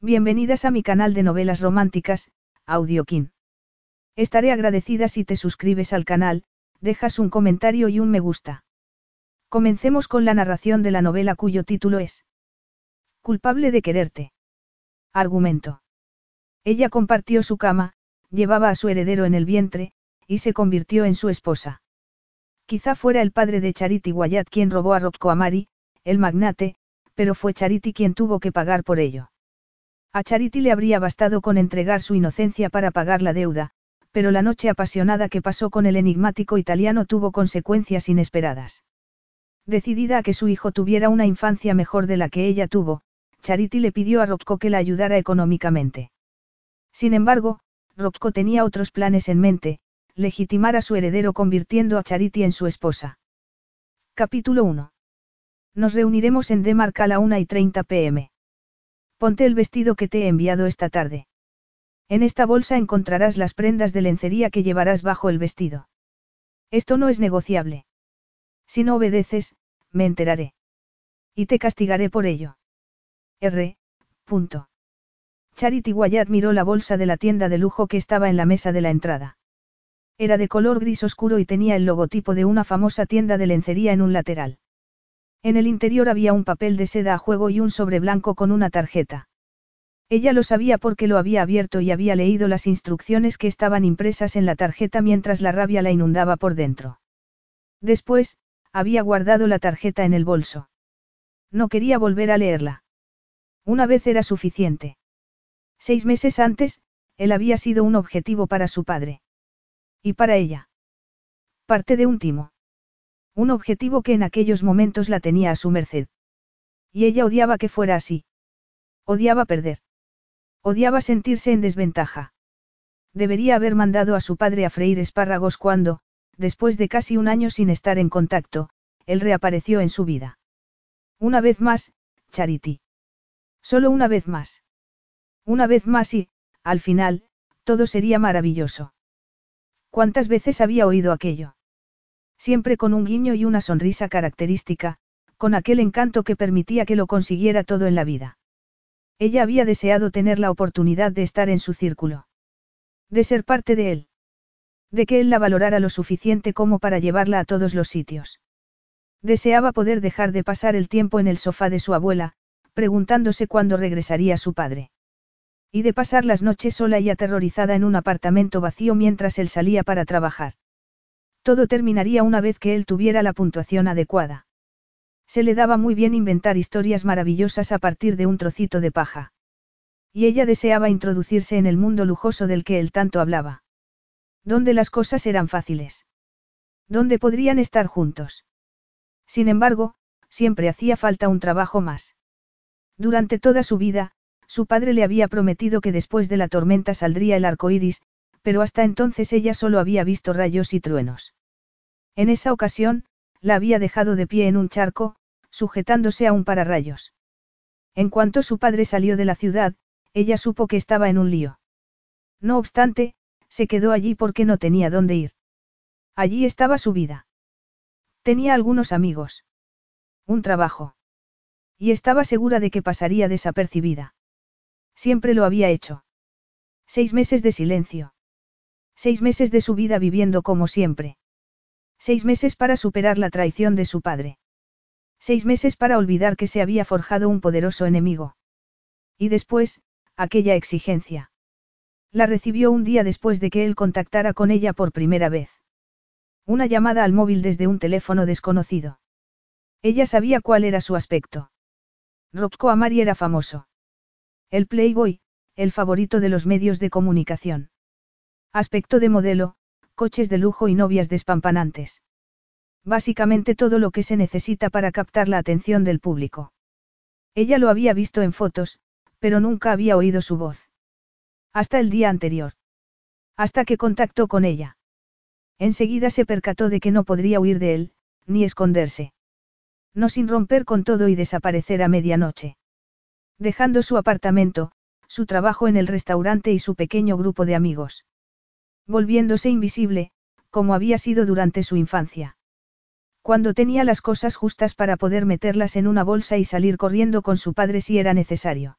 Bienvenidas a mi canal de novelas románticas, Audiokin. Estaré agradecida si te suscribes al canal, dejas un comentario y un me gusta. Comencemos con la narración de la novela cuyo título es Culpable de quererte. Argumento. Ella compartió su cama, llevaba a su heredero en el vientre, y se convirtió en su esposa. Quizá fuera el padre de Charity Wyatt quien robó a Rocco Amari, el magnate, pero fue Charity quien tuvo que pagar por ello. A Charity le habría bastado con entregar su inocencia para pagar la deuda, pero la noche apasionada que pasó con el enigmático italiano tuvo consecuencias inesperadas. Decidida a que su hijo tuviera una infancia mejor de la que ella tuvo, Charity le pidió a Rocco que la ayudara económicamente. Sin embargo, Rocco tenía otros planes en mente, legitimar a su heredero convirtiendo a Charity en su esposa. Capítulo 1. Nos reuniremos en Demarca a la 1 y 30 pm. Ponte el vestido que te he enviado esta tarde. En esta bolsa encontrarás las prendas de lencería que llevarás bajo el vestido. Esto no es negociable. Si no obedeces, me enteraré. Y te castigaré por ello. R. Punto. Charity Wyatt miró la bolsa de la tienda de lujo que estaba en la mesa de la entrada. Era de color gris oscuro y tenía el logotipo de una famosa tienda de lencería en un lateral. En el interior había un papel de seda a juego y un sobre blanco con una tarjeta. Ella lo sabía porque lo había abierto y había leído las instrucciones que estaban impresas en la tarjeta mientras la rabia la inundaba por dentro. Después, había guardado la tarjeta en el bolso. No quería volver a leerla. Una vez era suficiente. Seis meses antes, él había sido un objetivo para su padre. Y para ella. Parte de un timo. Un objetivo que en aquellos momentos la tenía a su merced. Y ella odiaba que fuera así. Odiaba perder. Odiaba sentirse en desventaja. Debería haber mandado a su padre a freír espárragos cuando, después de casi un año sin estar en contacto, él reapareció en su vida. Una vez más, Charity. Solo una vez más. Una vez más y, al final, todo sería maravilloso. ¿Cuántas veces había oído aquello? Siempre con un guiño y una sonrisa característica, con aquel encanto que permitía que lo consiguiera todo en la vida. Ella había deseado tener la oportunidad de estar en su círculo. De ser parte de él. De que él la valorara lo suficiente como para llevarla a todos los sitios. Deseaba poder dejar de pasar el tiempo en el sofá de su abuela, preguntándose cuándo regresaría su padre. Y de pasar las noches sola y aterrorizada en un apartamento vacío mientras él salía para trabajar. Todo terminaría una vez que él tuviera la puntuación adecuada. Se le daba muy bien inventar historias maravillosas a partir de un trocito de paja. Y ella deseaba introducirse en el mundo lujoso del que él tanto hablaba. Donde las cosas eran fáciles. Donde podrían estar juntos. Sin embargo, siempre hacía falta un trabajo más. Durante toda su vida, su padre le había prometido que después de la tormenta saldría el arco iris, pero hasta entonces ella solo había visto rayos y truenos. En esa ocasión, la había dejado de pie en un charco, sujetándose a un pararrayos. En cuanto su padre salió de la ciudad, ella supo que estaba en un lío. No obstante, se quedó allí porque no tenía dónde ir. Allí estaba su vida. Tenía algunos amigos. Un trabajo. Y estaba segura de que pasaría desapercibida. Siempre lo había hecho. Seis meses de silencio. Seis meses de su vida viviendo como siempre. Seis meses para superar la traición de su padre. Seis meses para olvidar que se había forjado un poderoso enemigo. Y después, aquella exigencia. La recibió un día después de que él contactara con ella por primera vez. Una llamada al móvil desde un teléfono desconocido. Ella sabía cuál era su aspecto. Rocco Amari era famoso. El Playboy, el favorito de los medios de comunicación. Aspecto de modelo, coches de lujo y novias despampanantes. Básicamente todo lo que se necesita para captar la atención del público. Ella lo había visto en fotos, pero nunca había oído su voz. Hasta el día anterior. Hasta que contactó con ella. Enseguida se percató de que no podría huir de él, ni esconderse. No sin romper con todo y desaparecer a medianoche. Dejando su apartamento, su trabajo en el restaurante y su pequeño grupo de amigos volviéndose invisible, como había sido durante su infancia. Cuando tenía las cosas justas para poder meterlas en una bolsa y salir corriendo con su padre si era necesario.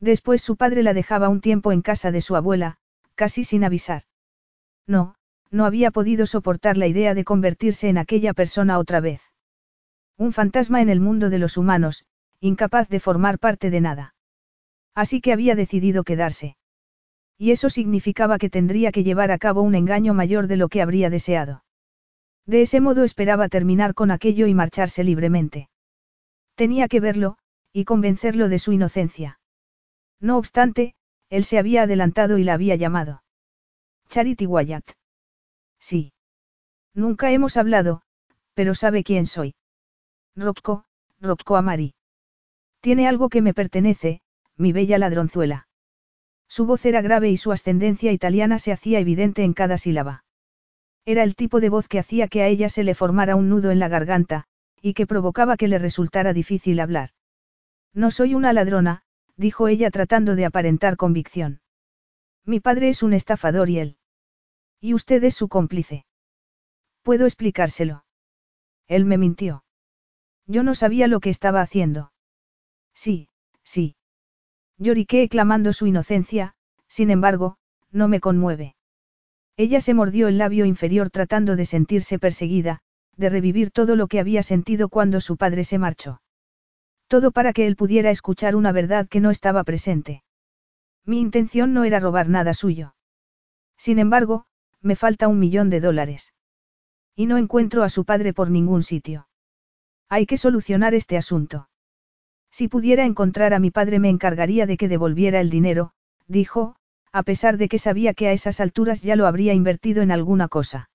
Después su padre la dejaba un tiempo en casa de su abuela, casi sin avisar. No, no había podido soportar la idea de convertirse en aquella persona otra vez. Un fantasma en el mundo de los humanos, incapaz de formar parte de nada. Así que había decidido quedarse. Y eso significaba que tendría que llevar a cabo un engaño mayor de lo que habría deseado. De ese modo esperaba terminar con aquello y marcharse libremente. Tenía que verlo, y convencerlo de su inocencia. No obstante, él se había adelantado y la había llamado. Charity Wyatt. Sí. Nunca hemos hablado, pero sabe quién soy. Rocco, Rocco Amari. Tiene algo que me pertenece, mi bella ladronzuela. Su voz era grave y su ascendencia italiana se hacía evidente en cada sílaba. Era el tipo de voz que hacía que a ella se le formara un nudo en la garganta, y que provocaba que le resultara difícil hablar. No soy una ladrona, dijo ella tratando de aparentar convicción. Mi padre es un estafador y él. Y usted es su cómplice. ¿Puedo explicárselo? Él me mintió. Yo no sabía lo que estaba haciendo. Sí, sí. Lloriqué clamando su inocencia, sin embargo, no me conmueve. Ella se mordió el labio inferior tratando de sentirse perseguida, de revivir todo lo que había sentido cuando su padre se marchó. Todo para que él pudiera escuchar una verdad que no estaba presente. Mi intención no era robar nada suyo. Sin embargo, me falta un millón de dólares. Y no encuentro a su padre por ningún sitio. Hay que solucionar este asunto. Si pudiera encontrar a mi padre me encargaría de que devolviera el dinero, dijo, a pesar de que sabía que a esas alturas ya lo habría invertido en alguna cosa.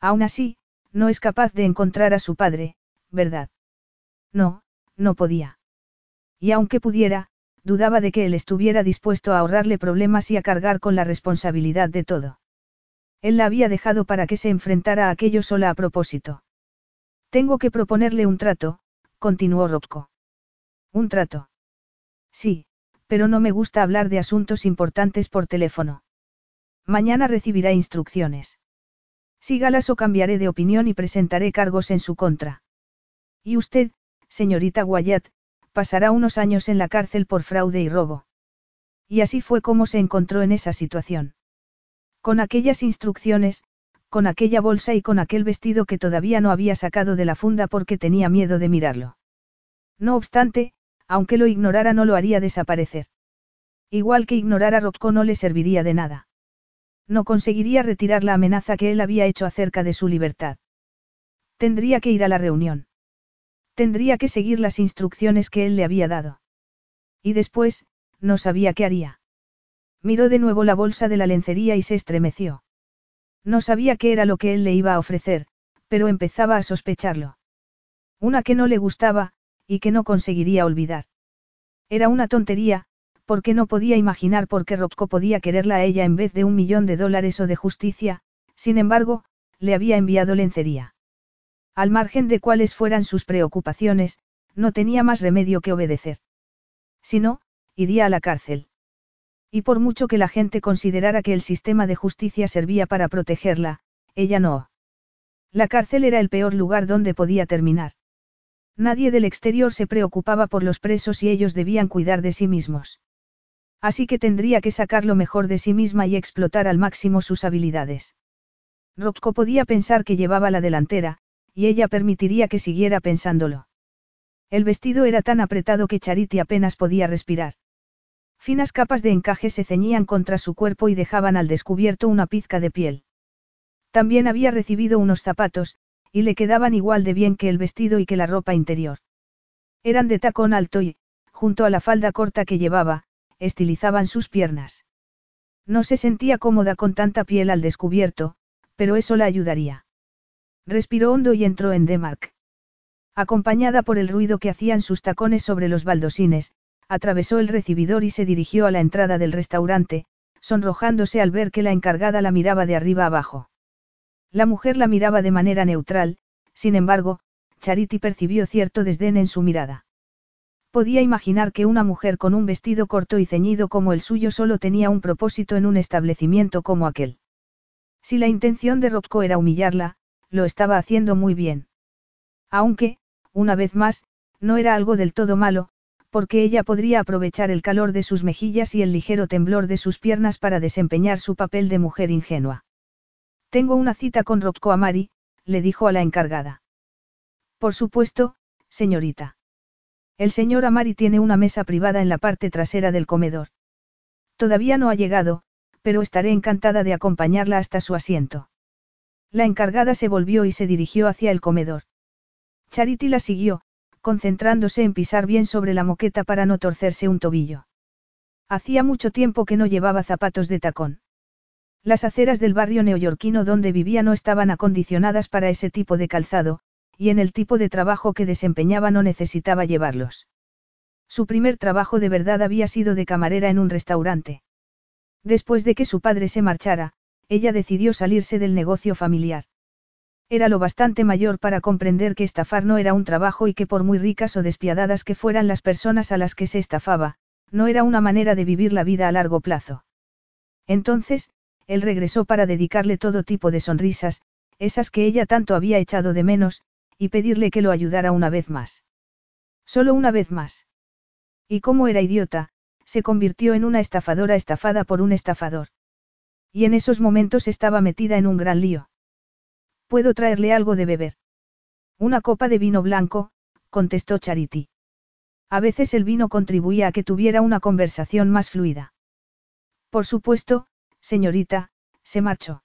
Aún así, no es capaz de encontrar a su padre, ¿verdad? No, no podía. Y aunque pudiera, dudaba de que él estuviera dispuesto a ahorrarle problemas y a cargar con la responsabilidad de todo. Él la había dejado para que se enfrentara a aquello sola a propósito. Tengo que proponerle un trato, continuó Rocco. ¿Un trato? Sí, pero no me gusta hablar de asuntos importantes por teléfono. Mañana recibirá instrucciones. Sígalas o cambiaré de opinión y presentaré cargos en su contra. Y usted, señorita Wyatt, pasará unos años en la cárcel por fraude y robo. Y así fue como se encontró en esa situación. Con aquellas instrucciones, con aquella bolsa y con aquel vestido que todavía no había sacado de la funda porque tenía miedo de mirarlo. No obstante, aunque lo ignorara no lo haría desaparecer. Igual que ignorar a Rocco no le serviría de nada. No conseguiría retirar la amenaza que él había hecho acerca de su libertad. Tendría que ir a la reunión. Tendría que seguir las instrucciones que él le había dado. Y después, no sabía qué haría. Miró de nuevo la bolsa de la lencería y se estremeció. No sabía qué era lo que él le iba a ofrecer, pero empezaba a sospecharlo. Una que no le gustaba, y que no conseguiría olvidar. Era una tontería, porque no podía imaginar por qué Rocco podía quererla a ella en vez de un millón de dólares o de justicia, sin embargo, le había enviado lencería. Al margen de cuáles fueran sus preocupaciones, no tenía más remedio que obedecer. Si no, iría a la cárcel. Y por mucho que la gente considerara que el sistema de justicia servía para protegerla, ella no. La cárcel era el peor lugar donde podía terminar. Nadie del exterior se preocupaba por los presos y ellos debían cuidar de sí mismos. Así que tendría que sacar lo mejor de sí misma y explotar al máximo sus habilidades. Rocco podía pensar que llevaba la delantera, y ella permitiría que siguiera pensándolo. El vestido era tan apretado que Charity apenas podía respirar. Finas capas de encaje se ceñían contra su cuerpo y dejaban al descubierto una pizca de piel. También había recibido unos zapatos, y le quedaban igual de bien que el vestido y que la ropa interior. Eran de tacón alto y, junto a la falda corta que llevaba, estilizaban sus piernas. No se sentía cómoda con tanta piel al descubierto, pero eso la ayudaría. Respiró hondo y entró en Demark. Acompañada por el ruido que hacían sus tacones sobre los baldosines, atravesó el recibidor y se dirigió a la entrada del restaurante, sonrojándose al ver que la encargada la miraba de arriba abajo. La mujer la miraba de manera neutral, sin embargo, Charity percibió cierto desdén en su mirada. Podía imaginar que una mujer con un vestido corto y ceñido como el suyo solo tenía un propósito en un establecimiento como aquel. Si la intención de Rocco era humillarla, lo estaba haciendo muy bien. Aunque, una vez más, no era algo del todo malo, porque ella podría aprovechar el calor de sus mejillas y el ligero temblor de sus piernas para desempeñar su papel de mujer ingenua. Tengo una cita con Rocco Amari, le dijo a la encargada. Por supuesto, señorita. El señor Amari tiene una mesa privada en la parte trasera del comedor. Todavía no ha llegado, pero estaré encantada de acompañarla hasta su asiento. La encargada se volvió y se dirigió hacia el comedor. Charity la siguió, concentrándose en pisar bien sobre la moqueta para no torcerse un tobillo. Hacía mucho tiempo que no llevaba zapatos de tacón. Las aceras del barrio neoyorquino donde vivía no estaban acondicionadas para ese tipo de calzado, y en el tipo de trabajo que desempeñaba no necesitaba llevarlos. Su primer trabajo de verdad había sido de camarera en un restaurante. Después de que su padre se marchara, ella decidió salirse del negocio familiar. Era lo bastante mayor para comprender que estafar no era un trabajo y que por muy ricas o despiadadas que fueran las personas a las que se estafaba, no era una manera de vivir la vida a largo plazo. Entonces, él regresó para dedicarle todo tipo de sonrisas, esas que ella tanto había echado de menos, y pedirle que lo ayudara una vez más. Solo una vez más. Y como era idiota, se convirtió en una estafadora estafada por un estafador. Y en esos momentos estaba metida en un gran lío. ¿Puedo traerle algo de beber? Una copa de vino blanco, contestó Charity. A veces el vino contribuía a que tuviera una conversación más fluida. Por supuesto, señorita, se marchó.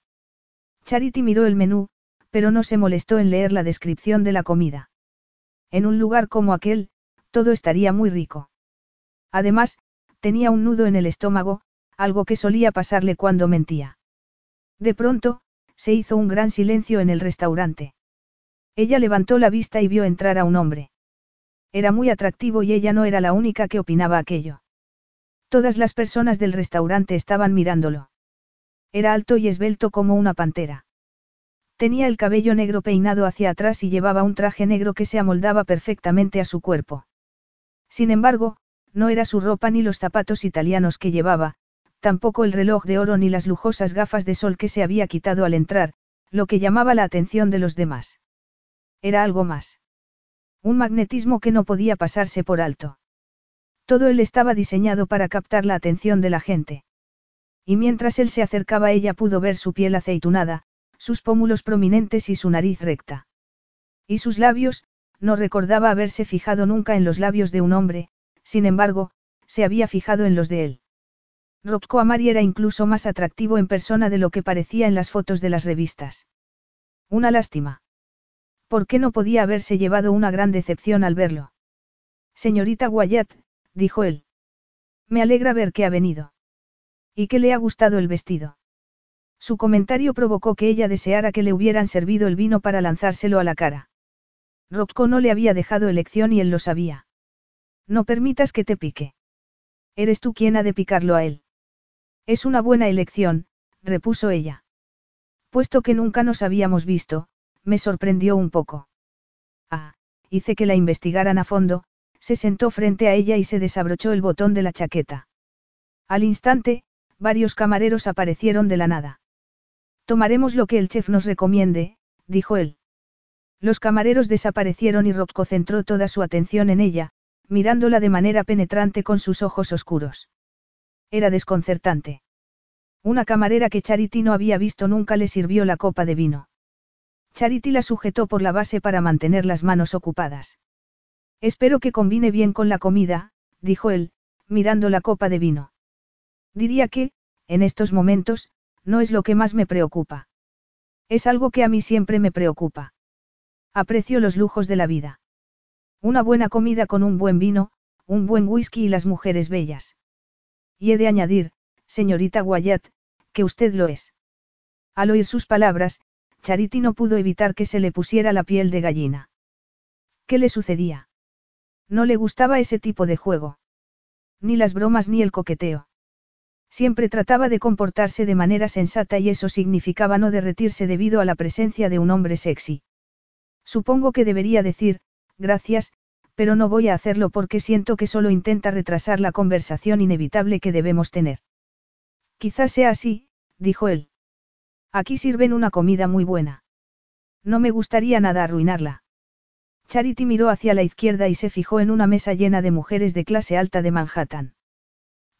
Charity miró el menú, pero no se molestó en leer la descripción de la comida. En un lugar como aquel, todo estaría muy rico. Además, tenía un nudo en el estómago, algo que solía pasarle cuando mentía. De pronto, se hizo un gran silencio en el restaurante. Ella levantó la vista y vio entrar a un hombre. Era muy atractivo y ella no era la única que opinaba aquello. Todas las personas del restaurante estaban mirándolo. Era alto y esbelto como una pantera. Tenía el cabello negro peinado hacia atrás y llevaba un traje negro que se amoldaba perfectamente a su cuerpo. Sin embargo, no era su ropa ni los zapatos italianos que llevaba, tampoco el reloj de oro ni las lujosas gafas de sol que se había quitado al entrar, lo que llamaba la atención de los demás. Era algo más. Un magnetismo que no podía pasarse por alto. Todo él estaba diseñado para captar la atención de la gente. Y mientras él se acercaba ella pudo ver su piel aceitunada, sus pómulos prominentes y su nariz recta. Y sus labios, no recordaba haberse fijado nunca en los labios de un hombre, sin embargo, se había fijado en los de él. Rocco Amari era incluso más atractivo en persona de lo que parecía en las fotos de las revistas. Una lástima. ¿Por qué no podía haberse llevado una gran decepción al verlo? Señorita Wyatt, dijo él. Me alegra ver que ha venido. ¿Y que le ha gustado el vestido? Su comentario provocó que ella deseara que le hubieran servido el vino para lanzárselo a la cara. Rocco no le había dejado elección y él lo sabía. No permitas que te pique. Eres tú quien ha de picarlo a él. Es una buena elección, repuso ella. Puesto que nunca nos habíamos visto, me sorprendió un poco. Ah, hice que la investigaran a fondo, se sentó frente a ella y se desabrochó el botón de la chaqueta. Al instante, varios camareros aparecieron de la nada. Tomaremos lo que el chef nos recomiende, dijo él. Los camareros desaparecieron y Rocco centró toda su atención en ella, mirándola de manera penetrante con sus ojos oscuros. Era desconcertante. Una camarera que Charity no había visto nunca le sirvió la copa de vino. Charity la sujetó por la base para mantener las manos ocupadas. Espero que combine bien con la comida, dijo él, mirando la copa de vino. Diría que, en estos momentos, no es lo que más me preocupa. Es algo que a mí siempre me preocupa. Aprecio los lujos de la vida. Una buena comida con un buen vino, un buen whisky y las mujeres bellas. Y he de añadir, señorita Wyatt, que usted lo es. Al oír sus palabras, Charity no pudo evitar que se le pusiera la piel de gallina. ¿Qué le sucedía? No le gustaba ese tipo de juego. Ni las bromas ni el coqueteo. Siempre trataba de comportarse de manera sensata y eso significaba no derretirse debido a la presencia de un hombre sexy. Supongo que debería decir, gracias, pero no voy a hacerlo porque siento que solo intenta retrasar la conversación inevitable que debemos tener. Quizás sea así, dijo él. Aquí sirven una comida muy buena. No me gustaría nada arruinarla. Charity miró hacia la izquierda y se fijó en una mesa llena de mujeres de clase alta de Manhattan.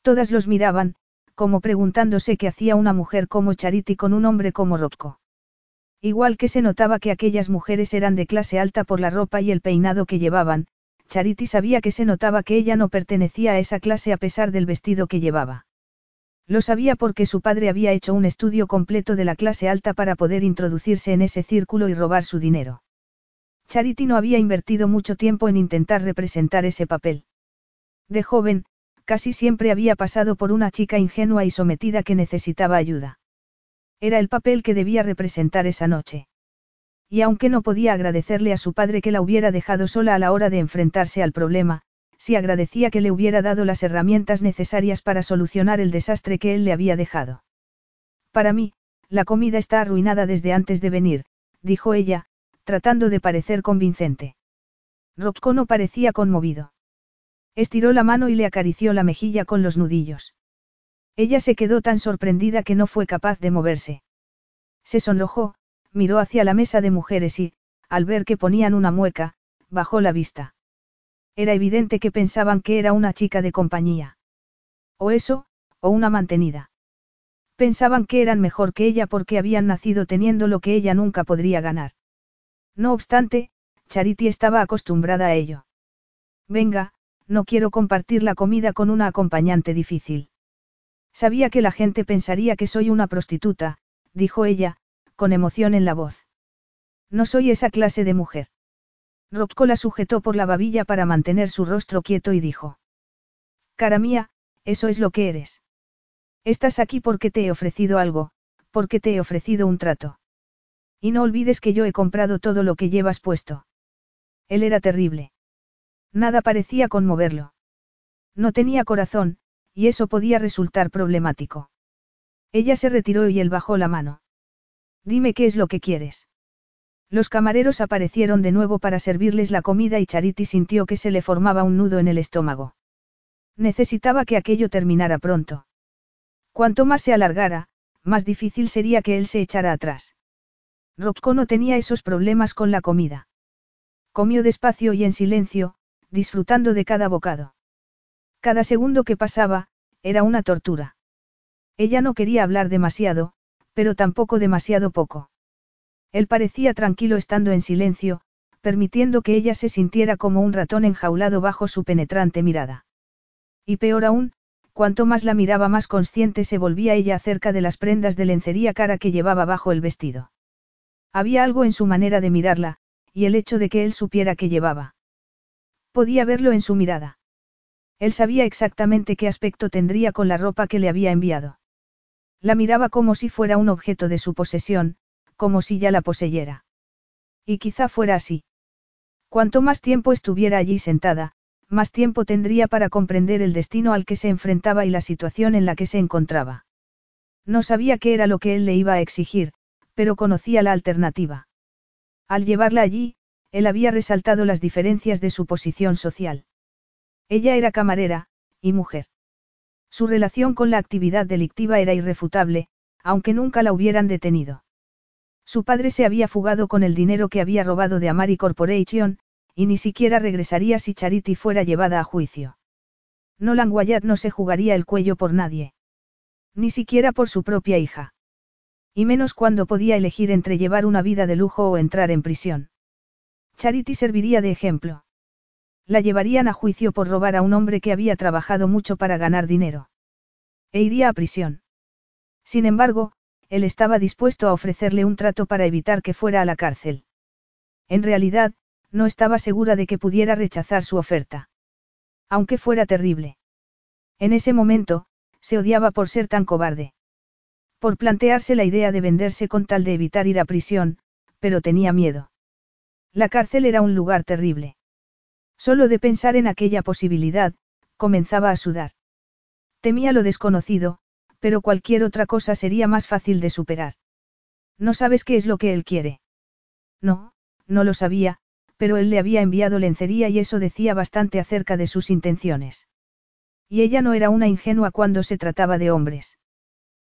Todas los miraban, como preguntándose qué hacía una mujer como Charity con un hombre como Rocco. Igual que se notaba que aquellas mujeres eran de clase alta por la ropa y el peinado que llevaban, Charity sabía que se notaba que ella no pertenecía a esa clase a pesar del vestido que llevaba. Lo sabía porque su padre había hecho un estudio completo de la clase alta para poder introducirse en ese círculo y robar su dinero. Charity no había invertido mucho tiempo en intentar representar ese papel. De joven, casi siempre había pasado por una chica ingenua y sometida que necesitaba ayuda. Era el papel que debía representar esa noche. Y aunque no podía agradecerle a su padre que la hubiera dejado sola a la hora de enfrentarse al problema, sí agradecía que le hubiera dado las herramientas necesarias para solucionar el desastre que él le había dejado. Para mí, la comida está arruinada desde antes de venir, dijo ella, tratando de parecer convincente. Rocco no parecía conmovido. Estiró la mano y le acarició la mejilla con los nudillos. Ella se quedó tan sorprendida que no fue capaz de moverse. Se sonrojó, miró hacia la mesa de mujeres y, al ver que ponían una mueca, bajó la vista. Era evidente que pensaban que era una chica de compañía. O eso, o una mantenida. Pensaban que eran mejor que ella porque habían nacido teniendo lo que ella nunca podría ganar. No obstante, Charity estaba acostumbrada a ello. Venga, no quiero compartir la comida con una acompañante difícil. Sabía que la gente pensaría que soy una prostituta, dijo ella, con emoción en la voz. No soy esa clase de mujer. Rocco la sujetó por la babilla para mantener su rostro quieto y dijo. Cara mía, eso es lo que eres. Estás aquí porque te he ofrecido algo, porque te he ofrecido un trato. Y no olvides que yo he comprado todo lo que llevas puesto. Él era terrible. Nada parecía conmoverlo. No tenía corazón, y eso podía resultar problemático. Ella se retiró y él bajó la mano. Dime qué es lo que quieres. Los camareros aparecieron de nuevo para servirles la comida y Charity sintió que se le formaba un nudo en el estómago. Necesitaba que aquello terminara pronto. Cuanto más se alargara, más difícil sería que él se echara atrás. Rocco no tenía esos problemas con la comida. Comió despacio y en silencio, disfrutando de cada bocado. Cada segundo que pasaba, era una tortura. Ella no quería hablar demasiado, pero tampoco demasiado poco. Él parecía tranquilo estando en silencio, permitiendo que ella se sintiera como un ratón enjaulado bajo su penetrante mirada. Y peor aún, cuanto más la miraba más consciente se volvía ella acerca de las prendas de lencería cara que llevaba bajo el vestido. Había algo en su manera de mirarla, y el hecho de que él supiera que llevaba. Podía verlo en su mirada. Él sabía exactamente qué aspecto tendría con la ropa que le había enviado. La miraba como si fuera un objeto de su posesión, como si ya la poseyera. Y quizá fuera así. Cuanto más tiempo estuviera allí sentada, más tiempo tendría para comprender el destino al que se enfrentaba y la situación en la que se encontraba. No sabía qué era lo que él le iba a exigir, pero conocía la alternativa. Al llevarla allí, él había resaltado las diferencias de su posición social. Ella era camarera, y mujer. Su relación con la actividad delictiva era irrefutable, aunque nunca la hubieran detenido. Su padre se había fugado con el dinero que había robado de Amari Corporation, y ni siquiera regresaría si Charity fuera llevada a juicio. Nolan Wyatt no se jugaría el cuello por nadie. Ni siquiera por su propia hija. Y menos cuando podía elegir entre llevar una vida de lujo o entrar en prisión. Charity serviría de ejemplo. La llevarían a juicio por robar a un hombre que había trabajado mucho para ganar dinero. E iría a prisión. Sin embargo, él estaba dispuesto a ofrecerle un trato para evitar que fuera a la cárcel. En realidad, no estaba segura de que pudiera rechazar su oferta. Aunque fuera terrible. En ese momento, se odiaba por ser tan cobarde. Por plantearse la idea de venderse con tal de evitar ir a prisión, pero tenía miedo. La cárcel era un lugar terrible. Solo de pensar en aquella posibilidad, comenzaba a sudar. Temía lo desconocido, pero cualquier otra cosa sería más fácil de superar. ¿No sabes qué es lo que él quiere? No, no lo sabía, pero él le había enviado lencería y eso decía bastante acerca de sus intenciones. Y ella no era una ingenua cuando se trataba de hombres.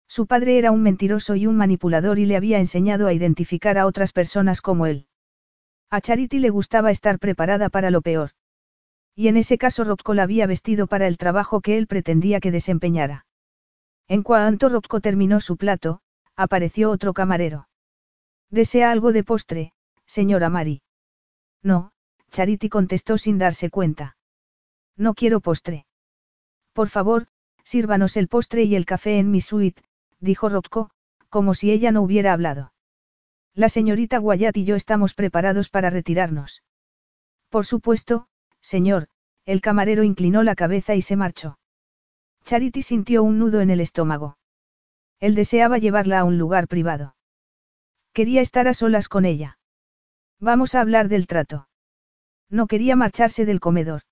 Su padre era un mentiroso y un manipulador y le había enseñado a identificar a otras personas como él. A Charity le gustaba estar preparada para lo peor. Y en ese caso Rocco la había vestido para el trabajo que él pretendía que desempeñara. En cuanto Rocco terminó su plato, apareció otro camarero. ¿Desea algo de postre, señora Mari? No, Charity contestó sin darse cuenta. No quiero postre. Por favor, sírvanos el postre y el café en mi suite, dijo Rocco, como si ella no hubiera hablado. La señorita Guayat y yo estamos preparados para retirarnos. Por supuesto, señor, el camarero inclinó la cabeza y se marchó. Charity sintió un nudo en el estómago. Él deseaba llevarla a un lugar privado. Quería estar a solas con ella. Vamos a hablar del trato. No quería marcharse del comedor.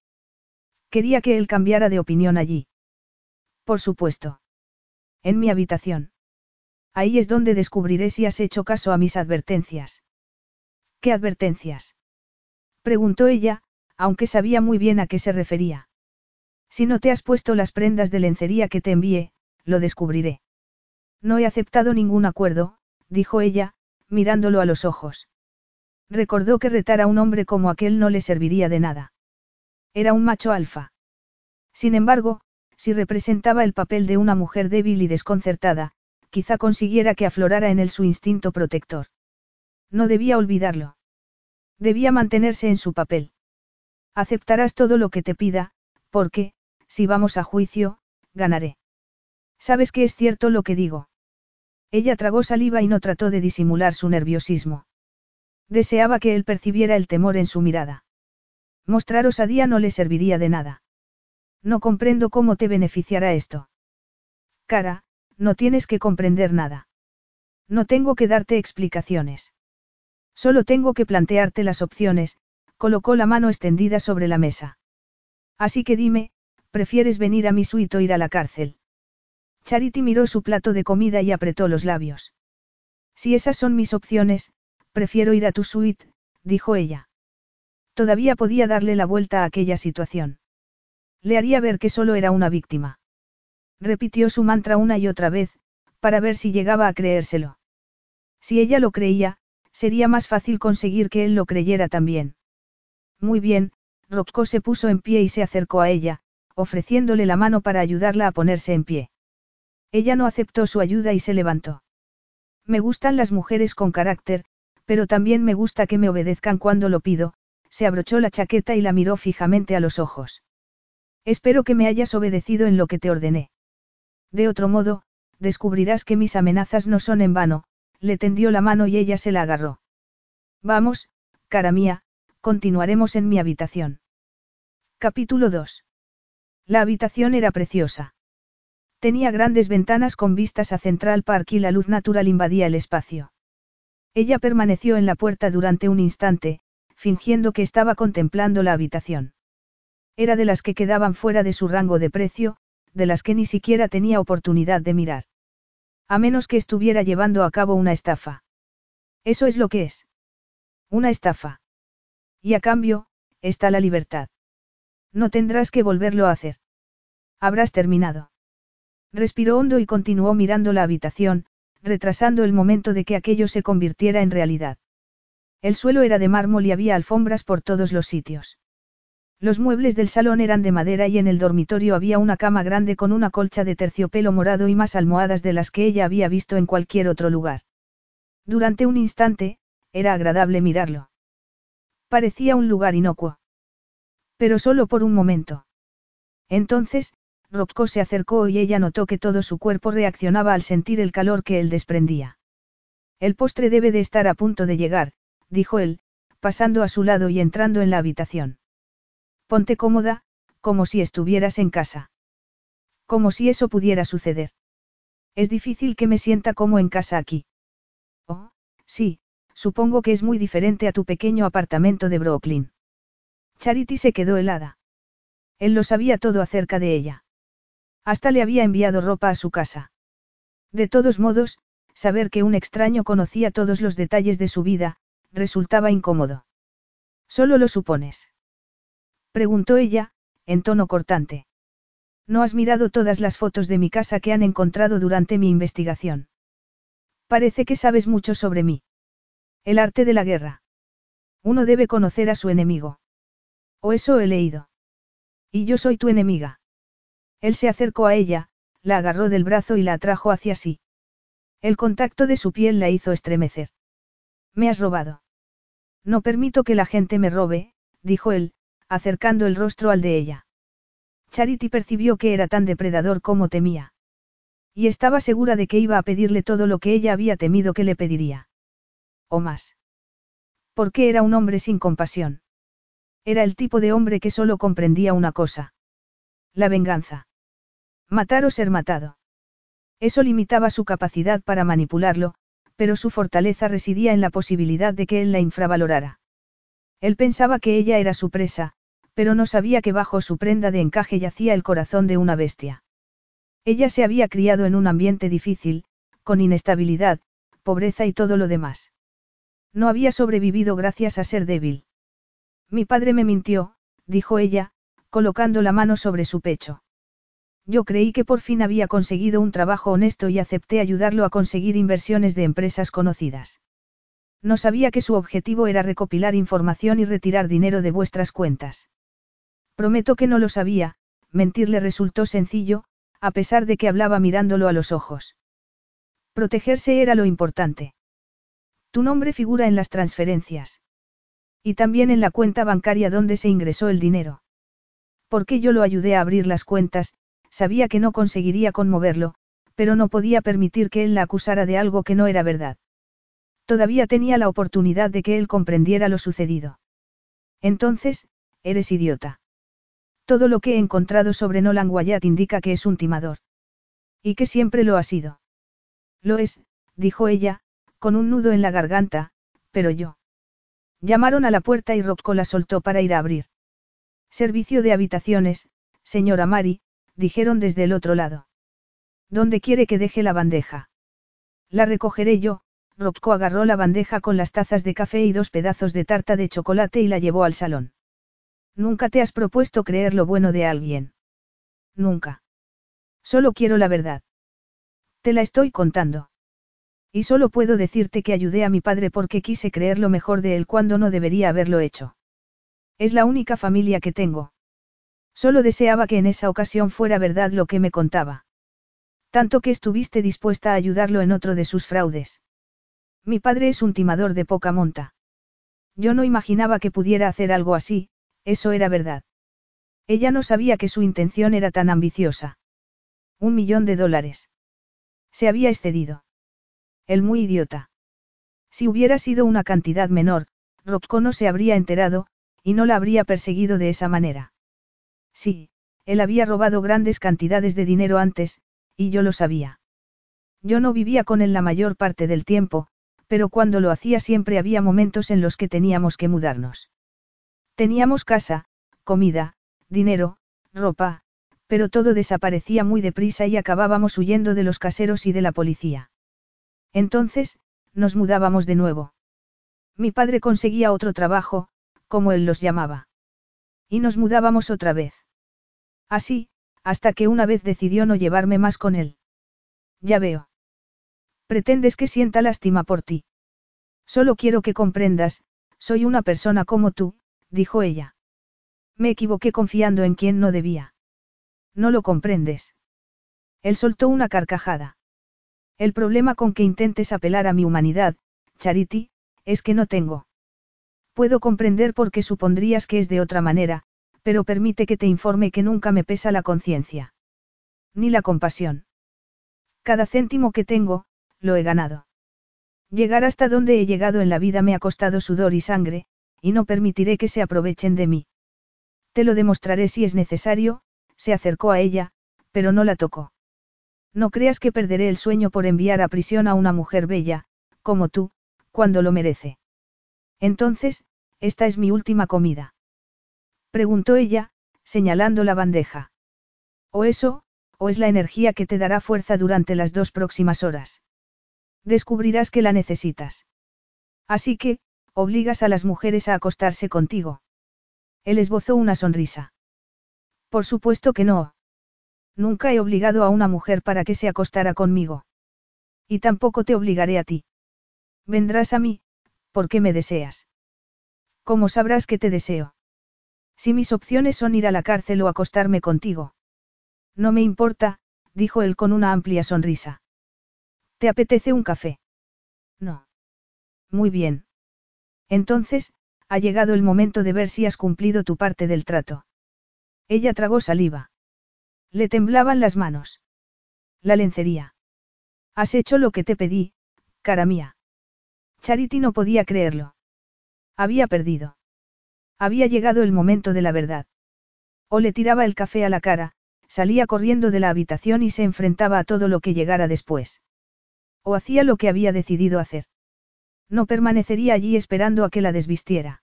Quería que él cambiara de opinión allí. Por supuesto. En mi habitación. Ahí es donde descubriré si has hecho caso a mis advertencias. ¿Qué advertencias? Preguntó ella, aunque sabía muy bien a qué se refería. Si no te has puesto las prendas de lencería que te envié, lo descubriré. No he aceptado ningún acuerdo, dijo ella, mirándolo a los ojos. Recordó que retar a un hombre como aquel no le serviría de nada. Era un macho alfa. Sin embargo, si representaba el papel de una mujer débil y desconcertada, quizá consiguiera que aflorara en él su instinto protector. No debía olvidarlo. Debía mantenerse en su papel. Aceptarás todo lo que te pida, porque, si vamos a juicio, ganaré. Sabes que es cierto lo que digo. Ella tragó saliva y no trató de disimular su nerviosismo. Deseaba que él percibiera el temor en su mirada. Mostrar osadía no le serviría de nada. No comprendo cómo te beneficiará esto. Cara, no tienes que comprender nada. No tengo que darte explicaciones. Solo tengo que plantearte las opciones, colocó la mano extendida sobre la mesa. Así que dime, ¿prefieres venir a mi suite o ir a la cárcel? Charity miró su plato de comida y apretó los labios. Si esas son mis opciones, prefiero ir a tu suite, dijo ella. Todavía podía darle la vuelta a aquella situación. Le haría ver que solo era una víctima. Repitió su mantra una y otra vez, para ver si llegaba a creérselo. Si ella lo creía, sería más fácil conseguir que él lo creyera también. Muy bien, Rocco se puso en pie y se acercó a ella, ofreciéndole la mano para ayudarla a ponerse en pie. Ella no aceptó su ayuda y se levantó. Me gustan las mujeres con carácter, pero también me gusta que me obedezcan cuando lo pido, se abrochó la chaqueta y la miró fijamente a los ojos. Espero que me hayas obedecido en lo que te ordené. De otro modo, descubrirás que mis amenazas no son en vano, le tendió la mano y ella se la agarró. Vamos, cara mía, continuaremos en mi habitación. Capítulo 2. La habitación era preciosa. Tenía grandes ventanas con vistas a Central Park y la luz natural invadía el espacio. Ella permaneció en la puerta durante un instante, fingiendo que estaba contemplando la habitación. Era de las que quedaban fuera de su rango de precio, de las que ni siquiera tenía oportunidad de mirar. A menos que estuviera llevando a cabo una estafa. Eso es lo que es. Una estafa. Y a cambio, está la libertad. No tendrás que volverlo a hacer. Habrás terminado. Respiró hondo y continuó mirando la habitación, retrasando el momento de que aquello se convirtiera en realidad. El suelo era de mármol y había alfombras por todos los sitios. Los muebles del salón eran de madera y en el dormitorio había una cama grande con una colcha de terciopelo morado y más almohadas de las que ella había visto en cualquier otro lugar. Durante un instante, era agradable mirarlo. Parecía un lugar inocuo. Pero solo por un momento. Entonces, Rocco se acercó y ella notó que todo su cuerpo reaccionaba al sentir el calor que él desprendía. El postre debe de estar a punto de llegar, dijo él, pasando a su lado y entrando en la habitación. Ponte cómoda, como si estuvieras en casa. Como si eso pudiera suceder. Es difícil que me sienta como en casa aquí. Oh, sí, supongo que es muy diferente a tu pequeño apartamento de Brooklyn. Charity se quedó helada. Él lo sabía todo acerca de ella. Hasta le había enviado ropa a su casa. De todos modos, saber que un extraño conocía todos los detalles de su vida, resultaba incómodo. Solo lo supones. Preguntó ella, en tono cortante. ¿No has mirado todas las fotos de mi casa que han encontrado durante mi investigación? Parece que sabes mucho sobre mí. El arte de la guerra. Uno debe conocer a su enemigo. O eso he leído. Y yo soy tu enemiga. Él se acercó a ella, la agarró del brazo y la atrajo hacia sí. El contacto de su piel la hizo estremecer. Me has robado. No permito que la gente me robe, dijo él, acercando el rostro al de ella. Charity percibió que era tan depredador como temía. Y estaba segura de que iba a pedirle todo lo que ella había temido que le pediría. O más. Porque era un hombre sin compasión. Era el tipo de hombre que solo comprendía una cosa. La venganza. Matar o ser matado. Eso limitaba su capacidad para manipularlo, pero su fortaleza residía en la posibilidad de que él la infravalorara. Él pensaba que ella era su presa, pero no sabía que bajo su prenda de encaje yacía el corazón de una bestia. Ella se había criado en un ambiente difícil, con inestabilidad, pobreza y todo lo demás. No había sobrevivido gracias a ser débil. Mi padre me mintió, dijo ella, colocando la mano sobre su pecho. Yo creí que por fin había conseguido un trabajo honesto y acepté ayudarlo a conseguir inversiones de empresas conocidas. No sabía que su objetivo era recopilar información y retirar dinero de vuestras cuentas. Prometo que no lo sabía, mentirle resultó sencillo, a pesar de que hablaba mirándolo a los ojos. Protegerse era lo importante. Tu nombre figura en las transferencias. Y también en la cuenta bancaria donde se ingresó el dinero. Porque yo lo ayudé a abrir las cuentas, sabía que no conseguiría conmoverlo, pero no podía permitir que él la acusara de algo que no era verdad. Todavía tenía la oportunidad de que él comprendiera lo sucedido. Entonces, eres idiota. Todo lo que he encontrado sobre Nolan Wyatt indica que es un timador. Y que siempre lo ha sido. Lo es, dijo ella, con un nudo en la garganta, pero yo. Llamaron a la puerta y Rocco la soltó para ir a abrir. Servicio de habitaciones, señora Mari, dijeron desde el otro lado. ¿Dónde quiere que deje la bandeja? La recogeré yo, Rocco agarró la bandeja con las tazas de café y dos pedazos de tarta de chocolate y la llevó al salón. Nunca te has propuesto creer lo bueno de alguien. Nunca. Solo quiero la verdad. Te la estoy contando. Y solo puedo decirte que ayudé a mi padre porque quise creer lo mejor de él cuando no debería haberlo hecho. Es la única familia que tengo. Solo deseaba que en esa ocasión fuera verdad lo que me contaba. Tanto que estuviste dispuesta a ayudarlo en otro de sus fraudes. Mi padre es un timador de poca monta. Yo no imaginaba que pudiera hacer algo así, eso era verdad. Ella no sabía que su intención era tan ambiciosa. Un millón de dólares. Se había excedido. El muy idiota. Si hubiera sido una cantidad menor, Rocco no se habría enterado, y no la habría perseguido de esa manera. Sí, él había robado grandes cantidades de dinero antes, y yo lo sabía. Yo no vivía con él la mayor parte del tiempo, pero cuando lo hacía siempre había momentos en los que teníamos que mudarnos. Teníamos casa, comida, dinero, ropa, pero todo desaparecía muy deprisa y acabábamos huyendo de los caseros y de la policía. Entonces, nos mudábamos de nuevo. Mi padre conseguía otro trabajo, como él los llamaba. Y nos mudábamos otra vez. Así, hasta que una vez decidió no llevarme más con él. Ya veo. Pretendes que sienta lástima por ti. Solo quiero que comprendas, soy una persona como tú, dijo ella. Me equivoqué confiando en quien no debía. No lo comprendes. Él soltó una carcajada. El problema con que intentes apelar a mi humanidad, Charity, es que no tengo. Puedo comprender por qué supondrías que es de otra manera, pero permite que te informe que nunca me pesa la conciencia. Ni la compasión. Cada céntimo que tengo, lo he ganado. Llegar hasta donde he llegado en la vida me ha costado sudor y sangre, y no permitiré que se aprovechen de mí. Te lo demostraré si es necesario, se acercó a ella, pero no la tocó. No creas que perderé el sueño por enviar a prisión a una mujer bella, como tú, cuando lo merece. Entonces, esta es mi última comida. Preguntó ella, señalando la bandeja. O eso, o es la energía que te dará fuerza durante las dos próximas horas. Descubrirás que la necesitas. Así que, obligas a las mujeres a acostarse contigo. Él esbozó una sonrisa. Por supuesto que no. Nunca he obligado a una mujer para que se acostara conmigo. Y tampoco te obligaré a ti. Vendrás a mí, porque me deseas. ¿Cómo sabrás que te deseo? Si mis opciones son ir a la cárcel o acostarme contigo. No me importa, dijo él con una amplia sonrisa. ¿Te apetece un café? No. Muy bien. Entonces, ha llegado el momento de ver si has cumplido tu parte del trato. Ella tragó saliva. Le temblaban las manos. La lencería. Has hecho lo que te pedí, cara mía. Charity no podía creerlo. Había perdido. Había llegado el momento de la verdad. O le tiraba el café a la cara, salía corriendo de la habitación y se enfrentaba a todo lo que llegara después. O hacía lo que había decidido hacer. No permanecería allí esperando a que la desvistiera.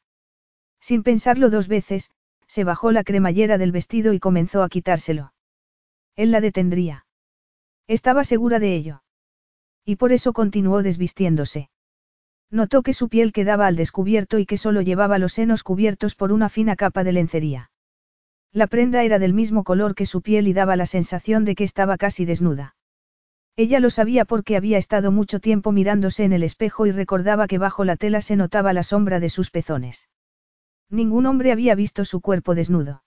Sin pensarlo dos veces, se bajó la cremallera del vestido y comenzó a quitárselo. Él la detendría. Estaba segura de ello. Y por eso continuó desvistiéndose. Notó que su piel quedaba al descubierto y que solo llevaba los senos cubiertos por una fina capa de lencería. La prenda era del mismo color que su piel y daba la sensación de que estaba casi desnuda. Ella lo sabía porque había estado mucho tiempo mirándose en el espejo y recordaba que bajo la tela se notaba la sombra de sus pezones. Ningún hombre había visto su cuerpo desnudo.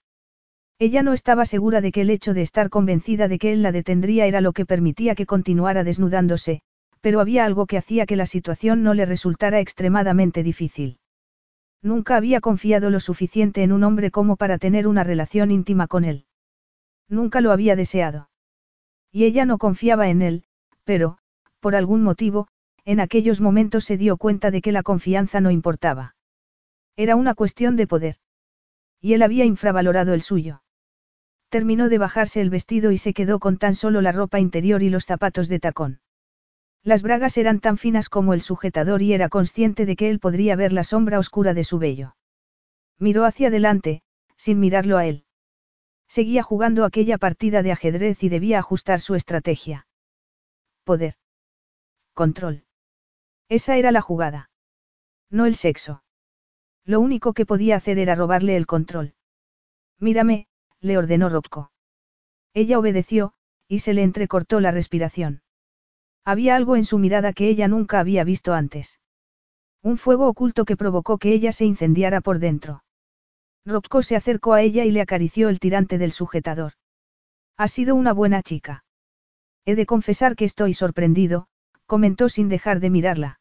Ella no estaba segura de que el hecho de estar convencida de que él la detendría era lo que permitía que continuara desnudándose, pero había algo que hacía que la situación no le resultara extremadamente difícil. Nunca había confiado lo suficiente en un hombre como para tener una relación íntima con él. Nunca lo había deseado. Y ella no confiaba en él, pero, por algún motivo, en aquellos momentos se dio cuenta de que la confianza no importaba. Era una cuestión de poder. Y él había infravalorado el suyo. Terminó de bajarse el vestido y se quedó con tan solo la ropa interior y los zapatos de tacón. Las bragas eran tan finas como el sujetador y era consciente de que él podría ver la sombra oscura de su vello. Miró hacia adelante, sin mirarlo a él. Seguía jugando aquella partida de ajedrez y debía ajustar su estrategia. Poder. Control. Esa era la jugada. No el sexo. Lo único que podía hacer era robarle el control. Mírame, le ordenó Rocco. Ella obedeció, y se le entrecortó la respiración. Había algo en su mirada que ella nunca había visto antes. Un fuego oculto que provocó que ella se incendiara por dentro. Rocco se acercó a ella y le acarició el tirante del sujetador. Ha sido una buena chica. He de confesar que estoy sorprendido, comentó sin dejar de mirarla.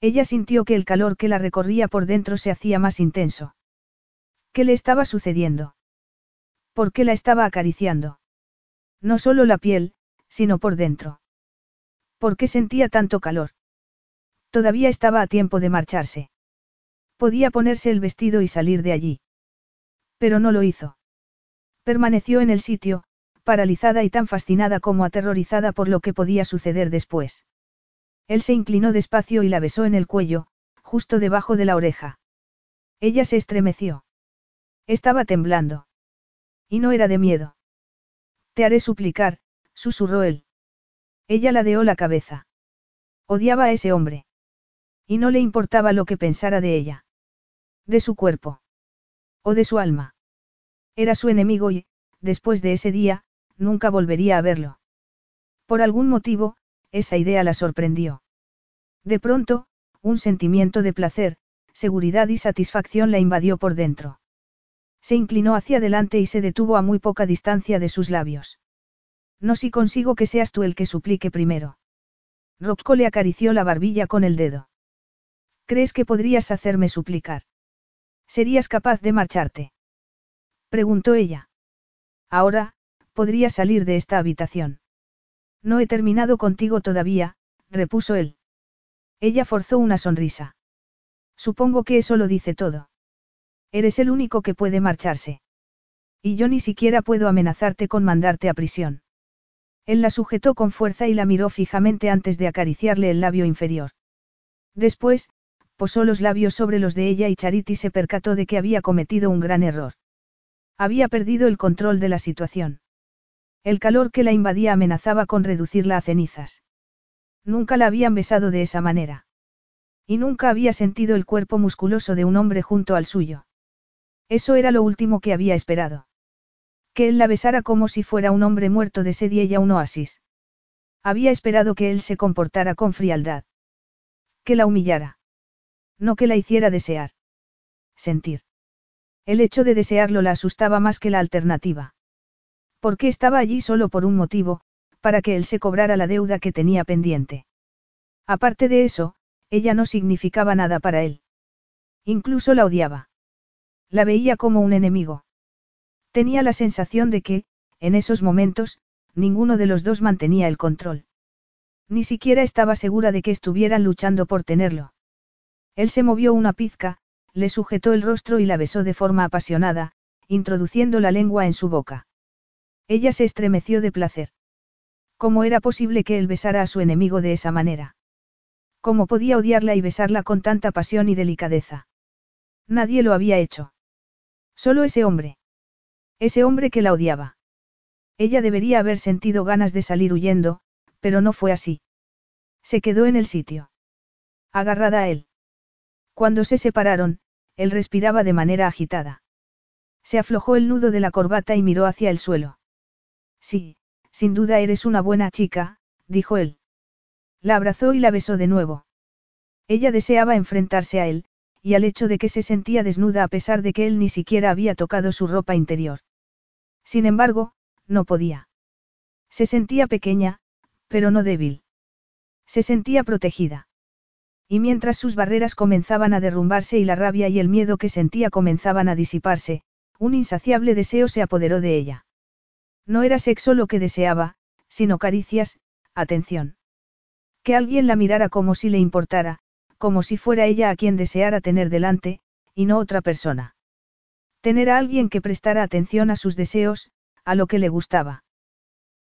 Ella sintió que el calor que la recorría por dentro se hacía más intenso. ¿Qué le estaba sucediendo? ¿Por qué la estaba acariciando? No solo la piel, sino por dentro. ¿Por qué sentía tanto calor? Todavía estaba a tiempo de marcharse. Podía ponerse el vestido y salir de allí. Pero no lo hizo. Permaneció en el sitio, paralizada y tan fascinada como aterrorizada por lo que podía suceder después. Él se inclinó despacio y la besó en el cuello, justo debajo de la oreja. Ella se estremeció. Estaba temblando. Y no era de miedo. Te haré suplicar, susurró él. Ella ladeó la cabeza. Odiaba a ese hombre. Y no le importaba lo que pensara de ella. De su cuerpo. O de su alma. Era su enemigo y, después de ese día, nunca volvería a verlo. Por algún motivo, esa idea la sorprendió. De pronto, un sentimiento de placer, seguridad y satisfacción la invadió por dentro. Se inclinó hacia adelante y se detuvo a muy poca distancia de sus labios. No si consigo que seas tú el que suplique primero. Rocco le acarició la barbilla con el dedo. ¿Crees que podrías hacerme suplicar? ¿Serías capaz de marcharte? Preguntó ella. Ahora, podría salir de esta habitación. No he terminado contigo todavía, repuso él. Ella forzó una sonrisa. Supongo que eso lo dice todo. Eres el único que puede marcharse. Y yo ni siquiera puedo amenazarte con mandarte a prisión. Él la sujetó con fuerza y la miró fijamente antes de acariciarle el labio inferior. Después, posó los labios sobre los de ella y Charity se percató de que había cometido un gran error. Había perdido el control de la situación. El calor que la invadía amenazaba con reducirla a cenizas. Nunca la habían besado de esa manera. Y nunca había sentido el cuerpo musculoso de un hombre junto al suyo. Eso era lo último que había esperado. Que él la besara como si fuera un hombre muerto de sed y ella un oasis. Había esperado que él se comportara con frialdad. Que la humillara. No que la hiciera desear. sentir. El hecho de desearlo la asustaba más que la alternativa. Porque estaba allí solo por un motivo, para que él se cobrara la deuda que tenía pendiente. Aparte de eso, ella no significaba nada para él. Incluso la odiaba. La veía como un enemigo. Tenía la sensación de que, en esos momentos, ninguno de los dos mantenía el control. Ni siquiera estaba segura de que estuvieran luchando por tenerlo. Él se movió una pizca, le sujetó el rostro y la besó de forma apasionada, introduciendo la lengua en su boca. Ella se estremeció de placer. ¿Cómo era posible que él besara a su enemigo de esa manera? ¿Cómo podía odiarla y besarla con tanta pasión y delicadeza? Nadie lo había hecho. Solo ese hombre. Ese hombre que la odiaba. Ella debería haber sentido ganas de salir huyendo, pero no fue así. Se quedó en el sitio. Agarrada a él. Cuando se separaron, él respiraba de manera agitada. Se aflojó el nudo de la corbata y miró hacia el suelo. Sí, sin duda eres una buena chica, dijo él. La abrazó y la besó de nuevo. Ella deseaba enfrentarse a él, y al hecho de que se sentía desnuda a pesar de que él ni siquiera había tocado su ropa interior. Sin embargo, no podía. Se sentía pequeña, pero no débil. Se sentía protegida. Y mientras sus barreras comenzaban a derrumbarse y la rabia y el miedo que sentía comenzaban a disiparse, un insaciable deseo se apoderó de ella. No era sexo lo que deseaba, sino caricias, atención. Que alguien la mirara como si le importara, como si fuera ella a quien deseara tener delante, y no otra persona. Tener a alguien que prestara atención a sus deseos, a lo que le gustaba.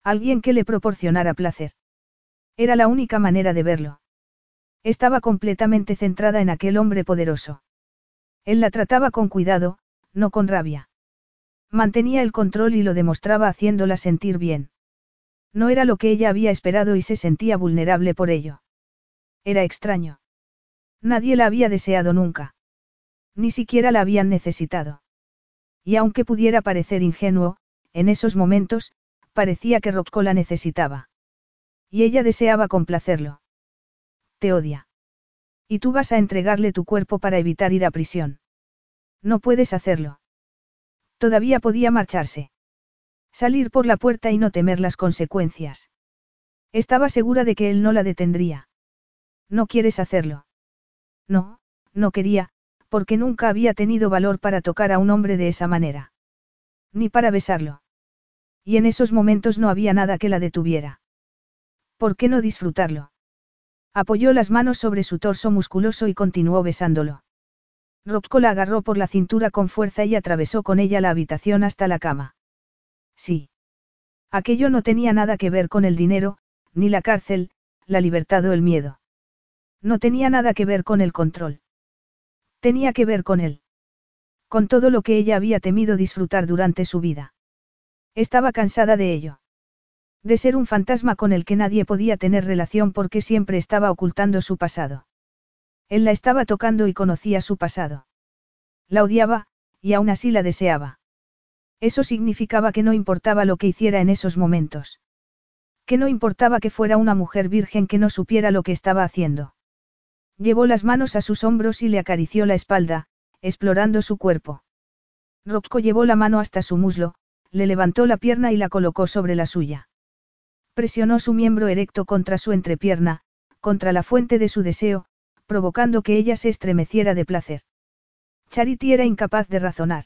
Alguien que le proporcionara placer. Era la única manera de verlo. Estaba completamente centrada en aquel hombre poderoso. Él la trataba con cuidado, no con rabia. Mantenía el control y lo demostraba haciéndola sentir bien. No era lo que ella había esperado y se sentía vulnerable por ello. Era extraño. Nadie la había deseado nunca. Ni siquiera la habían necesitado. Y aunque pudiera parecer ingenuo, en esos momentos, parecía que Rocco la necesitaba. Y ella deseaba complacerlo. Te odia. Y tú vas a entregarle tu cuerpo para evitar ir a prisión. No puedes hacerlo. Todavía podía marcharse. Salir por la puerta y no temer las consecuencias. Estaba segura de que él no la detendría. No quieres hacerlo. No, no quería, porque nunca había tenido valor para tocar a un hombre de esa manera. Ni para besarlo. Y en esos momentos no había nada que la detuviera. ¿Por qué no disfrutarlo? Apoyó las manos sobre su torso musculoso y continuó besándolo. Rocco la agarró por la cintura con fuerza y atravesó con ella la habitación hasta la cama. Sí. Aquello no tenía nada que ver con el dinero, ni la cárcel, la libertad o el miedo. No tenía nada que ver con el control. Tenía que ver con él. Con todo lo que ella había temido disfrutar durante su vida. Estaba cansada de ello. De ser un fantasma con el que nadie podía tener relación porque siempre estaba ocultando su pasado. Él la estaba tocando y conocía su pasado. La odiaba, y aún así la deseaba. Eso significaba que no importaba lo que hiciera en esos momentos. Que no importaba que fuera una mujer virgen que no supiera lo que estaba haciendo. Llevó las manos a sus hombros y le acarició la espalda, explorando su cuerpo. Rocco llevó la mano hasta su muslo, le levantó la pierna y la colocó sobre la suya. Presionó su miembro erecto contra su entrepierna, contra la fuente de su deseo, provocando que ella se estremeciera de placer. Charity era incapaz de razonar.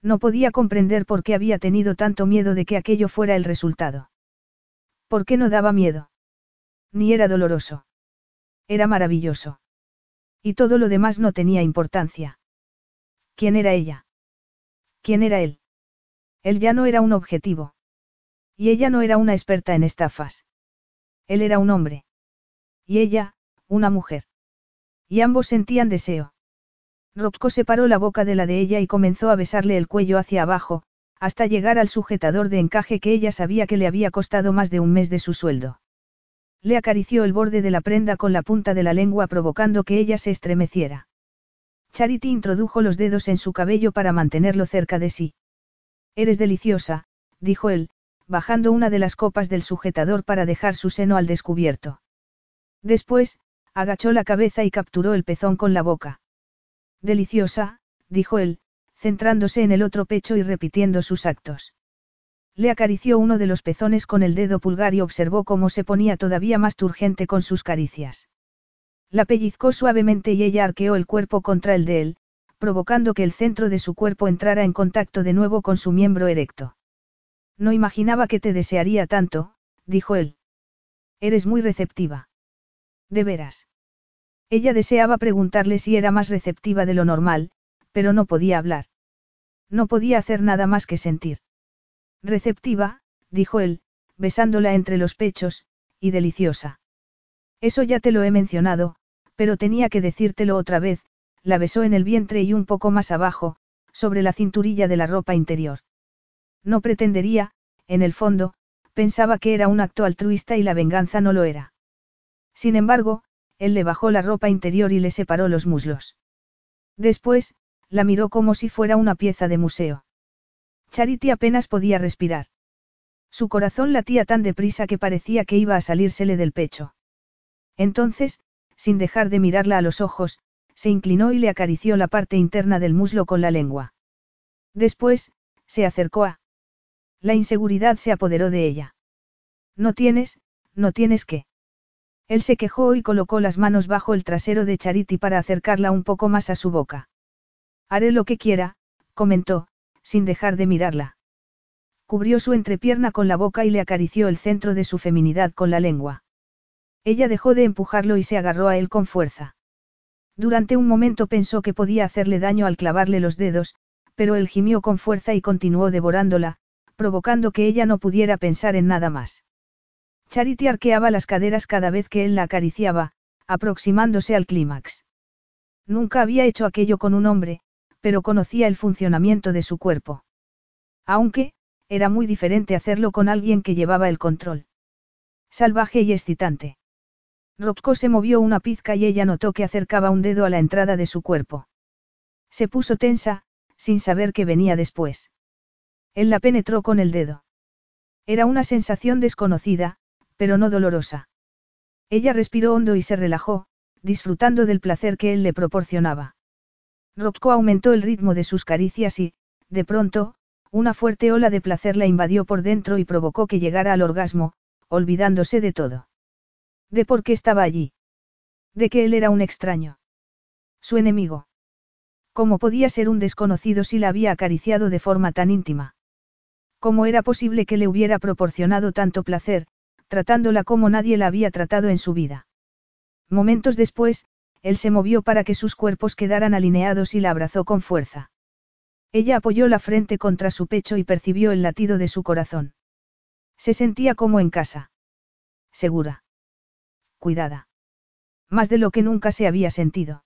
No podía comprender por qué había tenido tanto miedo de que aquello fuera el resultado. ¿Por qué no daba miedo? Ni era doloroso. Era maravilloso. Y todo lo demás no tenía importancia. ¿Quién era ella? ¿Quién era él? Él ya no era un objetivo. Y ella no era una experta en estafas. Él era un hombre. Y ella, una mujer. Y ambos sentían deseo. Rocco separó la boca de la de ella y comenzó a besarle el cuello hacia abajo, hasta llegar al sujetador de encaje que ella sabía que le había costado más de un mes de su sueldo. Le acarició el borde de la prenda con la punta de la lengua provocando que ella se estremeciera. Charity introdujo los dedos en su cabello para mantenerlo cerca de sí. Eres deliciosa, dijo él, bajando una de las copas del sujetador para dejar su seno al descubierto. Después, agachó la cabeza y capturó el pezón con la boca. Deliciosa, dijo él, centrándose en el otro pecho y repitiendo sus actos. Le acarició uno de los pezones con el dedo pulgar y observó cómo se ponía todavía más turgente con sus caricias. La pellizcó suavemente y ella arqueó el cuerpo contra el de él, provocando que el centro de su cuerpo entrara en contacto de nuevo con su miembro erecto. No imaginaba que te desearía tanto, dijo él. Eres muy receptiva. De veras. Ella deseaba preguntarle si era más receptiva de lo normal, pero no podía hablar. No podía hacer nada más que sentir. Receptiva, dijo él, besándola entre los pechos, y deliciosa. Eso ya te lo he mencionado, pero tenía que decírtelo otra vez, la besó en el vientre y un poco más abajo, sobre la cinturilla de la ropa interior. No pretendería, en el fondo, pensaba que era un acto altruista y la venganza no lo era. Sin embargo, él le bajó la ropa interior y le separó los muslos. Después, la miró como si fuera una pieza de museo. Charity apenas podía respirar. Su corazón latía tan deprisa que parecía que iba a salírsele del pecho. Entonces, sin dejar de mirarla a los ojos, se inclinó y le acarició la parte interna del muslo con la lengua. Después, se acercó a. La inseguridad se apoderó de ella. No tienes, no tienes que. Él se quejó y colocó las manos bajo el trasero de Charity para acercarla un poco más a su boca. Haré lo que quiera, comentó, sin dejar de mirarla. Cubrió su entrepierna con la boca y le acarició el centro de su feminidad con la lengua. Ella dejó de empujarlo y se agarró a él con fuerza. Durante un momento pensó que podía hacerle daño al clavarle los dedos, pero él gimió con fuerza y continuó devorándola, provocando que ella no pudiera pensar en nada más. Charity arqueaba las caderas cada vez que él la acariciaba, aproximándose al clímax. Nunca había hecho aquello con un hombre, pero conocía el funcionamiento de su cuerpo. Aunque, era muy diferente hacerlo con alguien que llevaba el control. Salvaje y excitante. Rocco se movió una pizca y ella notó que acercaba un dedo a la entrada de su cuerpo. Se puso tensa, sin saber qué venía después. Él la penetró con el dedo. Era una sensación desconocida, pero no dolorosa. Ella respiró hondo y se relajó, disfrutando del placer que él le proporcionaba. Rocco aumentó el ritmo de sus caricias y, de pronto, una fuerte ola de placer la invadió por dentro y provocó que llegara al orgasmo, olvidándose de todo. De por qué estaba allí. De que él era un extraño. Su enemigo. ¿Cómo podía ser un desconocido si la había acariciado de forma tan íntima? ¿Cómo era posible que le hubiera proporcionado tanto placer, tratándola como nadie la había tratado en su vida? Momentos después, él se movió para que sus cuerpos quedaran alineados y la abrazó con fuerza. Ella apoyó la frente contra su pecho y percibió el latido de su corazón. Se sentía como en casa. Segura. Cuidada. Más de lo que nunca se había sentido.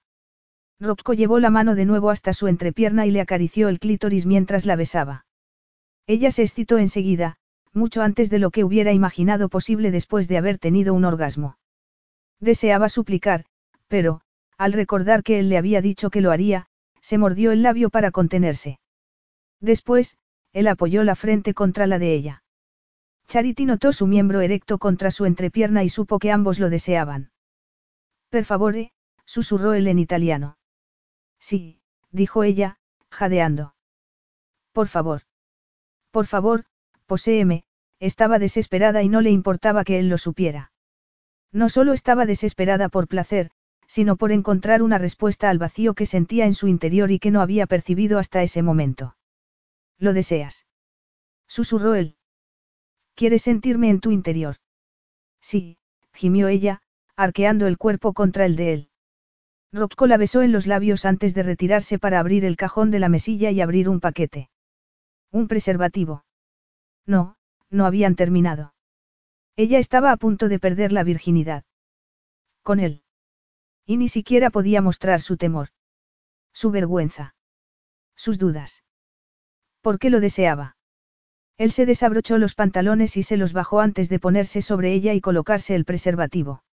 Rocco llevó la mano de nuevo hasta su entrepierna y le acarició el clítoris mientras la besaba. Ella se excitó enseguida, mucho antes de lo que hubiera imaginado posible después de haber tenido un orgasmo. Deseaba suplicar, pero, al recordar que él le había dicho que lo haría, se mordió el labio para contenerse. Después, él apoyó la frente contra la de ella. Charity notó su miembro erecto contra su entrepierna y supo que ambos lo deseaban. Per favore, susurró él en italiano. Sí, dijo ella, jadeando. Por favor. Por favor, poséeme, estaba desesperada y no le importaba que él lo supiera. No solo estaba desesperada por placer, sino por encontrar una respuesta al vacío que sentía en su interior y que no había percibido hasta ese momento. ¿Lo deseas? Susurró él. ¿Quieres sentirme en tu interior? Sí, gimió ella, arqueando el cuerpo contra el de él. Rocco la besó en los labios antes de retirarse para abrir el cajón de la mesilla y abrir un paquete. Un preservativo. No, no habían terminado. Ella estaba a punto de perder la virginidad. Con él. Y ni siquiera podía mostrar su temor. Su vergüenza. Sus dudas. ¿Por qué lo deseaba? Él se desabrochó los pantalones y se los bajó antes de ponerse sobre ella y colocarse el preservativo.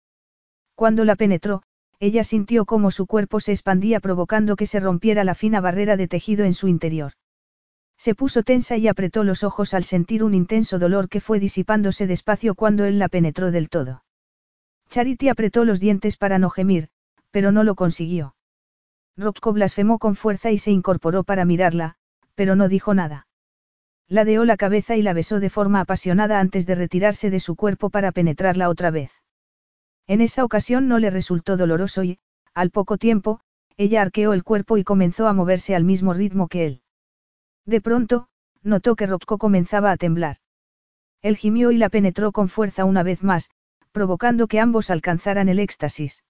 Cuando la penetró, ella sintió cómo su cuerpo se expandía provocando que se rompiera la fina barrera de tejido en su interior. Se puso tensa y apretó los ojos al sentir un intenso dolor que fue disipándose despacio cuando él la penetró del todo. Charity apretó los dientes para no gemir, pero no lo consiguió. Rocco blasfemó con fuerza y se incorporó para mirarla, pero no dijo nada. Ladeó la cabeza y la besó de forma apasionada antes de retirarse de su cuerpo para penetrarla otra vez. En esa ocasión no le resultó doloroso y, al poco tiempo, ella arqueó el cuerpo y comenzó a moverse al mismo ritmo que él. De pronto, notó que Rocco comenzaba a temblar. Él gimió y la penetró con fuerza una vez más, provocando que ambos alcanzaran el éxtasis.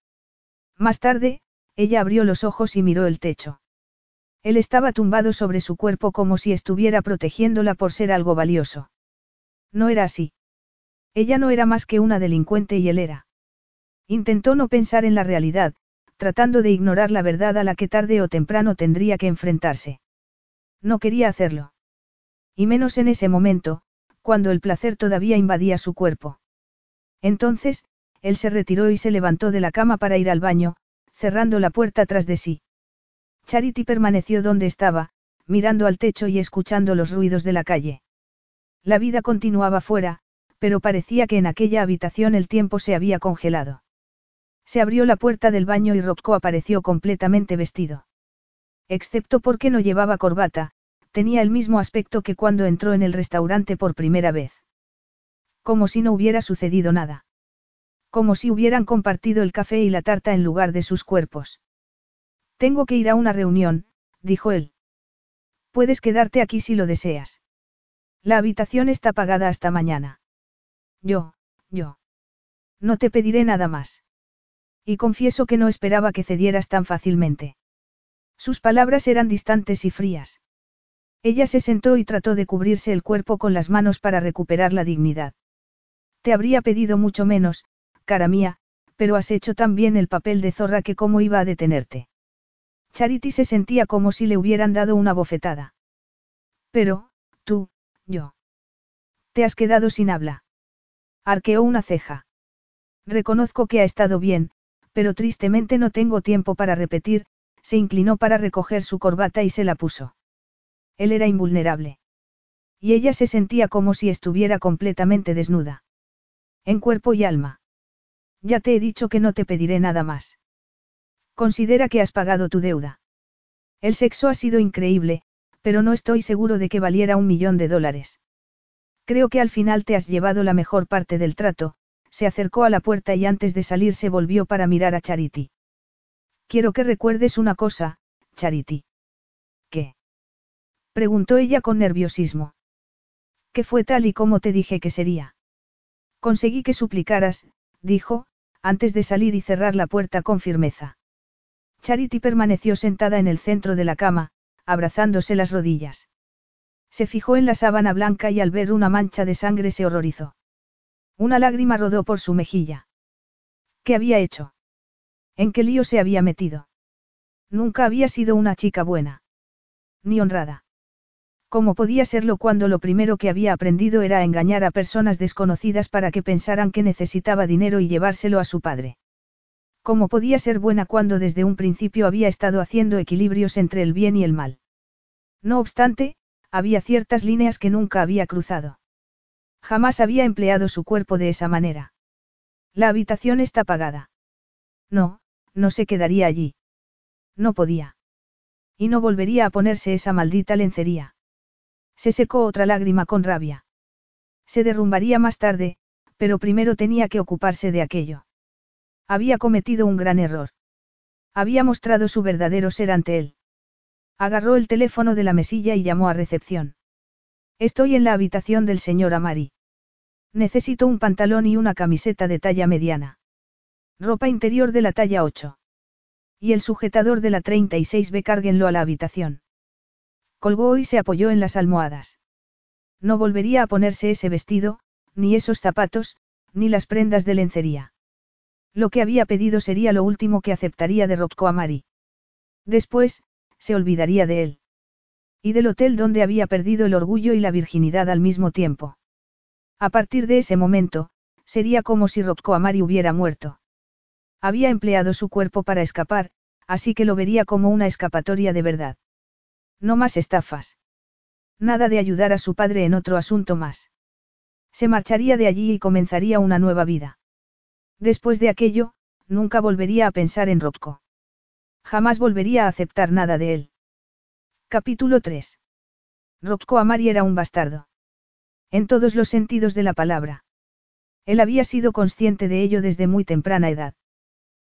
Más tarde, ella abrió los ojos y miró el techo. Él estaba tumbado sobre su cuerpo como si estuviera protegiéndola por ser algo valioso. No era así. Ella no era más que una delincuente y él era. Intentó no pensar en la realidad, tratando de ignorar la verdad a la que tarde o temprano tendría que enfrentarse. No quería hacerlo. Y menos en ese momento, cuando el placer todavía invadía su cuerpo. Entonces, él se retiró y se levantó de la cama para ir al baño, cerrando la puerta tras de sí. Charity permaneció donde estaba, mirando al techo y escuchando los ruidos de la calle. La vida continuaba fuera, pero parecía que en aquella habitación el tiempo se había congelado. Se abrió la puerta del baño y Rocco apareció completamente vestido. Excepto porque no llevaba corbata, tenía el mismo aspecto que cuando entró en el restaurante por primera vez. Como si no hubiera sucedido nada. Como si hubieran compartido el café y la tarta en lugar de sus cuerpos. Tengo que ir a una reunión, dijo él. Puedes quedarte aquí si lo deseas. La habitación está pagada hasta mañana. Yo, yo. No te pediré nada más. Y confieso que no esperaba que cedieras tan fácilmente. Sus palabras eran distantes y frías. Ella se sentó y trató de cubrirse el cuerpo con las manos para recuperar la dignidad. Te habría pedido mucho menos, cara mía, pero has hecho tan bien el papel de zorra que cómo iba a detenerte. Charity se sentía como si le hubieran dado una bofetada. Pero, tú, yo. Te has quedado sin habla. Arqueó una ceja. Reconozco que ha estado bien, pero tristemente no tengo tiempo para repetir, se inclinó para recoger su corbata y se la puso. Él era invulnerable. Y ella se sentía como si estuviera completamente desnuda. En cuerpo y alma. Ya te he dicho que no te pediré nada más. Considera que has pagado tu deuda. El sexo ha sido increíble, pero no estoy seguro de que valiera un millón de dólares. Creo que al final te has llevado la mejor parte del trato, se acercó a la puerta y antes de salir se volvió para mirar a Charity. Quiero que recuerdes una cosa, Charity. ¿Qué? Preguntó ella con nerviosismo. ¿Qué fue tal y como te dije que sería? Conseguí que suplicaras, dijo, antes de salir y cerrar la puerta con firmeza. Charity permaneció sentada en el centro de la cama, abrazándose las rodillas. Se fijó en la sábana blanca y al ver una mancha de sangre se horrorizó. Una lágrima rodó por su mejilla. ¿Qué había hecho? ¿En qué lío se había metido? Nunca había sido una chica buena. Ni honrada. ¿Cómo podía serlo cuando lo primero que había aprendido era engañar a personas desconocidas para que pensaran que necesitaba dinero y llevárselo a su padre? ¿Cómo podía ser buena cuando desde un principio había estado haciendo equilibrios entre el bien y el mal? No obstante, había ciertas líneas que nunca había cruzado. Jamás había empleado su cuerpo de esa manera. La habitación está pagada. No, no se quedaría allí. No podía. Y no volvería a ponerse esa maldita lencería. Se secó otra lágrima con rabia. Se derrumbaría más tarde, pero primero tenía que ocuparse de aquello. Había cometido un gran error. Había mostrado su verdadero ser ante él. Agarró el teléfono de la mesilla y llamó a recepción. Estoy en la habitación del señor Amari. Necesito un pantalón y una camiseta de talla mediana. Ropa interior de la talla 8. Y el sujetador de la 36B cárguenlo a la habitación. Colgó y se apoyó en las almohadas. No volvería a ponerse ese vestido, ni esos zapatos, ni las prendas de lencería. Lo que había pedido sería lo último que aceptaría de Rocco Amari. Después, se olvidaría de él. Y del hotel donde había perdido el orgullo y la virginidad al mismo tiempo. A partir de ese momento, sería como si Rocco Amari hubiera muerto. Había empleado su cuerpo para escapar, así que lo vería como una escapatoria de verdad. No más estafas. Nada de ayudar a su padre en otro asunto más. Se marcharía de allí y comenzaría una nueva vida. Después de aquello, nunca volvería a pensar en Rocco. Jamás volvería a aceptar nada de él. Capítulo 3. Rocco Amari era un bastardo. En todos los sentidos de la palabra. Él había sido consciente de ello desde muy temprana edad.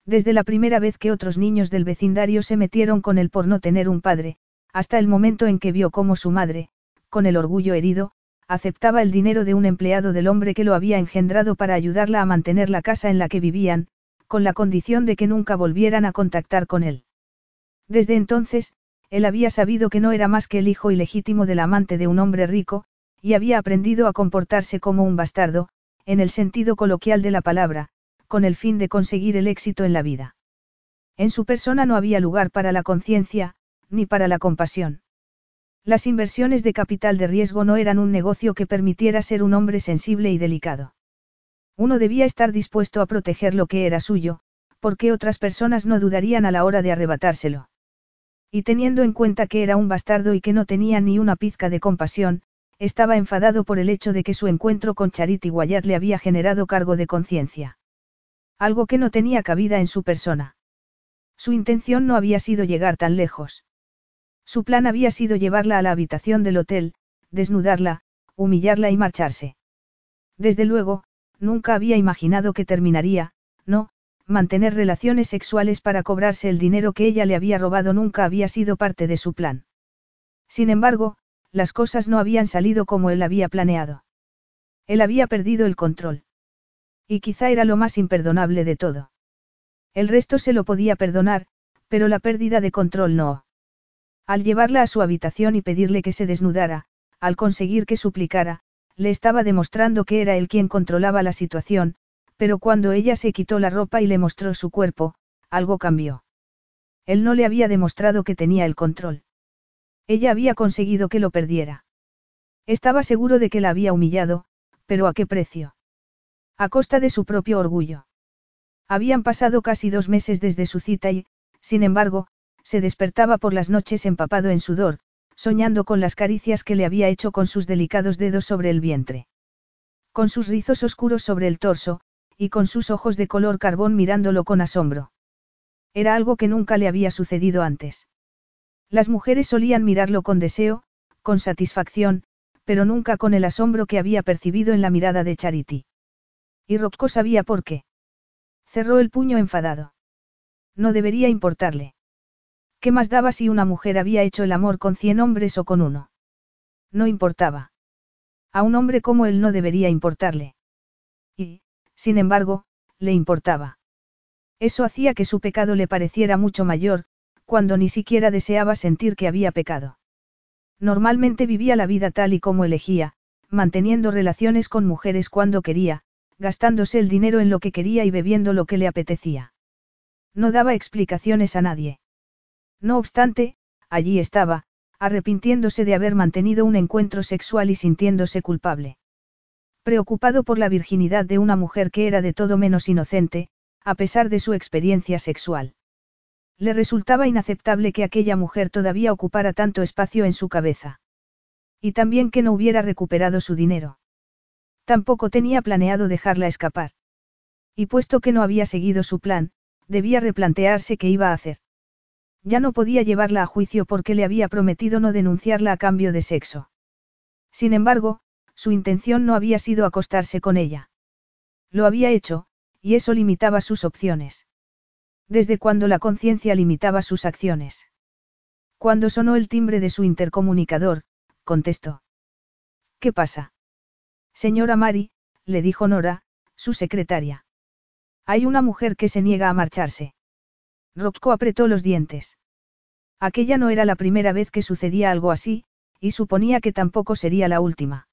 Desde la primera vez que otros niños del vecindario se metieron con él por no tener un padre, hasta el momento en que vio cómo su madre, con el orgullo herido, aceptaba el dinero de un empleado del hombre que lo había engendrado para ayudarla a mantener la casa en la que vivían, con la condición de que nunca volvieran a contactar con él. Desde entonces, él había sabido que no era más que el hijo ilegítimo del amante de un hombre rico, y había aprendido a comportarse como un bastardo, en el sentido coloquial de la palabra, con el fin de conseguir el éxito en la vida. En su persona no había lugar para la conciencia, ni para la compasión. Las inversiones de capital de riesgo no eran un negocio que permitiera ser un hombre sensible y delicado. Uno debía estar dispuesto a proteger lo que era suyo, porque otras personas no dudarían a la hora de arrebatárselo. Y teniendo en cuenta que era un bastardo y que no tenía ni una pizca de compasión, estaba enfadado por el hecho de que su encuentro con Charity Wyatt le había generado cargo de conciencia. Algo que no tenía cabida en su persona. Su intención no había sido llegar tan lejos. Su plan había sido llevarla a la habitación del hotel, desnudarla, humillarla y marcharse. Desde luego, nunca había imaginado que terminaría, no, mantener relaciones sexuales para cobrarse el dinero que ella le había robado nunca había sido parte de su plan. Sin embargo, las cosas no habían salido como él había planeado. Él había perdido el control. Y quizá era lo más imperdonable de todo. El resto se lo podía perdonar, pero la pérdida de control no. Al llevarla a su habitación y pedirle que se desnudara, al conseguir que suplicara, le estaba demostrando que era él quien controlaba la situación, pero cuando ella se quitó la ropa y le mostró su cuerpo, algo cambió. Él no le había demostrado que tenía el control. Ella había conseguido que lo perdiera. Estaba seguro de que la había humillado, pero ¿a qué precio? A costa de su propio orgullo. Habían pasado casi dos meses desde su cita y, sin embargo, se despertaba por las noches empapado en sudor, soñando con las caricias que le había hecho con sus delicados dedos sobre el vientre. Con sus rizos oscuros sobre el torso, y con sus ojos de color carbón mirándolo con asombro. Era algo que nunca le había sucedido antes. Las mujeres solían mirarlo con deseo, con satisfacción, pero nunca con el asombro que había percibido en la mirada de Charity. Y Rocco sabía por qué. Cerró el puño enfadado. No debería importarle. ¿Qué más daba si una mujer había hecho el amor con cien hombres o con uno? No importaba. A un hombre como él no debería importarle. Y, sin embargo, le importaba. Eso hacía que su pecado le pareciera mucho mayor, cuando ni siquiera deseaba sentir que había pecado. Normalmente vivía la vida tal y como elegía, manteniendo relaciones con mujeres cuando quería, gastándose el dinero en lo que quería y bebiendo lo que le apetecía. No daba explicaciones a nadie. No obstante, allí estaba, arrepintiéndose de haber mantenido un encuentro sexual y sintiéndose culpable. Preocupado por la virginidad de una mujer que era de todo menos inocente, a pesar de su experiencia sexual. Le resultaba inaceptable que aquella mujer todavía ocupara tanto espacio en su cabeza. Y también que no hubiera recuperado su dinero. Tampoco tenía planeado dejarla escapar. Y puesto que no había seguido su plan, debía replantearse qué iba a hacer. Ya no podía llevarla a juicio porque le había prometido no denunciarla a cambio de sexo. Sin embargo, su intención no había sido acostarse con ella. Lo había hecho, y eso limitaba sus opciones. Desde cuando la conciencia limitaba sus acciones. Cuando sonó el timbre de su intercomunicador, contestó. ¿Qué pasa? Señora Mari, le dijo Nora, su secretaria. Hay una mujer que se niega a marcharse. Rocco apretó los dientes. Aquella no era la primera vez que sucedía algo así, y suponía que tampoco sería la última.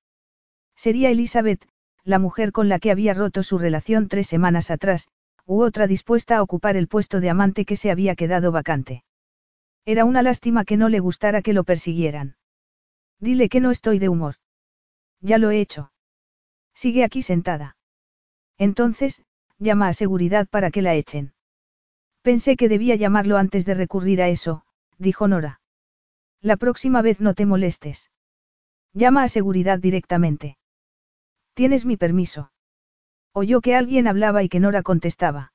Sería Elizabeth, la mujer con la que había roto su relación tres semanas atrás, u otra dispuesta a ocupar el puesto de amante que se había quedado vacante. Era una lástima que no le gustara que lo persiguieran. Dile que no estoy de humor. Ya lo he hecho. Sigue aquí sentada. Entonces, llama a seguridad para que la echen. Pensé que debía llamarlo antes de recurrir a eso, dijo Nora. La próxima vez no te molestes. Llama a seguridad directamente. Tienes mi permiso. Oyó que alguien hablaba y que Nora contestaba.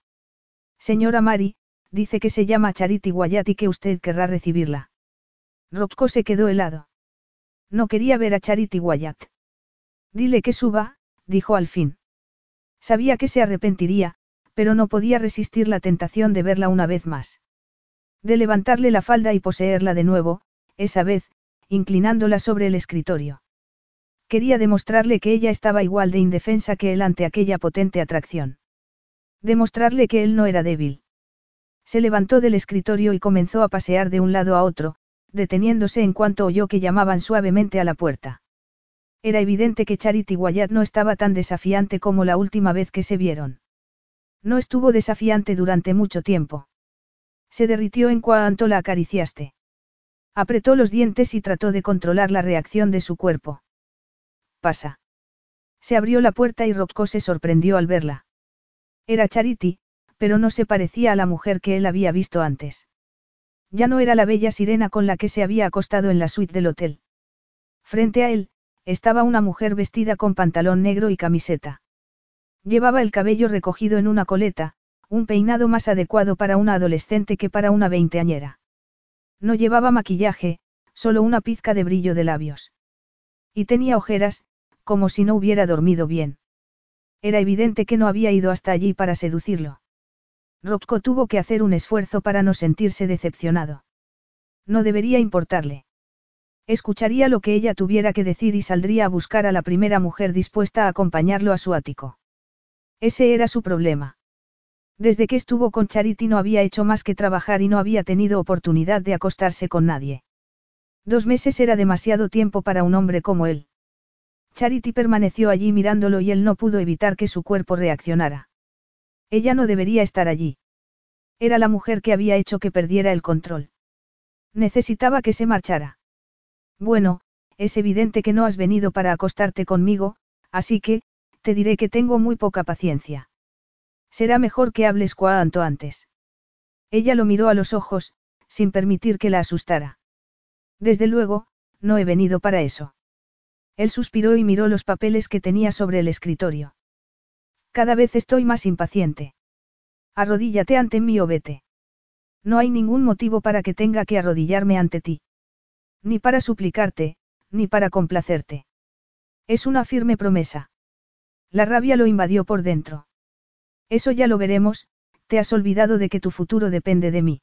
Señora Mari, dice que se llama Charity Wyatt y que usted querrá recibirla. Rocco se quedó helado. No quería ver a Charity Wyatt. Dile que suba, dijo al fin. Sabía que se arrepentiría, pero no podía resistir la tentación de verla una vez más. De levantarle la falda y poseerla de nuevo, esa vez, inclinándola sobre el escritorio. Quería demostrarle que ella estaba igual de indefensa que él ante aquella potente atracción. Demostrarle que él no era débil. Se levantó del escritorio y comenzó a pasear de un lado a otro, deteniéndose en cuanto oyó que llamaban suavemente a la puerta. Era evidente que Charity Wyatt no estaba tan desafiante como la última vez que se vieron. No estuvo desafiante durante mucho tiempo. Se derritió en cuanto la acariciaste. Apretó los dientes y trató de controlar la reacción de su cuerpo. Pasa. Se abrió la puerta y Rocco se sorprendió al verla. Era Charity, pero no se parecía a la mujer que él había visto antes. Ya no era la bella sirena con la que se había acostado en la suite del hotel. Frente a él, estaba una mujer vestida con pantalón negro y camiseta. Llevaba el cabello recogido en una coleta, un peinado más adecuado para una adolescente que para una veinteañera. No llevaba maquillaje, solo una pizca de brillo de labios. Y tenía ojeras, como si no hubiera dormido bien. Era evidente que no había ido hasta allí para seducirlo. Rocco tuvo que hacer un esfuerzo para no sentirse decepcionado. No debería importarle. Escucharía lo que ella tuviera que decir y saldría a buscar a la primera mujer dispuesta a acompañarlo a su ático. Ese era su problema. Desde que estuvo con Charity no había hecho más que trabajar y no había tenido oportunidad de acostarse con nadie. Dos meses era demasiado tiempo para un hombre como él. Charity permaneció allí mirándolo y él no pudo evitar que su cuerpo reaccionara. Ella no debería estar allí. Era la mujer que había hecho que perdiera el control. Necesitaba que se marchara. Bueno, es evidente que no has venido para acostarte conmigo, así que, te diré que tengo muy poca paciencia. Será mejor que hables cuanto antes. Ella lo miró a los ojos, sin permitir que la asustara. Desde luego, no he venido para eso. Él suspiró y miró los papeles que tenía sobre el escritorio. Cada vez estoy más impaciente. Arrodíllate ante mí o vete. No hay ningún motivo para que tenga que arrodillarme ante ti. Ni para suplicarte, ni para complacerte. Es una firme promesa. La rabia lo invadió por dentro. Eso ya lo veremos, te has olvidado de que tu futuro depende de mí.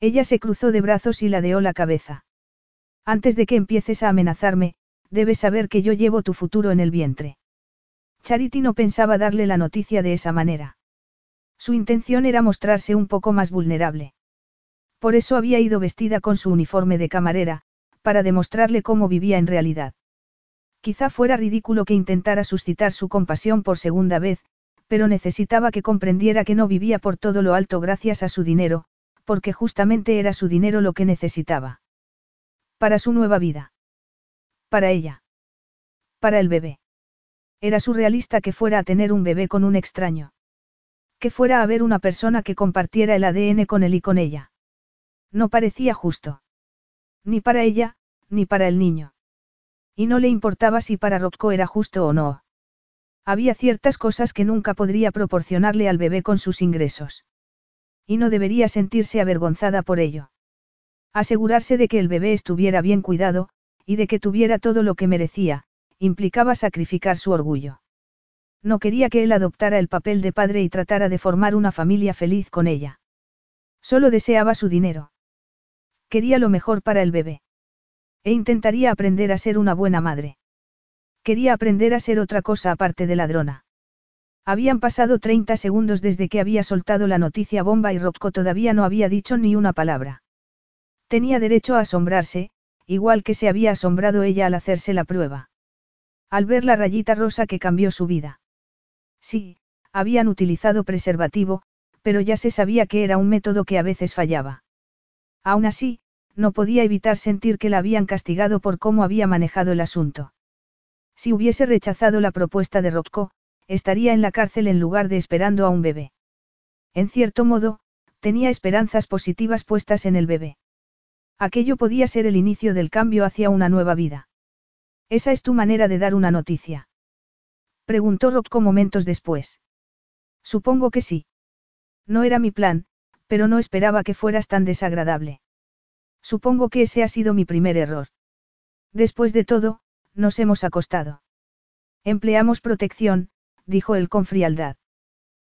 Ella se cruzó de brazos y ladeó la cabeza. Antes de que empieces a amenazarme, debes saber que yo llevo tu futuro en el vientre. Charity no pensaba darle la noticia de esa manera. Su intención era mostrarse un poco más vulnerable. Por eso había ido vestida con su uniforme de camarera, para demostrarle cómo vivía en realidad. Quizá fuera ridículo que intentara suscitar su compasión por segunda vez, pero necesitaba que comprendiera que no vivía por todo lo alto gracias a su dinero, porque justamente era su dinero lo que necesitaba. Para su nueva vida. Para ella. Para el bebé. Era surrealista que fuera a tener un bebé con un extraño. Que fuera a ver una persona que compartiera el ADN con él y con ella. No parecía justo. Ni para ella, ni para el niño. Y no le importaba si para Rocco era justo o no. Había ciertas cosas que nunca podría proporcionarle al bebé con sus ingresos. Y no debería sentirse avergonzada por ello. Asegurarse de que el bebé estuviera bien cuidado, y de que tuviera todo lo que merecía, implicaba sacrificar su orgullo. No quería que él adoptara el papel de padre y tratara de formar una familia feliz con ella. Solo deseaba su dinero. Quería lo mejor para el bebé. E intentaría aprender a ser una buena madre. Quería aprender a ser otra cosa aparte de ladrona. Habían pasado 30 segundos desde que había soltado la noticia bomba y Rocco todavía no había dicho ni una palabra. Tenía derecho a asombrarse, igual que se había asombrado ella al hacerse la prueba. Al ver la rayita rosa que cambió su vida. Sí, habían utilizado preservativo, pero ya se sabía que era un método que a veces fallaba. Aún así, no podía evitar sentir que la habían castigado por cómo había manejado el asunto. Si hubiese rechazado la propuesta de Rocco, estaría en la cárcel en lugar de esperando a un bebé. En cierto modo, tenía esperanzas positivas puestas en el bebé. Aquello podía ser el inicio del cambio hacia una nueva vida. ¿Esa es tu manera de dar una noticia? Preguntó Rocco momentos después. Supongo que sí. No era mi plan, Pero no esperaba que fueras tan desagradable. Supongo que ese ha sido mi primer error. Después de todo, nos hemos acostado. Empleamos protección, dijo él con frialdad.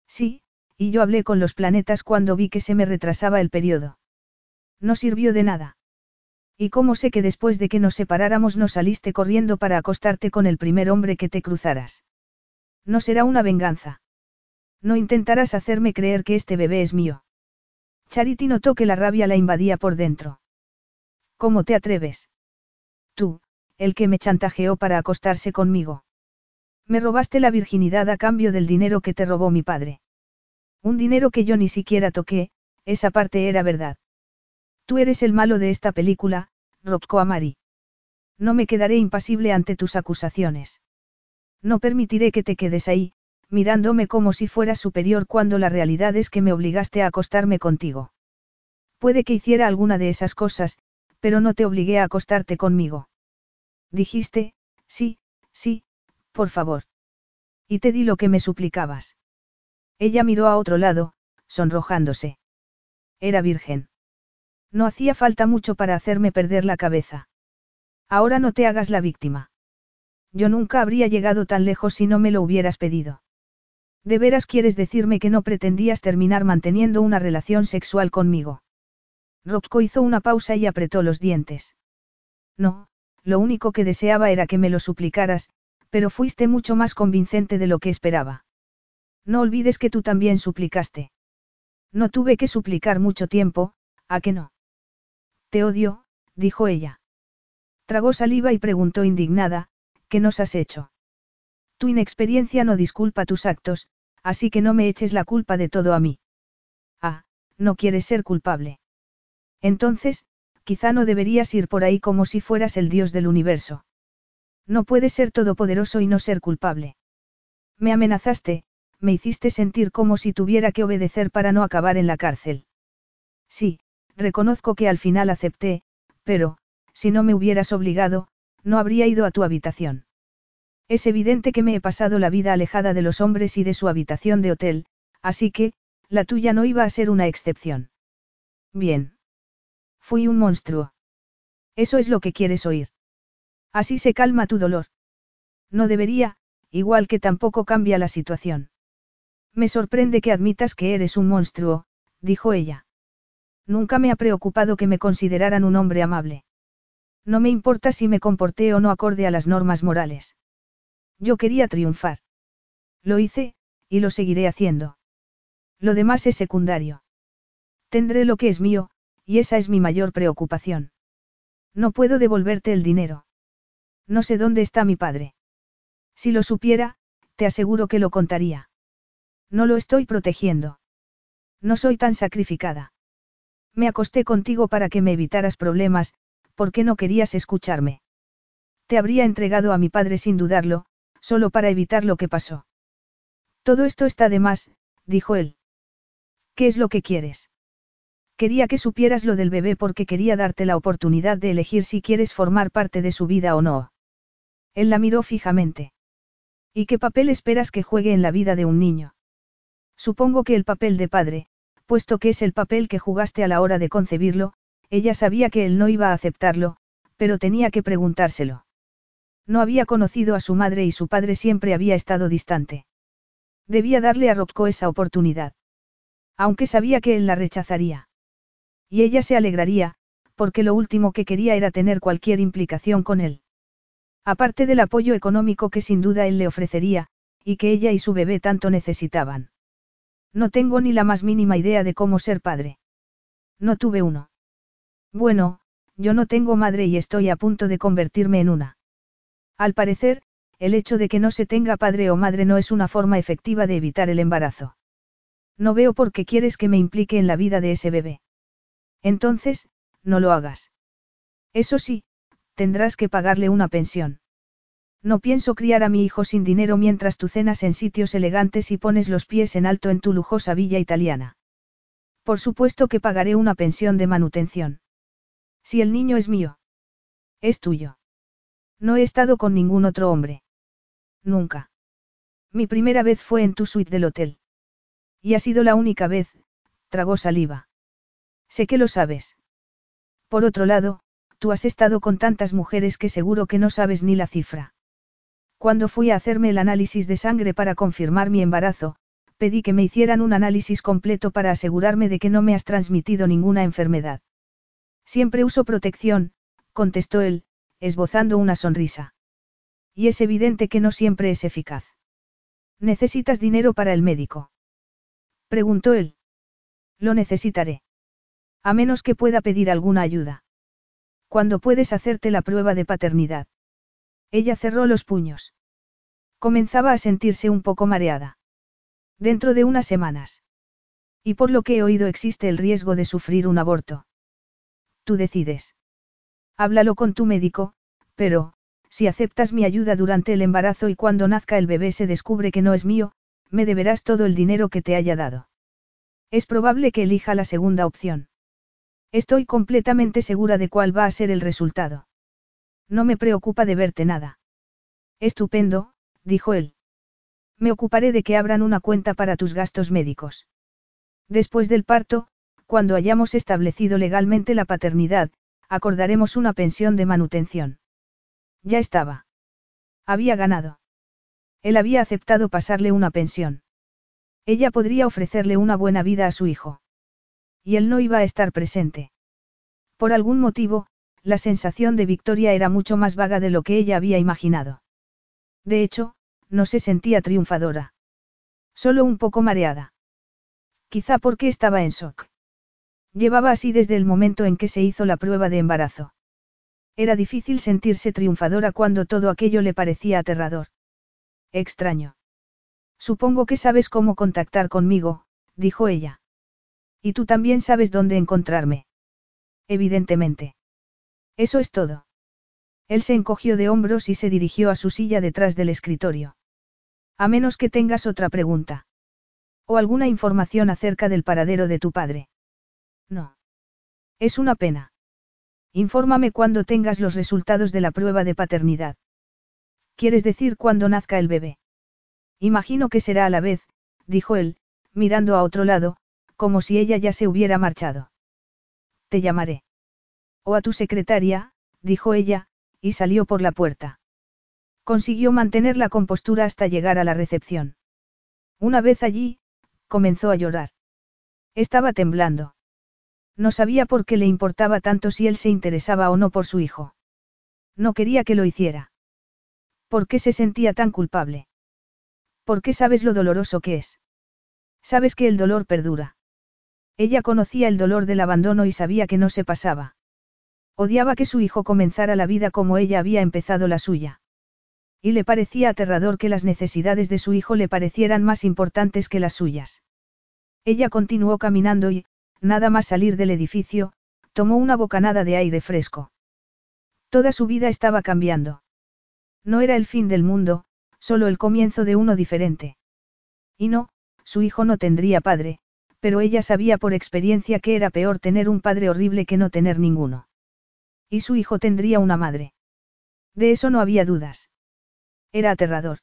Sí, y yo hablé con los planetas cuando vi que se me retrasaba el periodo. No sirvió de nada. ¿Y cómo sé que después de que nos separáramos no saliste corriendo para acostarte con el primer hombre que te cruzaras? No será una venganza. No intentarás hacerme creer que este bebé es mío. Charity notó que la rabia la invadía por dentro. ¿Cómo te atreves? Tú, el que me chantajeó para acostarse conmigo. Me robaste la virginidad a cambio del dinero que te robó mi padre. Un dinero que yo ni siquiera toqué, esa parte era verdad. Tú eres el malo de esta película, Rocco Amari. No me quedaré impasible ante tus acusaciones. No permitiré que te quedes ahí, mirándome como si fueras superior cuando la realidad es que me obligaste a acostarme contigo. Puede que hiciera alguna de esas cosas, pero no te obligué a acostarte conmigo. Dijiste, sí, sí, por favor. Y te di lo que me suplicabas. Ella miró a otro lado, sonrojándose. Era virgen. No hacía falta mucho para hacerme perder la cabeza. Ahora no te hagas la víctima. Yo nunca habría llegado tan lejos si no me lo hubieras pedido. ¿De veras quieres decirme que no pretendías terminar manteniendo una relación sexual conmigo? Rocco hizo una pausa y apretó los dientes. No, lo único que deseaba era que me lo suplicaras, pero fuiste mucho más convincente de lo que esperaba. No olvides que tú también suplicaste. No tuve que suplicar mucho tiempo, ¿a que no? Te odio, dijo ella. Tragó saliva y preguntó indignada, ¿qué nos has hecho? Tu inexperiencia no disculpa tus actos, así que no me eches la culpa de todo a mí. Ah, no quieres ser culpable. Entonces, quizá no deberías ir por ahí como si fueras el dios del universo. No puedes ser todopoderoso y no ser culpable. Me amenazaste, me hiciste sentir como si tuviera que obedecer para no acabar en la cárcel. Sí, reconozco que al final acepté, pero, si no me hubieras obligado, no habría ido a tu habitación. Es evidente que me he pasado la vida alejada de los hombres y de su habitación de hotel, así que, la tuya no iba a ser una excepción. Bien. Fui un monstruo. Eso es lo que quieres oír. Así se calma tu dolor. No debería, igual que tampoco cambia la situación. Me sorprende que admitas que eres un monstruo, dijo ella. Nunca me ha preocupado que me consideraran un hombre amable. No me importa si me comporté o no acorde a las normas morales. Yo quería triunfar. Lo hice, y lo seguiré haciendo. Lo demás es secundario. Tendré lo que es mío, y esa es mi mayor preocupación. No puedo devolverte el dinero. No sé dónde está mi padre. Si lo supiera, te aseguro que lo contaría. No lo estoy protegiendo. No soy tan sacrificada. Me acosté contigo para que me evitaras problemas, porque no querías escucharme. Te habría entregado a mi padre sin dudarlo, solo para evitar lo que pasó. Todo esto está de más, dijo él. ¿Qué es lo que quieres? Quería que supieras lo del bebé porque quería darte la oportunidad de elegir si quieres formar parte de su vida o no. Él la miró fijamente. ¿Y qué papel esperas que juegue en la vida de un niño? Supongo que el papel de padre, puesto que es el papel que jugaste a la hora de concebirlo, ella sabía que él no iba a aceptarlo, pero tenía que preguntárselo. No había conocido a su madre y su padre siempre había estado distante. Debía darle a Rocco esa oportunidad. Aunque sabía que él la rechazaría. Y ella se alegraría, porque lo último que quería era tener cualquier implicación con él. Aparte del apoyo económico que sin duda él le ofrecería, y que ella y su bebé tanto necesitaban. No tengo ni la más mínima idea de cómo ser padre. No tuve uno. Bueno, yo no tengo madre y estoy a punto de convertirme en una. Al parecer, el hecho de que no se tenga padre o madre no es una forma efectiva de evitar el embarazo. No veo por qué quieres que me implique en la vida de ese bebé. Entonces, no lo hagas. Eso sí, tendrás que pagarle una pensión. No pienso criar a mi hijo sin dinero mientras tú cenas en sitios elegantes y pones los pies en alto en tu lujosa villa italiana. Por supuesto que pagaré una pensión de manutención. Si el niño es mío. Es tuyo. No he estado con ningún otro hombre. Nunca. Mi primera vez fue en tu suite del hotel. Y ha sido la única vez, tragó saliva. Sé que lo sabes. Por otro lado, tú has estado con tantas mujeres que seguro que no sabes ni la cifra. Cuando fui a hacerme el análisis de sangre para confirmar mi embarazo, pedí que me hicieran un análisis completo para asegurarme de que no me has transmitido ninguna enfermedad. Siempre uso protección, contestó él, esbozando una sonrisa. Y es evidente que no siempre es eficaz. ¿Necesitas dinero para el médico? Preguntó él. Lo necesitaré. A menos que pueda pedir alguna ayuda. ¿Cuándo puedes hacerte la prueba de paternidad? Ella cerró los puños. Comenzaba a sentirse un poco mareada. Dentro de unas semanas. Y por lo que he oído existe el riesgo de sufrir un aborto. Tú decides. Háblalo con tu médico, pero, si aceptas mi ayuda durante el embarazo y cuando nazca el bebé se descubre que no es mío, me deberás todo el dinero que te haya dado. Es probable que elija la segunda opción. Estoy completamente segura de cuál va a ser el resultado. No me preocupa de verte nada. Estupendo, dijo él. Me ocuparé de que abran una cuenta para tus gastos médicos. Después del parto, cuando hayamos establecido legalmente la paternidad, acordaremos una pensión de manutención. Ya estaba. Había ganado. Él había aceptado pasarle una pensión. Ella podría ofrecerle una buena vida a su hijo. Y él no iba a estar presente. Por algún motivo, la sensación de victoria era mucho más vaga de lo que ella había imaginado. De hecho, no se sentía triunfadora. Solo un poco mareada. Quizá porque estaba en shock. Llevaba así desde el momento en que se hizo la prueba de embarazo. Era difícil sentirse triunfadora cuando todo aquello le parecía aterrador. Extraño. Supongo que sabes cómo contactar conmigo, dijo ella. Y tú también sabes dónde encontrarme. Evidentemente. Eso es todo. Él se encogió de hombros y se dirigió a su silla detrás del escritorio. A menos que tengas otra pregunta. O alguna información acerca del paradero de tu padre. No. Es una pena. Infórmame cuando tengas los resultados de la prueba de paternidad. ¿Quieres decir cuando nazca el bebé? Imagino que será a la vez, dijo él, mirando a otro lado, como si ella ya se hubiera marchado. Te llamaré. O a tu secretaria, dijo ella, y salió por la puerta. Consiguió mantener la compostura hasta llegar a la recepción. Una vez allí, comenzó a llorar. Estaba temblando. No sabía por qué le importaba tanto si él se interesaba o no por su hijo. No quería que lo hiciera. ¿Por qué se sentía tan culpable? ¿Por qué sabes lo doloroso que es? Sabes que el dolor perdura. Ella conocía el dolor del abandono y sabía que no se pasaba. Odiaba que su hijo comenzara la vida como ella había empezado la suya. Y le parecía aterrador que las necesidades de su hijo le parecieran más importantes que las suyas. Ella continuó caminando y, nada más salir del edificio, tomó una bocanada de aire fresco. Toda su vida estaba cambiando. No era el fin del mundo, solo el comienzo de uno diferente. Y no, su hijo no tendría padre, pero ella sabía por experiencia que era peor tener un padre horrible que no tener ninguno. Y su hijo tendría una madre. De eso no había dudas. Era aterrador.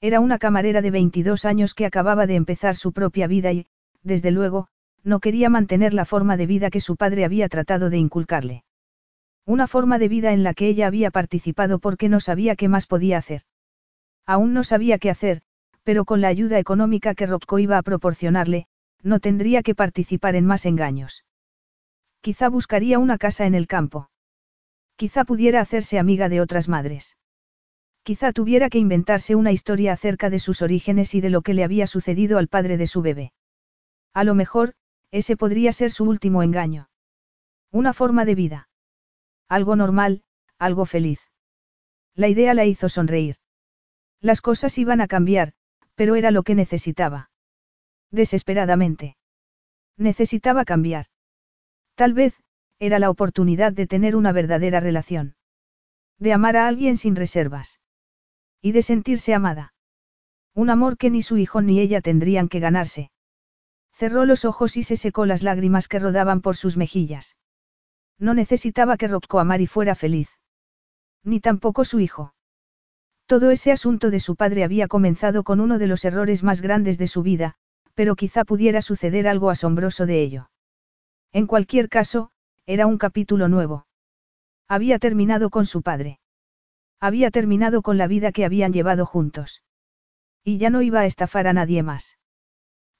Era una camarera de 22 años que acababa de empezar su propia vida y, desde luego, no quería mantener la forma de vida que su padre había tratado de inculcarle. Una forma de vida en la que ella había participado porque no sabía qué más podía hacer. Aún no sabía qué hacer, pero con la ayuda económica que Rocco iba a proporcionarle, no tendría que participar en más engaños. Quizá buscaría una casa en el campo. Quizá pudiera hacerse amiga de otras madres. Quizá tuviera que inventarse una historia acerca de sus orígenes y de lo que le había sucedido al padre de su bebé. A lo mejor, ese podría ser su último engaño. Una forma de vida. Algo normal, algo feliz. La idea la hizo sonreír. Las cosas iban a cambiar, pero era lo que necesitaba. Desesperadamente. Necesitaba cambiar. Tal vez, era la oportunidad de tener una verdadera relación. De amar a alguien sin reservas. Y de sentirse amada. Un amor que ni su hijo ni ella tendrían que ganarse. Cerró los ojos y se secó las lágrimas que rodaban por sus mejillas. No necesitaba que Rocco Amari fuera feliz. Ni tampoco su hijo. Todo ese asunto de su padre había comenzado con uno de los errores más grandes de su vida, pero quizá pudiera suceder algo asombroso de ello. En cualquier caso, era un capítulo nuevo. Había terminado con su padre. Había terminado con la vida que habían llevado juntos. Y ya no iba a estafar a nadie más.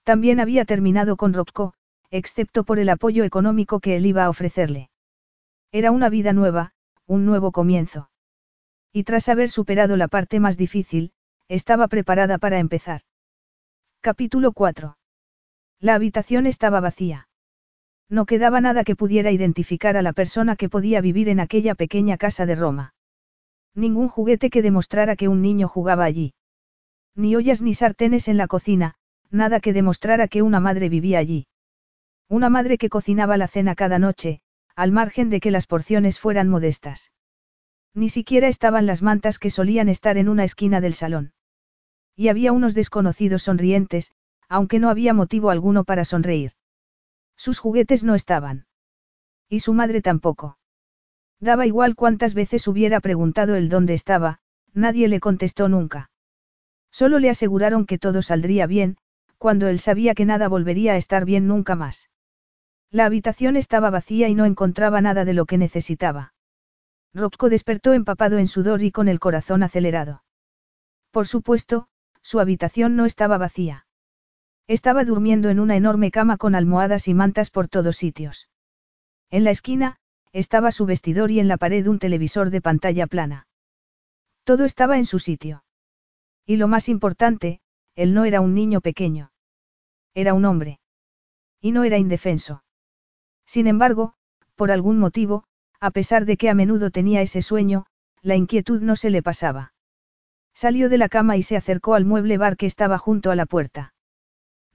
También había terminado con Rocco, excepto por el apoyo económico que él iba a ofrecerle. Era una vida nueva, un nuevo comienzo. Y tras haber superado la parte más difícil, estaba preparada para empezar. Capítulo 4. La habitación estaba vacía. No quedaba nada que pudiera identificar a la persona que podía vivir en aquella pequeña casa de Roma. Ningún juguete que demostrara que un niño jugaba allí. Ni ollas ni sartenes en la cocina, nada que demostrara que una madre vivía allí. Una madre que cocinaba la cena cada noche, al margen de que las porciones fueran modestas. Ni siquiera estaban las mantas que solían estar en una esquina del salón. Y había unos desconocidos sonrientes, aunque no había motivo alguno para sonreír. Sus juguetes no estaban. Y su madre tampoco. Daba igual cuántas veces hubiera preguntado el dónde estaba, nadie le contestó nunca. Solo le aseguraron que todo saldría bien, cuando él sabía que nada volvería a estar bien nunca más. La habitación estaba vacía y no encontraba nada de lo que necesitaba. Rocco despertó empapado en sudor y con el corazón acelerado. Por supuesto, su habitación no estaba vacía. Estaba durmiendo en una enorme cama con almohadas y mantas por todos sitios. En la esquina, estaba su vestidor y en la pared un televisor de pantalla plana. Todo estaba en su sitio. Y lo más importante, él no era un niño pequeño. Era un hombre. Y no era indefenso. Sin embargo, por algún motivo, a pesar de que a menudo tenía ese sueño, la inquietud no se le pasaba. Salió de la cama y se acercó al mueble bar que estaba junto a la puerta.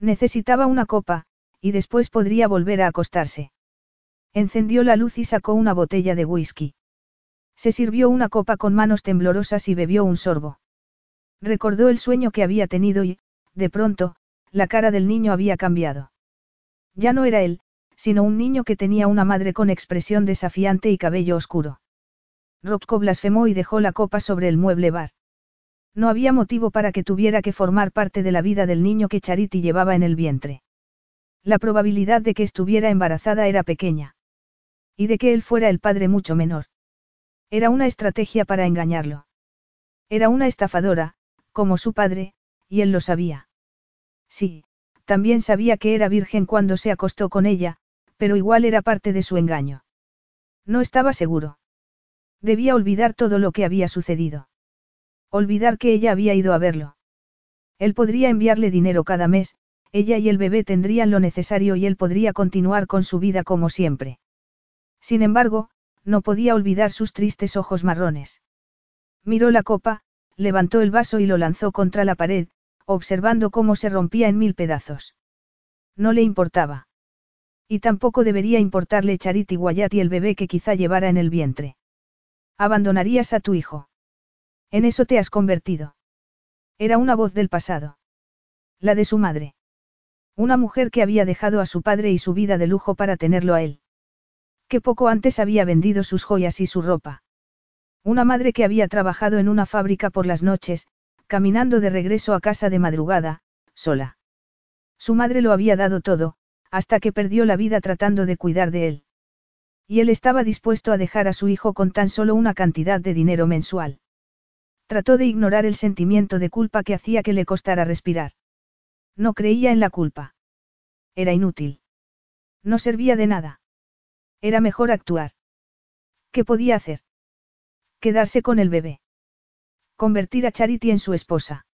Necesitaba una copa, y después podría volver a acostarse. Encendió la luz y sacó una botella de whisky. Se sirvió una copa con manos temblorosas y bebió un sorbo. Recordó el sueño que había tenido y, de pronto, la cara del niño había cambiado. Ya no era él, sino un niño que tenía una madre con expresión desafiante y cabello oscuro. Rocco blasfemó y dejó la copa sobre el mueble bar. No había motivo para que tuviera que formar parte de la vida del niño que Charity llevaba en el vientre. La probabilidad de que estuviera embarazada era pequeña. Y de que él fuera el padre mucho menor. Era una estrategia para engañarlo. Era una estafadora, como su padre, y él lo sabía. Sí, también sabía que era virgen cuando se acostó con ella, pero igual era parte de su engaño. No estaba seguro. Debía olvidar todo lo que había sucedido. Olvidar que ella había ido a verlo. Él podría enviarle dinero cada mes, ella y el bebé tendrían lo necesario y él podría continuar con su vida como siempre. Sin embargo, no podía olvidar sus tristes ojos marrones. Miró la copa, levantó el vaso y lo lanzó contra la pared, observando cómo se rompía en mil pedazos. No le importaba. Y tampoco debería importarle Charity Wyatt y el bebé que quizá llevara en el vientre. Abandonarías a tu hijo. En eso te has convertido. Era una voz del pasado. La de su madre. Una mujer que había dejado a su padre y su vida de lujo para tenerlo a él. Que poco antes había vendido sus joyas y su ropa. Una madre que había trabajado en una fábrica por las noches, caminando de regreso a casa de madrugada, sola. Su madre lo había dado todo, hasta que perdió la vida tratando de cuidar de él. Y él estaba dispuesto a dejar a su hijo con tan solo una cantidad de dinero mensual. Trató de ignorar el sentimiento de culpa que hacía que le costara respirar. No creía en la culpa. Era inútil. No servía de nada. Era mejor actuar. ¿Qué podía hacer? Quedarse con el bebé. Convertir a Charity en su esposa.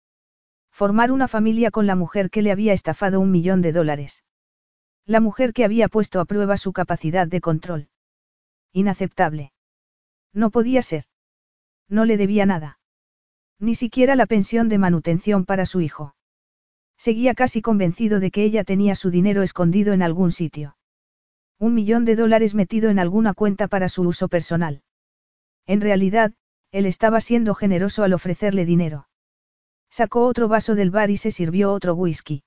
Formar una familia con la mujer que le había estafado un millón de dólares. La mujer que había puesto a prueba su capacidad de control. Inaceptable. No podía ser. No le debía nada. Ni siquiera la pensión de manutención para su hijo. Seguía casi convencido de que ella tenía su dinero escondido en algún sitio. Un millón de dólares metido en alguna cuenta para su uso personal. En realidad, él estaba siendo generoso al ofrecerle dinero. Sacó otro vaso del bar y se sirvió otro whisky.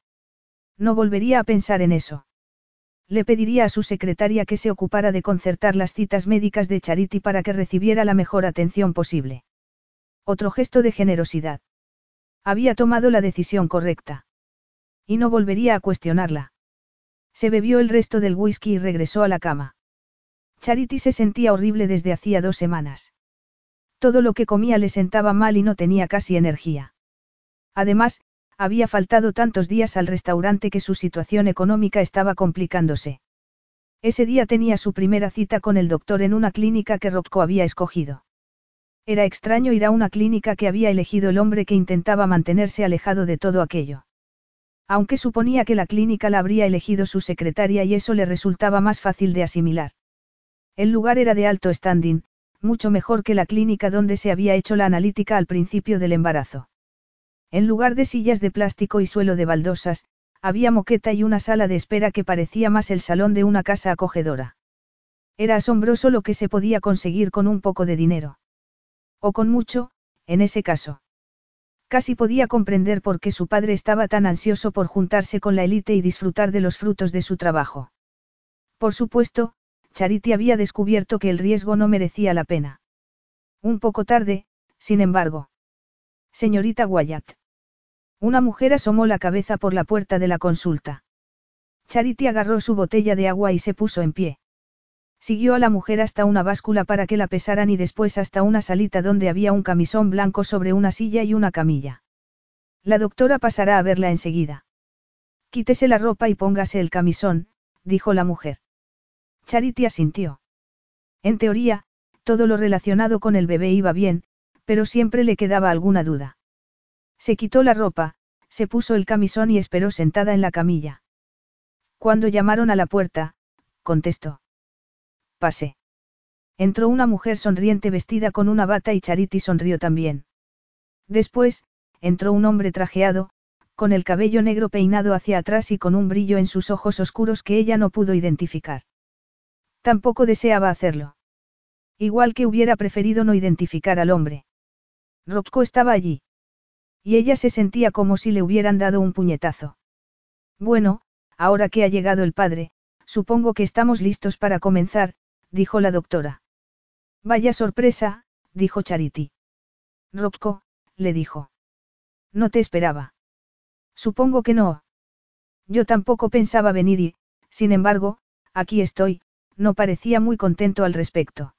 No volvería a pensar en eso. Le pediría a su secretaria que se ocupara de concertar las citas médicas de Charity para que recibiera la mejor atención posible. Otro gesto de generosidad. Había tomado la decisión correcta. Y no volvería a cuestionarla. Se bebió el resto del whisky y regresó a la cama. Charity se sentía horrible desde hacía dos semanas. Todo lo que comía le sentaba mal y no tenía casi energía. Además, había faltado tantos días al restaurante que su situación económica estaba complicándose. Ese día tenía su primera cita con el doctor en una clínica que Rocco había escogido. Era extraño ir a una clínica que había elegido el hombre que intentaba mantenerse alejado de todo aquello. Aunque suponía que la clínica la habría elegido su secretaria y eso le resultaba más fácil de asimilar. El lugar era de alto standing, mucho mejor que la clínica donde se había hecho la analítica al principio del embarazo. En lugar de sillas de plástico y suelo de baldosas, había moqueta y una sala de espera que parecía más el salón de una casa acogedora. Era asombroso lo que se podía conseguir con un poco de dinero. O con mucho, en ese caso. Casi podía comprender por qué su padre estaba tan ansioso por juntarse con la élite y disfrutar de los frutos de su trabajo. Por supuesto, Charity había descubierto que el riesgo no merecía la pena. Un poco tarde, sin embargo. Señorita Wyatt. Una mujer asomó la cabeza por la puerta de la consulta. Charity agarró su botella de agua y se puso en pie. Siguió a la mujer hasta una báscula para que la pesaran y después hasta una salita donde había un camisón blanco sobre una silla y una camilla. La doctora pasará a verla enseguida. Quítese la ropa y póngase el camisón, dijo la mujer. Charity asintió. En teoría, todo lo relacionado con el bebé iba bien, pero siempre le quedaba alguna duda. Se quitó la ropa, se puso el camisón y esperó sentada en la camilla. Cuando llamaron a la puerta, contestó. Pase. Entró una mujer sonriente vestida con una bata y Charity sonrió también. Después, entró un hombre trajeado, con el cabello negro peinado hacia atrás y con un brillo en sus ojos oscuros que ella no pudo identificar. Tampoco deseaba hacerlo. Igual que hubiera preferido no identificar al hombre. Rocco estaba allí. Y ella se sentía como si le hubieran dado un puñetazo. Bueno, ahora que ha llegado el padre, supongo que estamos listos para comenzar, dijo la doctora. Vaya sorpresa, dijo Charity. Rocco, le dijo. No te esperaba. Supongo que no. Yo tampoco pensaba venir y, sin embargo, aquí estoy, no parecía muy contento al respecto.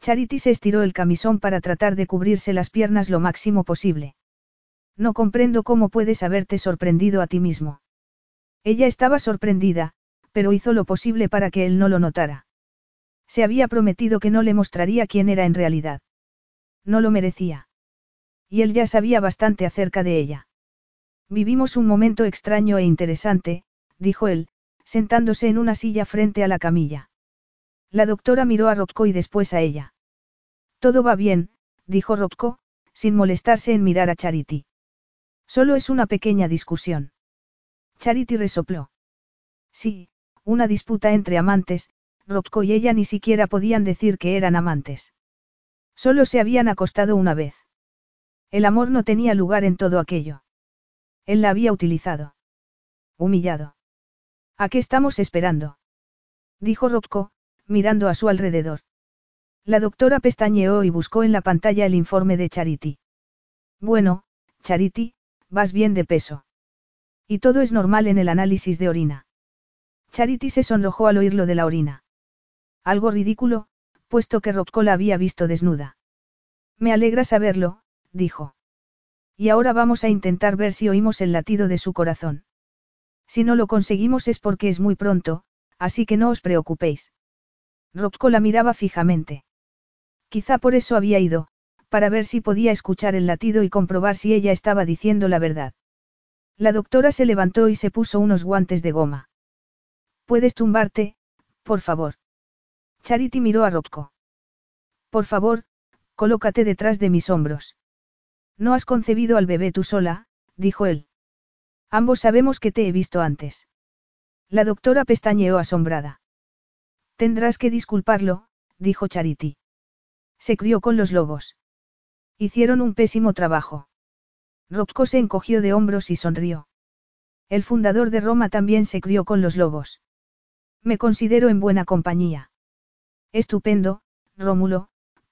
Charity se estiró el camisón para tratar de cubrirse las piernas lo máximo posible. No comprendo cómo puedes haberte sorprendido a ti mismo. Ella estaba sorprendida, pero hizo lo posible para que él no lo notara. Se había prometido que no le mostraría quién era en realidad. No lo merecía. Y él ya sabía bastante acerca de ella. Vivimos un momento extraño e interesante, dijo él, sentándose en una silla frente a la camilla. La doctora miró a Rocco y después a ella. Todo va bien, dijo Rocco, sin molestarse en mirar a Charity. Solo es una pequeña discusión. Charity resopló. Sí, una disputa entre amantes, Rocco y ella ni siquiera podían decir que eran amantes. Solo se habían acostado una vez. El amor no tenía lugar en todo aquello. Él la había utilizado. Humillado. ¿A qué estamos esperando? Dijo Rocco, mirando a su alrededor. La doctora pestañeó y buscó en la pantalla el informe de Charity. Bueno, Charity, vas bien de peso. Y todo es normal en el análisis de orina. Charity se sonrojó al oír lo de la orina. Algo ridículo, puesto que Rocco la había visto desnuda. Me alegra saberlo, dijo. Y ahora vamos a intentar ver si oímos el latido de su corazón. Si no lo conseguimos es porque es muy pronto, así que no os preocupéis. Rocco la miraba fijamente. Quizá por eso había ido, para ver si podía escuchar el latido y comprobar si ella estaba diciendo la verdad. La doctora se levantó y se puso unos guantes de goma. ¿Puedes tumbarte, por favor? Charity miró a Rocco. Por favor, colócate detrás de mis hombros. No has concebido al bebé tú sola, dijo él. Ambos sabemos que te he visto antes. La doctora pestañeó asombrada. Tendrás que disculparlo, dijo Charity. Se crió con los lobos. Hicieron un pésimo trabajo. Rocco se encogió de hombros y sonrió. El fundador de Roma también se crió con los lobos. Me considero en buena compañía. Estupendo, Rómulo,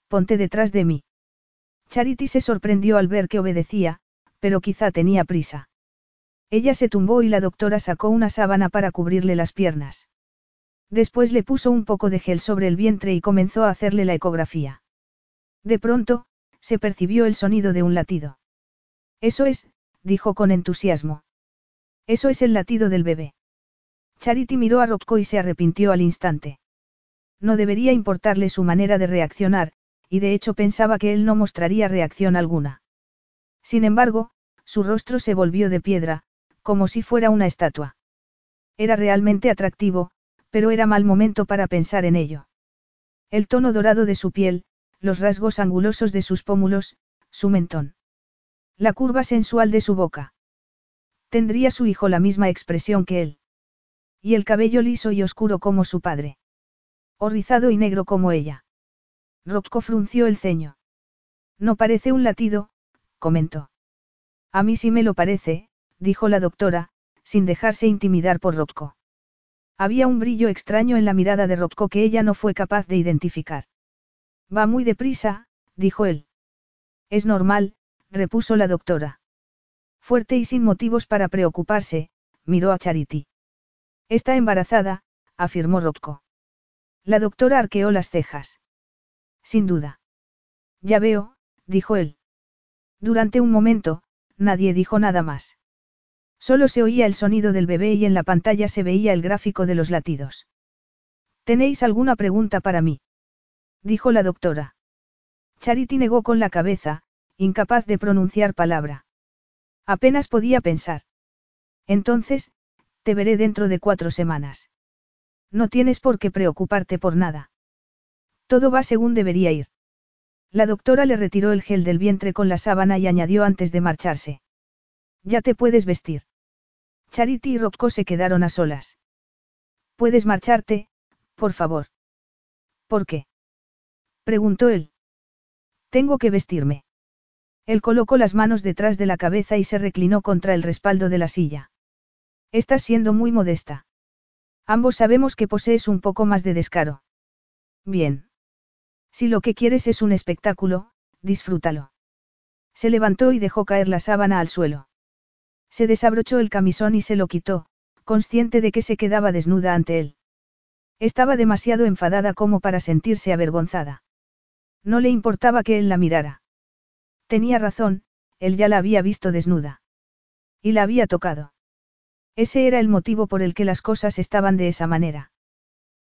ponte detrás de mí. Charity se sorprendió al ver que obedecía, pero quizá tenía prisa. Ella se tumbó y la doctora sacó una sábana para cubrirle las piernas. Después le puso un poco de gel sobre el vientre y comenzó a hacerle la ecografía. De pronto, se percibió el sonido de un latido. Eso es, dijo con entusiasmo. Eso es el latido del bebé. Charity miró a Rocco y se arrepintió al instante. No debería importarle su manera de reaccionar, y de hecho pensaba que él no mostraría reacción alguna. Sin embargo, su rostro se volvió de piedra, como si fuera una estatua. Era realmente atractivo, pero era mal momento para pensar en ello. El tono dorado de su piel, los rasgos angulosos de sus pómulos, su mentón. La curva sensual de su boca. Tendría su hijo la misma expresión que él. Y el cabello liso y oscuro como su padre. O rizado y negro como ella. Rocco frunció el ceño. No parece un latido, comentó. A mí sí me lo parece, dijo la doctora, sin dejarse intimidar por Rocco. Había un brillo extraño en la mirada de Rocco que ella no fue capaz de identificar. Va muy deprisa, dijo él. Es normal, repuso la doctora. Fuerte y sin motivos para preocuparse, miró a Charity. Está embarazada, afirmó Rocco. La doctora arqueó las cejas. Sin duda. Ya veo, dijo él. Durante un momento, nadie dijo nada más. Solo se oía el sonido del bebé y en la pantalla se veía el gráfico de los latidos. ¿Tenéis alguna pregunta para mí? dijo la doctora. Charity negó con la cabeza, incapaz de pronunciar palabra. Apenas podía pensar. Entonces, te veré dentro de cuatro semanas. No tienes por qué preocuparte por nada. Todo va según debería ir. La doctora le retiró el gel del vientre con la sábana y añadió antes de marcharse. Ya te puedes vestir. Charity y Rocco se quedaron a solas. Puedes marcharte, por favor. ¿Por qué? preguntó él. Tengo que vestirme. Él colocó las manos detrás de la cabeza y se reclinó contra el respaldo de la silla. Estás siendo muy modesta. Ambos sabemos que posees un poco más de descaro. Bien. Si lo que quieres es un espectáculo, disfrútalo. Se levantó y dejó caer la sábana al suelo. Se desabrochó el camisón y se lo quitó, consciente de que se quedaba desnuda ante él. Estaba demasiado enfadada como para sentirse avergonzada. No le importaba que él la mirara. Tenía razón, él ya la había visto desnuda. Y la había tocado. Ese era el motivo por el que las cosas estaban de esa manera.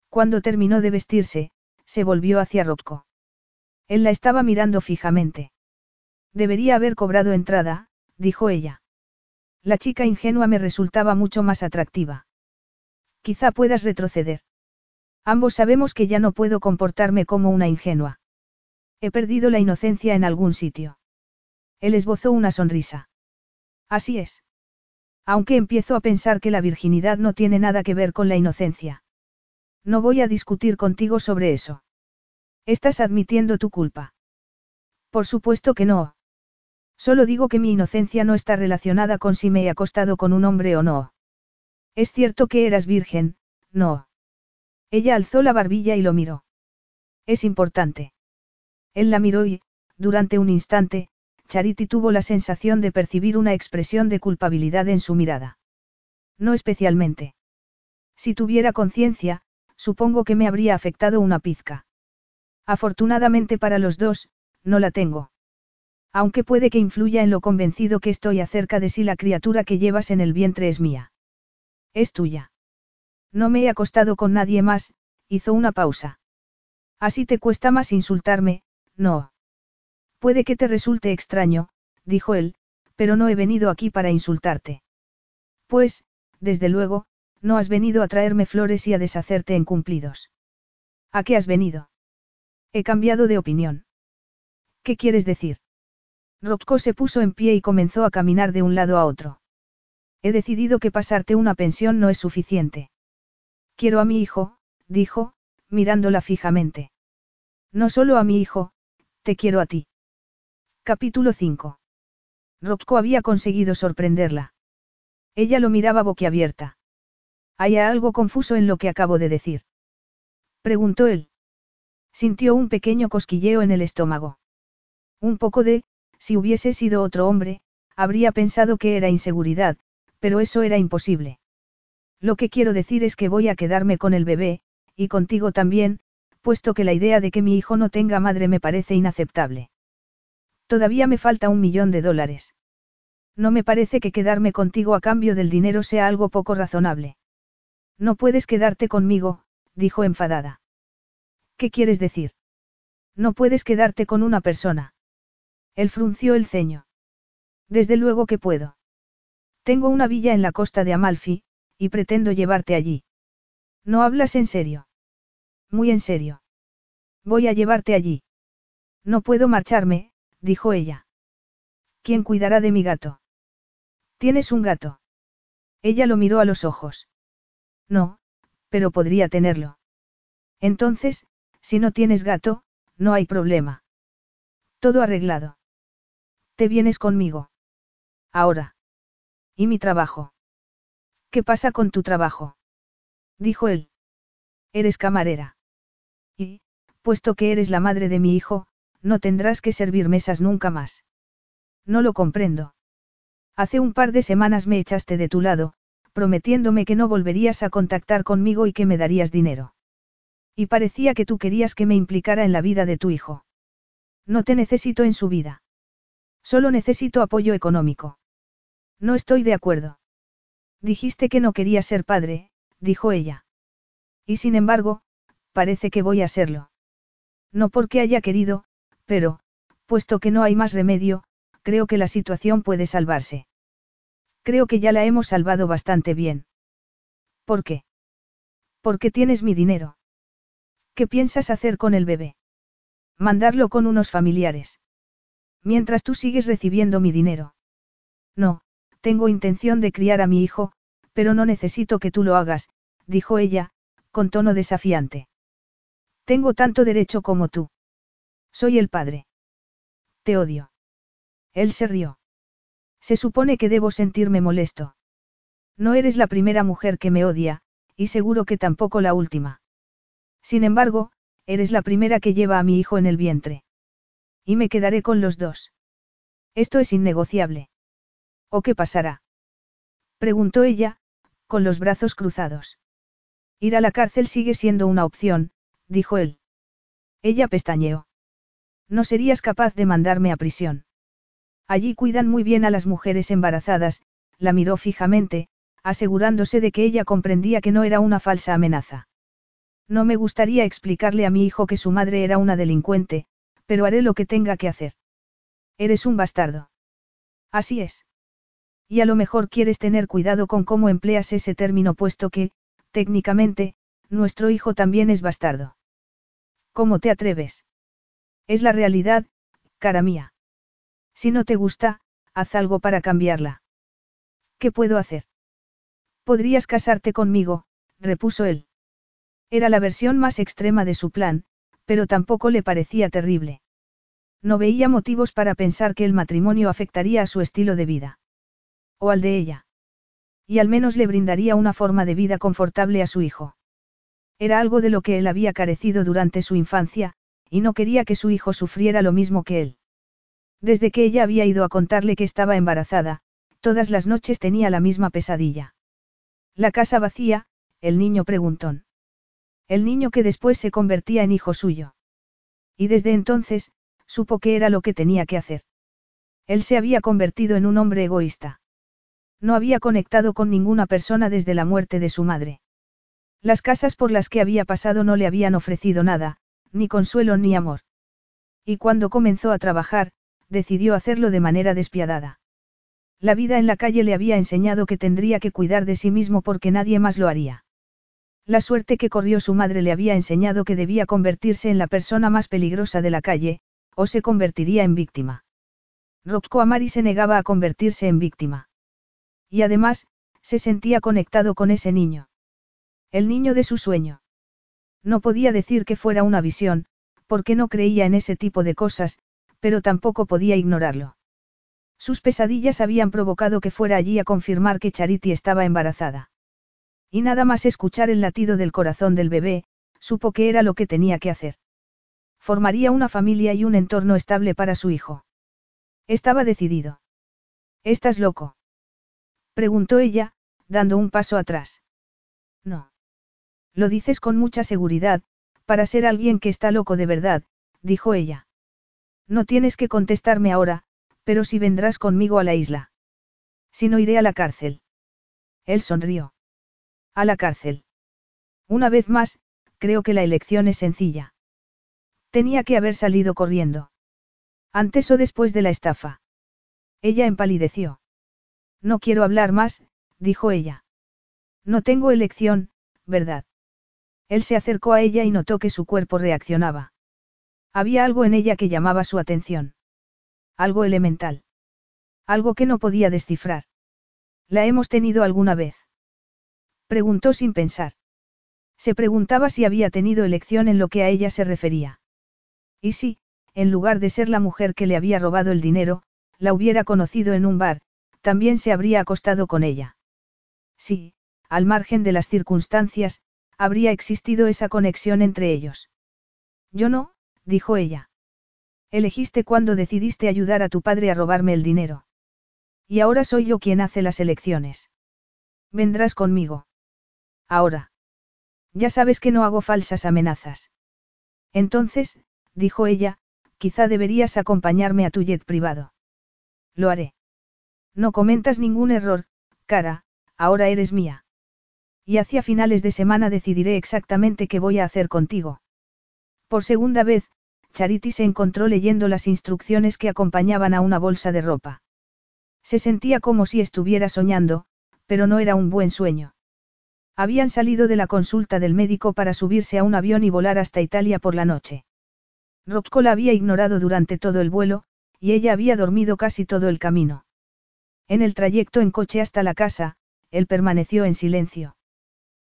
Cuando terminó de vestirse, se volvió hacia Rocco. Él la estaba mirando fijamente. Debería haber cobrado entrada, dijo ella. La chica ingenua me resultaba mucho más atractiva. Quizá puedas retroceder. Ambos sabemos que ya no puedo comportarme como una ingenua. He perdido la inocencia en algún sitio. Él esbozó una sonrisa. Así es. Aunque empiezo a pensar que la virginidad no tiene nada que ver con la inocencia. No voy a discutir contigo sobre eso. Estás admitiendo tu culpa. Por supuesto que no. Solo digo que mi inocencia no está relacionada con si me he acostado con un hombre o no. Es cierto que eras virgen, no. Ella alzó la barbilla y lo miró. Es importante. Él la miró y, durante un instante, Charity tuvo la sensación de percibir una expresión de culpabilidad en su mirada. No especialmente. Si tuviera conciencia, supongo que me habría afectado una pizca. Afortunadamente para los dos, no la tengo. Aunque puede que influya en lo convencido que estoy acerca de si la criatura que llevas en el vientre es mía. Es tuya. No me he acostado con nadie más, hizo una pausa. Así te cuesta más insultarme, no. Puede que te resulte extraño, dijo él, pero no he venido aquí para insultarte. Pues, desde luego, no has venido a traerme flores y a deshacerte en cumplidos. ¿A qué has venido? He cambiado de opinión. ¿Qué quieres decir? Rocco se puso en pie y comenzó a caminar de un lado a otro. He decidido que pasarte una pensión no es suficiente. Quiero a mi hijo, dijo, mirándola fijamente. No solo a mi hijo, te quiero a ti. Capítulo 5. Rocco había conseguido sorprenderla. Ella lo miraba boquiabierta. ¿Hay algo confuso en lo que acabo de decir? Preguntó él. Sintió un pequeño cosquilleo en el estómago. Un poco de, si hubiese sido otro hombre, habría pensado que era inseguridad, pero eso era imposible. Lo que quiero decir es que voy a quedarme con el bebé, y contigo también, puesto que la idea de que mi hijo no tenga madre me parece inaceptable. Todavía me falta un millón de dólares. No me parece que quedarme contigo a cambio del dinero sea algo poco razonable. No puedes quedarte conmigo, dijo enfadada. ¿Qué quieres decir? No puedes quedarte con una persona. Él frunció el ceño. Desde luego que puedo. Tengo una villa en la costa de Amalfi, y pretendo llevarte allí. ¿No hablas en serio? Muy en serio. Voy a llevarte allí. No puedo marcharme, dijo ella. ¿Quién cuidará de mi gato? ¿Tienes un gato? Ella lo miró a los ojos. No, pero podría tenerlo. Entonces, si no tienes gato, no hay problema. Todo arreglado. Te vienes conmigo. Ahora. ¿Y mi trabajo? ¿Qué pasa con tu trabajo? Dijo él. Eres camarera. Y, puesto que eres la madre de mi hijo, no tendrás que servir mesas nunca más. No lo comprendo. Hace un par de semanas me echaste de tu lado, prometiéndome que no volverías a contactar conmigo y que me darías dinero. Y parecía que tú querías que me implicara en la vida de tu hijo. No te necesito en su vida. Solo necesito apoyo económico. No estoy de acuerdo. Dijiste que no querías ser padre, dijo ella. Y sin embargo, parece que voy a serlo. No porque haya querido, pero, puesto que no hay más remedio, creo que la situación puede salvarse. Creo que ya la hemos salvado bastante bien. ¿Por qué? Porque tienes mi dinero. ¿Qué piensas hacer con el bebé? Mandarlo con unos familiares. Mientras tú sigues recibiendo mi dinero. No, tengo intención de criar a mi hijo, pero no necesito que tú lo hagas, dijo ella, con tono desafiante. Tengo tanto derecho como tú. Soy el padre. Te odio. Él se rió. Se supone que debo sentirme molesto. No eres la primera mujer que me odia, y seguro que tampoco la última. Sin embargo, eres la primera que lleva a mi hijo en el vientre. Y me quedaré con los dos. Esto es innegociable. ¿O qué pasará? Preguntó ella, con los brazos cruzados. Ir a la cárcel sigue siendo una opción, dijo él. Ella pestañeó. No serías capaz de mandarme a prisión. Allí cuidan muy bien a las mujeres embarazadas, la miró fijamente, asegurándose de que ella comprendía que no era una falsa amenaza. No me gustaría explicarle a mi hijo que su madre era una delincuente, pero haré lo que tenga que hacer. Eres un bastardo. Así es. Y a lo mejor quieres tener cuidado con cómo empleas ese término puesto que, técnicamente, nuestro hijo también es bastardo. ¿Cómo te atreves? Es la realidad, cara mía. Si no te gusta, haz algo para cambiarla. ¿Qué puedo hacer? Podrías casarte conmigo, repuso él. Era la versión más extrema de su plan, pero tampoco le parecía terrible. No veía motivos para pensar que el matrimonio afectaría a su estilo de vida. O al de ella. Y al menos le brindaría una forma de vida confortable a su hijo. Era algo de lo que él había carecido durante su infancia, y no quería que su hijo sufriera lo mismo que él. Desde que ella había ido a contarle que estaba embarazada, todas las noches tenía la misma pesadilla. La casa vacía, el niño preguntón. El niño que después se convertía en hijo suyo. Y desde entonces, supo que era lo que tenía que hacer. Él se había convertido en un hombre egoísta. No había conectado con ninguna persona desde la muerte de su madre. Las casas por las que había pasado no le habían ofrecido nada, ni consuelo ni amor. Y cuando comenzó a trabajar, decidió hacerlo de manera despiadada. La vida en la calle le había enseñado que tendría que cuidar de sí mismo porque nadie más lo haría. La suerte que corrió su madre le había enseñado que debía convertirse en la persona más peligrosa de la calle, o se convertiría en víctima. Rocco Amari se negaba a convertirse en víctima. Y además, se sentía conectado con ese niño. El niño de su sueño. No podía decir que fuera una visión, porque no creía en ese tipo de cosas, pero tampoco podía ignorarlo. Sus pesadillas habían provocado que fuera allí a confirmar que Charity estaba embarazada. Y nada más escuchar el latido del corazón del bebé, supo que era lo que tenía que hacer. Formaría una familia y un entorno estable para su hijo. Estaba decidido. Estás loco. Preguntó ella, dando un paso atrás. No. Lo dices con mucha seguridad, para ser alguien que está loco de verdad, dijo ella. No tienes que contestarme ahora, pero si vendrás conmigo a la isla. Si no iré a la cárcel. Él sonrió. A la cárcel. Una vez más, creo que la elección es sencilla. Tenía que haber salido corriendo. Antes o después de la estafa. Ella empalideció. No quiero hablar más, dijo ella. No tengo elección, ¿verdad? Él se acercó a ella y notó que su cuerpo reaccionaba. Había algo en ella que llamaba su atención. Algo elemental. Algo que no podía descifrar. ¿La hemos tenido alguna vez? Preguntó sin pensar. Se preguntaba si había tenido elección en lo que a ella se refería. Y si, en lugar de ser la mujer que le había robado el dinero, la hubiera conocido en un bar, también se habría acostado con ella. Sí, al margen de las circunstancias, habría existido esa conexión entre ellos. Yo no, dijo ella. Elegiste cuando decidiste ayudar a tu padre a robarme el dinero. Y ahora soy yo quien hace las elecciones. Vendrás conmigo. Ahora. Ya sabes que no hago falsas amenazas. Entonces, dijo ella, quizá deberías acompañarme a tu jet privado. Lo haré. No comentas ningún error, cara, ahora eres mía. Y hacia finales de semana decidiré exactamente qué voy a hacer contigo. Por segunda vez, Charity se encontró leyendo las instrucciones que acompañaban a una bolsa de ropa. Se sentía como si estuviera soñando, pero no era un buen sueño. Habían salido de la consulta del médico para subirse a un avión y volar hasta Italia por la noche. Rocco la había ignorado durante todo el vuelo, y ella había dormido casi todo el camino. En el trayecto en coche hasta la casa, él permaneció en silencio.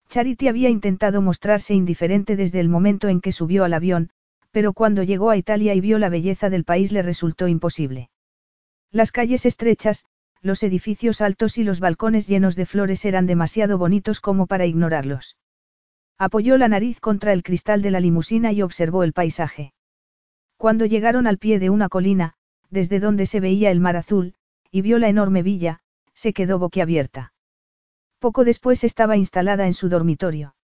Charity había intentado mostrarse indiferente desde el momento en que subió al avión, pero cuando llegó a Italia y vio la belleza del país le resultó imposible. Las calles estrechas, los edificios altos y los balcones llenos de flores eran demasiado bonitos como para ignorarlos. Apoyó la nariz contra el cristal de la limusina y observó el paisaje. Cuando llegaron al pie de una colina, desde donde se veía el mar azul, y vio la enorme villa, se quedó boquiabierta. Poco después estaba instalada en su dormitorio.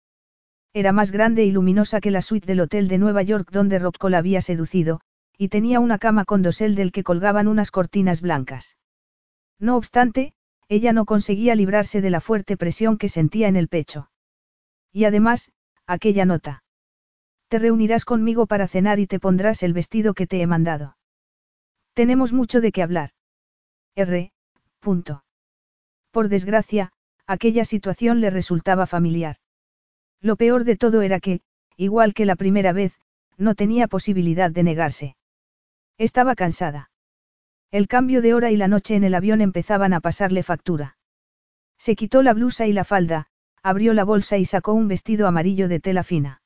Era más grande y luminosa que la suite del hotel de Nueva York donde Rocco la había seducido, y tenía una cama con dosel del que colgaban unas cortinas blancas. No obstante, ella no conseguía librarse de la fuerte presión que sentía en el pecho. Y además, aquella nota. Te reunirás conmigo para cenar y te pondrás el vestido que te he mandado. Tenemos mucho de qué hablar. R. Punto. Por desgracia, aquella situación le resultaba familiar. Lo peor de todo era que, igual que la primera vez, no tenía posibilidad de negarse. Estaba cansada. El cambio de hora y la noche en el avión empezaban a pasarle factura. Se quitó la blusa y la falda, abrió la bolsa y sacó un vestido amarillo de tela fina.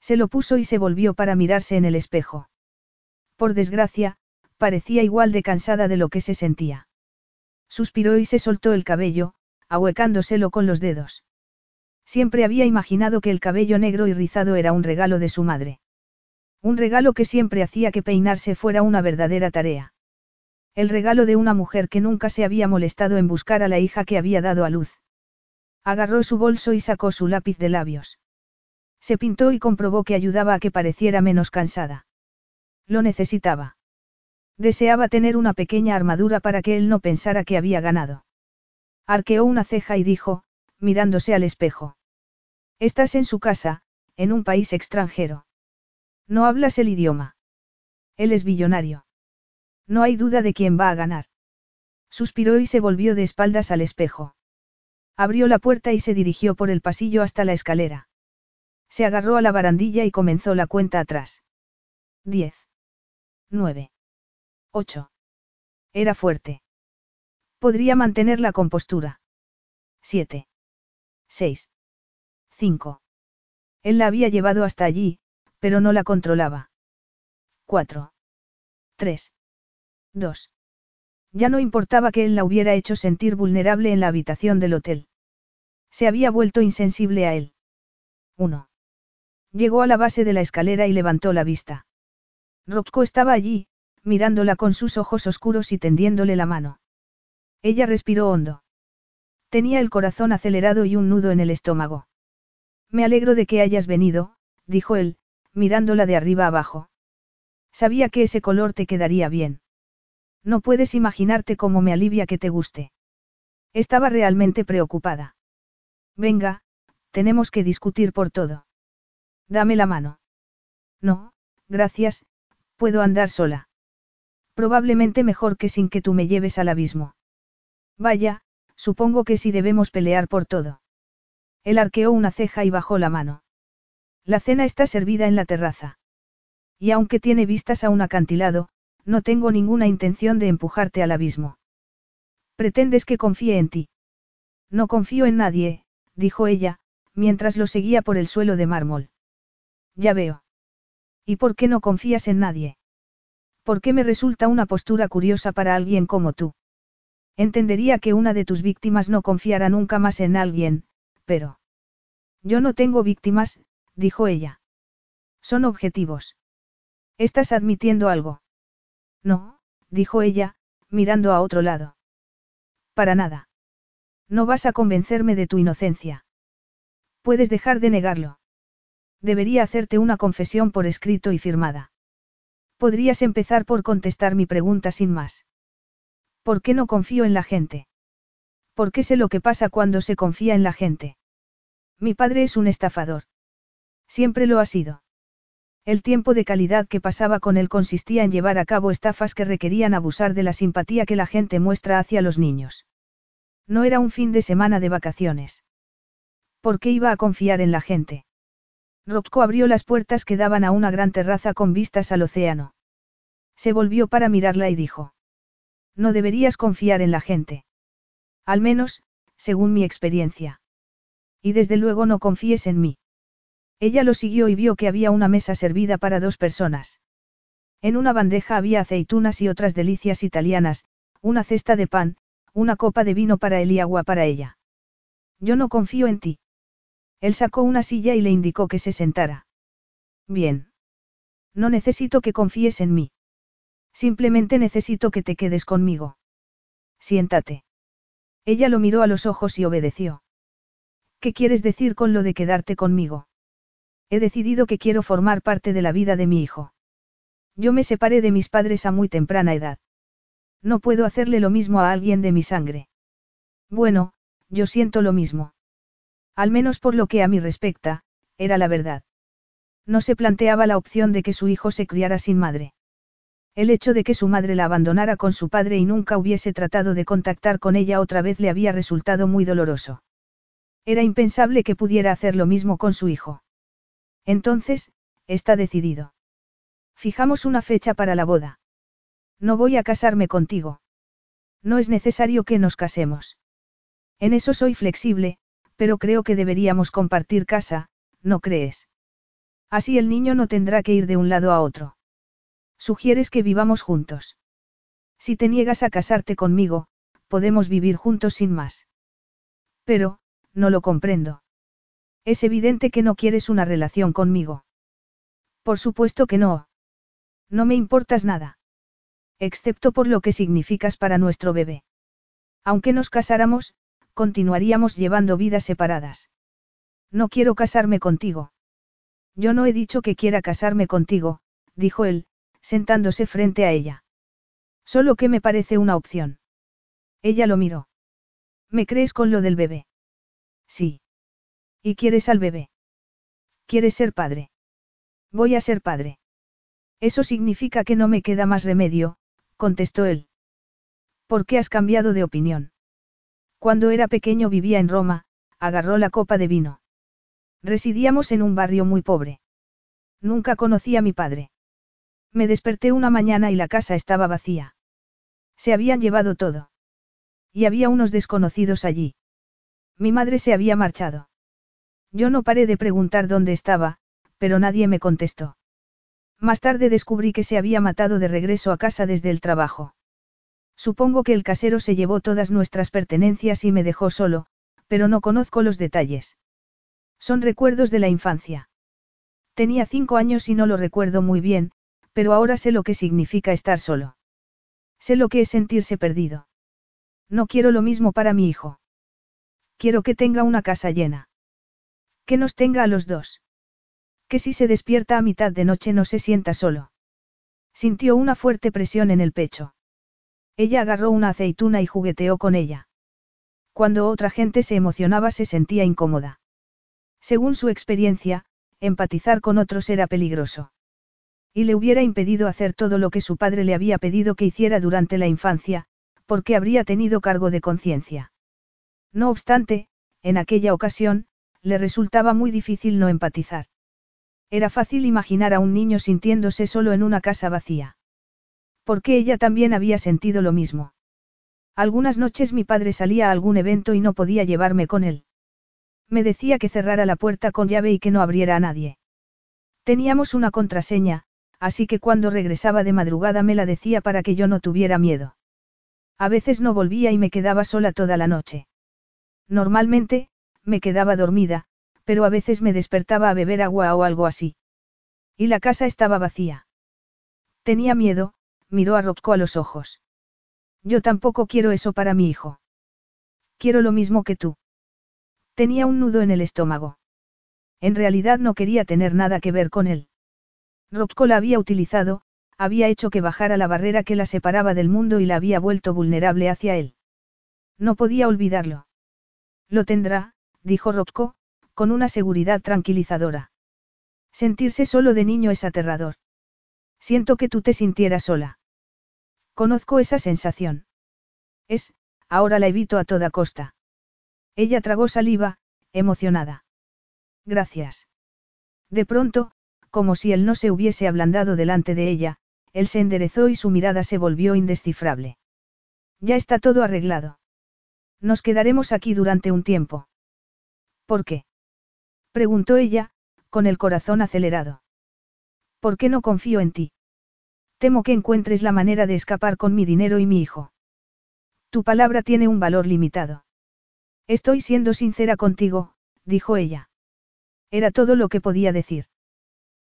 Se lo puso y se volvió para mirarse en el espejo. Por desgracia, parecía igual de cansada de lo que se sentía. Suspiró y se soltó el cabello, ahuecándoselo con los dedos. Siempre había imaginado que el cabello negro y rizado era un regalo de su madre. Un regalo que siempre hacía que peinarse fuera una verdadera tarea. El regalo de una mujer que nunca se había molestado en buscar a la hija que había dado a luz. Agarró su bolso y sacó su lápiz de labios. Se pintó y comprobó que ayudaba a que pareciera menos cansada. Lo necesitaba. Deseaba tener una pequeña armadura para que él no pensara que había ganado. Arqueó una ceja y dijo, mirándose al espejo. Estás en su casa, en un país extranjero. No hablas el idioma. Él es billonario. No hay duda de quién va a ganar. Suspiró y se volvió de espaldas al espejo. Abrió la puerta y se dirigió por el pasillo hasta la escalera. Se agarró a la barandilla y comenzó la cuenta atrás. Diez. Nueve. Ocho. Era fuerte. Podría mantener la compostura. Siete. Seis. Cinco. Él la había llevado hasta allí, pero no la controlaba. Cuatro. Tres. 2. Ya no importaba que él la hubiera hecho sentir vulnerable en la habitación del hotel. Se había vuelto insensible a él. 1. Llegó a la base de la escalera y levantó la vista. Rocco estaba allí, mirándola con sus ojos oscuros y tendiéndole la mano. Ella respiró hondo. Tenía el corazón acelerado y un nudo en el estómago. Me alegro de que hayas venido, dijo él, mirándola de arriba abajo. Sabía que ese color te quedaría bien. No puedes imaginarte cómo me alivia que te guste. Estaba realmente preocupada. Venga, tenemos que discutir por todo. Dame la mano. No, gracias, puedo andar sola. Probablemente mejor que sin que tú me lleves al abismo. Vaya, supongo que sí debemos pelear por todo. Él arqueó una ceja y bajó la mano. La cena está servida en la terraza. Y aunque tiene vistas a un acantilado, no tengo ninguna intención de empujarte al abismo. ¿Pretendes que confíe en ti? No confío en nadie, dijo ella, mientras lo seguía por el suelo de mármol. Ya veo. ¿Y por qué no confías en nadie? ¿Por qué me resulta una postura curiosa para alguien como tú? Entendería que una de tus víctimas no confiara nunca más en alguien, pero... Yo no tengo víctimas, dijo ella. Son objetivos. ¿Estás admitiendo algo? No, dijo ella, mirando a otro lado. Para nada. No vas a convencerme de tu inocencia. Puedes dejar de negarlo. Debería hacerte una confesión por escrito y firmada. Podrías empezar por contestar mi pregunta sin más. ¿Por qué no confío en la gente? ¿Por qué sé lo que pasa cuando se confía en la gente? Mi padre es un estafador. Siempre lo ha sido. El tiempo de calidad que pasaba con él consistía en llevar a cabo estafas que requerían abusar de la simpatía que la gente muestra hacia los niños. No era un fin de semana de vacaciones. ¿Por qué iba a confiar en la gente? Rocco abrió las puertas que daban a una gran terraza con vistas al océano. Se volvió para mirarla y dijo. No deberías confiar en la gente. Al menos, según mi experiencia. Y desde luego no confíes en mí. Ella lo siguió y vio que había una mesa servida para dos personas. En una bandeja había aceitunas y otras delicias italianas, una cesta de pan, una copa de vino para él y agua para ella. Yo no confío en ti. Él sacó una silla y le indicó que se sentara. Bien. No necesito que confíes en mí. Simplemente necesito que te quedes conmigo. Siéntate. Ella lo miró a los ojos y obedeció. ¿Qué quieres decir con lo de quedarte conmigo? He decidido que quiero formar parte de la vida de mi hijo. Yo me separé de mis padres a muy temprana edad. No puedo hacerle lo mismo a alguien de mi sangre. Bueno, yo siento lo mismo. Al menos por lo que a mí respecta, era la verdad. No se planteaba la opción de que su hijo se criara sin madre. El hecho de que su madre la abandonara con su padre y nunca hubiese tratado de contactar con ella otra vez le había resultado muy doloroso. Era impensable que pudiera hacer lo mismo con su hijo. Entonces, está decidido. Fijamos una fecha para la boda. No voy a casarme contigo. No es necesario que nos casemos. En eso soy flexible, pero creo que deberíamos compartir casa, ¿no crees? Así el niño no tendrá que ir de un lado a otro. Sugieres que vivamos juntos. Si te niegas a casarte conmigo, podemos vivir juntos sin más. Pero, no lo comprendo. Es evidente que no quieres una relación conmigo. Por supuesto que no. No me importas nada. Excepto por lo que significas para nuestro bebé. Aunque nos casáramos, continuaríamos llevando vidas separadas. No quiero casarme contigo. Yo no he dicho que quiera casarme contigo, dijo él, sentándose frente a ella. Solo que me parece una opción. Ella lo miró. ¿Me crees con lo del bebé? Sí. ¿Y quieres al bebé? ¿Quieres ser padre? Voy a ser padre. Eso significa que no me queda más remedio, contestó él. ¿Por qué has cambiado de opinión? Cuando era pequeño vivía en Roma, agarró la copa de vino. Residíamos en un barrio muy pobre. Nunca conocí a mi padre. Me desperté una mañana y la casa estaba vacía. Se habían llevado todo. Y había unos desconocidos allí. Mi madre se había marchado. Yo no paré de preguntar dónde estaba, pero nadie me contestó. Más tarde descubrí que se había matado de regreso a casa desde el trabajo. Supongo que el casero se llevó todas nuestras pertenencias y me dejó solo, pero no conozco los detalles. Son recuerdos de la infancia. Tenía cinco años y no lo recuerdo muy bien, pero ahora sé lo que significa estar solo. Sé lo que es sentirse perdido. No quiero lo mismo para mi hijo. Quiero que tenga una casa llena. Que nos tenga a los dos. Que si se despierta a mitad de noche no se sienta solo. Sintió una fuerte presión en el pecho. Ella agarró una aceituna y jugueteó con ella. Cuando otra gente se emocionaba se sentía incómoda. Según su experiencia, empatizar con otros era peligroso. Y le hubiera impedido hacer todo lo que su padre le había pedido que hiciera durante la infancia, porque habría tenido cargo de conciencia. No obstante, en aquella ocasión, le resultaba muy difícil no empatizar. Era fácil imaginar a un niño sintiéndose solo en una casa vacía. Porque ella también había sentido lo mismo. Algunas noches mi padre salía a algún evento y no podía llevarme con él. Me decía que cerrara la puerta con llave y que no abriera a nadie. Teníamos una contraseña, así que cuando regresaba de madrugada me la decía para que yo no tuviera miedo. A veces no volvía y me quedaba sola toda la noche. Normalmente, me quedaba dormida, pero a veces me despertaba a beber agua o algo así. Y la casa estaba vacía. Tenía miedo, miró a Rocco a los ojos. Yo tampoco quiero eso para mi hijo. Quiero lo mismo que tú. Tenía un nudo en el estómago. En realidad no quería tener nada que ver con él. Rocco la había utilizado, había hecho que bajara la barrera que la separaba del mundo y la había vuelto vulnerable hacia él. No podía olvidarlo. Lo tendrá, dijo Rocco, con una seguridad tranquilizadora. Sentirse solo de niño es aterrador. Siento que tú te sintieras sola. Conozco esa sensación. Es, ahora la evito a toda costa. Ella tragó saliva, emocionada. Gracias. De pronto, como si él no se hubiese ablandado delante de ella, él se enderezó y su mirada se volvió indescifrable. Ya está todo arreglado. Nos quedaremos aquí durante un tiempo. ¿Por qué? preguntó ella, con el corazón acelerado. ¿Por qué no confío en ti? Temo que encuentres la manera de escapar con mi dinero y mi hijo. Tu palabra tiene un valor limitado. Estoy siendo sincera contigo, dijo ella. Era todo lo que podía decir.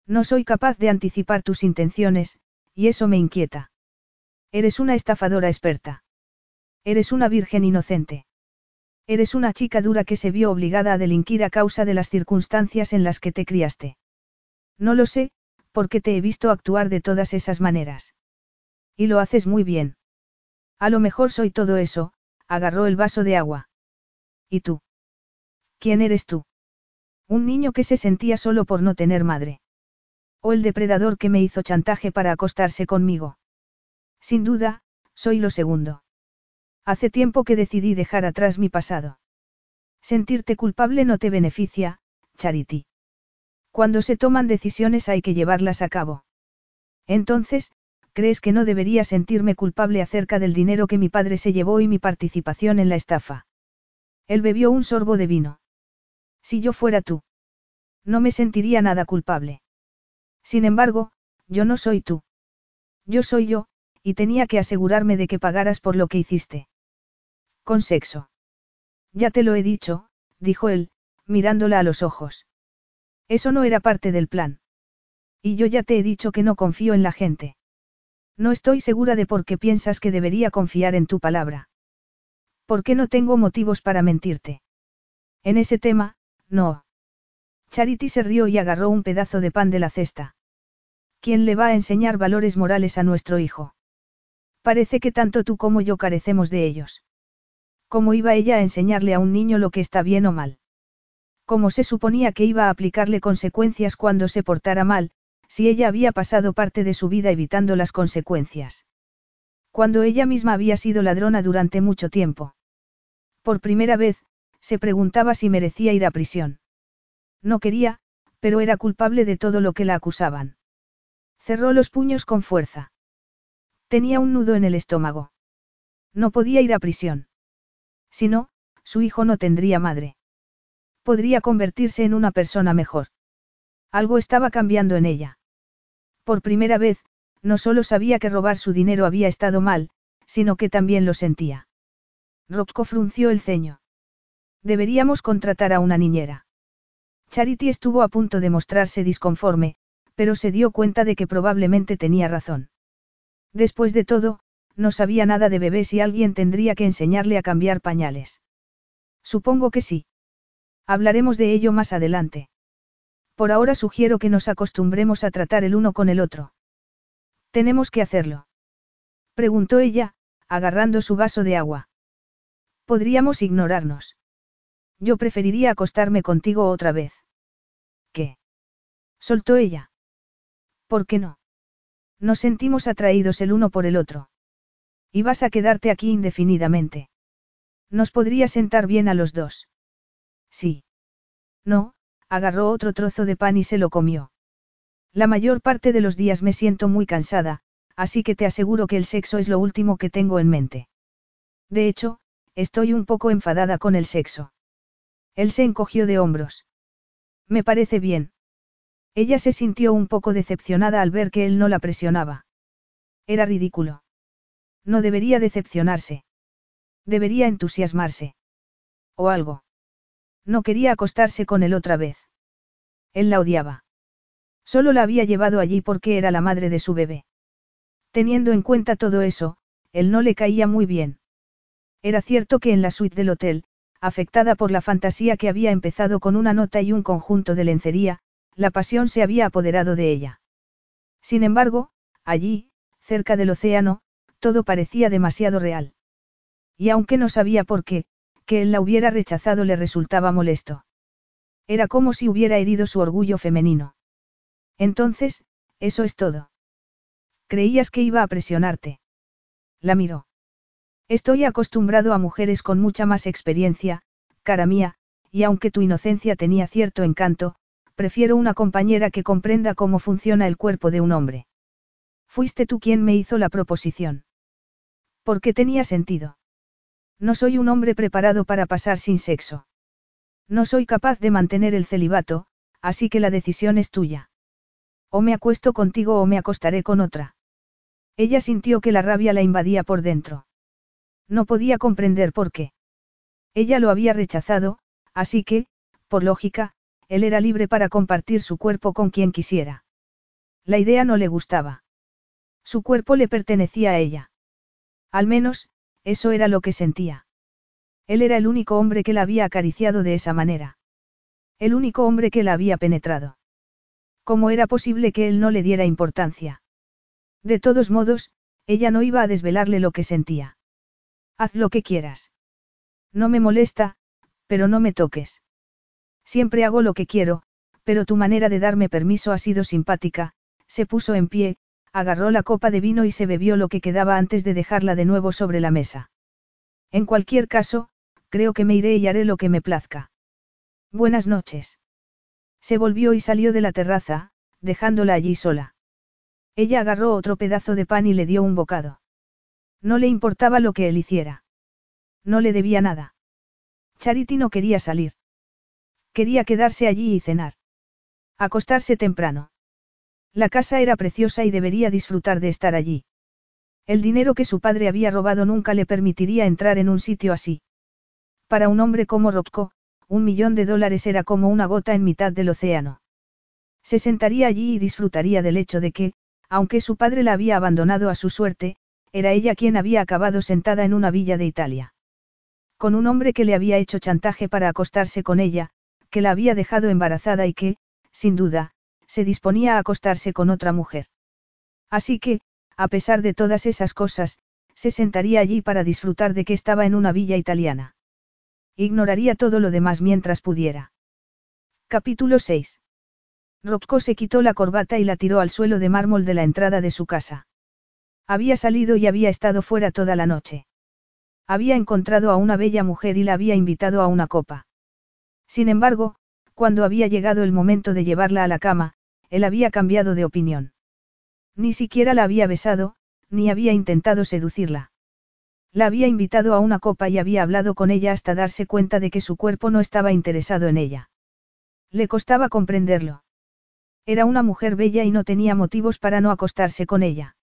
No soy capaz de anticipar tus intenciones, y eso me inquieta. Eres una estafadora experta. Eres una virgen inocente. Eres una chica dura que se vio obligada a delinquir a causa de las circunstancias en las que te criaste. No lo sé, porque te he visto actuar de todas esas maneras. Y lo haces muy bien. A lo mejor soy todo eso, agarró el vaso de agua. ¿Y tú? ¿Quién eres tú? Un niño que se sentía solo por no tener madre. O el depredador que me hizo chantaje para acostarse conmigo. Sin duda, soy lo segundo. Hace tiempo que decidí dejar atrás mi pasado. Sentirte culpable no te beneficia, Charity. Cuando se toman decisiones hay que llevarlas a cabo. Entonces, ¿crees que no debería sentirme culpable acerca del dinero que mi padre se llevó y mi participación en la estafa? Él bebió un sorbo de vino. Si yo fuera tú. No me sentiría nada culpable. Sin embargo, yo no soy tú. Yo soy yo, y tenía que asegurarme de que pagaras por lo que hiciste. Con sexo. Ya te lo he dicho, dijo él, mirándola a los ojos. Eso no era parte del plan. Y yo ya te he dicho que no confío en la gente. No estoy segura de por qué piensas que debería confiar en tu palabra. ¿Por qué no tengo motivos para mentirte? En ese tema, no. Charity se rió y agarró un pedazo de pan de la cesta. ¿Quién le va a enseñar valores morales a nuestro hijo? Parece que tanto tú como yo carecemos de ellos. ¿Cómo iba ella a enseñarle a un niño lo que está bien o mal? ¿Cómo se suponía que iba a aplicarle consecuencias cuando se portara mal, si ella había pasado parte de su vida evitando las consecuencias? Cuando ella misma había sido ladrona durante mucho tiempo. Por primera vez, se preguntaba si merecía ir a prisión. No quería, pero era culpable de todo lo que la acusaban. Cerró los puños con fuerza. Tenía un nudo en el estómago. No podía ir a prisión. Si no, su hijo no tendría madre. Podría convertirse en una persona mejor. Algo estaba cambiando en ella. Por primera vez, no solo sabía que robar su dinero había estado mal, sino que también lo sentía. Rocco frunció el ceño. Deberíamos contratar a una niñera. Charity estuvo a punto de mostrarse disconforme, pero se dio cuenta de que probablemente tenía razón. Después de todo, no sabía nada de bebés y alguien tendría que enseñarle a cambiar pañales. Supongo que sí. Hablaremos de ello más adelante. Por ahora sugiero que nos acostumbremos a tratar el uno con el otro. Tenemos que hacerlo. Preguntó ella, agarrando su vaso de agua. Podríamos ignorarnos. Yo preferiría acostarme contigo otra vez. ¿Qué? Soltó ella. ¿Por qué no? Nos sentimos atraídos el uno por el otro. Y vas a quedarte aquí indefinidamente. Nos podría sentar bien a los dos. Sí. No, agarró otro trozo de pan y se lo comió. La mayor parte de los días me siento muy cansada, así que te aseguro que el sexo es lo último que tengo en mente. De hecho, estoy un poco enfadada con el sexo. Él se encogió de hombros. Me parece bien. Ella se sintió un poco decepcionada al ver que él no la presionaba. Era ridículo. No debería decepcionarse. Debería entusiasmarse. O algo. No quería acostarse con él otra vez. Él la odiaba. Solo la había llevado allí porque era la madre de su bebé. Teniendo en cuenta todo eso, él no le caía muy bien. Era cierto que en la suite del hotel, afectada por la fantasía que había empezado con una nota y un conjunto de lencería, la pasión se había apoderado de ella. Sin embargo, allí, cerca del océano, todo parecía demasiado real. Y aunque no sabía por qué, que él la hubiera rechazado le resultaba molesto. Era como si hubiera herido su orgullo femenino. Entonces, eso es todo. Creías que iba a presionarte. La miró. Estoy acostumbrado a mujeres con mucha más experiencia, cara mía, y aunque tu inocencia tenía cierto encanto, prefiero una compañera que comprenda cómo funciona el cuerpo de un hombre. Fuiste tú quien me hizo la proposición. ¿Por qué tenía sentido? No soy un hombre preparado para pasar sin sexo. No soy capaz de mantener el celibato, así que la decisión es tuya. O me acuesto contigo o me acostaré con otra. Ella sintió que la rabia la invadía por dentro. No podía comprender por qué. Ella lo había rechazado, así que, por lógica, él era libre para compartir su cuerpo con quien quisiera. La idea no le gustaba. Su cuerpo le pertenecía a ella. Al menos, eso era lo que sentía. Él era el único hombre que la había acariciado de esa manera. El único hombre que la había penetrado. ¿Cómo era posible que él no le diera importancia? De todos modos, ella no iba a desvelarle lo que sentía. Haz lo que quieras. No me molesta, pero no me toques. Siempre hago lo que quiero, pero tu manera de darme permiso ha sido simpática, se puso en pie, agarró la copa de vino y se bebió lo que quedaba antes de dejarla de nuevo sobre la mesa. En cualquier caso, creo que me iré y haré lo que me plazca. Buenas noches. Se volvió y salió de la terraza, dejándola allí sola. Ella agarró otro pedazo de pan y le dio un bocado. No le importaba lo que él hiciera. No le debía nada. Charity no quería salir. Quería quedarse allí y cenar. Acostarse temprano. La casa era preciosa y debería disfrutar de estar allí. El dinero que su padre había robado nunca le permitiría entrar en un sitio así. Para un hombre como Rocco, un millón de dólares era como una gota en mitad del océano. Se sentaría allí y disfrutaría del hecho de que, aunque su padre la había abandonado a su suerte, era ella quien había acabado sentada en una villa de Italia. Con un hombre que le había hecho chantaje para acostarse con ella, que la había dejado embarazada y que, sin duda, se disponía a acostarse con otra mujer. Así que, a pesar de todas esas cosas, se sentaría allí para disfrutar de que estaba en una villa italiana. Ignoraría todo lo demás mientras pudiera. Capítulo 6. Rocco se quitó la corbata y la tiró al suelo de mármol de la entrada de su casa. Había salido y había estado fuera toda la noche. Había encontrado a una bella mujer y la había invitado a una copa. Sin embargo, cuando había llegado el momento de llevarla a la cama, él había cambiado de opinión. Ni siquiera la había besado, ni había intentado seducirla. La había invitado a una copa y había hablado con ella hasta darse cuenta de que su cuerpo no estaba interesado en ella. Le costaba comprenderlo. Era una mujer bella y no tenía motivos para no acostarse con ella.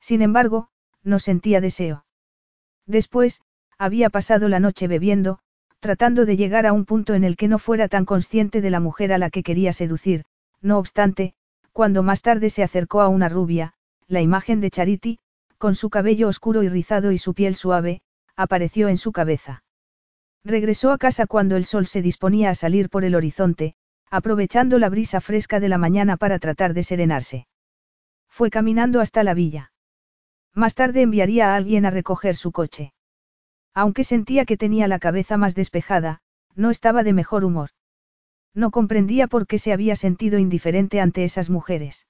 Sin embargo, no sentía deseo. Después, había pasado la noche bebiendo, tratando de llegar a un punto en el que no fuera tan consciente de la mujer a la que quería seducir, no obstante, cuando más tarde se acercó a una rubia, la imagen de Charity, con su cabello oscuro y rizado y su piel suave, apareció en su cabeza. Regresó a casa cuando el sol se disponía a salir por el horizonte, aprovechando la brisa fresca de la mañana para tratar de serenarse. Fue caminando hasta la villa. Más tarde enviaría a alguien a recoger su coche. Aunque sentía que tenía la cabeza más despejada, no estaba de mejor humor. No comprendía por qué se había sentido indiferente ante esas mujeres.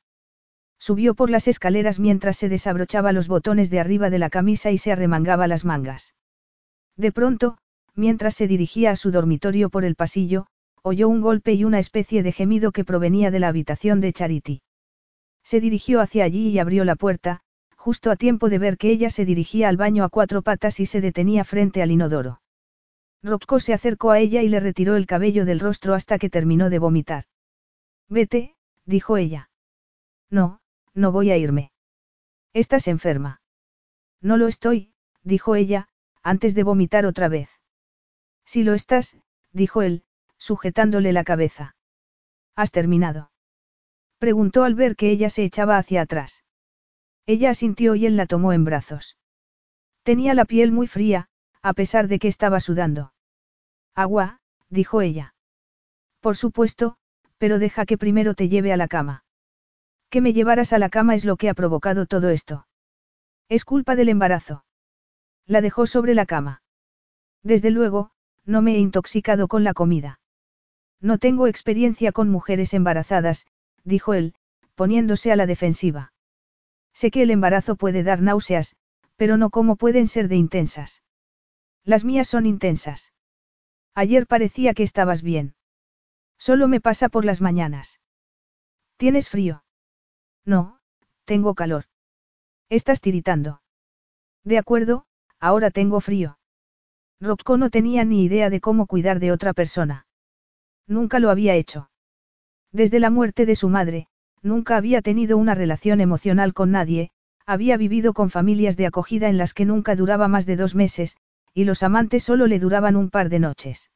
Subió por las escaleras mientras se desabrochaba los botones de arriba de la camisa y se arremangaba las mangas. De pronto, mientras se dirigía a su dormitorio por el pasillo, oyó un golpe y una especie de gemido que provenía de la habitación de Charity. Se dirigió hacia allí y abrió la puerta, justo a tiempo de ver que ella se dirigía al baño a cuatro patas y se detenía frente al inodoro. Rocco se acercó a ella y le retiró el cabello del rostro hasta que terminó de vomitar. Vete, dijo ella. No, no voy a irme. Estás enferma. No lo estoy, dijo ella, antes de vomitar otra vez. Si lo estás, dijo él, sujetándole la cabeza. ¿Has terminado? Preguntó al ver que ella se echaba hacia atrás. Ella asintió y él la tomó en brazos. Tenía la piel muy fría, a pesar de que estaba sudando. Agua, dijo ella. Por supuesto, pero deja que primero te lleve a la cama. Que me llevaras a la cama es lo que ha provocado todo esto. Es culpa del embarazo. La dejó sobre la cama. Desde luego, no me he intoxicado con la comida. No tengo experiencia con mujeres embarazadas, dijo él, poniéndose a la defensiva. Sé que el embarazo puede dar náuseas, pero no como pueden ser de intensas. Las mías son intensas. Ayer parecía que estabas bien. Solo me pasa por las mañanas. ¿Tienes frío? No, tengo calor. Estás tiritando. De acuerdo, ahora tengo frío. Rocco no tenía ni idea de cómo cuidar de otra persona. Nunca lo había hecho. Desde la muerte de su madre, nunca había tenido una relación emocional con nadie, había vivido con familias de acogida en las que nunca duraba más de dos meses, y los amantes solo le duraban un par de noches.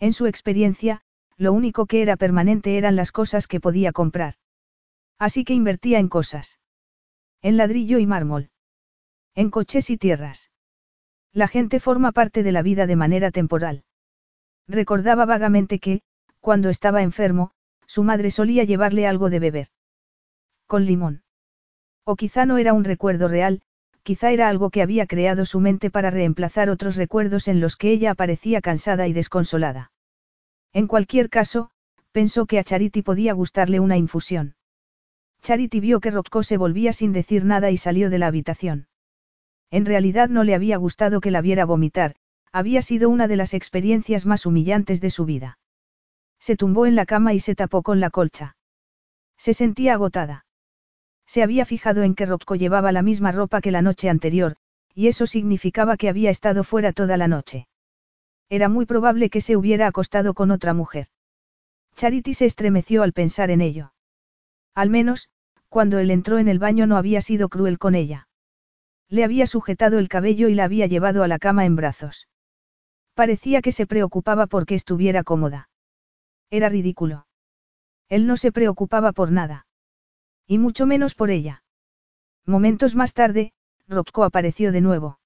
En su experiencia, lo único que era permanente eran las cosas que podía comprar. Así que invertía en cosas. En ladrillo y mármol. En coches y tierras. La gente forma parte de la vida de manera temporal. Recordaba vagamente que, cuando estaba enfermo, su madre solía llevarle algo de beber. Con limón. O quizá no era un recuerdo real, quizá era algo que había creado su mente para reemplazar otros recuerdos en los que ella aparecía cansada y desconsolada. En cualquier caso, pensó que a Charity podía gustarle una infusión. Charity vio que Rocco se volvía sin decir nada y salió de la habitación. En realidad no le había gustado que la viera vomitar, había sido una de las experiencias más humillantes de su vida. Se tumbó en la cama y se tapó con la colcha. Se sentía agotada. Se había fijado en que Rocco llevaba la misma ropa que la noche anterior, y eso significaba que había estado fuera toda la noche. Era muy probable que se hubiera acostado con otra mujer. Charity se estremeció al pensar en ello. Al menos, cuando él entró en el baño no había sido cruel con ella. Le había sujetado el cabello y la había llevado a la cama en brazos. Parecía que se preocupaba porque estuviera cómoda. Era ridículo. Él no se preocupaba por nada. Y mucho menos por ella. Momentos más tarde, Rocco apareció de nuevo.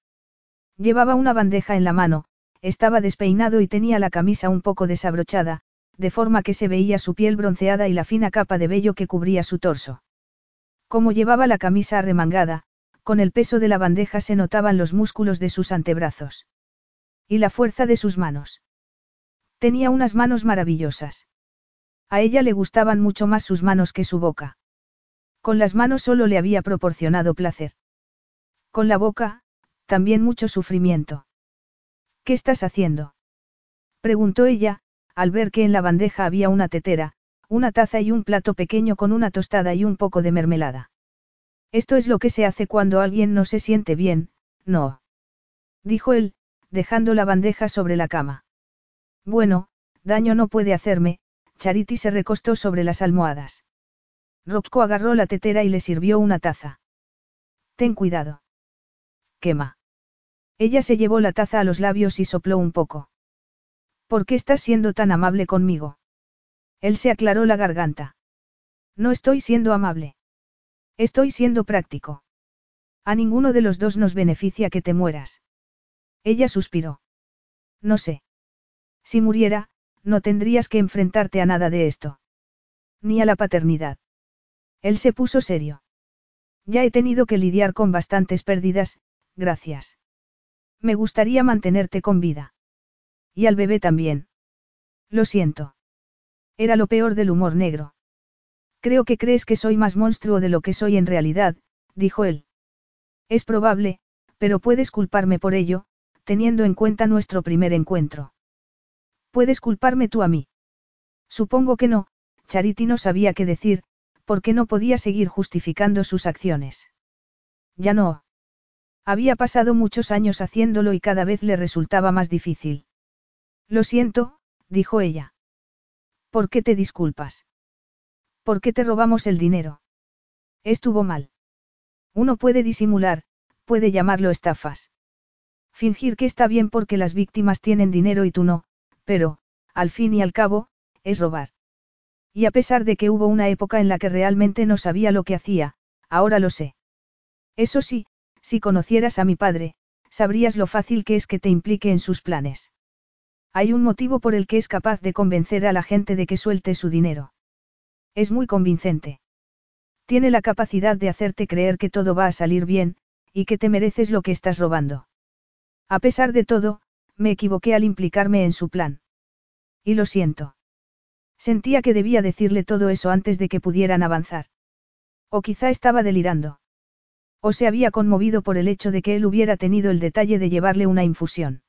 Llevaba una bandeja en la mano, estaba despeinado y tenía la camisa un poco desabrochada, de forma que se veía su piel bronceada y la fina capa de vello que cubría su torso. Como llevaba la camisa arremangada, con el peso de la bandeja se notaban los músculos de sus antebrazos. Y la fuerza de sus manos. Tenía unas manos maravillosas. A ella le gustaban mucho más sus manos que su boca. Con las manos solo le había proporcionado placer. Con la boca, también mucho sufrimiento. ¿Qué estás haciendo? preguntó ella, al ver que en la bandeja había una tetera, una taza y un plato pequeño con una tostada y un poco de mermelada. Esto es lo que se hace cuando alguien no se siente bien, no. Dijo él, dejando la bandeja sobre la cama. Bueno, daño no puede hacerme, Charity se recostó sobre las almohadas. Rocco agarró la tetera y le sirvió una taza. Ten cuidado. Quema. Ella se llevó la taza a los labios y sopló un poco. ¿Por qué estás siendo tan amable conmigo? Él se aclaró la garganta. No estoy siendo amable. Estoy siendo práctico. A ninguno de los dos nos beneficia que te mueras. Ella suspiró. No sé. Si muriera, no tendrías que enfrentarte a nada de esto. Ni a la paternidad. Él se puso serio. Ya he tenido que lidiar con bastantes pérdidas, gracias. Me gustaría mantenerte con vida. Y al bebé también. Lo siento. Era lo peor del humor negro. Creo que crees que soy más monstruo de lo que soy en realidad, dijo él. Es probable, pero puedes culparme por ello, teniendo en cuenta nuestro primer encuentro. Puedes culparme tú a mí. Supongo que no, Charity no sabía qué decir, porque no podía seguir justificando sus acciones. Ya no. Había pasado muchos años haciéndolo y cada vez le resultaba más difícil. Lo siento, dijo ella. ¿Por qué te disculpas? ¿Por qué te robamos el dinero? Estuvo mal. Uno puede disimular, puede llamarlo estafas. Fingir que está bien porque las víctimas tienen dinero y tú no, pero, al fin y al cabo, es robar. Y a pesar de que hubo una época en la que realmente no sabía lo que hacía, ahora lo sé. Eso sí, si conocieras a mi padre, sabrías lo fácil que es que te implique en sus planes. Hay un motivo por el que es capaz de convencer a la gente de que suelte su dinero. Es muy convincente. Tiene la capacidad de hacerte creer que todo va a salir bien, y que te mereces lo que estás robando. A pesar de todo, me equivoqué al implicarme en su plan. Y lo siento. Sentía que debía decirle todo eso antes de que pudieran avanzar. O quizá estaba delirando. O se había conmovido por el hecho de que él hubiera tenido el detalle de llevarle una infusión.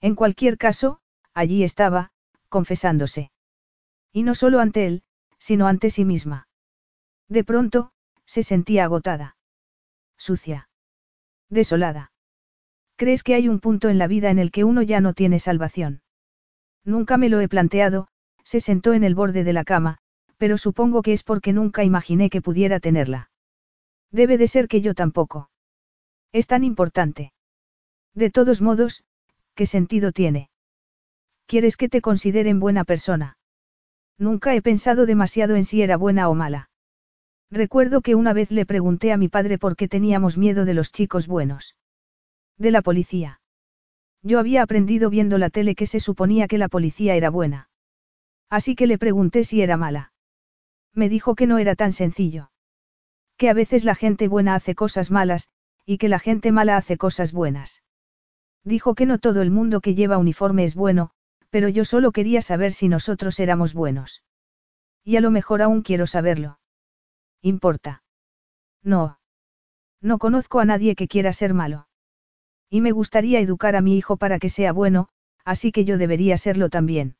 En cualquier caso, allí estaba, confesándose. Y no solo ante él, sino ante sí misma. De pronto, se sentía agotada. Sucia. Desolada. ¿Crees que hay un punto en la vida en el que uno ya no tiene salvación? Nunca me lo he planteado, se sentó en el borde de la cama, pero supongo que es porque nunca imaginé que pudiera tenerla. Debe de ser que yo tampoco. Es tan importante. De todos modos, ¿qué sentido tiene? ¿Quieres que te consideren buena persona? Nunca he pensado demasiado en si era buena o mala. Recuerdo que una vez le pregunté a mi padre por qué teníamos miedo de los chicos buenos. De la policía. Yo había aprendido viendo la tele que se suponía que la policía era buena. Así que le pregunté si era mala. Me dijo que no era tan sencillo. Que a veces la gente buena hace cosas malas, y que la gente mala hace cosas buenas. Dijo que no todo el mundo que lleva uniforme es bueno, pero yo solo quería saber si nosotros éramos buenos. Y a lo mejor aún quiero saberlo. ¿Importa? No. No conozco a nadie que quiera ser malo. Y me gustaría educar a mi hijo para que sea bueno, así que yo debería serlo también.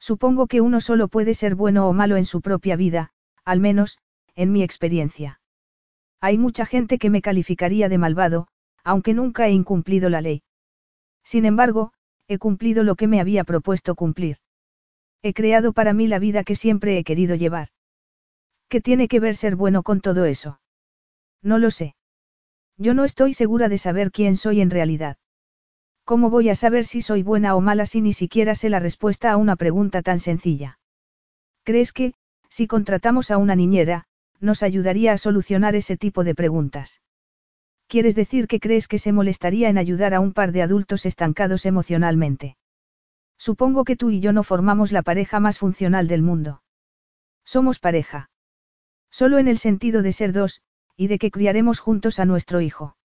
Supongo que uno solo puede ser bueno o malo en su propia vida, al menos, en mi experiencia. Hay mucha gente que me calificaría de malvado, aunque nunca he incumplido la ley. Sin embargo, he cumplido lo que me había propuesto cumplir. He creado para mí la vida que siempre he querido llevar. ¿Qué tiene que ver ser bueno con todo eso? No lo sé. Yo no estoy segura de saber quién soy en realidad. ¿Cómo voy a saber si soy buena o mala si ni siquiera sé la respuesta a una pregunta tan sencilla? ¿Crees que, si contratamos a una niñera, nos ayudaría a solucionar ese tipo de preguntas? ¿Quieres decir que crees que se molestaría en ayudar a un par de adultos estancados emocionalmente? Supongo que tú y yo no formamos la pareja más funcional del mundo. Somos pareja. Solo en el sentido de ser dos, y de que criaremos juntos a nuestro hijo.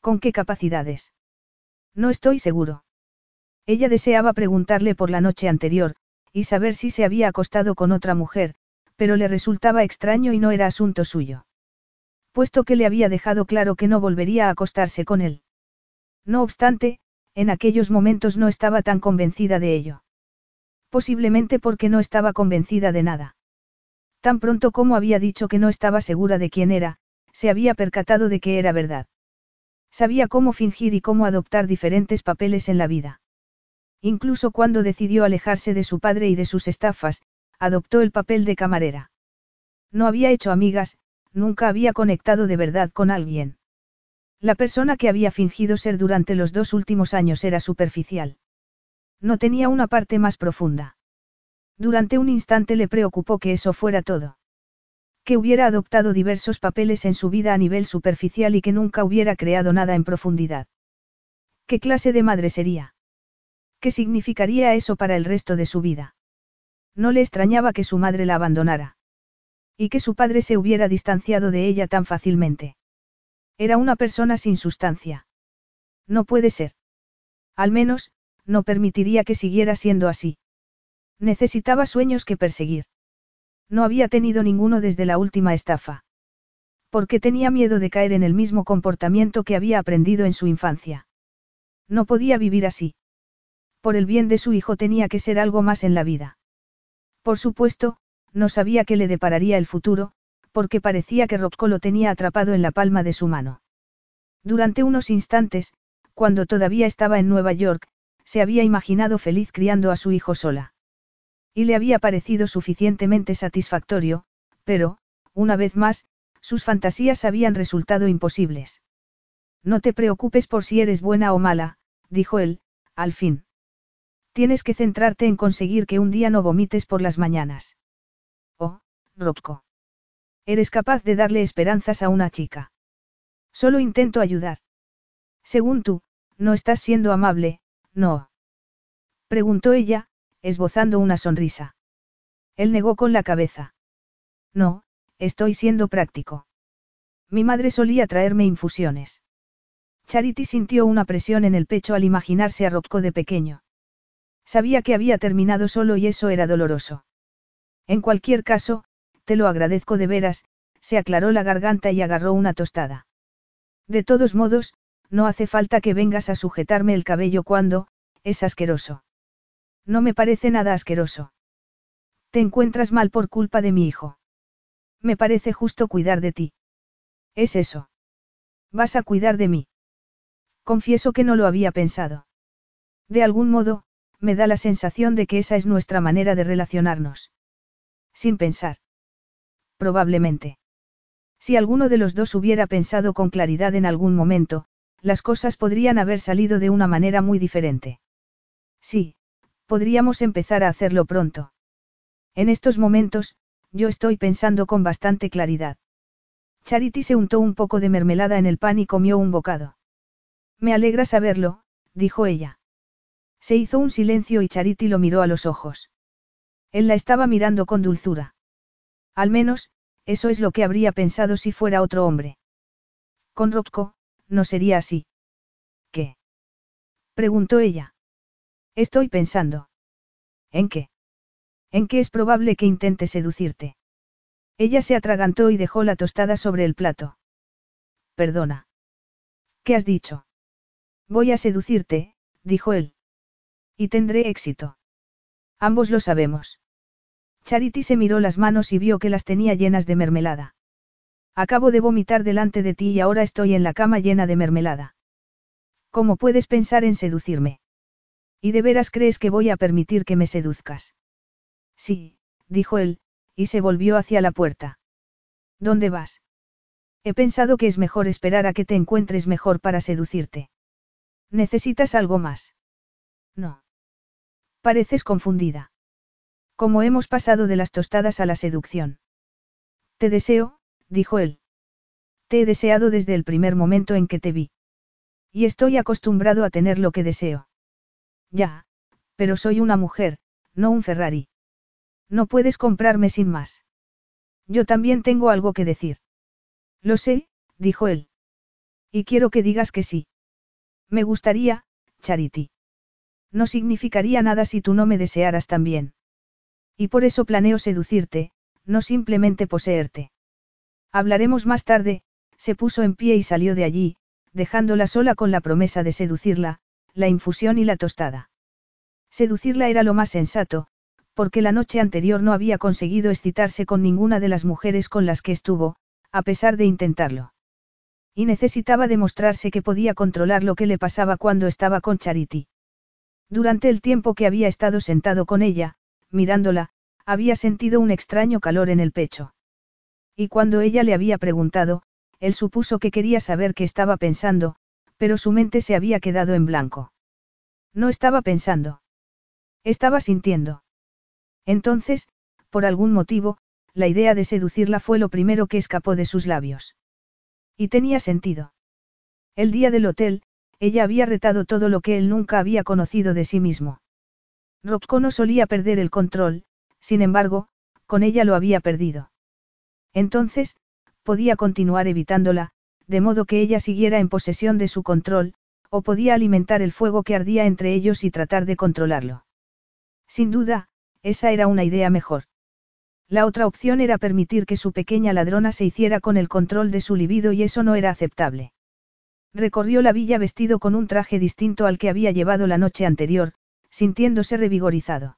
¿Con qué capacidades? No estoy seguro. Ella deseaba preguntarle por la noche anterior, y saber si se había acostado con otra mujer, pero le resultaba extraño y no era asunto suyo. Puesto que le había dejado claro que no volvería a acostarse con él. No obstante, en aquellos momentos no estaba tan convencida de ello. Posiblemente porque no estaba convencida de nada. Tan pronto como había dicho que no estaba segura de quién era, se había percatado de que era verdad. Sabía cómo fingir y cómo adoptar diferentes papeles en la vida. Incluso cuando decidió alejarse de su padre y de sus estafas, adoptó el papel de camarera. No había hecho amigas, nunca había conectado de verdad con alguien. La persona que había fingido ser durante los dos últimos años era superficial. No tenía una parte más profunda. Durante un instante le preocupó que eso fuera todo que hubiera adoptado diversos papeles en su vida a nivel superficial y que nunca hubiera creado nada en profundidad. ¿Qué clase de madre sería? ¿Qué significaría eso para el resto de su vida? No le extrañaba que su madre la abandonara. Y que su padre se hubiera distanciado de ella tan fácilmente. Era una persona sin sustancia. No puede ser. Al menos, no permitiría que siguiera siendo así. Necesitaba sueños que perseguir. No había tenido ninguno desde la última estafa. Porque tenía miedo de caer en el mismo comportamiento que había aprendido en su infancia. No podía vivir así. Por el bien de su hijo tenía que ser algo más en la vida. Por supuesto, no sabía qué le depararía el futuro, porque parecía que Rocco lo tenía atrapado en la palma de su mano. Durante unos instantes, cuando todavía estaba en Nueva York, se había imaginado feliz criando a su hijo sola. Y le había parecido suficientemente satisfactorio, pero, una vez más, sus fantasías habían resultado imposibles. No te preocupes por si eres buena o mala, dijo él, al fin. Tienes que centrarte en conseguir que un día no vomites por las mañanas. Oh, Rocco. Eres capaz de darle esperanzas a una chica. Solo intento ayudar. Según tú, no estás siendo amable, no. Preguntó ella, esbozando una sonrisa. Él negó con la cabeza. No, estoy siendo práctico. Mi madre solía traerme infusiones. Charity sintió una presión en el pecho al imaginarse a Rocco de pequeño. Sabía que había terminado solo y eso era doloroso. En cualquier caso, te lo agradezco de veras, se aclaró la garganta y agarró una tostada. De todos modos, no hace falta que vengas a sujetarme el cabello cuando, es asqueroso. No me parece nada asqueroso. Te encuentras mal por culpa de mi hijo. Me parece justo cuidar de ti. Es eso. Vas a cuidar de mí. Confieso que no lo había pensado. De algún modo, me da la sensación de que esa es nuestra manera de relacionarnos. Sin pensar. Probablemente. Si alguno de los dos hubiera pensado con claridad en algún momento, las cosas podrían haber salido de una manera muy diferente. Sí, podríamos empezar a hacerlo pronto. En estos momentos, yo estoy pensando con bastante claridad. Charity se untó un poco de mermelada en el pan y comió un bocado. Me alegra saberlo, dijo ella. Se hizo un silencio y Charity lo miró a los ojos. Él la estaba mirando con dulzura. Al menos, eso es lo que habría pensado si fuera otro hombre. Con Rocco, no sería así. ¿Qué? preguntó ella. Estoy pensando. ¿En qué? En qué es probable que intente seducirte. Ella se atragantó y dejó la tostada sobre el plato. Perdona. ¿Qué has dicho? Voy a seducirte, dijo él. Y tendré éxito. Ambos lo sabemos. Charity se miró las manos y vio que las tenía llenas de mermelada. Acabo de vomitar delante de ti y ahora estoy en la cama llena de mermelada. ¿Cómo puedes pensar en seducirme? ¿Y de veras crees que voy a permitir que me seduzcas? Sí, dijo él, y se volvió hacia la puerta. ¿Dónde vas? He pensado que es mejor esperar a que te encuentres mejor para seducirte. ¿Necesitas algo más? No. Pareces confundida. ¿Cómo hemos pasado de las tostadas a la seducción? Te deseo, dijo él. Te he deseado desde el primer momento en que te vi. Y estoy acostumbrado a tener lo que deseo. Ya, pero soy una mujer, no un Ferrari. No puedes comprarme sin más. Yo también tengo algo que decir. Lo sé, dijo él. Y quiero que digas que sí. Me gustaría, Charity. No significaría nada si tú no me desearas también. Y por eso planeo seducirte, no simplemente poseerte. Hablaremos más tarde, se puso en pie y salió de allí, dejándola sola con la promesa de seducirla, la infusión y la tostada. Seducirla era lo más sensato, porque la noche anterior no había conseguido excitarse con ninguna de las mujeres con las que estuvo, a pesar de intentarlo. Y necesitaba demostrarse que podía controlar lo que le pasaba cuando estaba con Charity. Durante el tiempo que había estado sentado con ella, mirándola, había sentido un extraño calor en el pecho. Y cuando ella le había preguntado, él supuso que quería saber qué estaba pensando, pero su mente se había quedado en blanco. No estaba pensando. Estaba sintiendo. Entonces, por algún motivo, la idea de seducirla fue lo primero que escapó de sus labios. Y tenía sentido. El día del hotel, ella había retado todo lo que él nunca había conocido de sí mismo. Rocco no solía perder el control, sin embargo, con ella lo había perdido. Entonces, podía continuar evitándola, de modo que ella siguiera en posesión de su control, o podía alimentar el fuego que ardía entre ellos y tratar de controlarlo. Sin duda, esa era una idea mejor. La otra opción era permitir que su pequeña ladrona se hiciera con el control de su libido y eso no era aceptable. Recorrió la villa vestido con un traje distinto al que había llevado la noche anterior, sintiéndose revigorizado.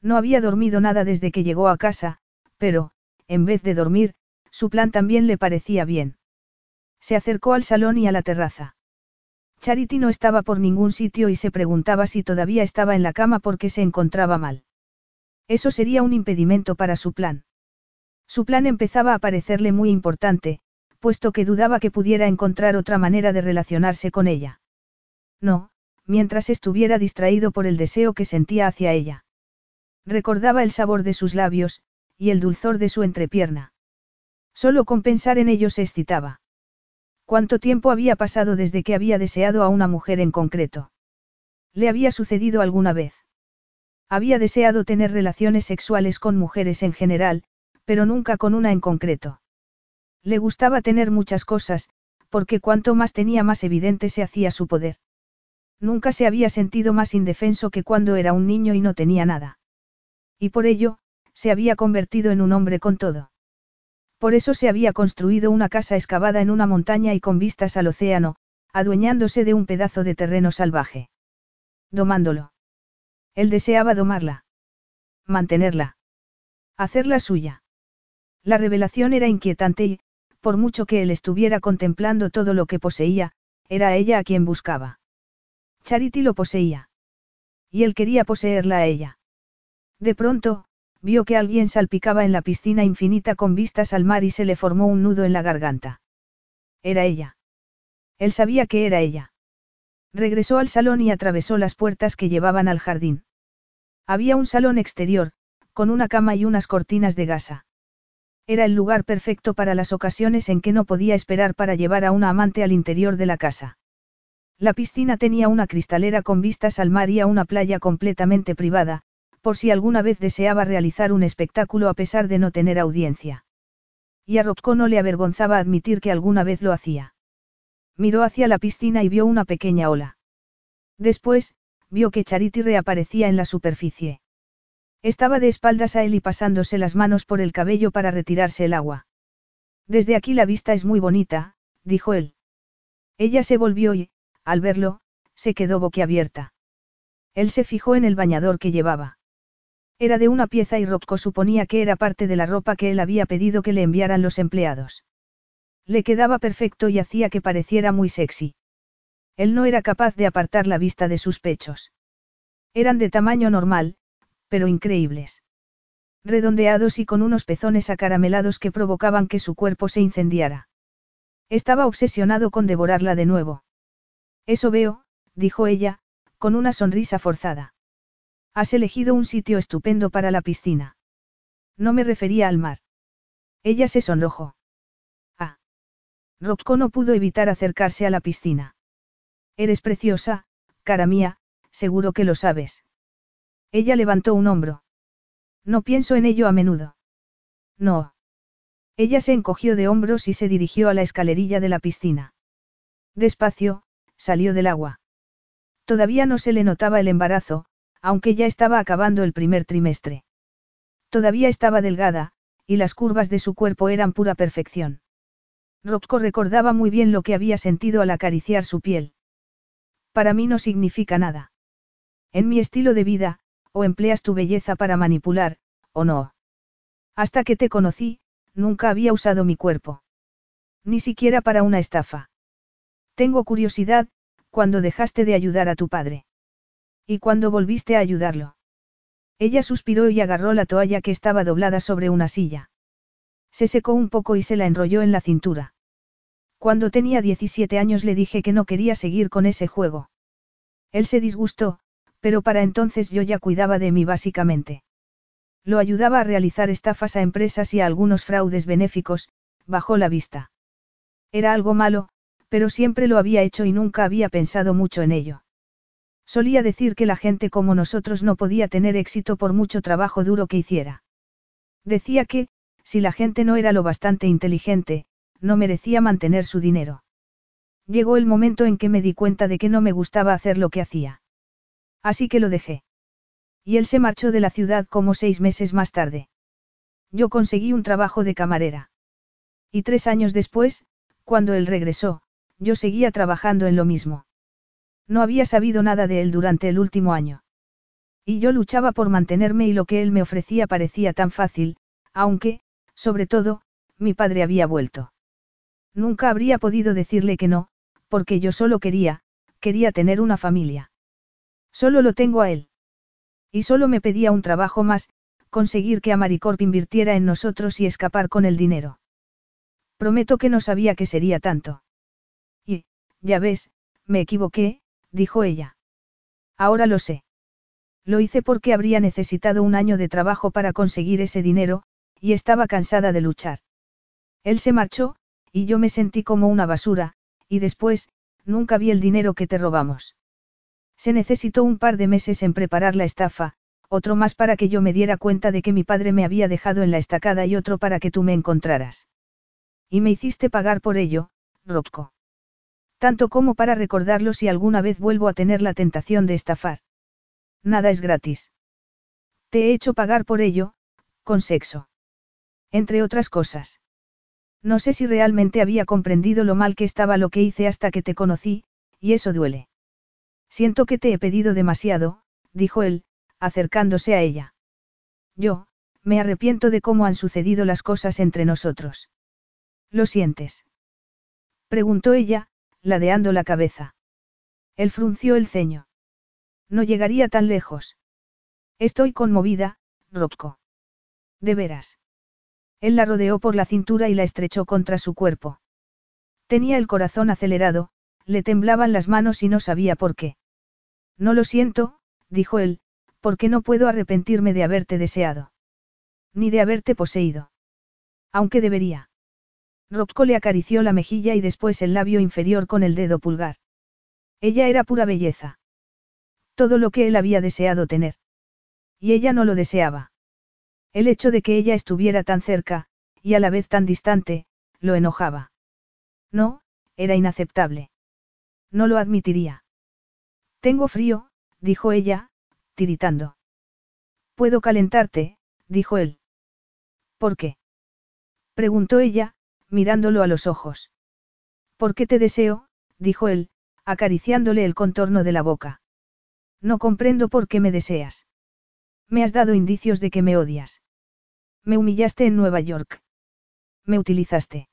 No había dormido nada desde que llegó a casa, pero, en vez de dormir, su plan también le parecía bien. Se acercó al salón y a la terraza. Charity no estaba por ningún sitio y se preguntaba si todavía estaba en la cama porque se encontraba mal. Eso sería un impedimento para su plan. Su plan empezaba a parecerle muy importante, puesto que dudaba que pudiera encontrar otra manera de relacionarse con ella. No, mientras estuviera distraído por el deseo que sentía hacia ella. Recordaba el sabor de sus labios, y el dulzor de su entrepierna. Solo con pensar en ello se excitaba. ¿Cuánto tiempo había pasado desde que había deseado a una mujer en concreto? ¿Le había sucedido alguna vez? Había deseado tener relaciones sexuales con mujeres en general, pero nunca con una en concreto. Le gustaba tener muchas cosas, porque cuanto más tenía más evidente se hacía su poder. Nunca se había sentido más indefenso que cuando era un niño y no tenía nada. Y por ello, se había convertido en un hombre con todo. Por eso se había construido una casa excavada en una montaña y con vistas al océano, adueñándose de un pedazo de terreno salvaje. Domándolo. Él deseaba domarla. Mantenerla. Hacerla suya. La revelación era inquietante y, por mucho que él estuviera contemplando todo lo que poseía, era ella a quien buscaba. Charity lo poseía. Y él quería poseerla a ella. De pronto, vio que alguien salpicaba en la piscina infinita con vistas al mar y se le formó un nudo en la garganta. Era ella. Él sabía que era ella. Regresó al salón y atravesó las puertas que llevaban al jardín. Había un salón exterior, con una cama y unas cortinas de gasa. Era el lugar perfecto para las ocasiones en que no podía esperar para llevar a una amante al interior de la casa. La piscina tenía una cristalera con vistas al mar y a una playa completamente privada, por si alguna vez deseaba realizar un espectáculo a pesar de no tener audiencia. Y a Rocco no le avergonzaba admitir que alguna vez lo hacía. Miró hacia la piscina y vio una pequeña ola. Después, vio que Charity reaparecía en la superficie. Estaba de espaldas a él y pasándose las manos por el cabello para retirarse el agua. Desde aquí la vista es muy bonita, dijo él. Ella se volvió y, al verlo, se quedó boquiabierta. Él se fijó en el bañador que llevaba. Era de una pieza y Rocco suponía que era parte de la ropa que él había pedido que le enviaran los empleados. Le quedaba perfecto y hacía que pareciera muy sexy. Él no era capaz de apartar la vista de sus pechos. Eran de tamaño normal, pero increíbles. Redondeados y con unos pezones acaramelados que provocaban que su cuerpo se incendiara. Estaba obsesionado con devorarla de nuevo. Eso veo, dijo ella, con una sonrisa forzada. Has elegido un sitio estupendo para la piscina. No me refería al mar. Ella se sonrojó. Ah. Rocco no pudo evitar acercarse a la piscina. Eres preciosa, cara mía, seguro que lo sabes. Ella levantó un hombro. No pienso en ello a menudo. No. Ella se encogió de hombros y se dirigió a la escalerilla de la piscina. Despacio, salió del agua. Todavía no se le notaba el embarazo, aunque ya estaba acabando el primer trimestre. Todavía estaba delgada, y las curvas de su cuerpo eran pura perfección. Rocco recordaba muy bien lo que había sentido al acariciar su piel. Para mí no significa nada. En mi estilo de vida, o empleas tu belleza para manipular, o no. Hasta que te conocí, nunca había usado mi cuerpo. Ni siquiera para una estafa. Tengo curiosidad, cuando dejaste de ayudar a tu padre. ¿Y cuando volviste a ayudarlo? Ella suspiró y agarró la toalla que estaba doblada sobre una silla. Se secó un poco y se la enrolló en la cintura. Cuando tenía 17 años le dije que no quería seguir con ese juego. Él se disgustó, pero para entonces yo ya cuidaba de mí básicamente. Lo ayudaba a realizar estafas a empresas y a algunos fraudes benéficos, bajó la vista. Era algo malo, Pero siempre lo había hecho y nunca había pensado mucho en ello. Solía decir que la gente como nosotros no podía tener éxito por mucho trabajo duro que hiciera. Decía que, si la gente no era lo bastante inteligente, no merecía mantener su dinero. Llegó el momento en que me di cuenta de que no me gustaba hacer lo que hacía. Así que lo dejé. Y él se marchó de la ciudad como seis meses más tarde. Yo conseguí un trabajo de camarera. Y tres años después, cuando él regresó, yo seguía trabajando en lo mismo. No había sabido nada de él durante el último año. Y yo luchaba por mantenerme y lo que él me ofrecía parecía tan fácil, aunque, sobre todo, mi padre había vuelto. Nunca habría podido decirle que no, porque yo solo quería, quería tener una familia. Solo lo tengo a él. Y solo me pedía un trabajo más, conseguir que Amaricorp invirtiera en nosotros y escapar con el dinero. Prometo que no sabía que sería tanto. Y, ya ves, me equivoqué, dijo ella. Ahora lo sé. Lo hice porque habría necesitado un año de trabajo para conseguir ese dinero, y estaba cansada de luchar. Él se marchó, y yo me sentí como una basura, y después, nunca vi el dinero que te robamos. Se necesitó un par de meses en preparar la estafa, otro más para que yo me diera cuenta de que mi padre me había dejado en la estacada y otro para que tú me encontraras. Y me hiciste pagar por ello, Rocco. Tanto como para recordarlo si alguna vez vuelvo a tener la tentación de estafar. Nada es gratis. Te he hecho pagar por ello, con sexo. Entre otras cosas. No sé si realmente había comprendido lo mal que estaba lo que hice hasta que te conocí, y eso duele. Siento que te he pedido demasiado, dijo él, acercándose a ella. Yo, me arrepiento de cómo han sucedido las cosas entre nosotros. ¿Lo sientes? Preguntó ella, ladeando la cabeza. Él frunció el ceño. No llegaría tan lejos. Estoy conmovida, Rocco. De veras. Él la rodeó por la cintura y la estrechó contra su cuerpo. Tenía el corazón acelerado, le temblaban las manos y no sabía por qué. No lo siento, dijo él, porque no puedo arrepentirme de haberte deseado. Ni de haberte poseído. Aunque debería. Rocco le acarició la mejilla y después el labio inferior con el dedo pulgar. Ella era pura belleza. Todo lo que él había deseado tener. Y ella no lo deseaba. El hecho de que ella estuviera tan cerca, y a la vez tan distante, lo enojaba. No, era inaceptable. No lo admitiría. Tengo frío, dijo ella, tiritando. Puedo calentarte, dijo él. ¿Por qué? preguntó ella, mirándolo a los ojos. ¿Por qué te deseo? dijo él, acariciándole el contorno de la boca. No comprendo por qué me deseas. Me has dado indicios de que me odias. Me humillaste en Nueva York. Me utilizaste.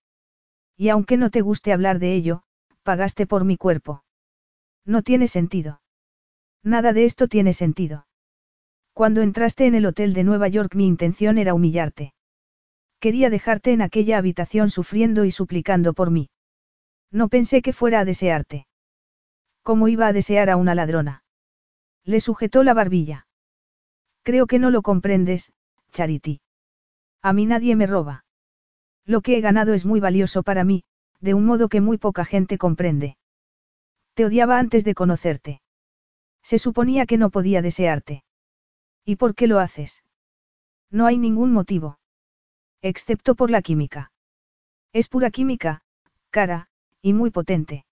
Y aunque no te guste hablar de ello, pagaste por mi cuerpo. No tiene sentido. Nada de esto tiene sentido. Cuando entraste en el hotel de Nueva York mi intención era humillarte. Quería dejarte en aquella habitación sufriendo y suplicando por mí. No pensé que fuera a desearte. ¿Cómo iba a desear a una ladrona? Le sujetó la barbilla. Creo que no lo comprendes, Charity. A mí nadie me roba. Lo que he ganado es muy valioso para mí, de un modo que muy poca gente comprende. Te odiaba antes de conocerte. Se suponía que no podía desearte. ¿Y por qué lo haces? No hay ningún motivo. Excepto por la química. Es pura química, cara, y muy potente.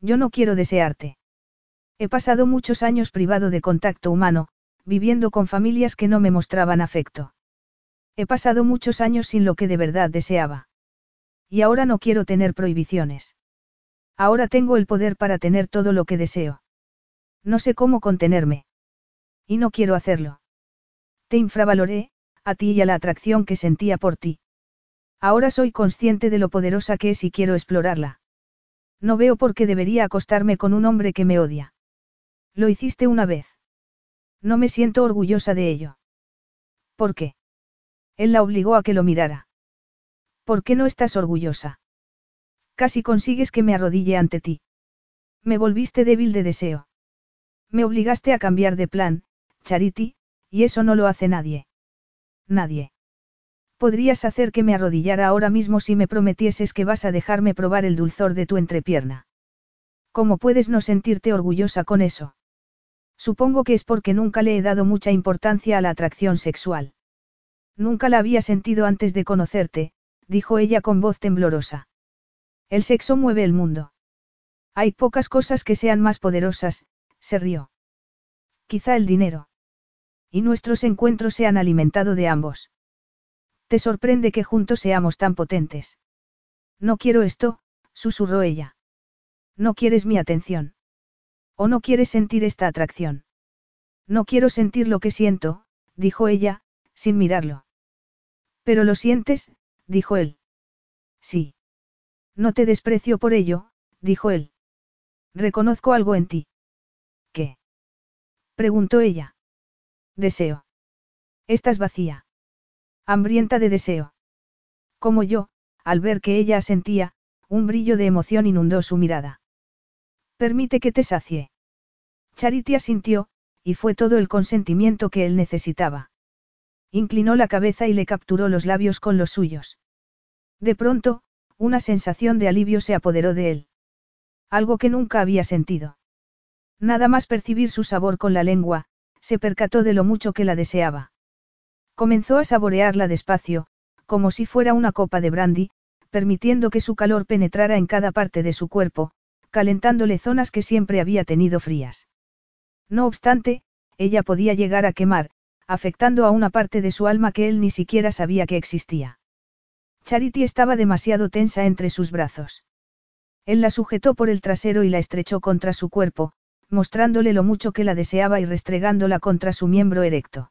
Yo no quiero desearte. He pasado muchos años privado de contacto humano, viviendo con familias que no me mostraban afecto. He pasado muchos años sin lo que de verdad deseaba. Y ahora no quiero tener prohibiciones. Ahora tengo el poder para tener todo lo que deseo. No sé cómo contenerme. Y no quiero hacerlo. Te infravaloré, a ti y a la atracción que sentía por ti. Ahora soy consciente de lo poderosa que es y quiero explorarla. No veo por qué debería acostarme con un hombre que me odia. Lo hiciste una vez. No me siento orgullosa de ello. ¿Por qué? Él la obligó a que lo mirara. ¿Por qué no estás orgullosa? Casi consigues que me arrodille ante ti. Me volviste débil de deseo. Me obligaste a cambiar de plan, Charity, y eso no lo hace nadie. Nadie. Podrías hacer que me arrodillara ahora mismo si me prometieses que vas a dejarme probar el dulzor de tu entrepierna. ¿Cómo puedes no sentirte orgullosa con eso? Supongo que es porque nunca le he dado mucha importancia a la atracción sexual. Nunca la había sentido antes de conocerte, dijo ella con voz temblorosa. El sexo mueve el mundo. Hay pocas cosas que sean más poderosas, se rió. Quizá el dinero. Y nuestros encuentros se han alimentado de ambos. Te sorprende que juntos seamos tan potentes. No quiero esto, susurró ella. No quieres mi atención. O no quieres sentir esta atracción. No quiero sentir lo que siento, dijo ella, sin mirarlo. Pero lo sientes, dijo él. Sí. No te desprecio por ello, dijo él. Reconozco algo en ti. ¿Qué? preguntó ella. Deseo. Estás vacía. Hambrienta de deseo. Como yo, al ver que ella asentía, un brillo de emoción inundó su mirada. Permite que te sacie. Charity asintió, y fue todo el consentimiento que él necesitaba. Inclinó la cabeza y le capturó los labios con los suyos. De pronto, una sensación de alivio se apoderó de él. Algo que nunca había sentido. Nada más percibir su sabor con la lengua, se percató de lo mucho que la deseaba. Comenzó a saborearla despacio, como si fuera una copa de brandy, permitiendo que su calor penetrara en cada parte de su cuerpo, calentándole zonas que siempre había tenido frías. No obstante, ella podía llegar a quemar, afectando a una parte de su alma que él ni siquiera sabía que existía. Charity estaba demasiado tensa entre sus brazos. Él la sujetó por el trasero y la estrechó contra su cuerpo, mostrándole lo mucho que la deseaba y restregándola contra su miembro erecto.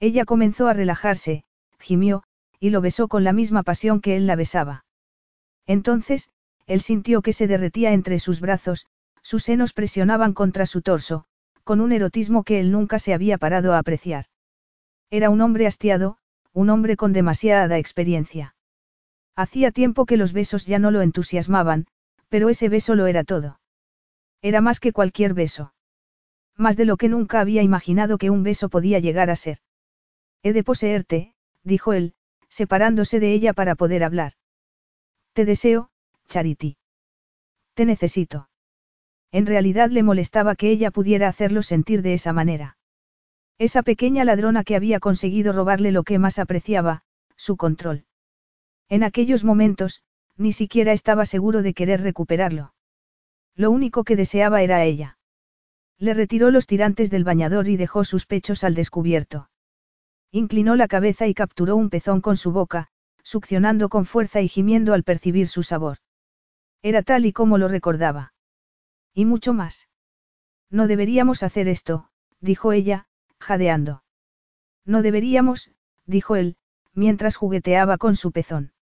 Ella comenzó a relajarse, gimió, y lo besó con la misma pasión que él la besaba. Entonces, él sintió que se derretía entre sus brazos, sus senos presionaban contra su torso, con un erotismo que él nunca se había parado a apreciar. Era un hombre hastiado, un hombre con demasiada experiencia. Hacía tiempo que los besos ya no lo entusiasmaban, pero ese beso lo era todo. Era más que cualquier beso. Más de lo que nunca había imaginado que un beso podía llegar a ser. He de poseerte, dijo él, separándose de ella para poder hablar. Te deseo, Charity. Te necesito. En realidad le molestaba que ella pudiera hacerlo sentir de esa manera. Esa pequeña ladrona que había conseguido robarle lo que más apreciaba, su control. En aquellos momentos, ni siquiera estaba seguro de querer recuperarlo. Lo único que deseaba era ella. Le retiró los tirantes del bañador y dejó sus pechos al descubierto. Inclinó la cabeza y capturó un pezón con su boca, succionando con fuerza y gimiendo al percibir su sabor. Era tal y como lo recordaba. Y mucho más. No deberíamos hacer esto, dijo ella, jadeando. No deberíamos, dijo él, mientras jugueteaba con su pezón.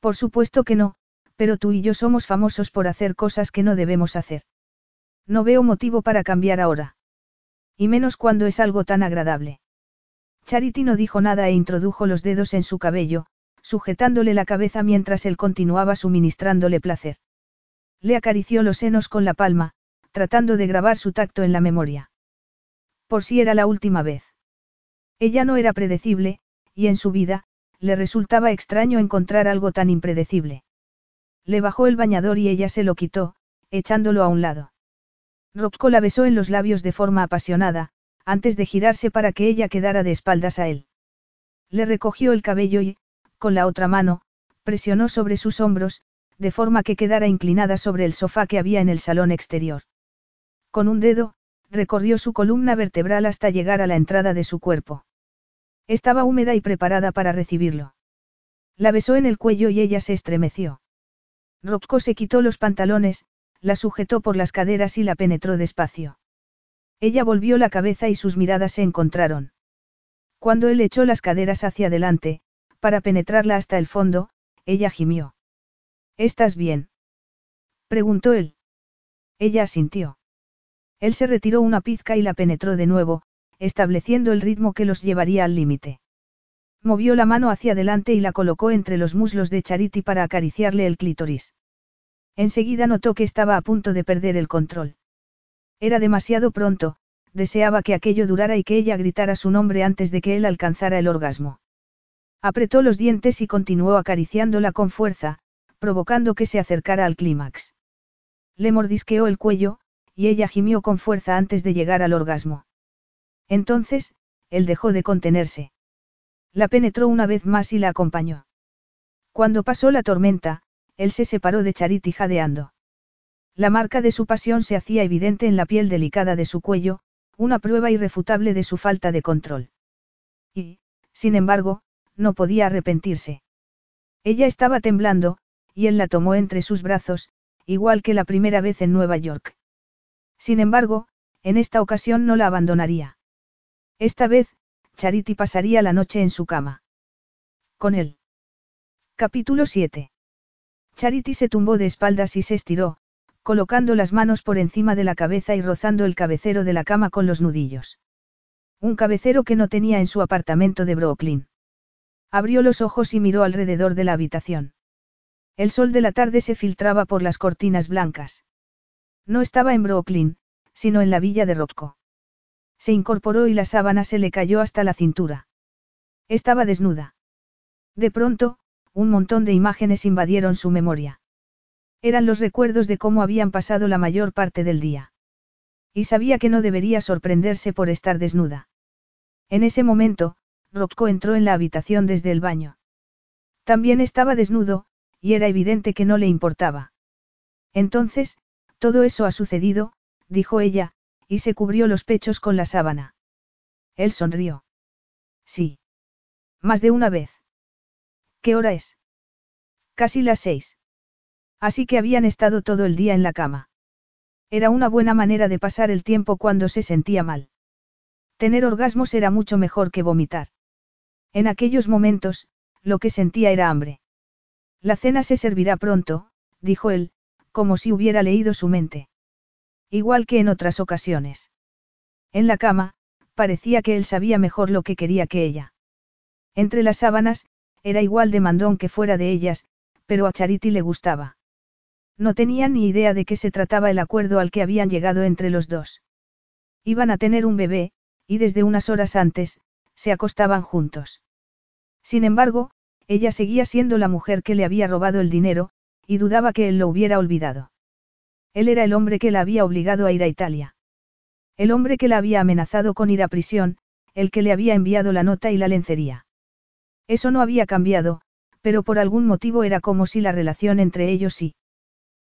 Por supuesto que no, pero tú y yo somos famosos por hacer cosas que no debemos hacer. No veo motivo para cambiar ahora. Y menos cuando es algo tan agradable. Charity no dijo nada e introdujo los dedos en su cabello, sujetándole la cabeza mientras él continuaba suministrándole placer. Le acarició los senos con la palma, tratando de grabar su tacto en la memoria. Por si era la última vez. Ella no era predecible, y en su vida, le resultaba extraño encontrar algo tan impredecible. Le bajó el bañador y ella se lo quitó, echándolo a un lado. Rocco la besó en los labios de forma apasionada, antes de girarse para que ella quedara de espaldas a él. Le recogió el cabello y, con la otra mano, presionó sobre sus hombros, de forma que quedara inclinada sobre el sofá que había en el salón exterior. Con un dedo, recorrió su columna vertebral hasta llegar a la entrada de su cuerpo. Estaba húmeda y preparada para recibirlo. La besó en el cuello y ella se estremeció. Rocco se quitó los pantalones, la sujetó por las caderas y la penetró despacio. Ella volvió la cabeza y sus miradas se encontraron. Cuando él echó las caderas hacia adelante, para penetrarla hasta el fondo, ella gimió. ¿Estás bien? preguntó él. Ella asintió. Él se retiró una pizca y la penetró de nuevo, estableciendo el ritmo que los llevaría al límite. Movió la mano hacia adelante y la colocó entre los muslos de Charity para acariciarle el clítoris. Enseguida notó que estaba a punto de perder el control. Era demasiado pronto, deseaba que aquello durara y que ella gritara su nombre antes de que él alcanzara el orgasmo. Apretó los dientes y continuó acariciándola con fuerza, provocando que se acercara al clímax. Le mordisqueó el cuello, y ella gimió con fuerza antes de llegar al orgasmo. Entonces, él dejó de contenerse. La penetró una vez más y la acompañó. Cuando pasó la tormenta, él se separó de Charity jadeando. La marca de su pasión se hacía evidente en la piel delicada de su cuello, una prueba irrefutable de su falta de control. Y, sin embargo, no podía arrepentirse. Ella estaba temblando, y él la tomó entre sus brazos, igual que la primera vez en Nueva York. Sin embargo, en esta ocasión no la abandonaría. Esta vez, Charity pasaría la noche en su cama. Con él. Capítulo 7. Charity se tumbó de espaldas y se estiró, colocando las manos por encima de la cabeza y rozando el cabecero de la cama con los nudillos. Un cabecero que no tenía en su apartamento de Brooklyn. Abrió los ojos y miró alrededor de la habitación. El sol de la tarde se filtraba por las cortinas blancas. No estaba en Brooklyn, sino en la villa de Rocco. Se incorporó y la sábana se le cayó hasta la cintura. Estaba desnuda. De pronto, un montón de imágenes invadieron su memoria. Eran los recuerdos de cómo habían pasado la mayor parte del día. Y sabía que no debería sorprenderse por estar desnuda. En ese momento, Rocco entró en la habitación desde el baño. También estaba desnudo, y era evidente que no le importaba. Entonces, todo eso ha sucedido, dijo ella, y se cubrió los pechos con la sábana. Él sonrió. Sí. Más de una vez. ¿Qué hora es? Casi las seis. Así que habían estado todo el día en la cama. Era una buena manera de pasar el tiempo cuando se sentía mal. Tener orgasmos era mucho mejor que vomitar. En aquellos momentos, lo que sentía era hambre. La cena se servirá pronto, dijo él, como si hubiera leído su mente. Igual que en otras ocasiones. En la cama, parecía que él sabía mejor lo que quería que ella. Entre las sábanas, era igual de mandón que fuera de ellas, pero a Charity le gustaba. No tenían ni idea de qué se trataba el acuerdo al que habían llegado entre los dos. Iban a tener un bebé, y desde unas horas antes, se acostaban juntos. Sin embargo, ella seguía siendo la mujer que le había robado el dinero, y dudaba que él lo hubiera olvidado. Él era el hombre que la había obligado a ir a Italia. El hombre que la había amenazado con ir a prisión, el que le había enviado la nota y la lencería. Eso no había cambiado, pero por algún motivo era como si la relación entre ellos sí.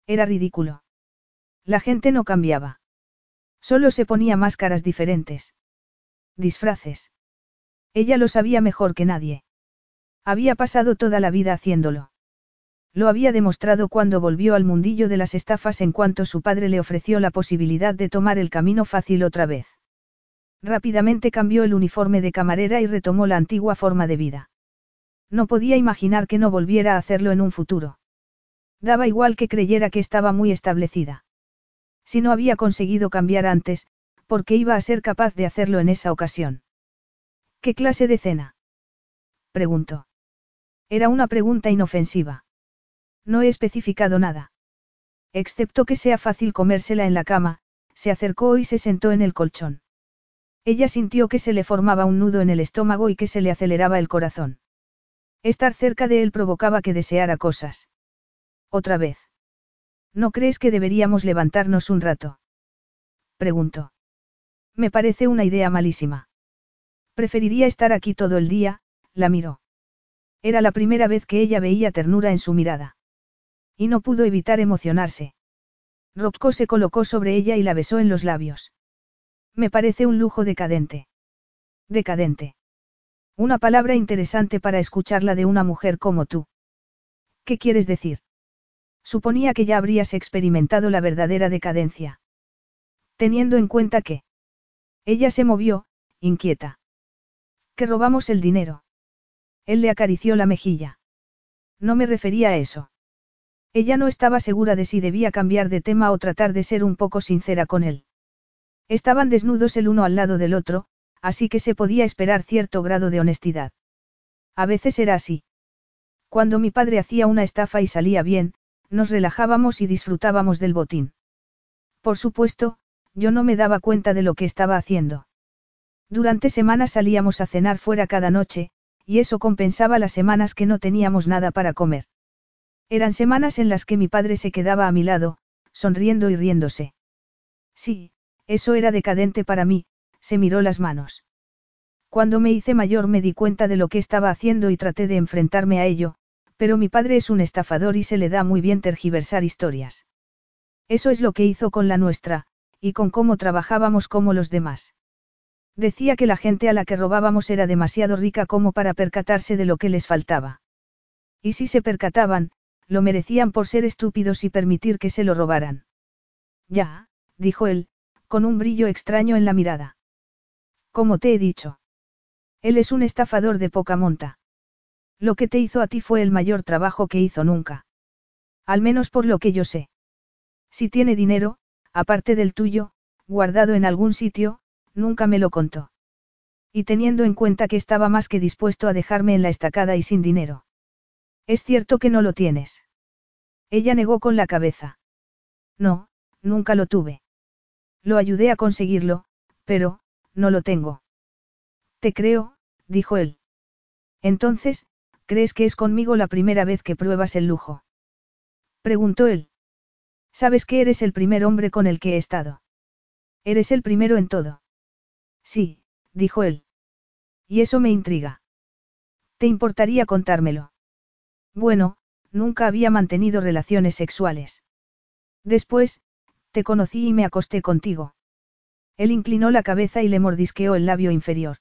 Era ridículo. La gente no cambiaba. Solo se ponía máscaras diferentes. Disfraces. Ella lo sabía mejor que nadie. Había pasado toda la vida haciéndolo. Lo había demostrado cuando volvió al mundillo de las estafas en cuanto su padre le ofreció la posibilidad de tomar el camino fácil otra vez. Rápidamente cambió el uniforme de camarera y retomó la antigua forma de vida. No podía imaginar que no volviera a hacerlo en un futuro. Daba igual que creyera que estaba muy establecida. Si no había conseguido cambiar antes, ¿por qué iba a ser capaz de hacerlo en esa ocasión? ¿Qué clase de cena? preguntó. Era una pregunta inofensiva. No he especificado nada. Excepto que sea fácil comérsela en la cama, se acercó y se sentó en el colchón. Ella sintió que se le formaba un nudo en el estómago y que se le aceleraba el corazón. Estar cerca de él provocaba que deseara cosas. Otra vez. ¿No crees que deberíamos levantarnos un rato? Preguntó. Me parece una idea malísima. Preferiría estar aquí todo el día, la miró. Era la primera vez que ella veía ternura en su mirada. Y no pudo evitar emocionarse. Rocco se colocó sobre ella y la besó en los labios. Me parece un lujo decadente. Decadente. Una palabra interesante para escucharla de una mujer como tú. ¿Qué quieres decir? Suponía que ya habrías experimentado la verdadera decadencia. Teniendo en cuenta que... Ella se movió, inquieta. Que robamos el dinero. Él le acarició la mejilla. No me refería a eso. Ella no estaba segura de si debía cambiar de tema o tratar de ser un poco sincera con él. Estaban desnudos el uno al lado del otro, así que se podía esperar cierto grado de honestidad. A veces era así. Cuando mi padre hacía una estafa y salía bien, nos relajábamos y disfrutábamos del botín. Por supuesto, yo no me daba cuenta de lo que estaba haciendo. Durante semanas salíamos a cenar fuera cada noche, y eso compensaba las semanas que no teníamos nada para comer. Eran semanas en las que mi padre se quedaba a mi lado, sonriendo y riéndose. Sí, eso era decadente para mí, se miró las manos. Cuando me hice mayor me di cuenta de lo que estaba haciendo y traté de enfrentarme a ello, pero mi padre es un estafador y se le da muy bien tergiversar historias. Eso es lo que hizo con la nuestra, y con cómo trabajábamos como los demás. Decía que la gente a la que robábamos era demasiado rica como para percatarse de lo que les faltaba. Y si se percataban, lo merecían por ser estúpidos y permitir que se lo robaran. Ya, dijo él, con un brillo extraño en la mirada. Como te he dicho. Él es un estafador de poca monta. Lo que te hizo a ti fue el mayor trabajo que hizo nunca. Al menos por lo que yo sé. Si tiene dinero, aparte del tuyo, guardado en algún sitio, nunca me lo contó. Y teniendo en cuenta que estaba más que dispuesto a dejarme en la estacada y sin dinero. Es cierto que no lo tienes. Ella negó con la cabeza. No, nunca lo tuve. Lo ayudé a conseguirlo, pero, no lo tengo. Te creo, dijo él. Entonces, ¿crees que es conmigo la primera vez que pruebas el lujo? Preguntó él. Sabes que eres el primer hombre con el que he estado. Eres el primero en todo. Sí, dijo él. Y eso me intriga. ¿Te importaría contármelo? Bueno, nunca había mantenido relaciones sexuales. Después, te conocí y me acosté contigo. Él inclinó la cabeza y le mordisqueó el labio inferior.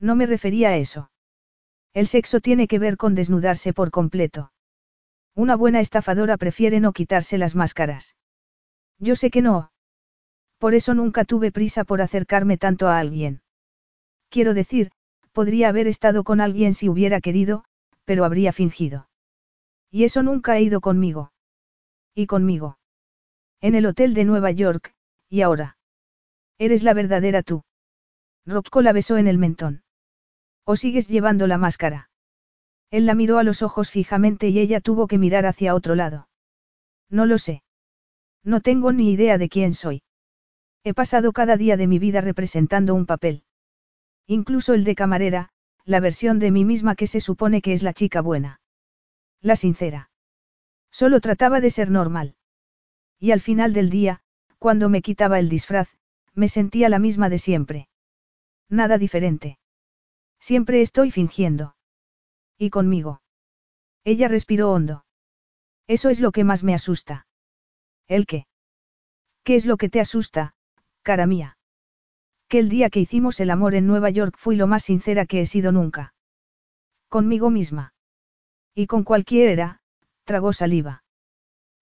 No me refería a eso. El sexo tiene que ver con desnudarse por completo. Una buena estafadora prefiere no quitarse las máscaras. Yo sé que no. Por eso nunca tuve prisa por acercarme tanto a alguien. Quiero decir, podría haber estado con alguien si hubiera querido, pero habría fingido. Y eso nunca ha ido conmigo. Y conmigo. En el hotel de Nueva York, y ahora. Eres la verdadera tú. Rocco la besó en el mentón. ¿O sigues llevando la máscara? Él la miró a los ojos fijamente y ella tuvo que mirar hacia otro lado. No lo sé. No tengo ni idea de quién soy. He pasado cada día de mi vida representando un papel. Incluso el de camarera, la versión de mí misma que se supone que es la chica buena. La sincera. Solo trataba de ser normal. Y al final del día, cuando me quitaba el disfraz, me sentía la misma de siempre. Nada diferente. Siempre estoy fingiendo. Y conmigo. Ella respiró hondo. Eso es lo que más me asusta. ¿El qué? ¿Qué es lo que te asusta, cara mía? Que el día que hicimos el amor en Nueva York fui lo más sincera que he sido nunca. Conmigo misma. Y con cualquiera, tragó saliva.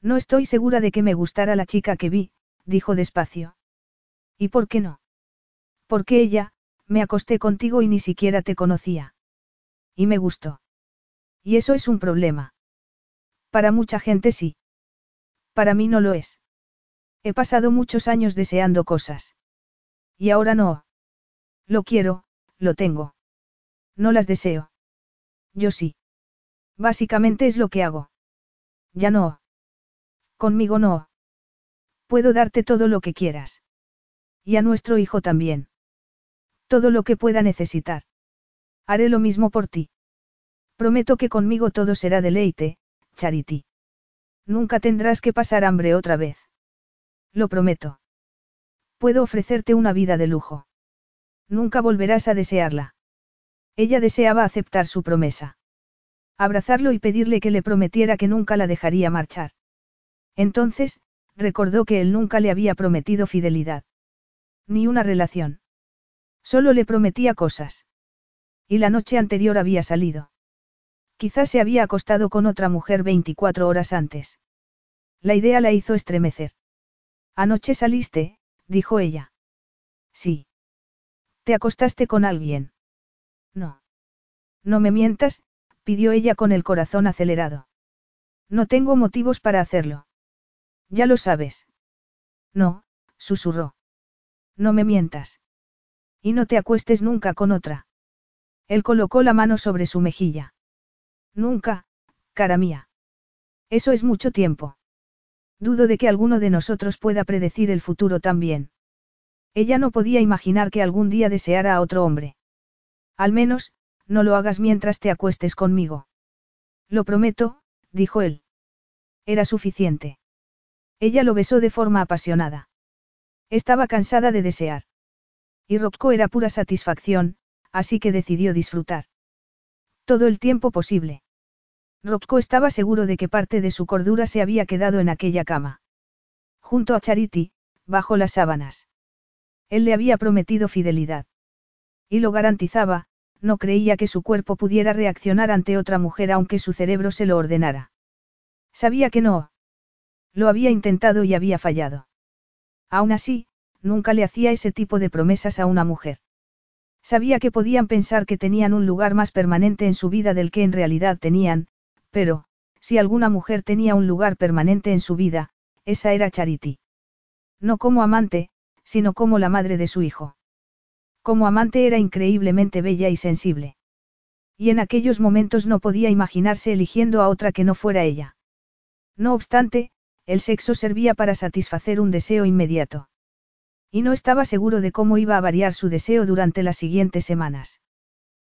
No estoy segura de que me gustara la chica que vi, dijo despacio. ¿Y por qué no? Porque ella, me acosté contigo y ni siquiera te conocía. Y me gustó. Y eso es un problema. Para mucha gente sí. Para mí no lo es. He pasado muchos años deseando cosas. Y ahora no. Lo quiero, lo tengo. No las deseo. Yo sí. Básicamente es lo que hago. Ya no. Conmigo no. Puedo darte todo lo que quieras. Y a nuestro hijo también. Todo lo que pueda necesitar. Haré lo mismo por ti. Prometo que conmigo todo será deleite, Charity. Nunca tendrás que pasar hambre otra vez. Lo prometo. Puedo ofrecerte una vida de lujo. Nunca volverás a desearla. Ella deseaba aceptar su promesa. Abrazarlo y pedirle que le prometiera que nunca la dejaría marchar. Entonces, recordó que él nunca le había prometido fidelidad. Ni una relación. Solo le prometía cosas. Y la noche anterior había salido. Quizás se había acostado con otra mujer 24 horas antes. La idea la hizo estremecer. Anoche saliste, dijo ella. Sí. ¿Te acostaste con alguien? No. No me mientas, pidió ella con el corazón acelerado. No tengo motivos para hacerlo. Ya lo sabes. No, susurró. No me mientas. Y no te acuestes nunca con otra. Él colocó la mano sobre su mejilla. Nunca, cara mía. Eso es mucho tiempo. Dudo de que alguno de nosotros pueda predecir el futuro también. Ella no podía imaginar que algún día deseara a otro hombre. Al menos, no lo hagas mientras te acuestes conmigo. Lo prometo, dijo él. Era suficiente. Ella lo besó de forma apasionada. Estaba cansada de desear. Y Rocco era pura satisfacción, así que decidió disfrutar. Todo el tiempo posible. Rocco estaba seguro de que parte de su cordura se había quedado en aquella cama. Junto a Charity, bajo las sábanas. Él le había prometido fidelidad. Y lo garantizaba, no creía que su cuerpo pudiera reaccionar ante otra mujer aunque su cerebro se lo ordenara. Sabía que no. Lo había intentado y había fallado. Aún así, nunca le hacía ese tipo de promesas a una mujer. Sabía que podían pensar que tenían un lugar más permanente en su vida del que en realidad tenían, pero, si alguna mujer tenía un lugar permanente en su vida, esa era Charity. No como amante, sino como la madre de su hijo. Como amante era increíblemente bella y sensible. Y en aquellos momentos no podía imaginarse eligiendo a otra que no fuera ella. No obstante, el sexo servía para satisfacer un deseo inmediato. Y no estaba seguro de cómo iba a variar su deseo durante las siguientes semanas.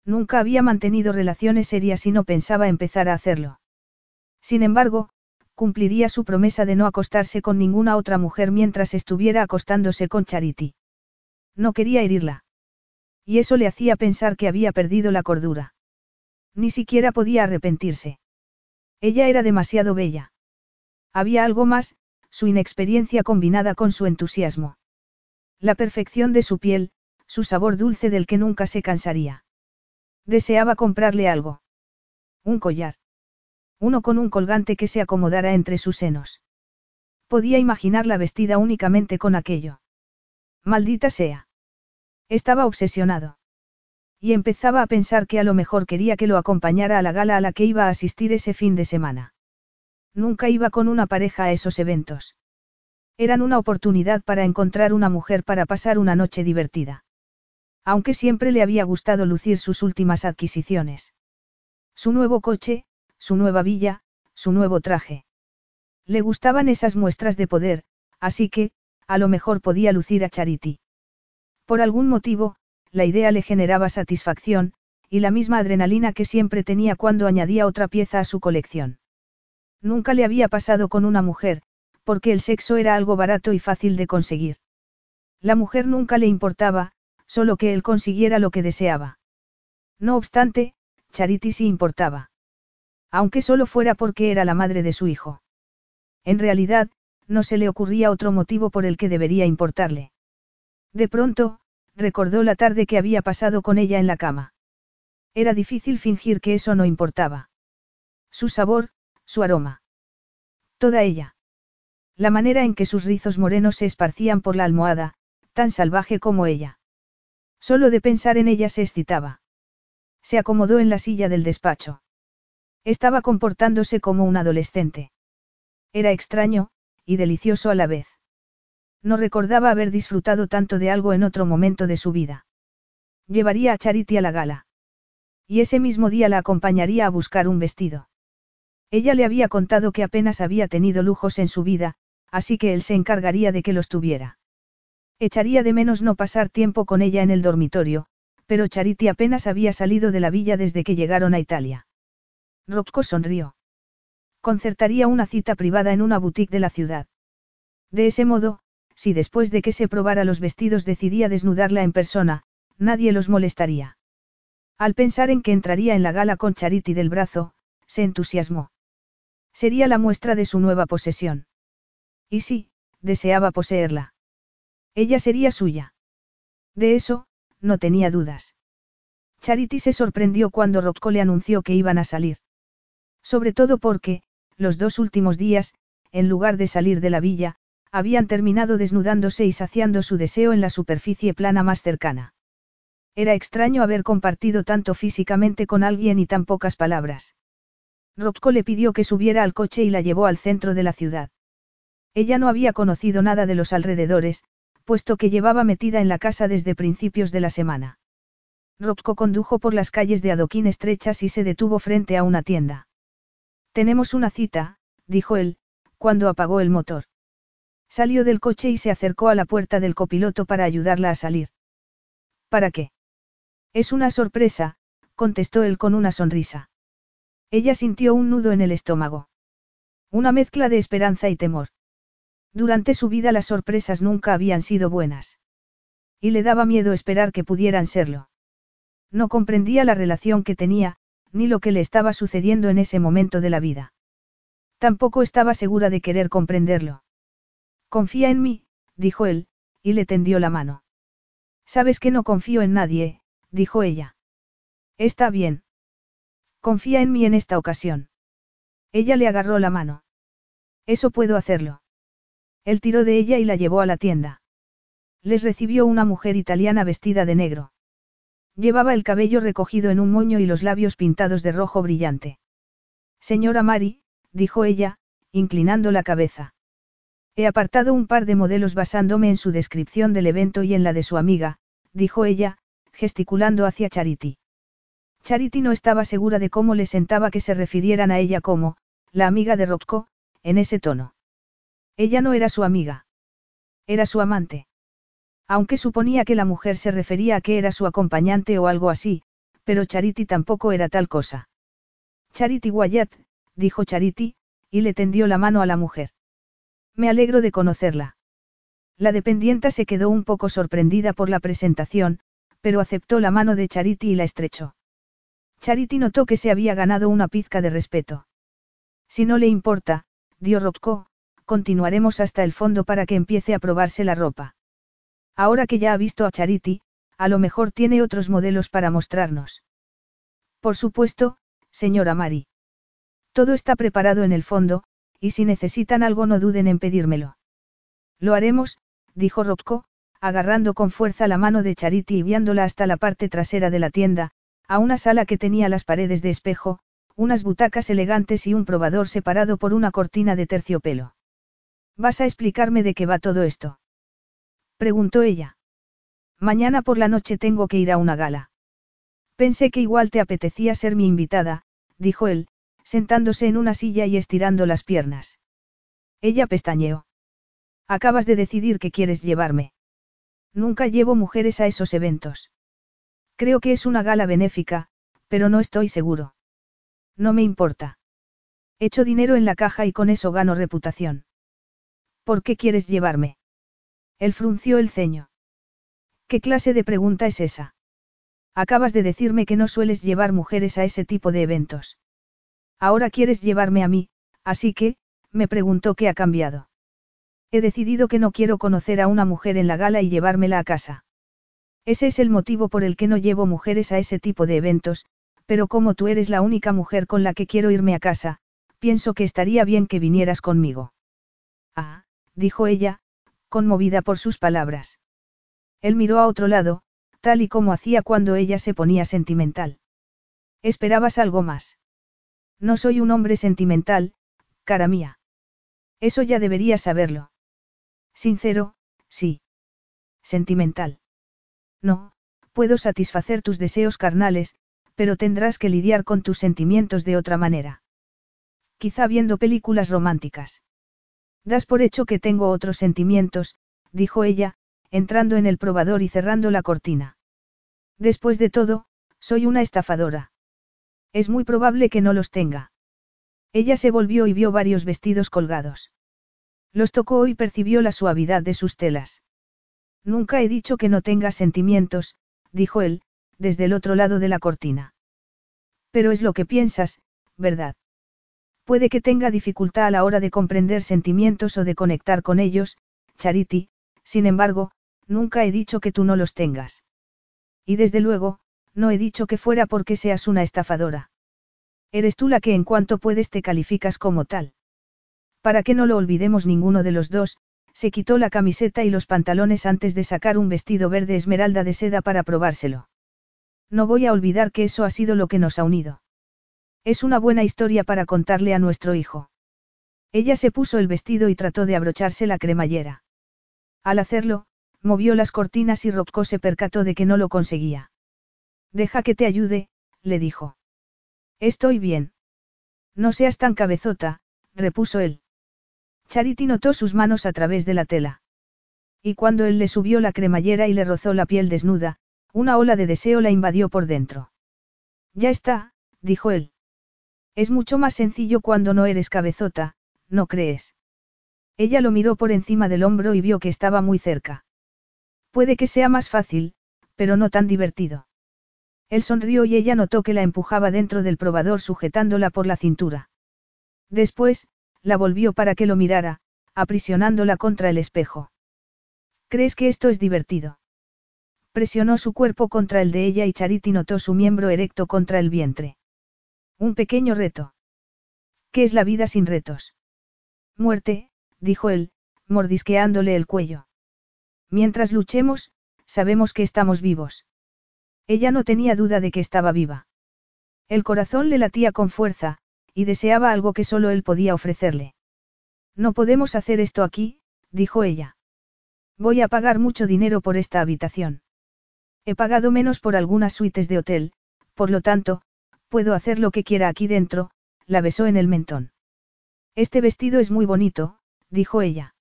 Nunca había mantenido relaciones serias y no pensaba empezar a hacerlo. Sin embargo, cumpliría su promesa de no acostarse con ninguna otra mujer mientras estuviera acostándose con Charity. No quería herirla. Y eso le hacía pensar que había perdido la cordura. Ni siquiera podía arrepentirse. Ella era demasiado bella. Había algo más, su inexperiencia combinada con su entusiasmo. La perfección de su piel, su sabor dulce del que nunca se cansaría. Deseaba comprarle algo. Un collar. Uno con un colgante que se acomodara entre sus senos. Podía imaginarla vestida únicamente con aquello. Maldita sea. Estaba obsesionado. Y empezaba a pensar que a lo mejor quería que lo acompañara a la gala a la que iba a asistir ese fin de semana. Nunca iba con una pareja a esos eventos. Eran una oportunidad para encontrar una mujer para pasar una noche divertida. Aunque siempre le había gustado lucir sus últimas adquisiciones. Su nuevo coche, su nueva villa, su nuevo traje. Le gustaban esas muestras de poder, así que, a lo mejor podía lucir a Charity. Por algún motivo, la idea le generaba satisfacción, y la misma adrenalina que siempre tenía cuando añadía otra pieza a su colección. Nunca le había pasado con una mujer, porque el sexo era algo barato y fácil de conseguir. La mujer nunca le importaba, solo que él consiguiera lo que deseaba. No obstante, Charity sí importaba. Aunque solo fuera porque era la madre de su hijo. En realidad, no se le ocurría otro motivo por el que debería importarle. De pronto, recordó la tarde que había pasado con ella en la cama. Era difícil fingir que eso no importaba. Su sabor, su aroma. Toda ella. La manera en que sus rizos morenos se esparcían por la almohada, tan salvaje como ella. Solo de pensar en ella se excitaba. Se acomodó en la silla del despacho. Estaba comportándose como un adolescente. Era extraño, y delicioso a la vez. No recordaba haber disfrutado tanto de algo en otro momento de su vida. Llevaría a Charity a la gala. Y ese mismo día la acompañaría a buscar un vestido. Ella le había contado que apenas había tenido lujos en su vida, así que él se encargaría de que los tuviera. Echaría de menos no pasar tiempo con ella en el dormitorio, pero Charity apenas había salido de la villa desde que llegaron a Italia. Rocco sonrió. Concertaría una cita privada en una boutique de la ciudad. De ese modo, si después de que se probara los vestidos decidía desnudarla en persona, nadie los molestaría. Al pensar en que entraría en la gala con Charity del brazo, se entusiasmó. Sería la muestra de su nueva posesión. Y sí, deseaba poseerla. Ella sería suya. De eso, no tenía dudas. Charity se sorprendió cuando Rocco le anunció que iban a salir. Sobre todo porque, los dos últimos días, en lugar de salir de la villa, habían terminado desnudándose y saciando su deseo en la superficie plana más cercana. Era extraño haber compartido tanto físicamente con alguien y tan pocas palabras. Rocco le pidió que subiera al coche y la llevó al centro de la ciudad. Ella no había conocido nada de los alrededores, puesto que llevaba metida en la casa desde principios de la semana. Rocco condujo por las calles de adoquín estrechas y se detuvo frente a una tienda. Tenemos una cita, dijo él, cuando apagó el motor. Salió del coche y se acercó a la puerta del copiloto para ayudarla a salir. ¿Para qué? Es una sorpresa, contestó él con una sonrisa. Ella sintió un nudo en el estómago. Una mezcla de esperanza y temor. Durante su vida las sorpresas nunca habían sido buenas. Y le daba miedo esperar que pudieran serlo. No comprendía la relación que tenía, ni lo que le estaba sucediendo en ese momento de la vida. Tampoco estaba segura de querer comprenderlo. Confía en mí, dijo él, y le tendió la mano. Sabes que no confío en nadie, dijo ella. Está bien. Confía en mí en esta ocasión. Ella le agarró la mano. Eso puedo hacerlo. Él tiró de ella y la llevó a la tienda. Les recibió una mujer italiana vestida de negro. Llevaba el cabello recogido en un moño y los labios pintados de rojo brillante. Señora Mari, dijo ella, inclinando la cabeza. He apartado un par de modelos basándome en su descripción del evento y en la de su amiga, dijo ella, gesticulando hacia Charity. Charity no estaba segura de cómo le sentaba que se refirieran a ella como, la amiga de Rocco, en ese tono. Ella no era su amiga. Era su amante. Aunque suponía que la mujer se refería a que era su acompañante o algo así, pero Charity tampoco era tal cosa. Charity Wyatt, dijo Charity, y le tendió la mano a la mujer. Me alegro de conocerla. La dependienta se quedó un poco sorprendida por la presentación, pero aceptó la mano de Charity y la estrechó. Charity notó que se había ganado una pizca de respeto. Si no le importa, dio Rocco, continuaremos hasta el fondo para que empiece a probarse la ropa. Ahora que ya ha visto a Charity, a lo mejor tiene otros modelos para mostrarnos. Por supuesto, señora Mari. Todo está preparado en el fondo, y si necesitan algo no duden en pedírmelo. Lo haremos, dijo Rocco, agarrando con fuerza la mano de Charity y guiándola hasta la parte trasera de la tienda, a una sala que tenía las paredes de espejo, unas butacas elegantes y un probador separado por una cortina de terciopelo. ¿Vas a explicarme de qué va todo esto? preguntó ella. Mañana por la noche tengo que ir a una gala. Pensé que igual te apetecía ser mi invitada, dijo él, sentándose en una silla y estirando las piernas. Ella pestañeó. Acabas de decidir que quieres llevarme. Nunca llevo mujeres a esos eventos. Creo que es una gala benéfica, pero no estoy seguro. No me importa. Echo dinero en la caja y con eso gano reputación. ¿Por qué quieres llevarme? Él frunció el ceño. ¿Qué clase de pregunta es esa? Acabas de decirme que no sueles llevar mujeres a ese tipo de eventos. Ahora quieres llevarme a mí, así que, me preguntó qué ha cambiado. He decidido que no quiero conocer a una mujer en la gala y llevármela a casa. Ese es el motivo por el que no llevo mujeres a ese tipo de eventos, pero como tú eres la única mujer con la que quiero irme a casa, pienso que estaría bien que vinieras conmigo. Ah, dijo ella, conmovida por sus palabras. Él miró a otro lado, tal y como hacía cuando ella se ponía sentimental. ¿Esperabas algo más? No soy un hombre sentimental, cara mía. Eso ya deberías saberlo. Sincero, sí. Sentimental. No, puedo satisfacer tus deseos carnales, pero tendrás que lidiar con tus sentimientos de otra manera. Quizá viendo películas románticas. Das por hecho que tengo otros sentimientos, dijo ella, entrando en el probador y cerrando la cortina. Después de todo, soy una estafadora. Es muy probable que no los tenga. Ella se volvió y vio varios vestidos colgados. Los tocó y percibió la suavidad de sus telas. Nunca he dicho que no tenga sentimientos, dijo él, desde el otro lado de la cortina. Pero es lo que piensas, ¿verdad? Puede que tenga dificultad a la hora de comprender sentimientos o de conectar con ellos, Charity, sin embargo, nunca he dicho que tú no los tengas. Y desde luego, no he dicho que fuera porque seas una estafadora. Eres tú la que en cuanto puedes te calificas como tal. Para que no lo olvidemos ninguno de los dos, se quitó la camiseta y los pantalones antes de sacar un vestido verde esmeralda de seda para probárselo. No voy a olvidar que eso ha sido lo que nos ha unido. Es una buena historia para contarle a nuestro hijo. Ella se puso el vestido y trató de abrocharse la cremallera. Al hacerlo, movió las cortinas y Rocco se percató de que no lo conseguía. Deja que te ayude, le dijo. Estoy bien. No seas tan cabezota, repuso él. Charity notó sus manos a través de la tela. Y cuando él le subió la cremallera y le rozó la piel desnuda, una ola de deseo la invadió por dentro. Ya está, dijo él. Es mucho más sencillo cuando no eres cabezota, ¿no crees? Ella lo miró por encima del hombro y vio que estaba muy cerca. Puede que sea más fácil, pero no tan divertido. Él sonrió y ella notó que la empujaba dentro del probador sujetándola por la cintura. Después, la volvió para que lo mirara, aprisionándola contra el espejo. ¿Crees que esto es divertido? Presionó su cuerpo contra el de ella y Charity notó su miembro erecto contra el vientre. Un pequeño reto. ¿Qué es la vida sin retos? Muerte, dijo él, mordisqueándole el cuello. Mientras luchemos, sabemos que estamos vivos. Ella no tenía duda de que estaba viva. El corazón le latía con fuerza, y deseaba algo que solo él podía ofrecerle. No podemos hacer esto aquí, dijo ella. Voy a pagar mucho dinero por esta habitación. He pagado menos por algunas suites de hotel, por lo tanto, puedo hacer lo que quiera aquí dentro, la besó en el mentón. Este vestido es muy bonito, dijo ella.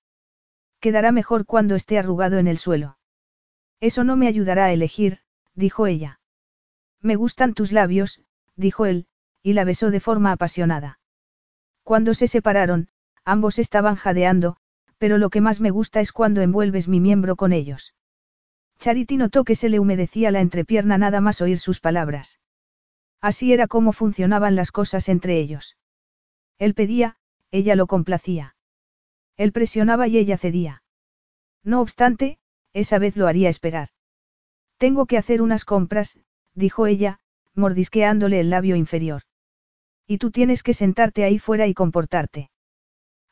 Quedará mejor cuando esté arrugado en el suelo. Eso no me ayudará a elegir, dijo ella. Me gustan tus labios, dijo él, y la besó de forma apasionada. Cuando se separaron, ambos estaban jadeando, pero lo que más me gusta es cuando envuelves mi miembro con ellos. Charity notó que se le humedecía la entrepierna nada más oír sus palabras. Así era como funcionaban las cosas entre ellos. Él pedía, ella lo complacía. Él presionaba y ella cedía. No obstante, esa vez lo haría esperar. Tengo que hacer unas compras, dijo ella, mordisqueándole el labio inferior. Y tú tienes que sentarte ahí fuera y comportarte.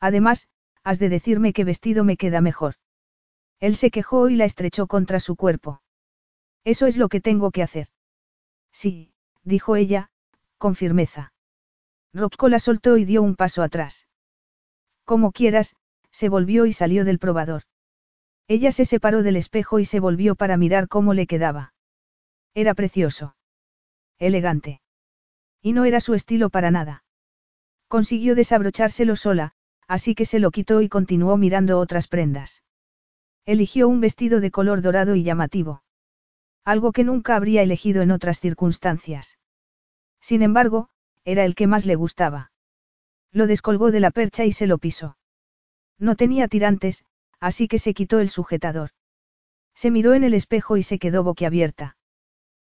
Además, has de decirme qué vestido me queda mejor. Él se quejó y la estrechó contra su cuerpo. Eso es lo que tengo que hacer. Sí, dijo ella, con firmeza. Rocco la soltó y dio un paso atrás. Como quieras, se volvió y salió del probador. Ella se separó del espejo y se volvió para mirar cómo le quedaba. Era precioso. Elegante. Y no era su estilo para nada. Consiguió desabrochárselo sola, así que se lo quitó y continuó mirando otras prendas. Eligió un vestido de color dorado y llamativo. Algo que nunca habría elegido en otras circunstancias. Sin embargo, era el que más le gustaba. Lo descolgó de la percha y se lo pisó. No tenía tirantes, así que se quitó el sujetador. Se miró en el espejo y se quedó boquiabierta.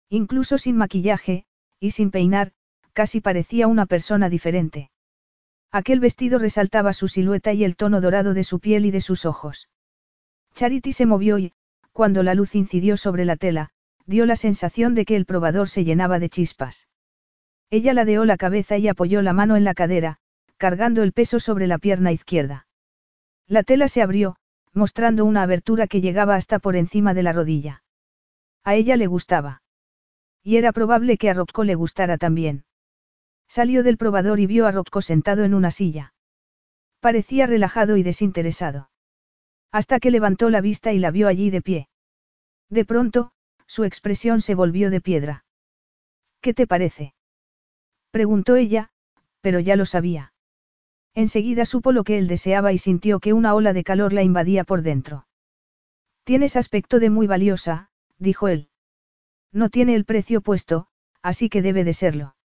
Incluso sin maquillaje, y sin peinar, casi parecía una persona diferente. Aquel vestido resaltaba su silueta y el tono dorado de su piel y de sus ojos. Charity se movió y, cuando la luz incidió sobre la tela, dio la sensación de que el probador se llenaba de chispas. Ella ladeó la cabeza y apoyó la mano en la cadera, cargando el peso sobre la pierna izquierda. La tela se abrió, mostrando una abertura que llegaba hasta por encima de la rodilla. A ella le gustaba. Y era probable que a Rocco le gustara también. Salió del probador y vio a Rocco sentado en una silla. Parecía relajado y desinteresado. Hasta que levantó la vista y la vio allí de pie. De pronto, su expresión se volvió de piedra. ¿Qué te parece? Preguntó ella, pero ya lo sabía. Enseguida supo lo que él deseaba y sintió que una ola de calor la invadía por dentro. Tienes aspecto de muy valiosa, dijo él. No tiene el precio puesto, así que debe de serlo.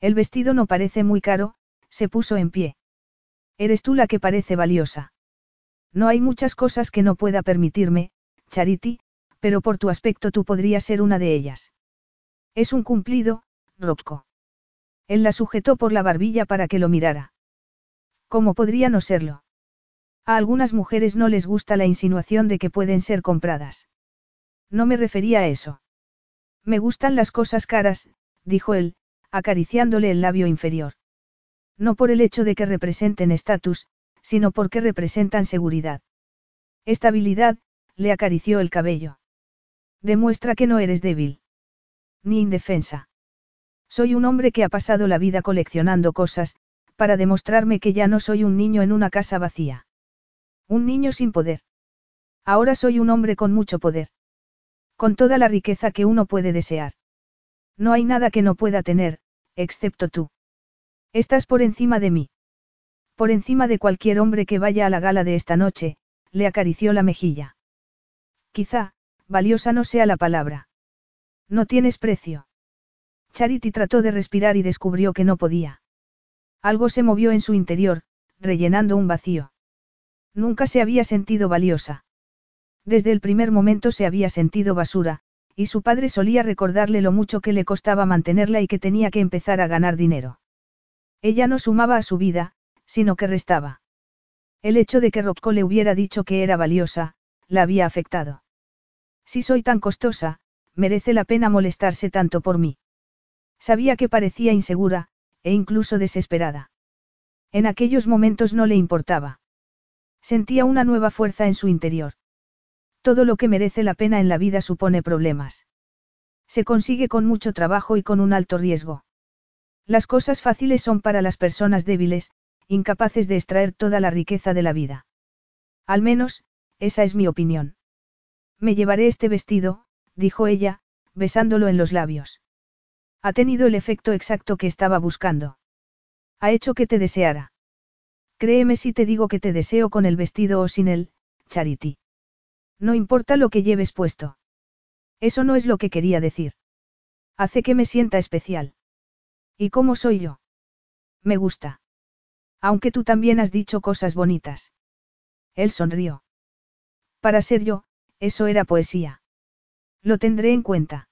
El vestido no parece muy caro, se puso en pie. Eres tú la que parece valiosa. No hay muchas cosas que no pueda permitirme, Charity, pero por tu aspecto tú podrías ser una de ellas. Es un cumplido, Rocco. Él la sujetó por la barbilla para que lo mirara. ¿Cómo podría no serlo? A algunas mujeres no les gusta la insinuación de que pueden ser compradas. No me refería a eso. Me gustan las cosas caras, dijo él, acariciándole el labio inferior. No por el hecho de que representen estatus, sino porque representan seguridad. Estabilidad, le acarició el cabello. Demuestra que no eres débil. Ni indefensa. Soy un hombre que ha pasado la vida coleccionando cosas, para demostrarme que ya no soy un niño en una casa vacía. Un niño sin poder. Ahora soy un hombre con mucho poder. Con toda la riqueza que uno puede desear. No hay nada que no pueda tener, excepto tú. Estás por encima de mí. Por encima de cualquier hombre que vaya a la gala de esta noche, le acarició la mejilla. Quizá, valiosa no sea la palabra. No tienes precio. Charity trató de respirar y descubrió que no podía. Algo se movió en su interior, rellenando un vacío. Nunca se había sentido valiosa. Desde el primer momento se había sentido basura, y su padre solía recordarle lo mucho que le costaba mantenerla y que tenía que empezar a ganar dinero. Ella no sumaba a su vida, sino que restaba. El hecho de que Rocco le hubiera dicho que era valiosa, la había afectado. Si soy tan costosa, merece la pena molestarse tanto por mí. Sabía que parecía insegura, e incluso desesperada. En aquellos momentos no le importaba. Sentía una nueva fuerza en su interior. Todo lo que merece la pena en la vida supone problemas. Se consigue con mucho trabajo y con un alto riesgo. Las cosas fáciles son para las personas débiles, incapaces de extraer toda la riqueza de la vida. Al menos, esa es mi opinión. Me llevaré este vestido, dijo ella, besándolo en los labios. Ha tenido el efecto exacto que estaba buscando. Ha hecho que te deseara. Créeme si te digo que te deseo con el vestido o sin él, Charity. No importa lo que lleves puesto. Eso no es lo que quería decir. Hace que me sienta especial. ¿Y cómo soy yo? Me gusta. Aunque tú también has dicho cosas bonitas. Él sonrió. Para ser yo, eso era poesía. Lo tendré en cuenta.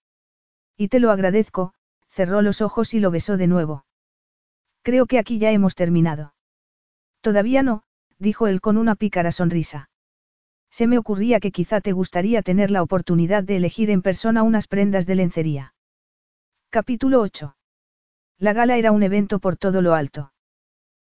Y te lo agradezco, cerró los ojos y lo besó de nuevo. Creo que aquí ya hemos terminado. Todavía no, dijo él con una pícara sonrisa. Se me ocurría que quizá te gustaría tener la oportunidad de elegir en persona unas prendas de lencería. Capítulo 8. La gala era un evento por todo lo alto.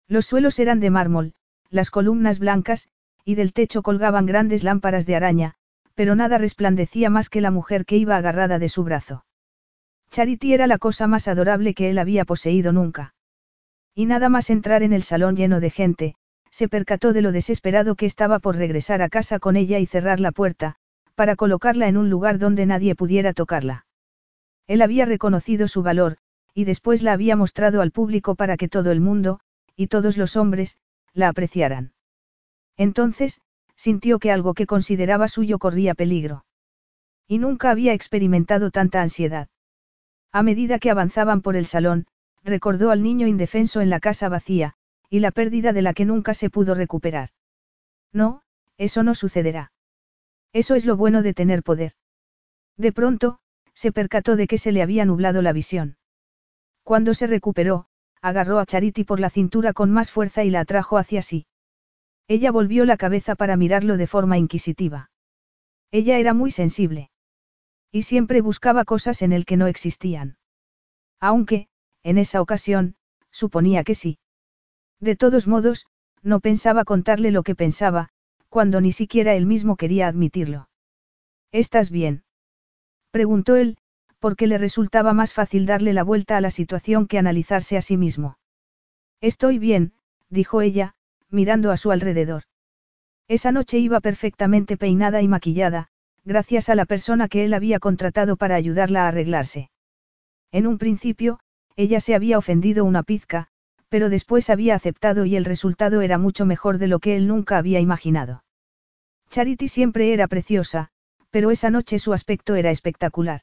Los suelos eran de mármol, las columnas blancas, y del techo colgaban grandes lámparas de araña, pero nada resplandecía más que la mujer que iba agarrada de su brazo. Charity era la cosa más adorable que él había poseído nunca. Y nada más entrar en el salón lleno de gente, se percató de lo desesperado que estaba por regresar a casa con ella y cerrar la puerta, para colocarla en un lugar donde nadie pudiera tocarla. Él había reconocido su valor, y después la había mostrado al público para que todo el mundo, y todos los hombres, la apreciaran. Entonces, sintió que algo que consideraba suyo corría peligro. Y nunca había experimentado tanta ansiedad. A medida que avanzaban por el salón, recordó al niño indefenso en la casa vacía, y la pérdida de la que nunca se pudo recuperar. No, eso no sucederá. Eso es lo bueno de tener poder. De pronto, se percató de que se le había nublado la visión. Cuando se recuperó, agarró a Charity por la cintura con más fuerza y la atrajo hacia sí. Ella volvió la cabeza para mirarlo de forma inquisitiva. Ella era muy sensible. Y siempre buscaba cosas en el que no existían. Aunque, en esa ocasión, suponía que sí. De todos modos, no pensaba contarle lo que pensaba, cuando ni siquiera él mismo quería admitirlo. ¿Estás bien? preguntó él, porque le resultaba más fácil darle la vuelta a la situación que analizarse a sí mismo. Estoy bien, dijo ella, mirando a su alrededor. Esa noche iba perfectamente peinada y maquillada, gracias a la persona que él había contratado para ayudarla a arreglarse. En un principio, ella se había ofendido una pizca, pero después había aceptado y el resultado era mucho mejor de lo que él nunca había imaginado. Charity siempre era preciosa, pero esa noche su aspecto era espectacular.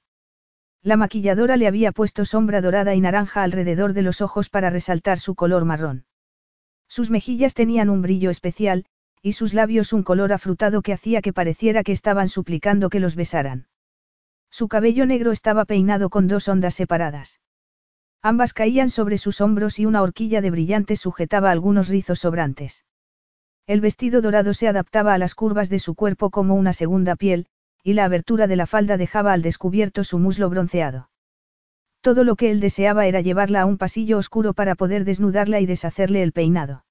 La maquilladora le había puesto sombra dorada y naranja alrededor de los ojos para resaltar su color marrón. Sus mejillas tenían un brillo especial, y sus labios un color afrutado que hacía que pareciera que estaban suplicando que los besaran. Su cabello negro estaba peinado con dos ondas separadas. Ambas caían sobre sus hombros y una horquilla de brillantes sujetaba algunos rizos sobrantes. El vestido dorado se adaptaba a las curvas de su cuerpo como una segunda piel, y la abertura de la falda dejaba al descubierto su muslo bronceado. Todo lo que él deseaba era llevarla a un pasillo oscuro para poder desnudarla y deshacerle el peinado.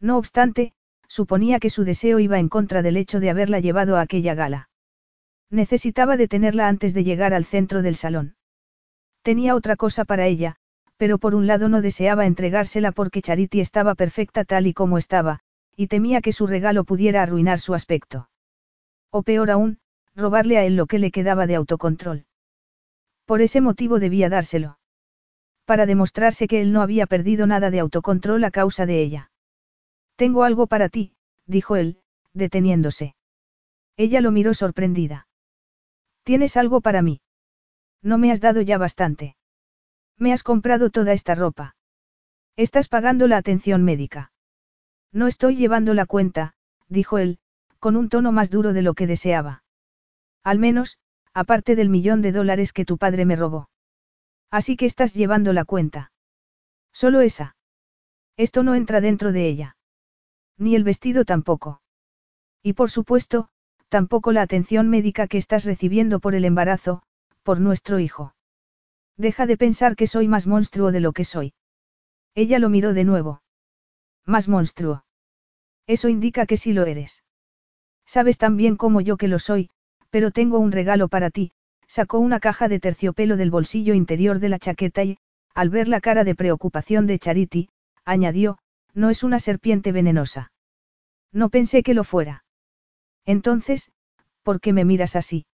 No obstante, suponía que su deseo iba en contra del hecho de haberla llevado a aquella gala. Necesitaba detenerla antes de llegar al centro del salón. Tenía otra cosa para ella, pero por un lado no deseaba entregársela porque Charity estaba perfecta tal y como estaba, y temía que su regalo pudiera arruinar su aspecto. O peor aún, robarle a él lo que le quedaba de autocontrol. Por ese motivo debía dárselo. Para demostrarse que él no había perdido nada de autocontrol a causa de ella. Tengo algo para ti, dijo él, deteniéndose. Ella lo miró sorprendida. ¿Tienes algo para mí? No me has dado ya bastante. Me has comprado toda esta ropa. Estás pagando la atención médica. No estoy llevando la cuenta, dijo él, con un tono más duro de lo que deseaba. Al menos, aparte del millón de dólares que tu padre me robó. Así que estás llevando la cuenta. Solo esa. Esto no entra dentro de ella. Ni el vestido tampoco. Y por supuesto, tampoco la atención médica que estás recibiendo por el embarazo, por nuestro hijo. Deja de pensar que soy más monstruo de lo que soy. Ella lo miró de nuevo. Más monstruo. Eso indica que sí lo eres. Sabes tan bien como yo que lo soy, pero tengo un regalo para ti, sacó una caja de terciopelo del bolsillo interior de la chaqueta y, al ver la cara de preocupación de Charity, añadió, no es una serpiente venenosa. No pensé que lo fuera. Entonces, ¿por qué me miras así?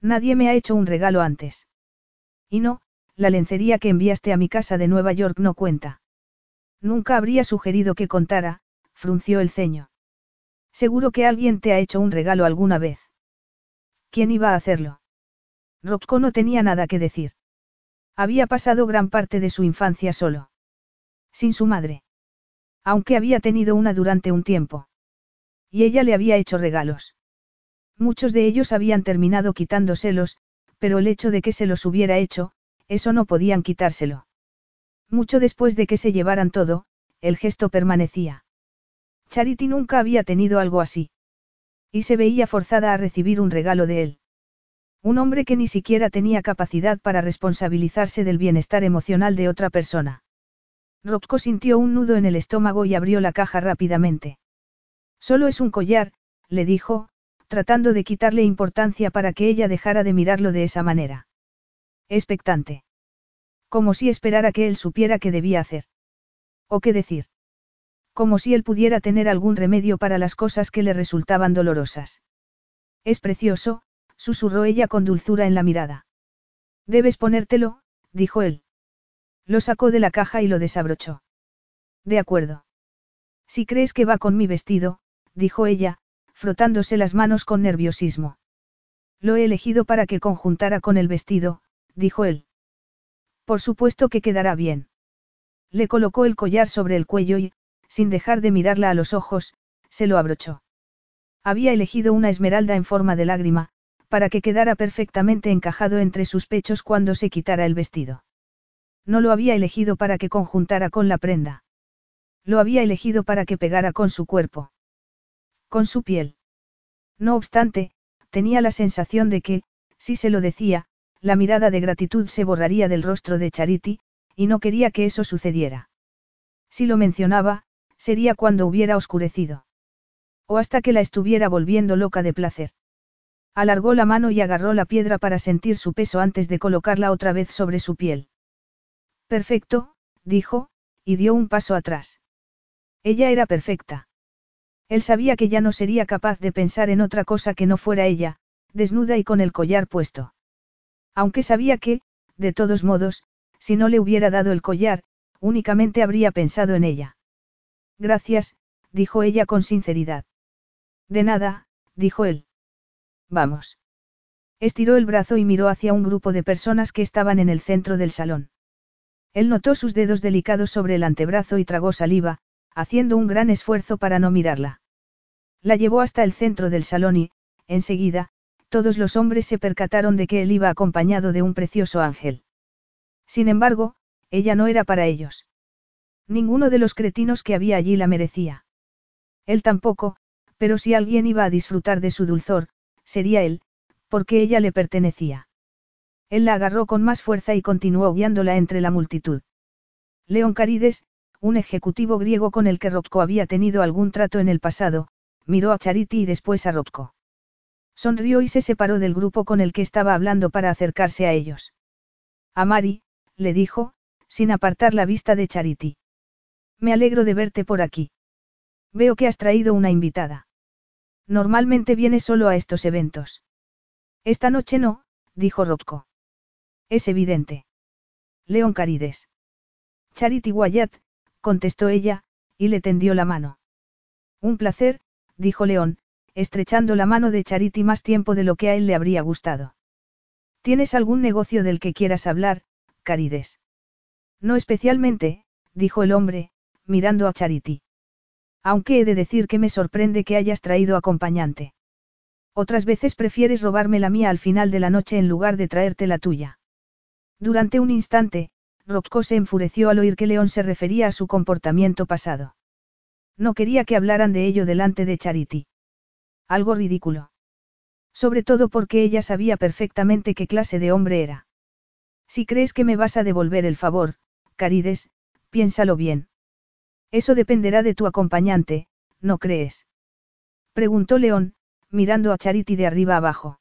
Nadie me ha hecho un regalo antes. Y no, la lencería que enviaste a mi casa de Nueva York no cuenta. Nunca habría sugerido que contara, frunció el ceño. Seguro que alguien te ha hecho un regalo alguna vez. ¿Quién iba a hacerlo? Rocco no tenía nada que decir. Había pasado gran parte de su infancia solo. Sin su madre. Aunque había tenido una durante un tiempo. Y ella le había hecho regalos. Muchos de ellos habían terminado quitándoselos, pero el hecho de que se los hubiera hecho, eso no podían quitárselo. Mucho después de que se llevaran todo, el gesto permanecía. Charity nunca había tenido algo así. Y se veía forzada a recibir un regalo de él. Un hombre que ni siquiera tenía capacidad para responsabilizarse del bienestar emocional de otra persona. Rocco sintió un nudo en el estómago y abrió la caja rápidamente. Solo es un collar, le dijo, tratando de quitarle importancia para que ella dejara de mirarlo de esa manera. Expectante. Como si esperara que él supiera qué debía hacer. O qué decir. Como si él pudiera tener algún remedio para las cosas que le resultaban dolorosas. Es precioso, susurró ella con dulzura en la mirada. Debes ponértelo, dijo él. Lo sacó de la caja y lo desabrochó. De acuerdo. Si crees que va con mi vestido, dijo ella, frotándose las manos con nerviosismo. Lo he elegido para que conjuntara con el vestido, dijo él. Por supuesto que quedará bien. Le colocó el collar sobre el cuello y, sin dejar de mirarla a los ojos, se lo abrochó. Había elegido una esmeralda en forma de lágrima, para que quedara perfectamente encajado entre sus pechos cuando se quitara el vestido. No lo había elegido para que conjuntara con la prenda. Lo había elegido para que pegara con su cuerpo. Con su piel. No obstante, tenía la sensación de que, si se lo decía, la mirada de gratitud se borraría del rostro de Charity, y no quería que eso sucediera. Si lo mencionaba, sería cuando hubiera oscurecido. O hasta que la estuviera volviendo loca de placer. Alargó la mano y agarró la piedra para sentir su peso antes de colocarla otra vez sobre su piel. Perfecto, dijo, y dio un paso atrás. Ella era perfecta. Él sabía que ya no sería capaz de pensar en otra cosa que no fuera ella, desnuda y con el collar puesto. Aunque sabía que, de todos modos, si no le hubiera dado el collar, únicamente habría pensado en ella. Gracias, dijo ella con sinceridad. De nada, dijo él. Vamos. Estiró el brazo y miró hacia un grupo de personas que estaban en el centro del salón. Él notó sus dedos delicados sobre el antebrazo y tragó saliva, haciendo un gran esfuerzo para no mirarla. La llevó hasta el centro del salón y, enseguida, todos los hombres se percataron de que él iba acompañado de un precioso ángel. Sin embargo, ella no era para ellos. Ninguno de los cretinos que había allí la merecía. Él tampoco, pero si alguien iba a disfrutar de su dulzor, sería él, porque ella le pertenecía. Él la agarró con más fuerza y continuó guiándola entre la multitud. León Carides, un ejecutivo griego con el que Rocco había tenido algún trato en el pasado, miró a Charity y después a Rocco. Sonrió y se separó del grupo con el que estaba hablando para acercarse a ellos. A Mari, le dijo, sin apartar la vista de Charity. Me alegro de verte por aquí. Veo que has traído una invitada. Normalmente viene solo a estos eventos. Esta noche no, dijo Rocco. Es evidente. León Carides. Charity Wyatt, contestó ella, y le tendió la mano. Un placer, dijo León, estrechando la mano de Charity más tiempo de lo que a él le habría gustado. ¿Tienes algún negocio del que quieras hablar, Carides? No especialmente, dijo el hombre, mirando a Charity. Aunque he de decir que me sorprende que hayas traído acompañante. Otras veces prefieres robarme la mía al final de la noche en lugar de traerte la tuya. Durante un instante, Rocco se enfureció al oír que León se refería a su comportamiento pasado. No quería que hablaran de ello delante de Charity. Algo ridículo. Sobre todo porque ella sabía perfectamente qué clase de hombre era. Si crees que me vas a devolver el favor, Carides, piénsalo bien. Eso dependerá de tu acompañante, ¿no crees? Preguntó León, mirando a Charity de arriba abajo.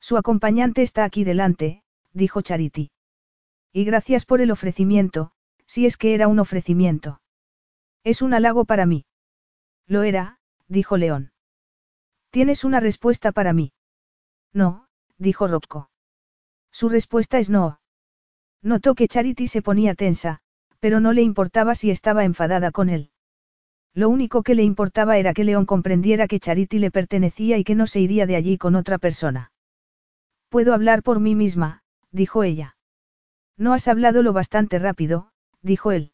Su acompañante está aquí delante, dijo Charity. Y gracias por el ofrecimiento, si es que era un ofrecimiento. Es un halago para mí. Lo era, dijo León. ¿Tienes una respuesta para mí? No, dijo Rocco. Su respuesta es no. Notó que Charity se ponía tensa, pero no le importaba si estaba enfadada con él. Lo único que le importaba era que León comprendiera que Charity le pertenecía y que no se iría de allí con otra persona. Puedo hablar por mí misma, dijo ella. No has hablado lo bastante rápido, dijo él.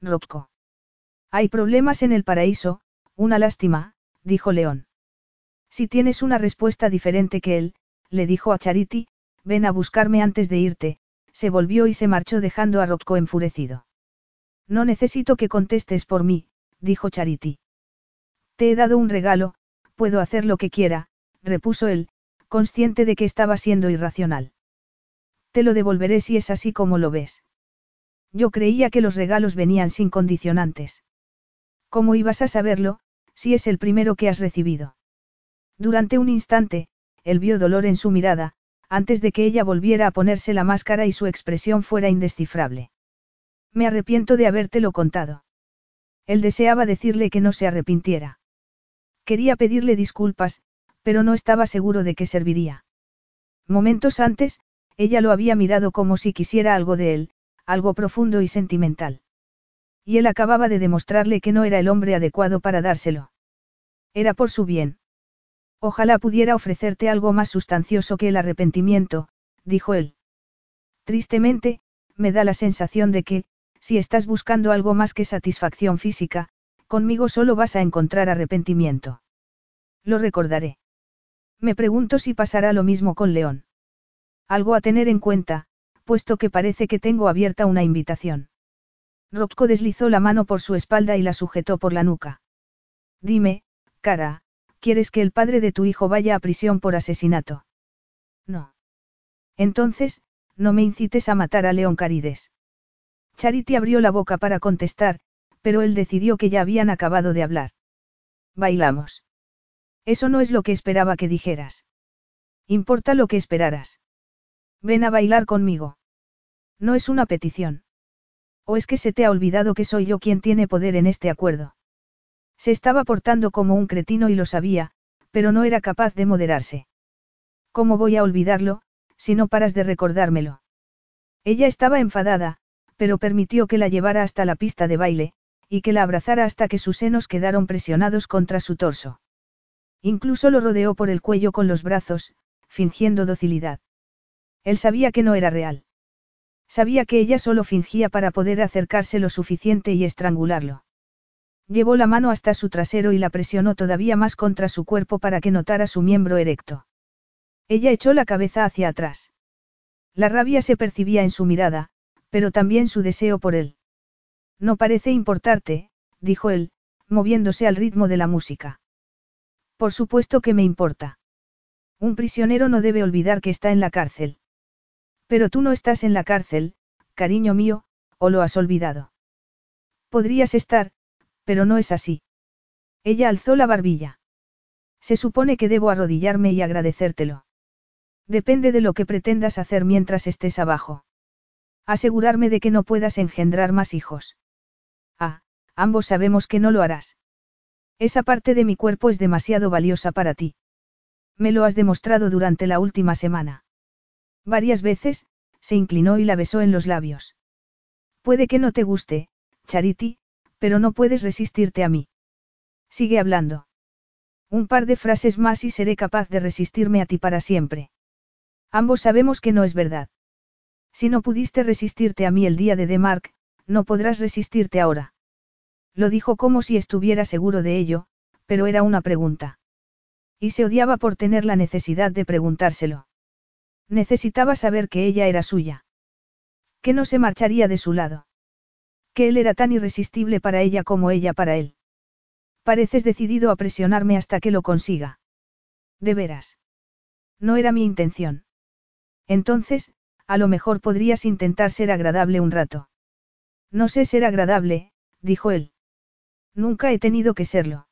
Rocco. Hay problemas en el paraíso, una lástima, dijo León. Si tienes una respuesta diferente que él, le dijo a Charity, ven a buscarme antes de irte, se volvió y se marchó dejando a Rocco enfurecido. No necesito que contestes por mí, dijo Charity. Te he dado un regalo, puedo hacer lo que quiera, repuso él, consciente de que estaba siendo irracional. Te lo devolveré si es así como lo ves. Yo creía que los regalos venían sin condicionantes. ¿Cómo ibas a saberlo, si es el primero que has recibido? Durante un instante, él vio dolor en su mirada, antes de que ella volviera a ponerse la máscara y su expresión fuera indescifrable. Me arrepiento de habértelo contado. Él deseaba decirle que no se arrepintiera. Quería pedirle disculpas, pero no estaba seguro de que serviría. Momentos antes, ella lo había mirado como si quisiera algo de él, algo profundo y sentimental. Y él acababa de demostrarle que no era el hombre adecuado para dárselo. Era por su bien. Ojalá pudiera ofrecerte algo más sustancioso que el arrepentimiento, dijo él. Tristemente, me da la sensación de que, si estás buscando algo más que satisfacción física, conmigo solo vas a encontrar arrepentimiento. Lo recordaré. Me pregunto si pasará lo mismo con León. Algo a tener en cuenta, puesto que parece que tengo abierta una invitación. Rocco deslizó la mano por su espalda y la sujetó por la nuca. Dime, cara, ¿quieres que el padre de tu hijo vaya a prisión por asesinato? No. Entonces, no me incites a matar a León Carides. Charity abrió la boca para contestar, pero él decidió que ya habían acabado de hablar. Bailamos. Eso no es lo que esperaba que dijeras. Importa lo que esperaras. Ven a bailar conmigo. No es una petición. ¿O es que se te ha olvidado que soy yo quien tiene poder en este acuerdo? Se estaba portando como un cretino y lo sabía, pero no era capaz de moderarse. ¿Cómo voy a olvidarlo, si no paras de recordármelo? Ella estaba enfadada, pero permitió que la llevara hasta la pista de baile, y que la abrazara hasta que sus senos quedaron presionados contra su torso. Incluso lo rodeó por el cuello con los brazos, fingiendo docilidad. Él sabía que no era real. Sabía que ella solo fingía para poder acercarse lo suficiente y estrangularlo. Llevó la mano hasta su trasero y la presionó todavía más contra su cuerpo para que notara su miembro erecto. Ella echó la cabeza hacia atrás. La rabia se percibía en su mirada, pero también su deseo por él. No parece importarte, dijo él, moviéndose al ritmo de la música. Por supuesto que me importa. Un prisionero no debe olvidar que está en la cárcel. Pero tú no estás en la cárcel, cariño mío, o lo has olvidado. Podrías estar, pero no es así. Ella alzó la barbilla. Se supone que debo arrodillarme y agradecértelo. Depende de lo que pretendas hacer mientras estés abajo. Asegurarme de que no puedas engendrar más hijos. Ah, ambos sabemos que no lo harás. Esa parte de mi cuerpo es demasiado valiosa para ti. Me lo has demostrado durante la última semana. Varias veces, se inclinó y la besó en los labios. Puede que no te guste, Charity, pero no puedes resistirte a mí. Sigue hablando. Un par de frases más y seré capaz de resistirme a ti para siempre. Ambos sabemos que no es verdad. Si no pudiste resistirte a mí el día de Demark, no podrás resistirte ahora. Lo dijo como si estuviera seguro de ello, pero era una pregunta. Y se odiaba por tener la necesidad de preguntárselo. Necesitaba saber que ella era suya. Que no se marcharía de su lado. Que él era tan irresistible para ella como ella para él. Pareces decidido a presionarme hasta que lo consiga. De veras. No era mi intención. Entonces, a lo mejor podrías intentar ser agradable un rato. No sé ser agradable, dijo él. Nunca he tenido que serlo.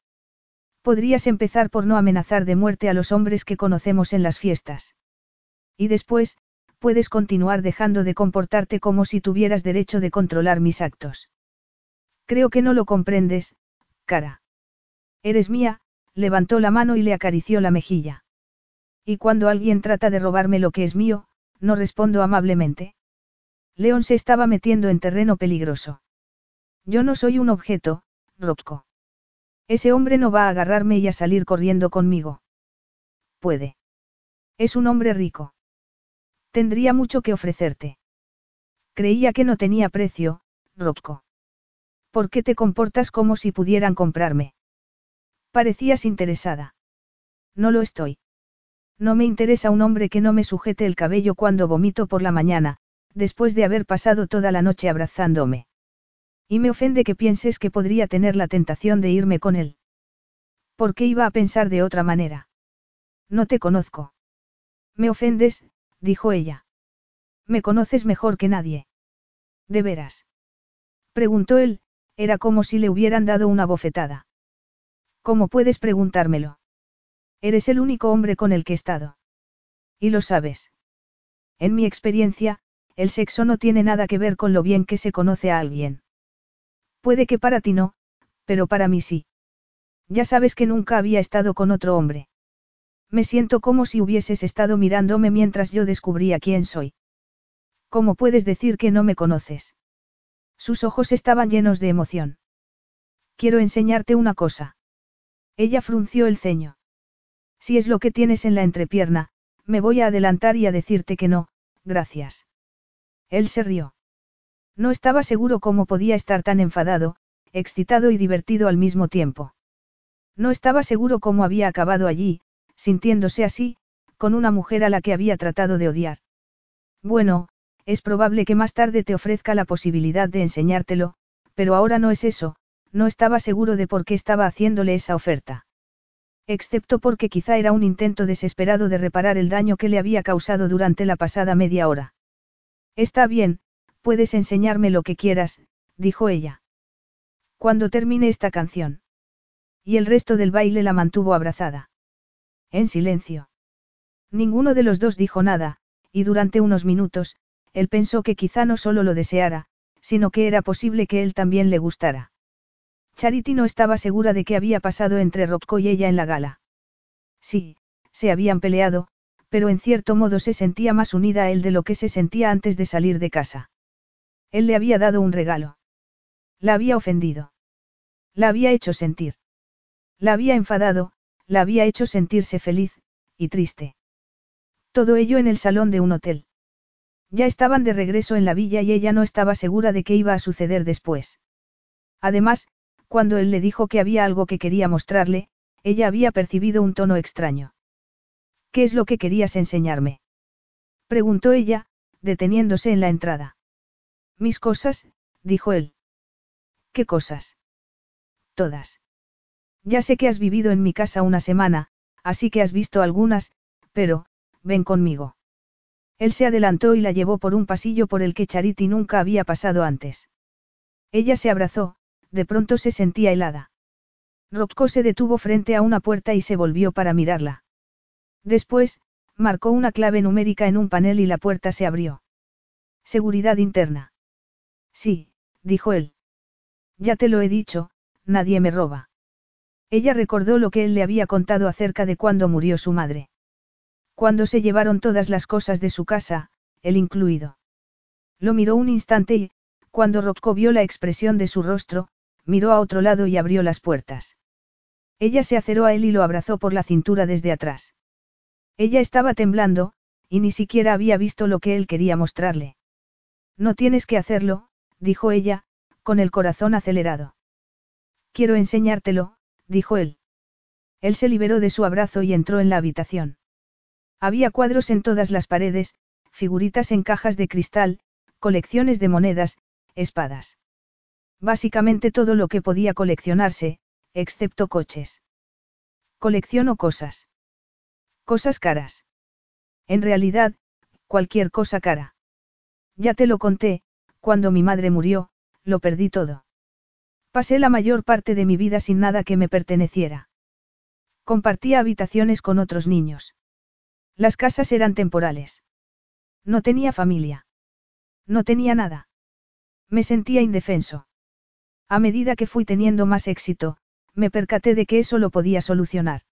Podrías empezar por no amenazar de muerte a los hombres que conocemos en las fiestas. Y después, puedes continuar dejando de comportarte como si tuvieras derecho de controlar mis actos. Creo que no lo comprendes, cara. Eres mía, levantó la mano y le acarició la mejilla. Y cuando alguien trata de robarme lo que es mío, no respondo amablemente. León se estaba metiendo en terreno peligroso. Yo no soy un objeto, Rocco. Ese hombre no va a agarrarme y a salir corriendo conmigo. Puede. Es un hombre rico. Tendría mucho que ofrecerte. Creía que no tenía precio, Rocco. ¿Por qué te comportas como si pudieran comprarme? Parecías interesada. No lo estoy. No me interesa un hombre que no me sujete el cabello cuando vomito por la mañana, después de haber pasado toda la noche abrazándome. Y me ofende que pienses que podría tener la tentación de irme con él. ¿Por qué iba a pensar de otra manera? No te conozco. Me ofendes, dijo ella. Me conoces mejor que nadie. ¿De veras? Preguntó él, era como si le hubieran dado una bofetada. ¿Cómo puedes preguntármelo? Eres el único hombre con el que he estado. Y lo sabes. En mi experiencia, el sexo no tiene nada que ver con lo bien que se conoce a alguien. Puede que para ti no, pero para mí sí. Ya sabes que nunca había estado con otro hombre. Me siento como si hubieses estado mirándome mientras yo descubría quién soy. ¿Cómo puedes decir que no me conoces? Sus ojos estaban llenos de emoción. Quiero enseñarte una cosa. Ella frunció el ceño. Si es lo que tienes en la entrepierna, me voy a adelantar y a decirte que no, gracias. Él se rió. No estaba seguro cómo podía estar tan enfadado, excitado y divertido al mismo tiempo. No estaba seguro cómo había acabado allí, sintiéndose así, con una mujer a la que había tratado de odiar. Bueno, es probable que más tarde te ofrezca la posibilidad de enseñártelo, pero ahora no es eso, no estaba seguro de por qué estaba haciéndole esa oferta. Excepto porque quizá era un intento desesperado de reparar el daño que le había causado durante la pasada media hora. Está bien, Puedes enseñarme lo que quieras, dijo ella. Cuando termine esta canción. Y el resto del baile la mantuvo abrazada. En silencio. Ninguno de los dos dijo nada, y durante unos minutos, él pensó que quizá no solo lo deseara, sino que era posible que él también le gustara. Charity no estaba segura de qué había pasado entre Rocco y ella en la gala. Sí, se habían peleado, pero en cierto modo se sentía más unida a él de lo que se sentía antes de salir de casa. Él le había dado un regalo. La había ofendido. La había hecho sentir. La había enfadado, la había hecho sentirse feliz, y triste. Todo ello en el salón de un hotel. Ya estaban de regreso en la villa y ella no estaba segura de qué iba a suceder después. Además, cuando él le dijo que había algo que quería mostrarle, ella había percibido un tono extraño. ¿Qué es lo que querías enseñarme? preguntó ella, deteniéndose en la entrada. Mis cosas, dijo él. ¿Qué cosas? Todas. Ya sé que has vivido en mi casa una semana, así que has visto algunas, pero, ven conmigo. Él se adelantó y la llevó por un pasillo por el que Charity nunca había pasado antes. Ella se abrazó, de pronto se sentía helada. Rocco se detuvo frente a una puerta y se volvió para mirarla. Después, marcó una clave numérica en un panel y la puerta se abrió. Seguridad interna. Sí, dijo él. Ya te lo he dicho, nadie me roba. Ella recordó lo que él le había contado acerca de cuando murió su madre. Cuando se llevaron todas las cosas de su casa, él incluido. Lo miró un instante y, cuando Rocco vio la expresión de su rostro, miró a otro lado y abrió las puertas. Ella se aceró a él y lo abrazó por la cintura desde atrás. Ella estaba temblando, y ni siquiera había visto lo que él quería mostrarle. No tienes que hacerlo, dijo ella, con el corazón acelerado. Quiero enseñártelo, dijo él. Él se liberó de su abrazo y entró en la habitación. Había cuadros en todas las paredes, figuritas en cajas de cristal, colecciones de monedas, espadas. Básicamente todo lo que podía coleccionarse, excepto coches. Colecciono cosas. Cosas caras. En realidad, cualquier cosa cara. Ya te lo conté, cuando mi madre murió, lo perdí todo. Pasé la mayor parte de mi vida sin nada que me perteneciera. Compartía habitaciones con otros niños. Las casas eran temporales. No tenía familia. No tenía nada. Me sentía indefenso. A medida que fui teniendo más éxito, me percaté de que eso lo podía solucionar.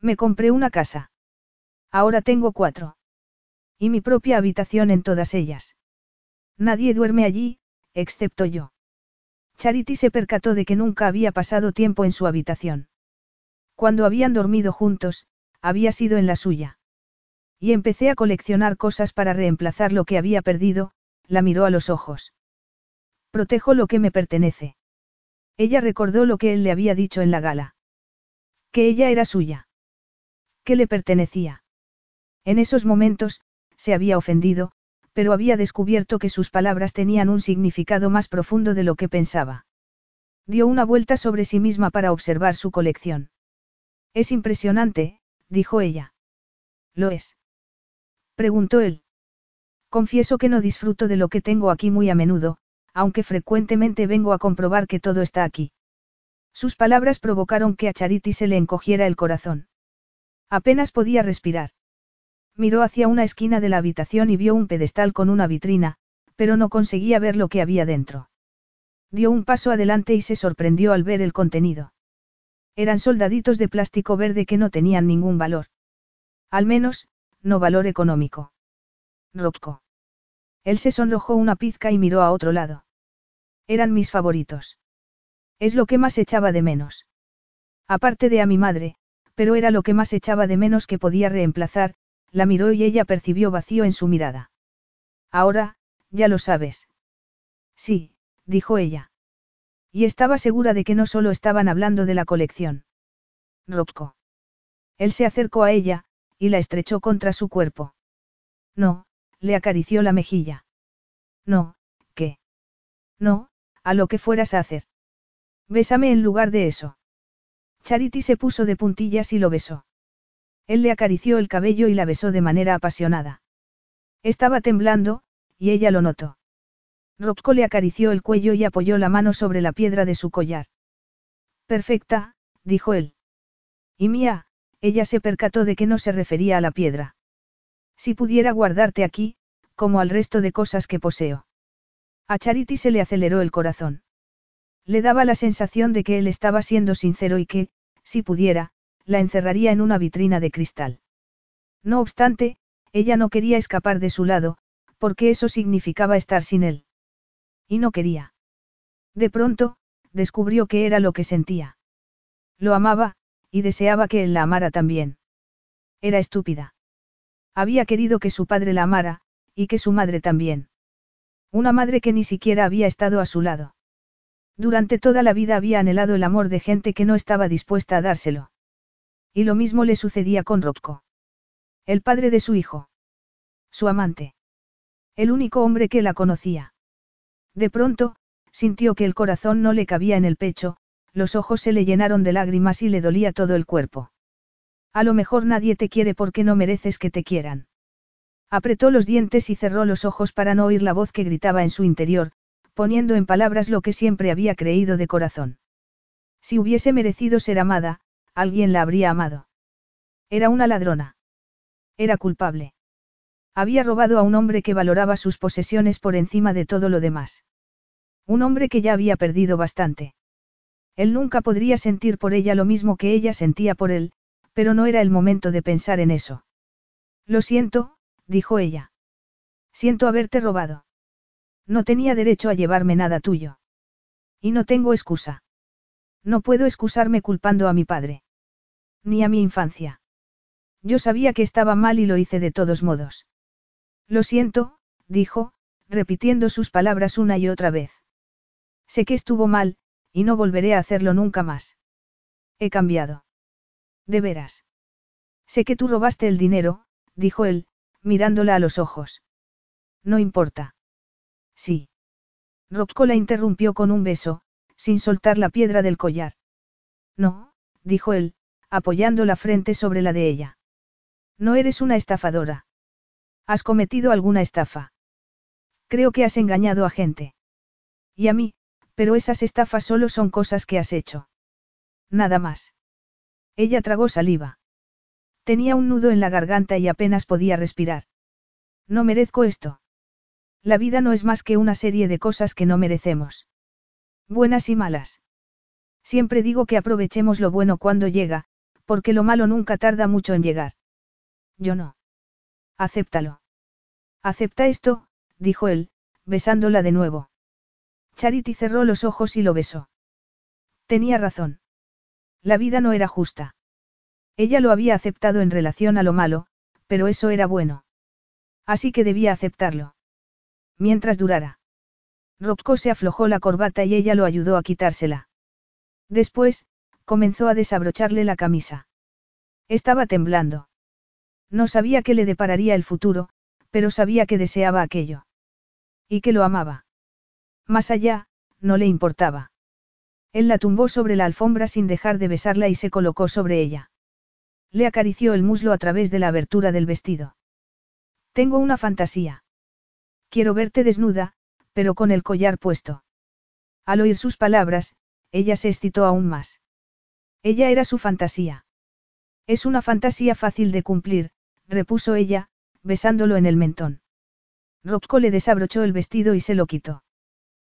Me compré una casa. Ahora tengo cuatro. Y mi propia habitación en todas ellas. Nadie duerme allí, excepto yo. Charity se percató de que nunca había pasado tiempo en su habitación. Cuando habían dormido juntos, había sido en la suya. Y empecé a coleccionar cosas para reemplazar lo que había perdido, la miró a los ojos. Protejo lo que me pertenece. Ella recordó lo que él le había dicho en la gala. Que ella era suya. Que le pertenecía. En esos momentos, se había ofendido, pero había descubierto que sus palabras tenían un significado más profundo de lo que pensaba. Dio una vuelta sobre sí misma para observar su colección. Es impresionante, dijo ella. ¿Lo es? Preguntó él. Confieso que no disfruto de lo que tengo aquí muy a menudo, aunque frecuentemente vengo a comprobar que todo está aquí. Sus palabras provocaron que a Charity se le encogiera el corazón. Apenas podía respirar. Miró hacia una esquina de la habitación y vio un pedestal con una vitrina, pero no conseguía ver lo que había dentro. Dio un paso adelante y se sorprendió al ver el contenido. Eran soldaditos de plástico verde que no tenían ningún valor. Al menos, no valor económico. Rocco. Él se sonrojó una pizca y miró a otro lado. Eran mis favoritos. Es lo que más echaba de menos. Aparte de a mi madre, pero era lo que más echaba de menos que podía reemplazar, la miró y ella percibió vacío en su mirada. Ahora, ya lo sabes. Sí, dijo ella. Y estaba segura de que no solo estaban hablando de la colección. Rocco. Él se acercó a ella, y la estrechó contra su cuerpo. No, le acarició la mejilla. No, ¿qué? No, a lo que fueras a hacer. Bésame en lugar de eso. Charity se puso de puntillas y lo besó. Él le acarició el cabello y la besó de manera apasionada. Estaba temblando, y ella lo notó. Rocco le acarició el cuello y apoyó la mano sobre la piedra de su collar. Perfecta, dijo él. Y mía, ella se percató de que no se refería a la piedra. Si pudiera guardarte aquí, como al resto de cosas que poseo. A Charity se le aceleró el corazón. Le daba la sensación de que él estaba siendo sincero y que, si pudiera, la encerraría en una vitrina de cristal. No obstante, ella no quería escapar de su lado, porque eso significaba estar sin él. Y no quería. De pronto, descubrió que era lo que sentía. Lo amaba, y deseaba que él la amara también. Era estúpida. Había querido que su padre la amara, y que su madre también. Una madre que ni siquiera había estado a su lado. Durante toda la vida había anhelado el amor de gente que no estaba dispuesta a dárselo. Y lo mismo le sucedía con Rocco. El padre de su hijo. Su amante. El único hombre que la conocía. De pronto, sintió que el corazón no le cabía en el pecho, los ojos se le llenaron de lágrimas y le dolía todo el cuerpo. A lo mejor nadie te quiere porque no mereces que te quieran. Apretó los dientes y cerró los ojos para no oír la voz que gritaba en su interior, poniendo en palabras lo que siempre había creído de corazón. Si hubiese merecido ser amada, alguien la habría amado. Era una ladrona. Era culpable. Había robado a un hombre que valoraba sus posesiones por encima de todo lo demás. Un hombre que ya había perdido bastante. Él nunca podría sentir por ella lo mismo que ella sentía por él, pero no era el momento de pensar en eso. Lo siento, dijo ella. Siento haberte robado. No tenía derecho a llevarme nada tuyo. Y no tengo excusa. No puedo excusarme culpando a mi padre. Ni a mi infancia. Yo sabía que estaba mal y lo hice de todos modos. Lo siento, dijo, repitiendo sus palabras una y otra vez. Sé que estuvo mal, y no volveré a hacerlo nunca más. He cambiado. De veras. Sé que tú robaste el dinero, dijo él, mirándola a los ojos. No importa. Sí. Rocco la interrumpió con un beso, sin soltar la piedra del collar. No, dijo él, apoyando la frente sobre la de ella. No eres una estafadora. ¿Has cometido alguna estafa? Creo que has engañado a gente. Y a mí, pero esas estafas solo son cosas que has hecho. Nada más. Ella tragó saliva. Tenía un nudo en la garganta y apenas podía respirar. No merezco esto. La vida no es más que una serie de cosas que no merecemos. Buenas y malas. Siempre digo que aprovechemos lo bueno cuando llega, porque lo malo nunca tarda mucho en llegar. Yo no. Acéptalo. Acepta esto, dijo él, besándola de nuevo. Charity cerró los ojos y lo besó. Tenía razón. La vida no era justa. Ella lo había aceptado en relación a lo malo, pero eso era bueno. Así que debía aceptarlo. Mientras durara. Rocco se aflojó la corbata y ella lo ayudó a quitársela. Después, comenzó a desabrocharle la camisa. Estaba temblando. No sabía qué le depararía el futuro, pero sabía que deseaba aquello. Y que lo amaba. Más allá, no le importaba. Él la tumbó sobre la alfombra sin dejar de besarla y se colocó sobre ella. Le acarició el muslo a través de la abertura del vestido. Tengo una fantasía. Quiero verte desnuda, pero con el collar puesto. Al oír sus palabras, ella se excitó aún más. Ella era su fantasía. Es una fantasía fácil de cumplir, repuso ella, besándolo en el mentón. Rocco le desabrochó el vestido y se lo quitó.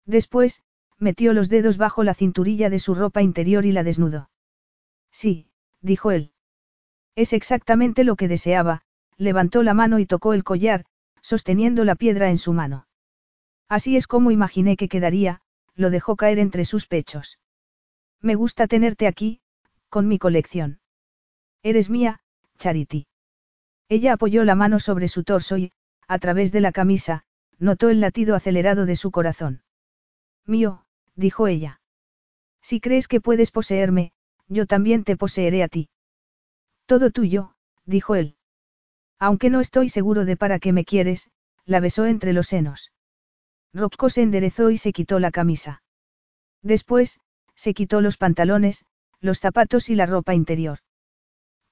Después, metió los dedos bajo la cinturilla de su ropa interior y la desnudó. Sí, dijo él. Es exactamente lo que deseaba, levantó la mano y tocó el collar, sosteniendo la piedra en su mano. Así es como imaginé que quedaría, lo dejó caer entre sus pechos. Me gusta tenerte aquí, con mi colección. Eres mía, Charity. Ella apoyó la mano sobre su torso y, a través de la camisa, notó el latido acelerado de su corazón. Mío, dijo ella. Si crees que puedes poseerme, yo también te poseeré a ti. Todo tuyo, dijo él. Aunque no estoy seguro de para qué me quieres, la besó entre los senos. Rocco se enderezó y se quitó la camisa. Después, se quitó los pantalones, los zapatos y la ropa interior.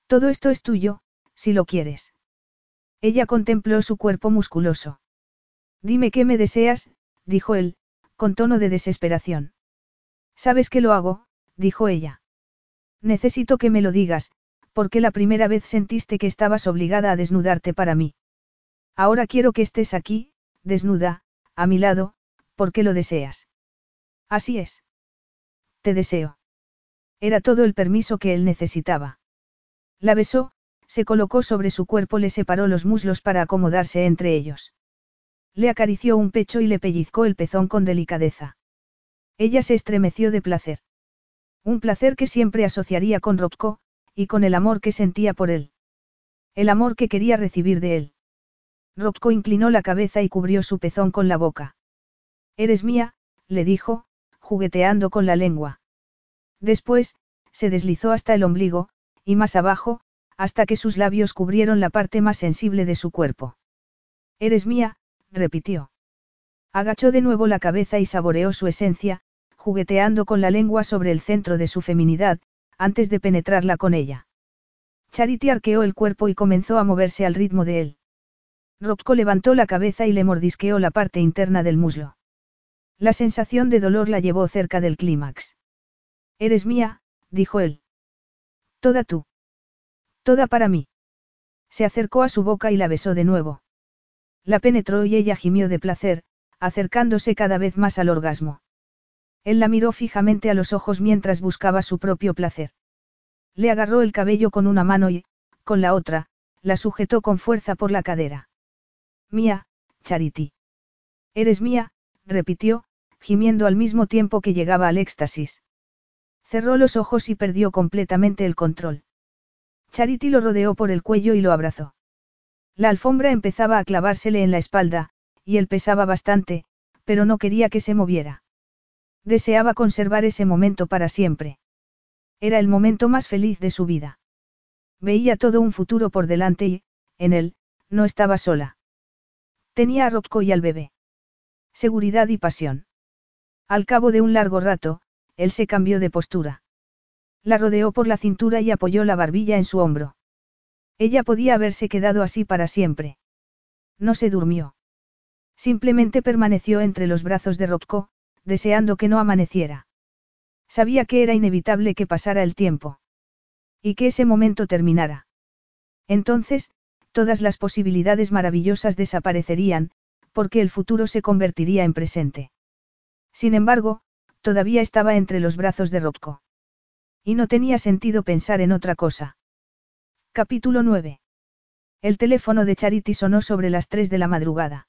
Todo esto es tuyo, si lo quieres. Ella contempló su cuerpo musculoso. Dime qué me deseas, dijo él, con tono de desesperación. Sabes que lo hago, dijo ella. Necesito que me lo digas, porque la primera vez sentiste que estabas obligada a desnudarte para mí. Ahora quiero que estés aquí, desnuda, a mi lado, porque lo deseas. Así es. Te deseo. Era todo el permiso que él necesitaba. La besó, se colocó sobre su cuerpo, le separó los muslos para acomodarse entre ellos. Le acarició un pecho y le pellizcó el pezón con delicadeza. Ella se estremeció de placer. Un placer que siempre asociaría con Rocco, y con el amor que sentía por él. El amor que quería recibir de él. Rocco inclinó la cabeza y cubrió su pezón con la boca. Eres mía, le dijo, jugueteando con la lengua. Después, se deslizó hasta el ombligo, y más abajo, hasta que sus labios cubrieron la parte más sensible de su cuerpo. Eres mía, repitió. Agachó de nuevo la cabeza y saboreó su esencia, jugueteando con la lengua sobre el centro de su feminidad, antes de penetrarla con ella. Charity arqueó el cuerpo y comenzó a moverse al ritmo de él. Rocco levantó la cabeza y le mordisqueó la parte interna del muslo. La sensación de dolor la llevó cerca del clímax. Eres mía, dijo él. Toda tú. Toda para mí. Se acercó a su boca y la besó de nuevo. La penetró y ella gimió de placer, acercándose cada vez más al orgasmo. Él la miró fijamente a los ojos mientras buscaba su propio placer. Le agarró el cabello con una mano y, con la otra, la sujetó con fuerza por la cadera. Mía, Charity. Eres mía, repitió, gimiendo al mismo tiempo que llegaba al éxtasis. Cerró los ojos y perdió completamente el control. Charity lo rodeó por el cuello y lo abrazó. La alfombra empezaba a clavársele en la espalda, y él pesaba bastante, pero no quería que se moviera. Deseaba conservar ese momento para siempre. Era el momento más feliz de su vida. Veía todo un futuro por delante y, en él, no estaba sola. Tenía a Rocco y al bebé. Seguridad y pasión. Al cabo de un largo rato, él se cambió de postura. La rodeó por la cintura y apoyó la barbilla en su hombro. Ella podía haberse quedado así para siempre. No se durmió. Simplemente permaneció entre los brazos de Rocco, deseando que no amaneciera. Sabía que era inevitable que pasara el tiempo. Y que ese momento terminara. Entonces, todas las posibilidades maravillosas desaparecerían, porque el futuro se convertiría en presente. Sin embargo, todavía estaba entre los brazos de Rocco. Y no tenía sentido pensar en otra cosa. Capítulo 9. El teléfono de Charity sonó sobre las 3 de la madrugada.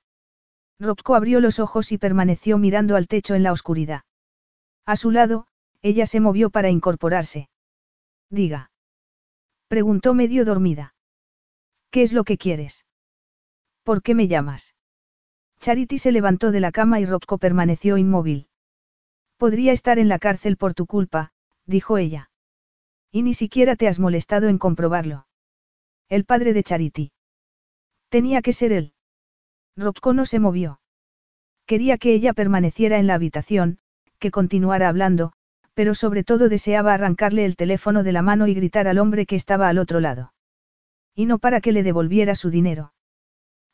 Rocco abrió los ojos y permaneció mirando al techo en la oscuridad. A su lado, ella se movió para incorporarse. Diga. Preguntó medio dormida. ¿Qué es lo que quieres? ¿Por qué me llamas? Charity se levantó de la cama y Rocco permaneció inmóvil. Podría estar en la cárcel por tu culpa, dijo ella. Y ni siquiera te has molestado en comprobarlo. El padre de Charity. Tenía que ser él. Rocco no se movió. Quería que ella permaneciera en la habitación, que continuara hablando, pero sobre todo deseaba arrancarle el teléfono de la mano y gritar al hombre que estaba al otro lado. Y no para que le devolviera su dinero.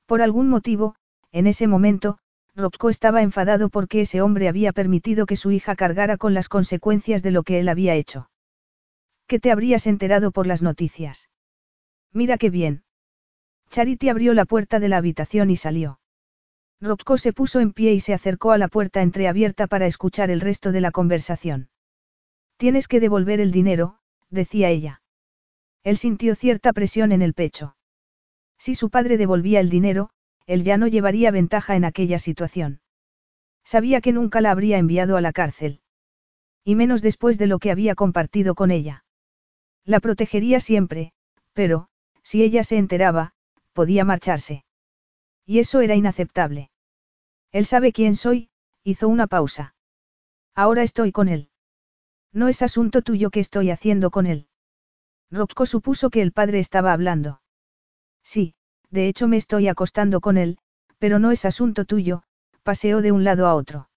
Por algún motivo, en ese momento, Rocco estaba enfadado porque ese hombre había permitido que su hija cargara con las consecuencias de lo que él había hecho. ¿Qué te habrías enterado por las noticias? Mira qué bien. Charity abrió la puerta de la habitación y salió. Rocco se puso en pie y se acercó a la puerta entreabierta para escuchar el resto de la conversación. Tienes que devolver el dinero, decía ella. Él sintió cierta presión en el pecho. Si su padre devolvía el dinero, él ya no llevaría ventaja en aquella situación. Sabía que nunca la habría enviado a la cárcel. Y menos después de lo que había compartido con ella. La protegería siempre, pero, si ella se enteraba, podía marcharse. Y eso era inaceptable. Él sabe quién soy, hizo una pausa. Ahora estoy con él. No es asunto tuyo que estoy haciendo con él. Rocco supuso que el padre estaba hablando. Sí, de hecho me estoy acostando con él, pero no es asunto tuyo, paseó de un lado a otro.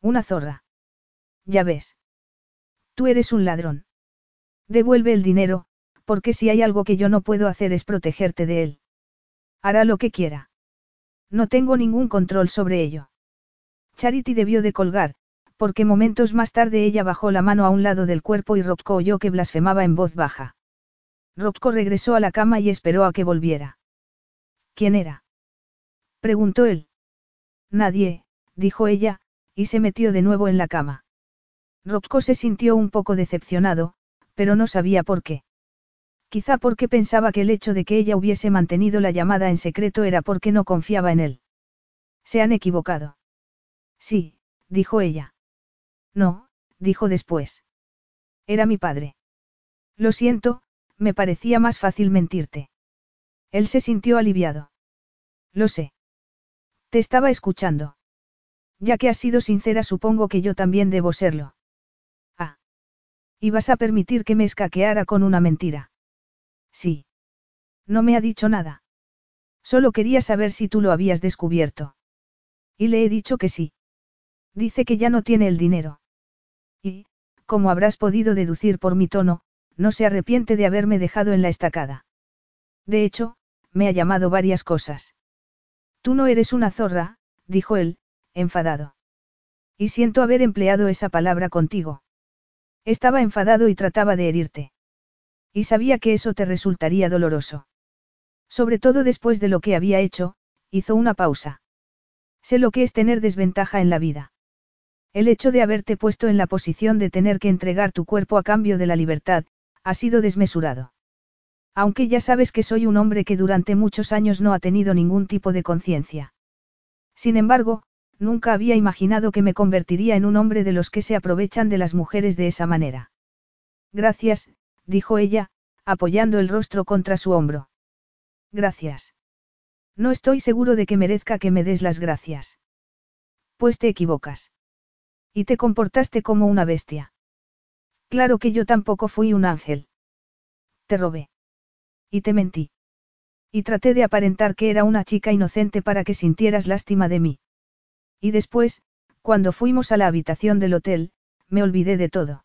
Una zorra. Ya ves. Tú eres un ladrón. Devuelve el dinero, porque si hay algo que yo no puedo hacer es protegerte de él. Hará lo que quiera. No tengo ningún control sobre ello. Charity debió de colgar, porque momentos más tarde ella bajó la mano a un lado del cuerpo y Rocco oyó que blasfemaba en voz baja. Rocco regresó a la cama y esperó a que volviera. ¿Quién era? preguntó él. Nadie, dijo ella, y se metió de nuevo en la cama. Rocco se sintió un poco decepcionado, pero no sabía por qué. Quizá porque pensaba que el hecho de que ella hubiese mantenido la llamada en secreto era porque no confiaba en él. Se han equivocado. Sí, dijo ella. No, dijo después. Era mi padre. Lo siento, me parecía más fácil mentirte. Él se sintió aliviado. Lo sé. Te estaba escuchando. Ya que has sido sincera supongo que yo también debo serlo. Ah. ¿Y vas a permitir que me escaqueara con una mentira? Sí. No me ha dicho nada. Solo quería saber si tú lo habías descubierto. Y le he dicho que sí. Dice que ya no tiene el dinero. Y, como habrás podido deducir por mi tono, no se arrepiente de haberme dejado en la estacada. De hecho, me ha llamado varias cosas. Tú no eres una zorra, dijo él, enfadado. Y siento haber empleado esa palabra contigo. Estaba enfadado y trataba de herirte. Y sabía que eso te resultaría doloroso. Sobre todo después de lo que había hecho, hizo una pausa. Sé lo que es tener desventaja en la vida. El hecho de haberte puesto en la posición de tener que entregar tu cuerpo a cambio de la libertad, ha sido desmesurado. Aunque ya sabes que soy un hombre que durante muchos años no ha tenido ningún tipo de conciencia. Sin embargo, nunca había imaginado que me convertiría en un hombre de los que se aprovechan de las mujeres de esa manera. Gracias, dijo ella, apoyando el rostro contra su hombro. Gracias. No estoy seguro de que merezca que me des las gracias. Pues te equivocas. Y te comportaste como una bestia. Claro que yo tampoco fui un ángel. Te robé. Y te mentí. Y traté de aparentar que era una chica inocente para que sintieras lástima de mí. Y después, cuando fuimos a la habitación del hotel, me olvidé de todo.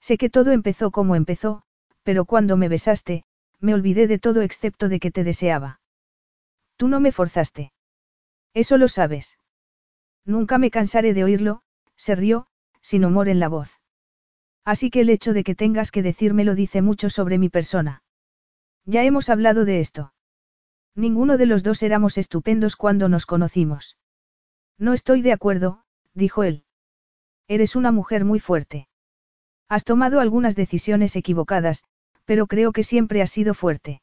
Sé que todo empezó como empezó, pero cuando me besaste, me olvidé de todo excepto de que te deseaba. Tú no me forzaste. Eso lo sabes. Nunca me cansaré de oírlo, se rió, sin humor en la voz. Así que el hecho de que tengas que decírmelo dice mucho sobre mi persona. Ya hemos hablado de esto. Ninguno de los dos éramos estupendos cuando nos conocimos. No estoy de acuerdo, dijo él. Eres una mujer muy fuerte. Has tomado algunas decisiones equivocadas, pero creo que siempre has sido fuerte.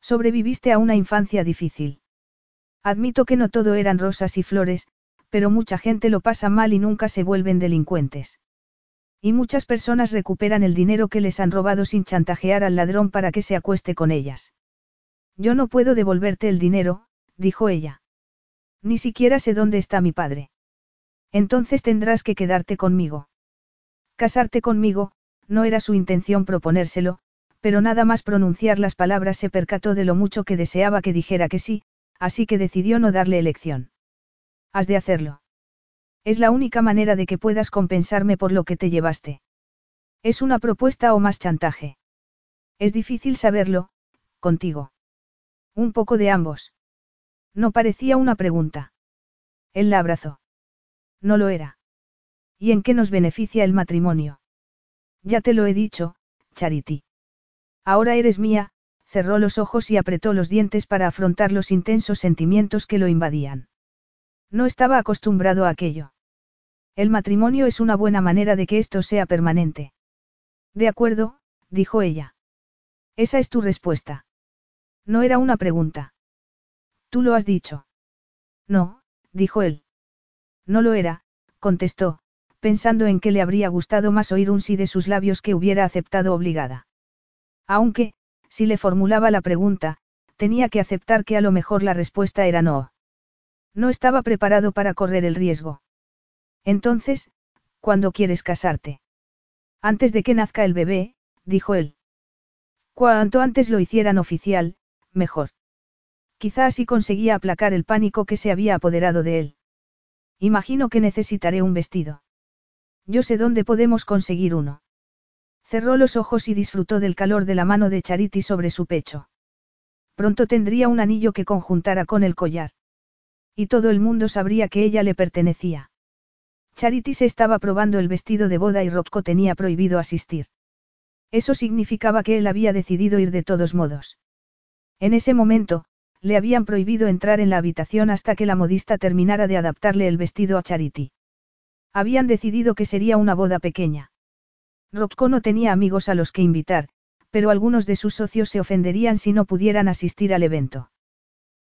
Sobreviviste a una infancia difícil. Admito que no todo eran rosas y flores, pero mucha gente lo pasa mal y nunca se vuelven delincuentes. Y muchas personas recuperan el dinero que les han robado sin chantajear al ladrón para que se acueste con ellas. Yo no puedo devolverte el dinero, dijo ella. Ni siquiera sé dónde está mi padre. Entonces tendrás que quedarte conmigo. Casarte conmigo, no era su intención proponérselo, pero nada más pronunciar las palabras se percató de lo mucho que deseaba que dijera que sí, así que decidió no darle elección. Has de hacerlo. Es la única manera de que puedas compensarme por lo que te llevaste. ¿Es una propuesta o más chantaje? Es difícil saberlo, contigo. Un poco de ambos. No parecía una pregunta. Él la abrazó. No lo era. ¿Y en qué nos beneficia el matrimonio? Ya te lo he dicho, Charity. Ahora eres mía, cerró los ojos y apretó los dientes para afrontar los intensos sentimientos que lo invadían. No estaba acostumbrado a aquello. El matrimonio es una buena manera de que esto sea permanente. De acuerdo, dijo ella. Esa es tu respuesta. No era una pregunta. Tú lo has dicho. No, dijo él. No lo era, contestó, pensando en que le habría gustado más oír un sí de sus labios que hubiera aceptado obligada. Aunque, si le formulaba la pregunta, tenía que aceptar que a lo mejor la respuesta era no. No estaba preparado para correr el riesgo. Entonces, ¿cuándo quieres casarte? Antes de que nazca el bebé, dijo él. Cuanto antes lo hicieran oficial, mejor. Quizá así conseguía aplacar el pánico que se había apoderado de él. Imagino que necesitaré un vestido. Yo sé dónde podemos conseguir uno. Cerró los ojos y disfrutó del calor de la mano de Charity sobre su pecho. Pronto tendría un anillo que conjuntara con el collar. Y todo el mundo sabría que ella le pertenecía. Charity se estaba probando el vestido de boda y Rocco tenía prohibido asistir. Eso significaba que él había decidido ir de todos modos. En ese momento, le habían prohibido entrar en la habitación hasta que la modista terminara de adaptarle el vestido a Charity. Habían decidido que sería una boda pequeña. Rocco no tenía amigos a los que invitar, pero algunos de sus socios se ofenderían si no pudieran asistir al evento.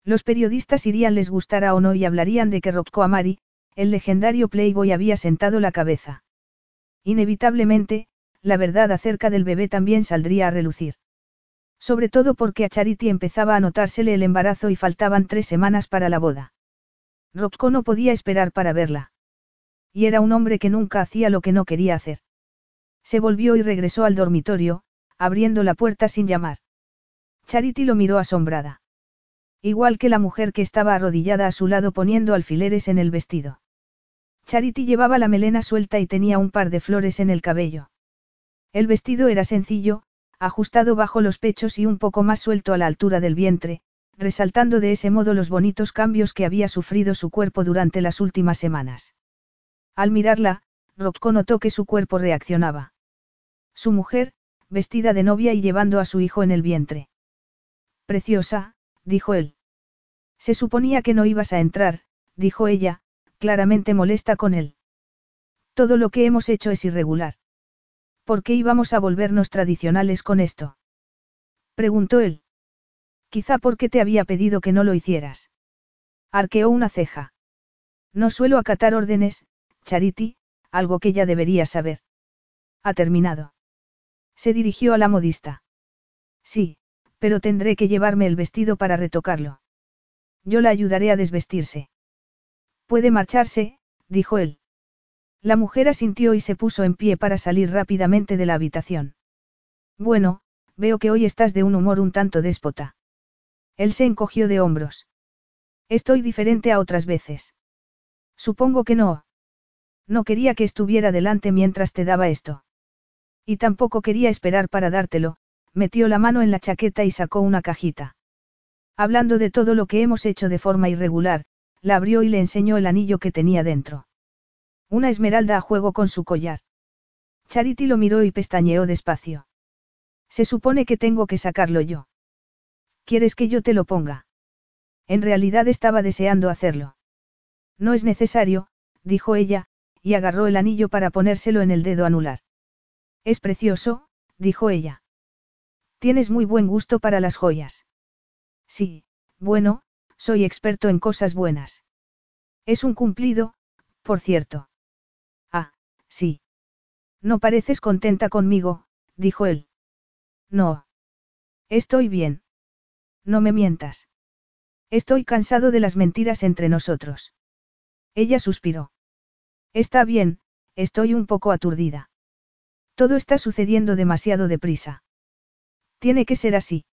Los periodistas irían les gustara o no y hablarían de que Rocco Amari, el legendario Playboy había sentado la cabeza. Inevitablemente, la verdad acerca del bebé también saldría a relucir. Sobre todo porque a Charity empezaba a notársele el embarazo y faltaban tres semanas para la boda. Rocco no podía esperar para verla. Y era un hombre que nunca hacía lo que no quería hacer. Se volvió y regresó al dormitorio, abriendo la puerta sin llamar. Charity lo miró asombrada. Igual que la mujer que estaba arrodillada a su lado poniendo alfileres en el vestido. Charity llevaba la melena suelta y tenía un par de flores en el cabello. El vestido era sencillo, ajustado bajo los pechos y un poco más suelto a la altura del vientre, resaltando de ese modo los bonitos cambios que había sufrido su cuerpo durante las últimas semanas. Al mirarla, Rocco notó que su cuerpo reaccionaba. Su mujer, vestida de novia y llevando a su hijo en el vientre. Preciosa, dijo él. Se suponía que no ibas a entrar, dijo ella, claramente molesta con él. Todo lo que hemos hecho es irregular. ¿Por qué íbamos a volvernos tradicionales con esto? Preguntó él. Quizá porque te había pedido que no lo hicieras. Arqueó una ceja. No suelo acatar órdenes, Charity, algo que ya debería saber. Ha terminado. Se dirigió a la modista. Sí, pero tendré que llevarme el vestido para retocarlo. Yo la ayudaré a desvestirse. Puede marcharse, dijo él. La mujer asintió y se puso en pie para salir rápidamente de la habitación. Bueno, veo que hoy estás de un humor un tanto déspota. Él se encogió de hombros. Estoy diferente a otras veces. Supongo que no. No quería que estuviera delante mientras te daba esto. Y tampoco quería esperar para dártelo, metió la mano en la chaqueta y sacó una cajita. Hablando de todo lo que hemos hecho de forma irregular, la abrió y le enseñó el anillo que tenía dentro. Una esmeralda a juego con su collar. Charity lo miró y pestañeó despacio. Se supone que tengo que sacarlo yo. ¿Quieres que yo te lo ponga? En realidad estaba deseando hacerlo. No es necesario, dijo ella, y agarró el anillo para ponérselo en el dedo anular. Es precioso, dijo ella. Tienes muy buen gusto para las joyas. Sí, bueno, soy experto en cosas buenas. Es un cumplido, por cierto. Ah, sí. No pareces contenta conmigo, dijo él. No. Estoy bien. No me mientas. Estoy cansado de las mentiras entre nosotros. Ella suspiró. Está bien, estoy un poco aturdida. Todo está sucediendo demasiado deprisa. Tiene que ser así.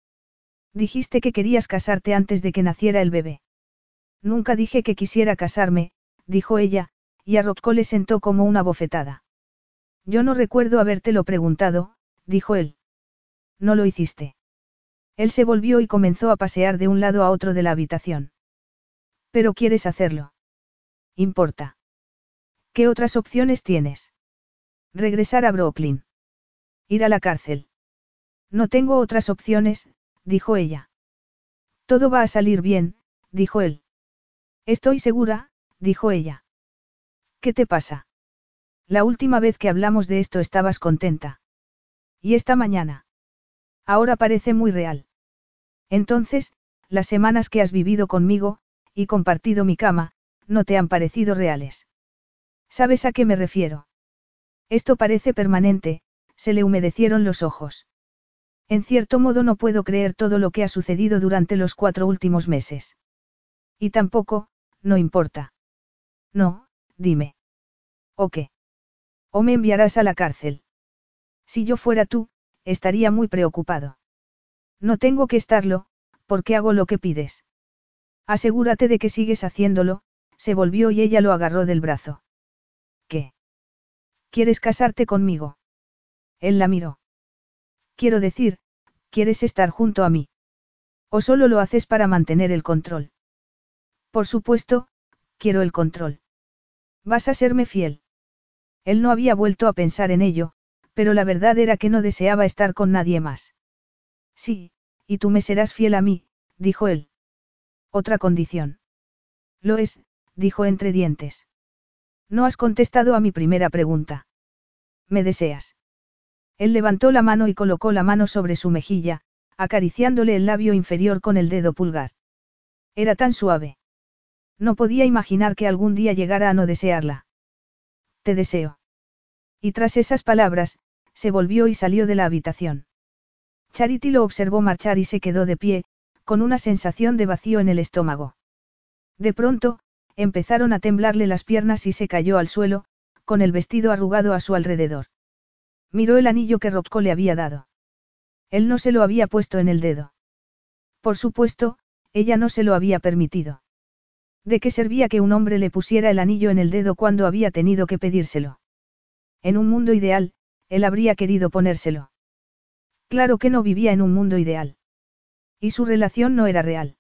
Dijiste que querías casarte antes de que naciera el bebé. Nunca dije que quisiera casarme, dijo ella, y a Rocco le sentó como una bofetada. Yo no recuerdo habértelo preguntado, dijo él. No lo hiciste. Él se volvió y comenzó a pasear de un lado a otro de la habitación. Pero quieres hacerlo. Importa. ¿Qué otras opciones tienes? Regresar a Brooklyn. Ir a la cárcel. No tengo otras opciones, dijo ella. Todo va a salir bien, dijo él. Estoy segura, dijo ella. ¿Qué te pasa? La última vez que hablamos de esto estabas contenta. ¿Y esta mañana? Ahora parece muy real. Entonces, las semanas que has vivido conmigo, y compartido mi cama, no te han parecido reales. ¿Sabes a qué me refiero? Esto parece permanente, se le humedecieron los ojos. En cierto modo no puedo creer todo lo que ha sucedido durante los cuatro últimos meses. Y tampoco, no importa. No, dime. ¿O qué? ¿O me enviarás a la cárcel? Si yo fuera tú, estaría muy preocupado. No tengo que estarlo, porque hago lo que pides. Asegúrate de que sigues haciéndolo, se volvió y ella lo agarró del brazo. ¿Qué? ¿Quieres casarte conmigo? Él la miró. Quiero decir, ¿quieres estar junto a mí? ¿O solo lo haces para mantener el control? Por supuesto, quiero el control. ¿Vas a serme fiel? Él no había vuelto a pensar en ello, pero la verdad era que no deseaba estar con nadie más. Sí, y tú me serás fiel a mí, dijo él. Otra condición. Lo es, dijo entre dientes. No has contestado a mi primera pregunta. ¿Me deseas? Él levantó la mano y colocó la mano sobre su mejilla, acariciándole el labio inferior con el dedo pulgar. Era tan suave. No podía imaginar que algún día llegara a no desearla. Te deseo. Y tras esas palabras, se volvió y salió de la habitación. Charity lo observó marchar y se quedó de pie, con una sensación de vacío en el estómago. De pronto, empezaron a temblarle las piernas y se cayó al suelo, con el vestido arrugado a su alrededor. Miró el anillo que Rocco le había dado. Él no se lo había puesto en el dedo. Por supuesto, ella no se lo había permitido. ¿De qué servía que un hombre le pusiera el anillo en el dedo cuando había tenido que pedírselo? En un mundo ideal, él habría querido ponérselo. Claro que no vivía en un mundo ideal. Y su relación no era real.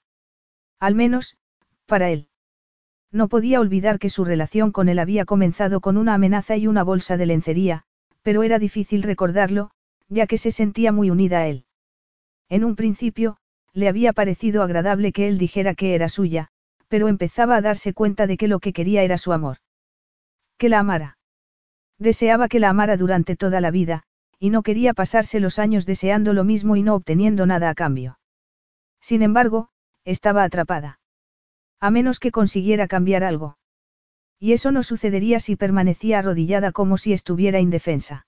Al menos, para él. No podía olvidar que su relación con él había comenzado con una amenaza y una bolsa de lencería, pero era difícil recordarlo, ya que se sentía muy unida a él. En un principio, le había parecido agradable que él dijera que era suya, pero empezaba a darse cuenta de que lo que quería era su amor. Que la amara. Deseaba que la amara durante toda la vida, y no quería pasarse los años deseando lo mismo y no obteniendo nada a cambio. Sin embargo, estaba atrapada. A menos que consiguiera cambiar algo. Y eso no sucedería si permanecía arrodillada como si estuviera indefensa.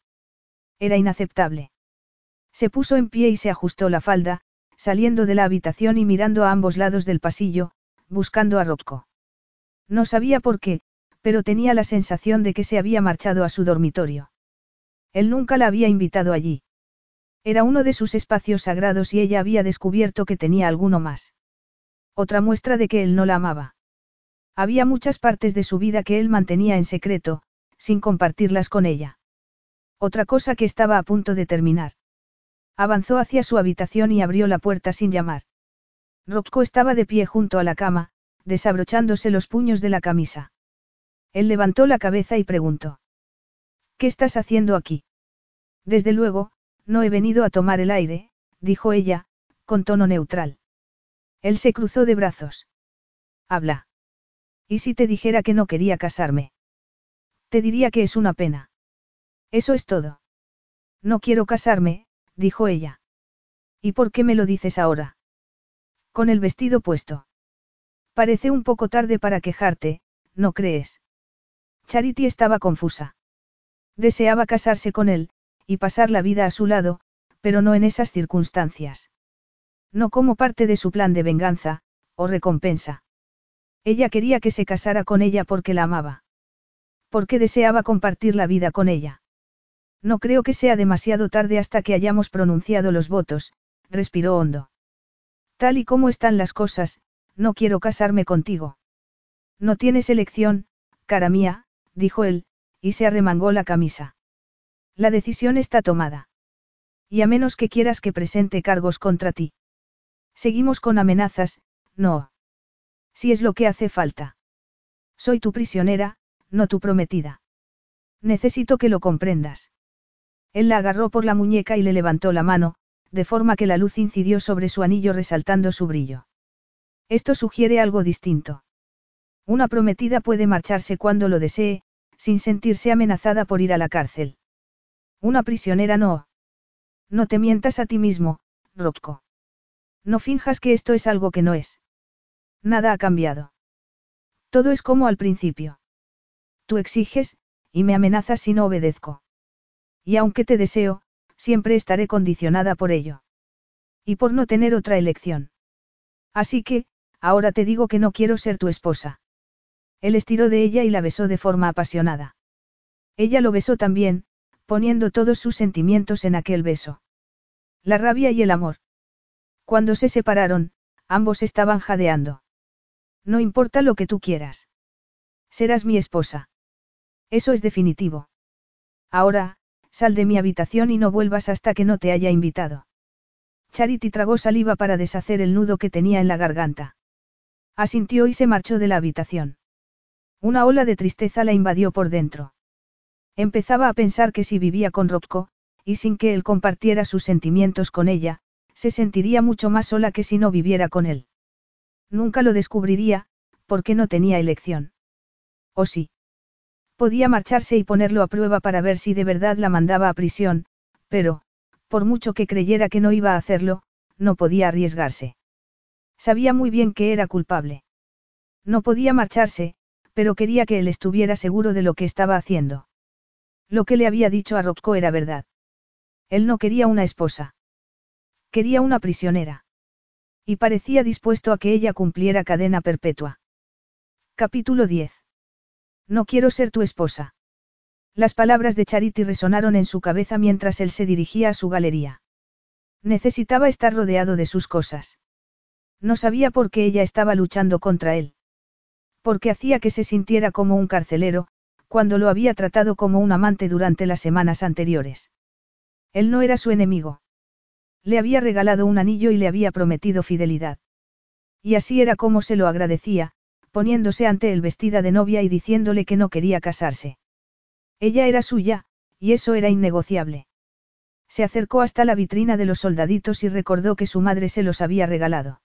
Era inaceptable. Se puso en pie y se ajustó la falda, saliendo de la habitación y mirando a ambos lados del pasillo, buscando a Rocco. No sabía por qué, pero tenía la sensación de que se había marchado a su dormitorio. Él nunca la había invitado allí. Era uno de sus espacios sagrados y ella había descubierto que tenía alguno más. Otra muestra de que él no la amaba. Había muchas partes de su vida que él mantenía en secreto, sin compartirlas con ella. Otra cosa que estaba a punto de terminar. Avanzó hacia su habitación y abrió la puerta sin llamar. Rocco estaba de pie junto a la cama, desabrochándose los puños de la camisa. Él levantó la cabeza y preguntó. ¿Qué estás haciendo aquí? Desde luego, no he venido a tomar el aire, dijo ella, con tono neutral. Él se cruzó de brazos. Habla. ¿Y si te dijera que no quería casarme? Te diría que es una pena. Eso es todo. No quiero casarme, dijo ella. ¿Y por qué me lo dices ahora? Con el vestido puesto. Parece un poco tarde para quejarte, ¿no crees? Charity estaba confusa. Deseaba casarse con él, y pasar la vida a su lado, pero no en esas circunstancias. No como parte de su plan de venganza, o recompensa. Ella quería que se casara con ella porque la amaba. Porque deseaba compartir la vida con ella. No creo que sea demasiado tarde hasta que hayamos pronunciado los votos, respiró hondo. Tal y como están las cosas, no quiero casarme contigo. No tienes elección, cara mía, dijo él, y se arremangó la camisa. La decisión está tomada. Y a menos que quieras que presente cargos contra ti. Seguimos con amenazas, no. Si es lo que hace falta. Soy tu prisionera, no tu prometida. Necesito que lo comprendas. Él la agarró por la muñeca y le levantó la mano, de forma que la luz incidió sobre su anillo resaltando su brillo. Esto sugiere algo distinto. Una prometida puede marcharse cuando lo desee, sin sentirse amenazada por ir a la cárcel. Una prisionera no. No te mientas a ti mismo, Rocco. No finjas que esto es algo que no es. Nada ha cambiado. Todo es como al principio. Tú exiges, y me amenazas si no obedezco. Y aunque te deseo, siempre estaré condicionada por ello. Y por no tener otra elección. Así que, ahora te digo que no quiero ser tu esposa. Él estiró de ella y la besó de forma apasionada. Ella lo besó también, poniendo todos sus sentimientos en aquel beso. La rabia y el amor. Cuando se separaron, ambos estaban jadeando. No importa lo que tú quieras. Serás mi esposa. Eso es definitivo. Ahora, sal de mi habitación y no vuelvas hasta que no te haya invitado. Charity tragó saliva para deshacer el nudo que tenía en la garganta. Asintió y se marchó de la habitación. Una ola de tristeza la invadió por dentro. Empezaba a pensar que si vivía con Rocco, y sin que él compartiera sus sentimientos con ella, se sentiría mucho más sola que si no viviera con él. Nunca lo descubriría, porque no tenía elección. ¿O sí? Podía marcharse y ponerlo a prueba para ver si de verdad la mandaba a prisión, pero, por mucho que creyera que no iba a hacerlo, no podía arriesgarse. Sabía muy bien que era culpable. No podía marcharse, pero quería que él estuviera seguro de lo que estaba haciendo. Lo que le había dicho a Rocco era verdad. Él no quería una esposa. Quería una prisionera. Y parecía dispuesto a que ella cumpliera cadena perpetua. Capítulo 10. No quiero ser tu esposa. Las palabras de Charity resonaron en su cabeza mientras él se dirigía a su galería. Necesitaba estar rodeado de sus cosas. No sabía por qué ella estaba luchando contra él. Porque hacía que se sintiera como un carcelero, cuando lo había tratado como un amante durante las semanas anteriores. Él no era su enemigo. Le había regalado un anillo y le había prometido fidelidad. Y así era como se lo agradecía, poniéndose ante él vestida de novia y diciéndole que no quería casarse. Ella era suya, y eso era innegociable. Se acercó hasta la vitrina de los soldaditos y recordó que su madre se los había regalado.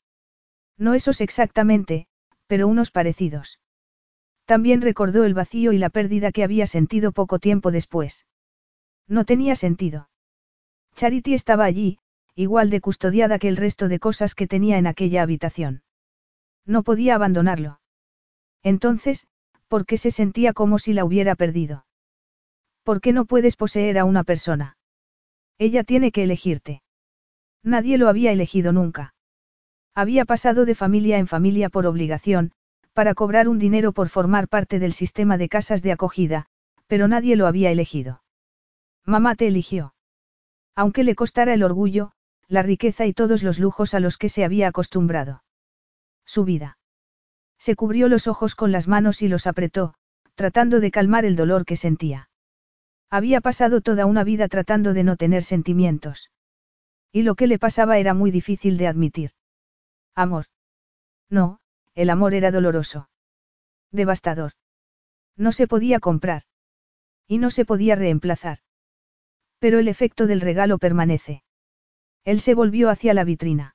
No esos exactamente, pero unos parecidos. También recordó el vacío y la pérdida que había sentido poco tiempo después. No tenía sentido. Charity estaba allí, igual de custodiada que el resto de cosas que tenía en aquella habitación. No podía abandonarlo. Entonces, ¿por qué se sentía como si la hubiera perdido? ¿Por qué no puedes poseer a una persona? Ella tiene que elegirte. Nadie lo había elegido nunca. Había pasado de familia en familia por obligación, para cobrar un dinero por formar parte del sistema de casas de acogida, pero nadie lo había elegido. Mamá te eligió. Aunque le costara el orgullo, la riqueza y todos los lujos a los que se había acostumbrado. Su vida. Se cubrió los ojos con las manos y los apretó, tratando de calmar el dolor que sentía. Había pasado toda una vida tratando de no tener sentimientos. Y lo que le pasaba era muy difícil de admitir. Amor. No, el amor era doloroso. Devastador. No se podía comprar. Y no se podía reemplazar. Pero el efecto del regalo permanece. Él se volvió hacia la vitrina.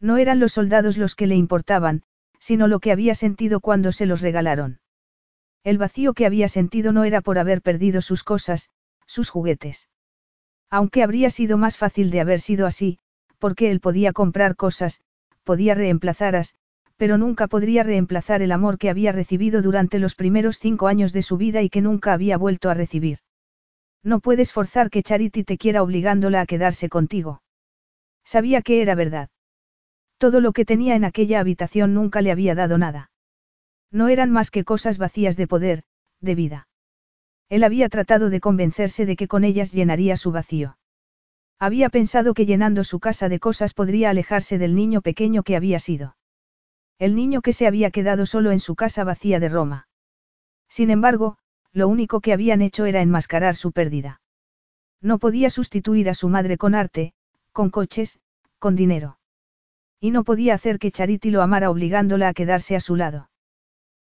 No eran los soldados los que le importaban, sino lo que había sentido cuando se los regalaron. El vacío que había sentido no era por haber perdido sus cosas, sus juguetes. Aunque habría sido más fácil de haber sido así, porque él podía comprar cosas, podía reemplazarlas, pero nunca podría reemplazar el amor que había recibido durante los primeros cinco años de su vida y que nunca había vuelto a recibir. No puedes forzar que Charity te quiera obligándola a quedarse contigo. Sabía que era verdad. Todo lo que tenía en aquella habitación nunca le había dado nada. No eran más que cosas vacías de poder, de vida. Él había tratado de convencerse de que con ellas llenaría su vacío. Había pensado que llenando su casa de cosas podría alejarse del niño pequeño que había sido. El niño que se había quedado solo en su casa vacía de Roma. Sin embargo, lo único que habían hecho era enmascarar su pérdida. No podía sustituir a su madre con arte, con coches, con dinero. Y no podía hacer que Charity lo amara obligándola a quedarse a su lado.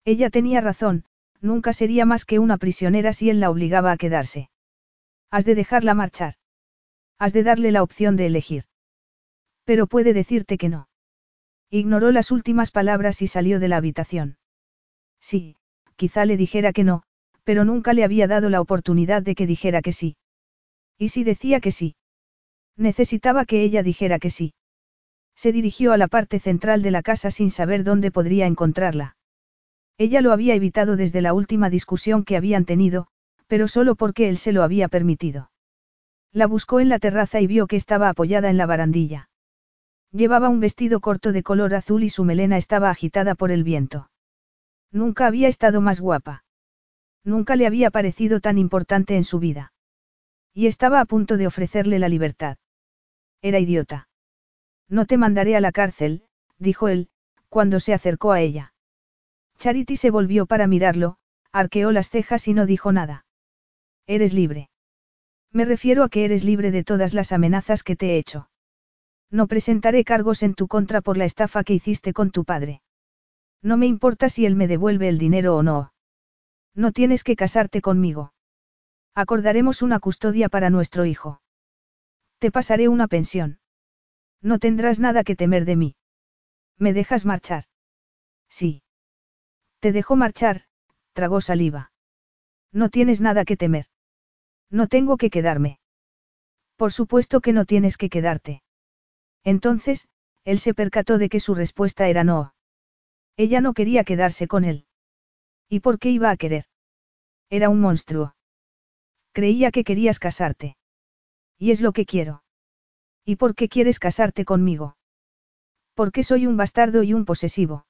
Ella tenía razón, nunca sería más que una prisionera si él la obligaba a quedarse. Has de dejarla marchar. Has de darle la opción de elegir. Pero puede decirte que no. Ignoró las últimas palabras y salió de la habitación. Sí, quizá le dijera que no, pero nunca le había dado la oportunidad de que dijera que sí. ¿Y si decía que sí? Necesitaba que ella dijera que sí. Se dirigió a la parte central de la casa sin saber dónde podría encontrarla. Ella lo había evitado desde la última discusión que habían tenido, pero solo porque él se lo había permitido. La buscó en la terraza y vio que estaba apoyada en la barandilla. Llevaba un vestido corto de color azul y su melena estaba agitada por el viento. Nunca había estado más guapa. Nunca le había parecido tan importante en su vida. Y estaba a punto de ofrecerle la libertad. Era idiota. No te mandaré a la cárcel, dijo él, cuando se acercó a ella. Charity se volvió para mirarlo, arqueó las cejas y no dijo nada. Eres libre. Me refiero a que eres libre de todas las amenazas que te he hecho. No presentaré cargos en tu contra por la estafa que hiciste con tu padre. No me importa si él me devuelve el dinero o no. No tienes que casarte conmigo. Acordaremos una custodia para nuestro hijo. Te pasaré una pensión. No tendrás nada que temer de mí. ¿Me dejas marchar? Sí. Te dejo marchar, tragó saliva. No tienes nada que temer. No tengo que quedarme. Por supuesto que no tienes que quedarte. Entonces, él se percató de que su respuesta era no. Ella no quería quedarse con él. ¿Y por qué iba a querer? Era un monstruo. Creía que querías casarte. Y es lo que quiero. ¿Y por qué quieres casarte conmigo? Porque soy un bastardo y un posesivo.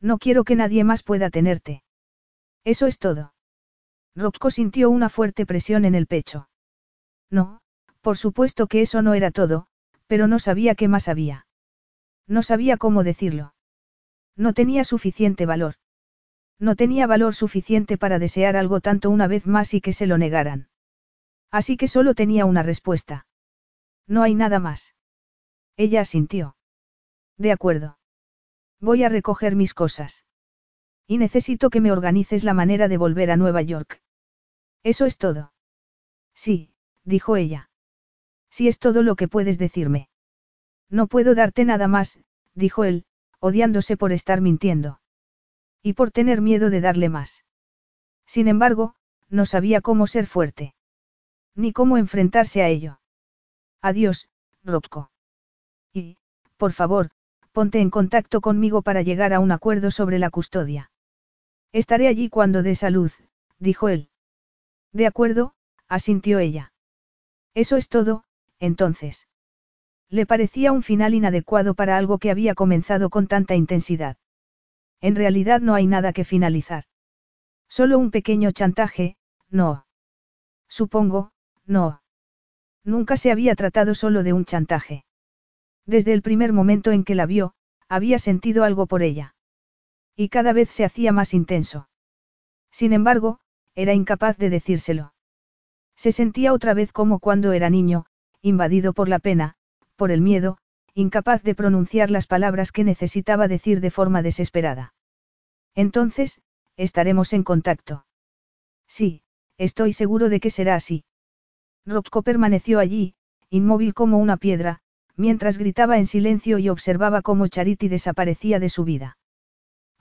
No quiero que nadie más pueda tenerte. Eso es todo. Rocco sintió una fuerte presión en el pecho. No, por supuesto que eso no era todo, pero no sabía qué más había. No sabía cómo decirlo. No tenía suficiente valor. No tenía valor suficiente para desear algo tanto una vez más y que se lo negaran. Así que solo tenía una respuesta. No hay nada más. Ella asintió. De acuerdo. Voy a recoger mis cosas. Y necesito que me organices la manera de volver a Nueva York. Eso es todo. Sí, dijo ella. Si es todo lo que puedes decirme. No puedo darte nada más, dijo él, odiándose por estar mintiendo. Y por tener miedo de darle más. Sin embargo, no sabía cómo ser fuerte. Ni cómo enfrentarse a ello. Adiós, Rocco. Y, por favor, ponte en contacto conmigo para llegar a un acuerdo sobre la custodia. Estaré allí cuando dé salud, dijo él. De acuerdo, asintió ella. Eso es todo, entonces. Le parecía un final inadecuado para algo que había comenzado con tanta intensidad. En realidad no hay nada que finalizar. Solo un pequeño chantaje, no. Supongo, no. Nunca se había tratado solo de un chantaje. Desde el primer momento en que la vio, había sentido algo por ella. Y cada vez se hacía más intenso. Sin embargo, era incapaz de decírselo. Se sentía otra vez como cuando era niño, invadido por la pena, por el miedo, incapaz de pronunciar las palabras que necesitaba decir de forma desesperada. Entonces, estaremos en contacto. Sí, estoy seguro de que será así. Rocco permaneció allí, inmóvil como una piedra, mientras gritaba en silencio y observaba cómo Charity desaparecía de su vida.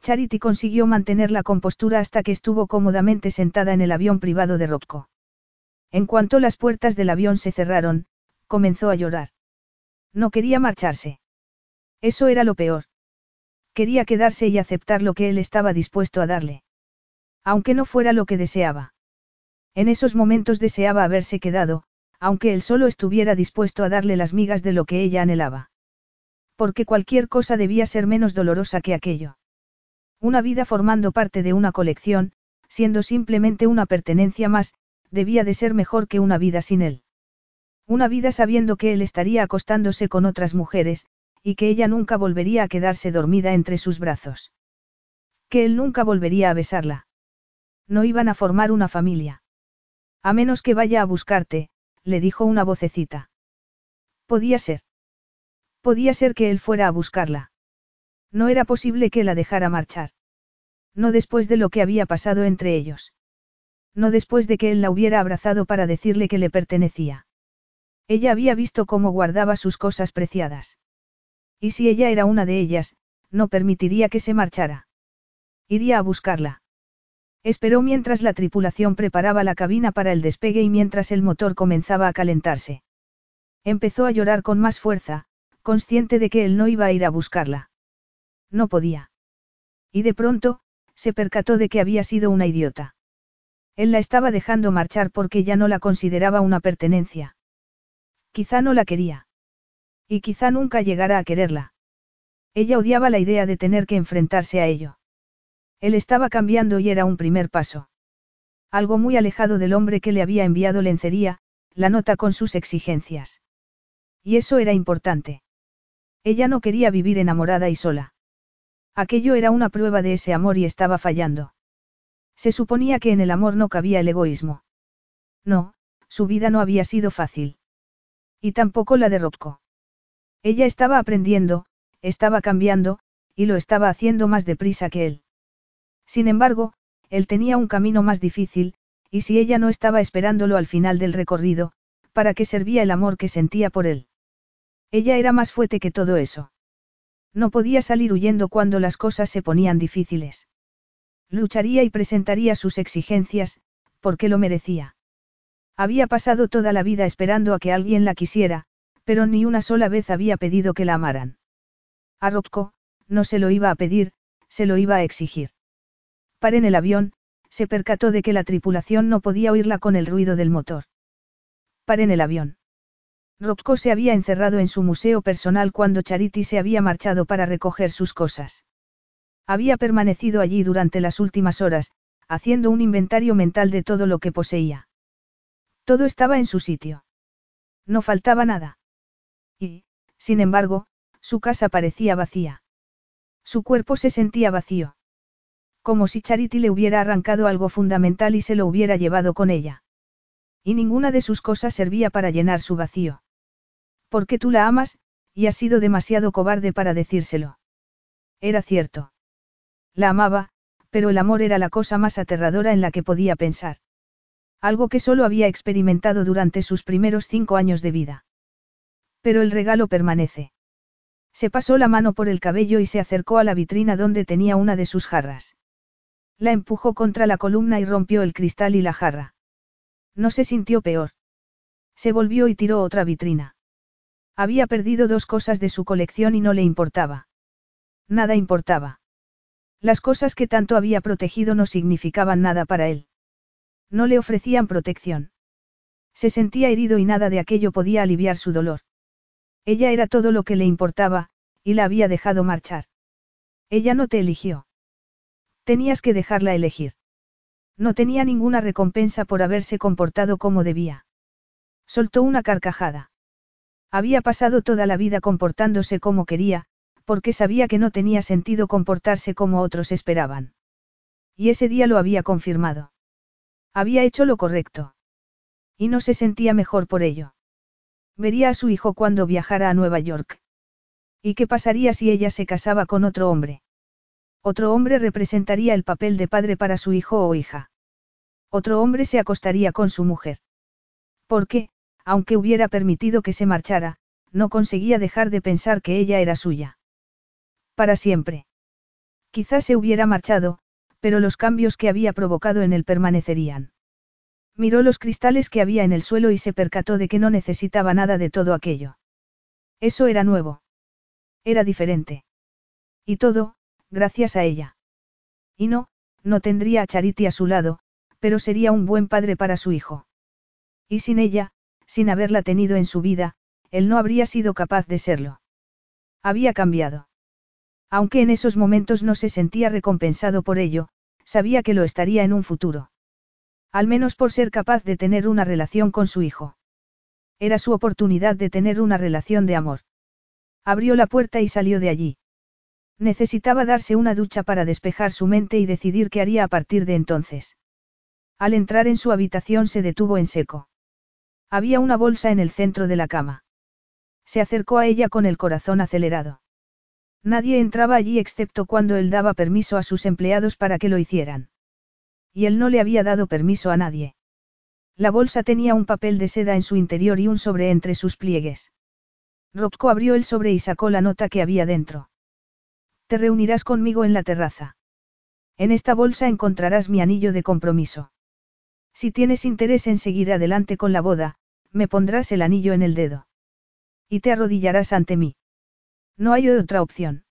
Charity consiguió mantener la compostura hasta que estuvo cómodamente sentada en el avión privado de Rocco. En cuanto las puertas del avión se cerraron, comenzó a llorar. No quería marcharse. Eso era lo peor. Quería quedarse y aceptar lo que él estaba dispuesto a darle. Aunque no fuera lo que deseaba. En esos momentos deseaba haberse quedado, aunque él solo estuviera dispuesto a darle las migas de lo que ella anhelaba. Porque cualquier cosa debía ser menos dolorosa que aquello. Una vida formando parte de una colección, siendo simplemente una pertenencia más, debía de ser mejor que una vida sin él. Una vida sabiendo que él estaría acostándose con otras mujeres, y que ella nunca volvería a quedarse dormida entre sus brazos. Que él nunca volvería a besarla. No iban a formar una familia. A menos que vaya a buscarte, le dijo una vocecita. Podía ser. Podía ser que él fuera a buscarla. No era posible que la dejara marchar. No después de lo que había pasado entre ellos. No después de que él la hubiera abrazado para decirle que le pertenecía. Ella había visto cómo guardaba sus cosas preciadas. Y si ella era una de ellas, no permitiría que se marchara. Iría a buscarla. Esperó mientras la tripulación preparaba la cabina para el despegue y mientras el motor comenzaba a calentarse. Empezó a llorar con más fuerza, consciente de que él no iba a ir a buscarla. No podía. Y de pronto, se percató de que había sido una idiota. Él la estaba dejando marchar porque ya no la consideraba una pertenencia. Quizá no la quería. Y quizá nunca llegara a quererla. Ella odiaba la idea de tener que enfrentarse a ello. Él estaba cambiando y era un primer paso. Algo muy alejado del hombre que le había enviado lencería, la nota con sus exigencias. Y eso era importante. Ella no quería vivir enamorada y sola. Aquello era una prueba de ese amor y estaba fallando. Se suponía que en el amor no cabía el egoísmo. No, su vida no había sido fácil. Y tampoco la de. Ella estaba aprendiendo, estaba cambiando, y lo estaba haciendo más deprisa que él. Sin embargo, él tenía un camino más difícil, y si ella no estaba esperándolo al final del recorrido, ¿para qué servía el amor que sentía por él? Ella era más fuerte que todo eso. No podía salir huyendo cuando las cosas se ponían difíciles. Lucharía y presentaría sus exigencias, porque lo merecía. Había pasado toda la vida esperando a que alguien la quisiera, pero ni una sola vez había pedido que la amaran. A Rocco, no se lo iba a pedir, se lo iba a exigir. Para en el avión, se percató de que la tripulación no podía oírla con el ruido del motor. Para en el avión. Rocco se había encerrado en su museo personal cuando Charity se había marchado para recoger sus cosas. Había permanecido allí durante las últimas horas, haciendo un inventario mental de todo lo que poseía. Todo estaba en su sitio. No faltaba nada. Y, sin embargo, su casa parecía vacía. Su cuerpo se sentía vacío. Como si Charity le hubiera arrancado algo fundamental y se lo hubiera llevado con ella. Y ninguna de sus cosas servía para llenar su vacío. Porque tú la amas, y has sido demasiado cobarde para decírselo. Era cierto. La amaba, pero el amor era la cosa más aterradora en la que podía pensar. Algo que solo había experimentado durante sus primeros cinco años de vida. Pero el regalo permanece. Se pasó la mano por el cabello y se acercó a la vitrina donde tenía una de sus jarras. La empujó contra la columna y rompió el cristal y la jarra. No se sintió peor. Se volvió y tiró otra vitrina. Había perdido dos cosas de su colección y no le importaba. Nada importaba. Las cosas que tanto había protegido no significaban nada para él. No le ofrecían protección. Se sentía herido y nada de aquello podía aliviar su dolor. Ella era todo lo que le importaba, y la había dejado marchar. Ella no te eligió. Tenías que dejarla elegir. No tenía ninguna recompensa por haberse comportado como debía. Soltó una carcajada. Había pasado toda la vida comportándose como quería, porque sabía que no tenía sentido comportarse como otros esperaban. Y ese día lo había confirmado. Había hecho lo correcto. Y no se sentía mejor por ello. Vería a su hijo cuando viajara a Nueva York. ¿Y qué pasaría si ella se casaba con otro hombre? Otro hombre representaría el papel de padre para su hijo o hija. Otro hombre se acostaría con su mujer. Porque, aunque hubiera permitido que se marchara, no conseguía dejar de pensar que ella era suya. Para siempre. Quizás se hubiera marchado, pero los cambios que había provocado en él permanecerían. Miró los cristales que había en el suelo y se percató de que no necesitaba nada de todo aquello. Eso era nuevo. Era diferente. Y todo, gracias a ella. Y no, no tendría a Charity a su lado, pero sería un buen padre para su hijo. Y sin ella, sin haberla tenido en su vida, él no habría sido capaz de serlo. Había cambiado. Aunque en esos momentos no se sentía recompensado por ello, sabía que lo estaría en un futuro. Al menos por ser capaz de tener una relación con su hijo. Era su oportunidad de tener una relación de amor. Abrió la puerta y salió de allí. Necesitaba darse una ducha para despejar su mente y decidir qué haría a partir de entonces. Al entrar en su habitación se detuvo en seco. Había una bolsa en el centro de la cama. Se acercó a ella con el corazón acelerado. Nadie entraba allí excepto cuando él daba permiso a sus empleados para que lo hicieran. Y él no le había dado permiso a nadie. La bolsa tenía un papel de seda en su interior y un sobre entre sus pliegues. Rocco abrió el sobre y sacó la nota que había dentro. Te reunirás conmigo en la terraza. En esta bolsa encontrarás mi anillo de compromiso. Si tienes interés en seguir adelante con la boda, me pondrás el anillo en el dedo. Y te arrodillarás ante mí. No hay otra opción.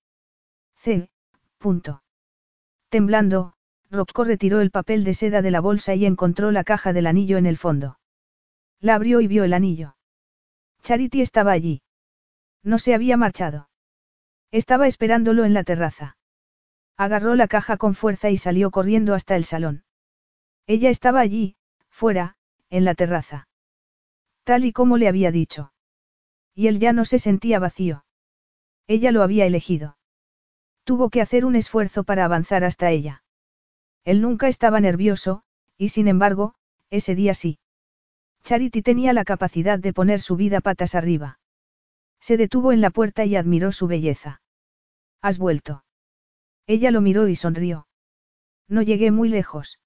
C. Temblando, Rocco retiró el papel de seda de la bolsa y encontró la caja del anillo en el fondo. La abrió y vio el anillo. Charity estaba allí. No se había marchado. Estaba esperándolo en la terraza. Agarró la caja con fuerza y salió corriendo hasta el salón. Ella estaba allí, fuera, en la terraza. Tal y como le había dicho. Y él ya no se sentía vacío. Ella lo había elegido. Tuvo que hacer un esfuerzo para avanzar hasta ella. Él nunca estaba nervioso, y sin embargo, ese día sí. Charity tenía la capacidad de poner su vida patas arriba. Se detuvo en la puerta y admiró su belleza. ¿Has vuelto? Ella lo miró y sonrió. No llegué muy lejos.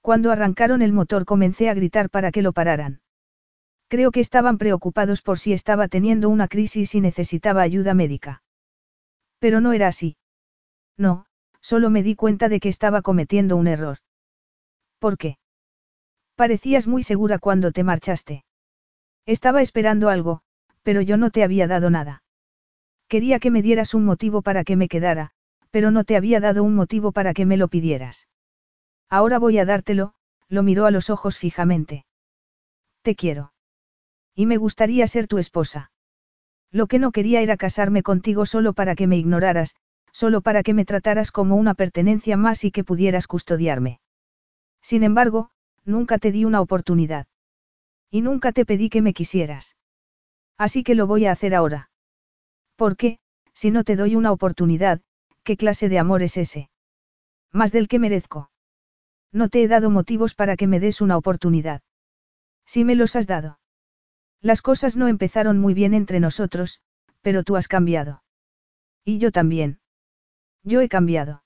Cuando arrancaron el motor comencé a gritar para que lo pararan. Creo que estaban preocupados por si estaba teniendo una crisis y necesitaba ayuda médica. Pero no era así. No, solo me di cuenta de que estaba cometiendo un error. ¿Por qué? Parecías muy segura cuando te marchaste. Estaba esperando algo, pero yo no te había dado nada. Quería que me dieras un motivo para que me quedara, pero no te había dado un motivo para que me lo pidieras. Ahora voy a dártelo, lo miró a los ojos fijamente. Te quiero. Y me gustaría ser tu esposa. Lo que no quería era casarme contigo solo para que me ignoraras, solo para que me trataras como una pertenencia más y que pudieras custodiarme. Sin embargo, nunca te di una oportunidad. Y nunca te pedí que me quisieras. Así que lo voy a hacer ahora. ¿Por qué, si no te doy una oportunidad, qué clase de amor es ese? Más del que merezco. No te he dado motivos para que me des una oportunidad. Si me los has dado. Las cosas no empezaron muy bien entre nosotros, pero tú has cambiado. Y yo también. Yo he cambiado.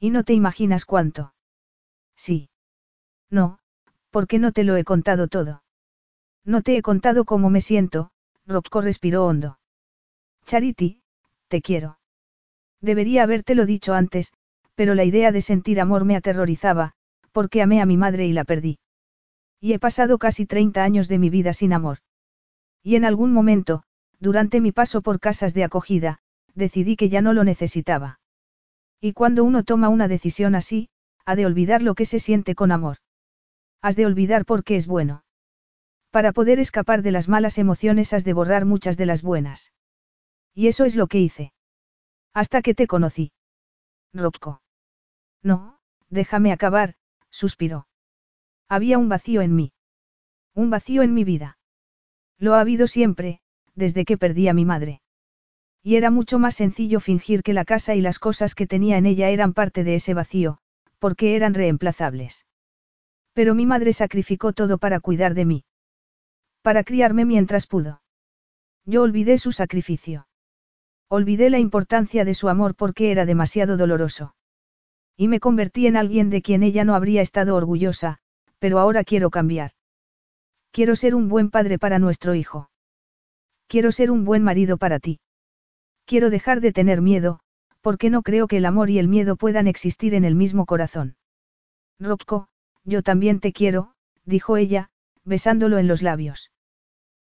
Y no te imaginas cuánto. Sí. No, porque no te lo he contado todo. No te he contado cómo me siento, Rocco respiró hondo. Charity, te quiero. Debería habértelo dicho antes, pero la idea de sentir amor me aterrorizaba, porque amé a mi madre y la perdí. Y he pasado casi 30 años de mi vida sin amor. Y en algún momento, durante mi paso por casas de acogida, decidí que ya no lo necesitaba. Y cuando uno toma una decisión así, ha de olvidar lo que se siente con amor. Has de olvidar por qué es bueno. Para poder escapar de las malas emociones has de borrar muchas de las buenas. Y eso es lo que hice. Hasta que te conocí. Rocco. No, déjame acabar, suspiró. Había un vacío en mí. Un vacío en mi vida. Lo ha habido siempre, desde que perdí a mi madre. Y era mucho más sencillo fingir que la casa y las cosas que tenía en ella eran parte de ese vacío, porque eran reemplazables. Pero mi madre sacrificó todo para cuidar de mí. Para criarme mientras pudo. Yo olvidé su sacrificio. Olvidé la importancia de su amor porque era demasiado doloroso. Y me convertí en alguien de quien ella no habría estado orgullosa, pero ahora quiero cambiar. Quiero ser un buen padre para nuestro hijo. Quiero ser un buen marido para ti. Quiero dejar de tener miedo, porque no creo que el amor y el miedo puedan existir en el mismo corazón. Rocco, yo también te quiero, dijo ella, besándolo en los labios.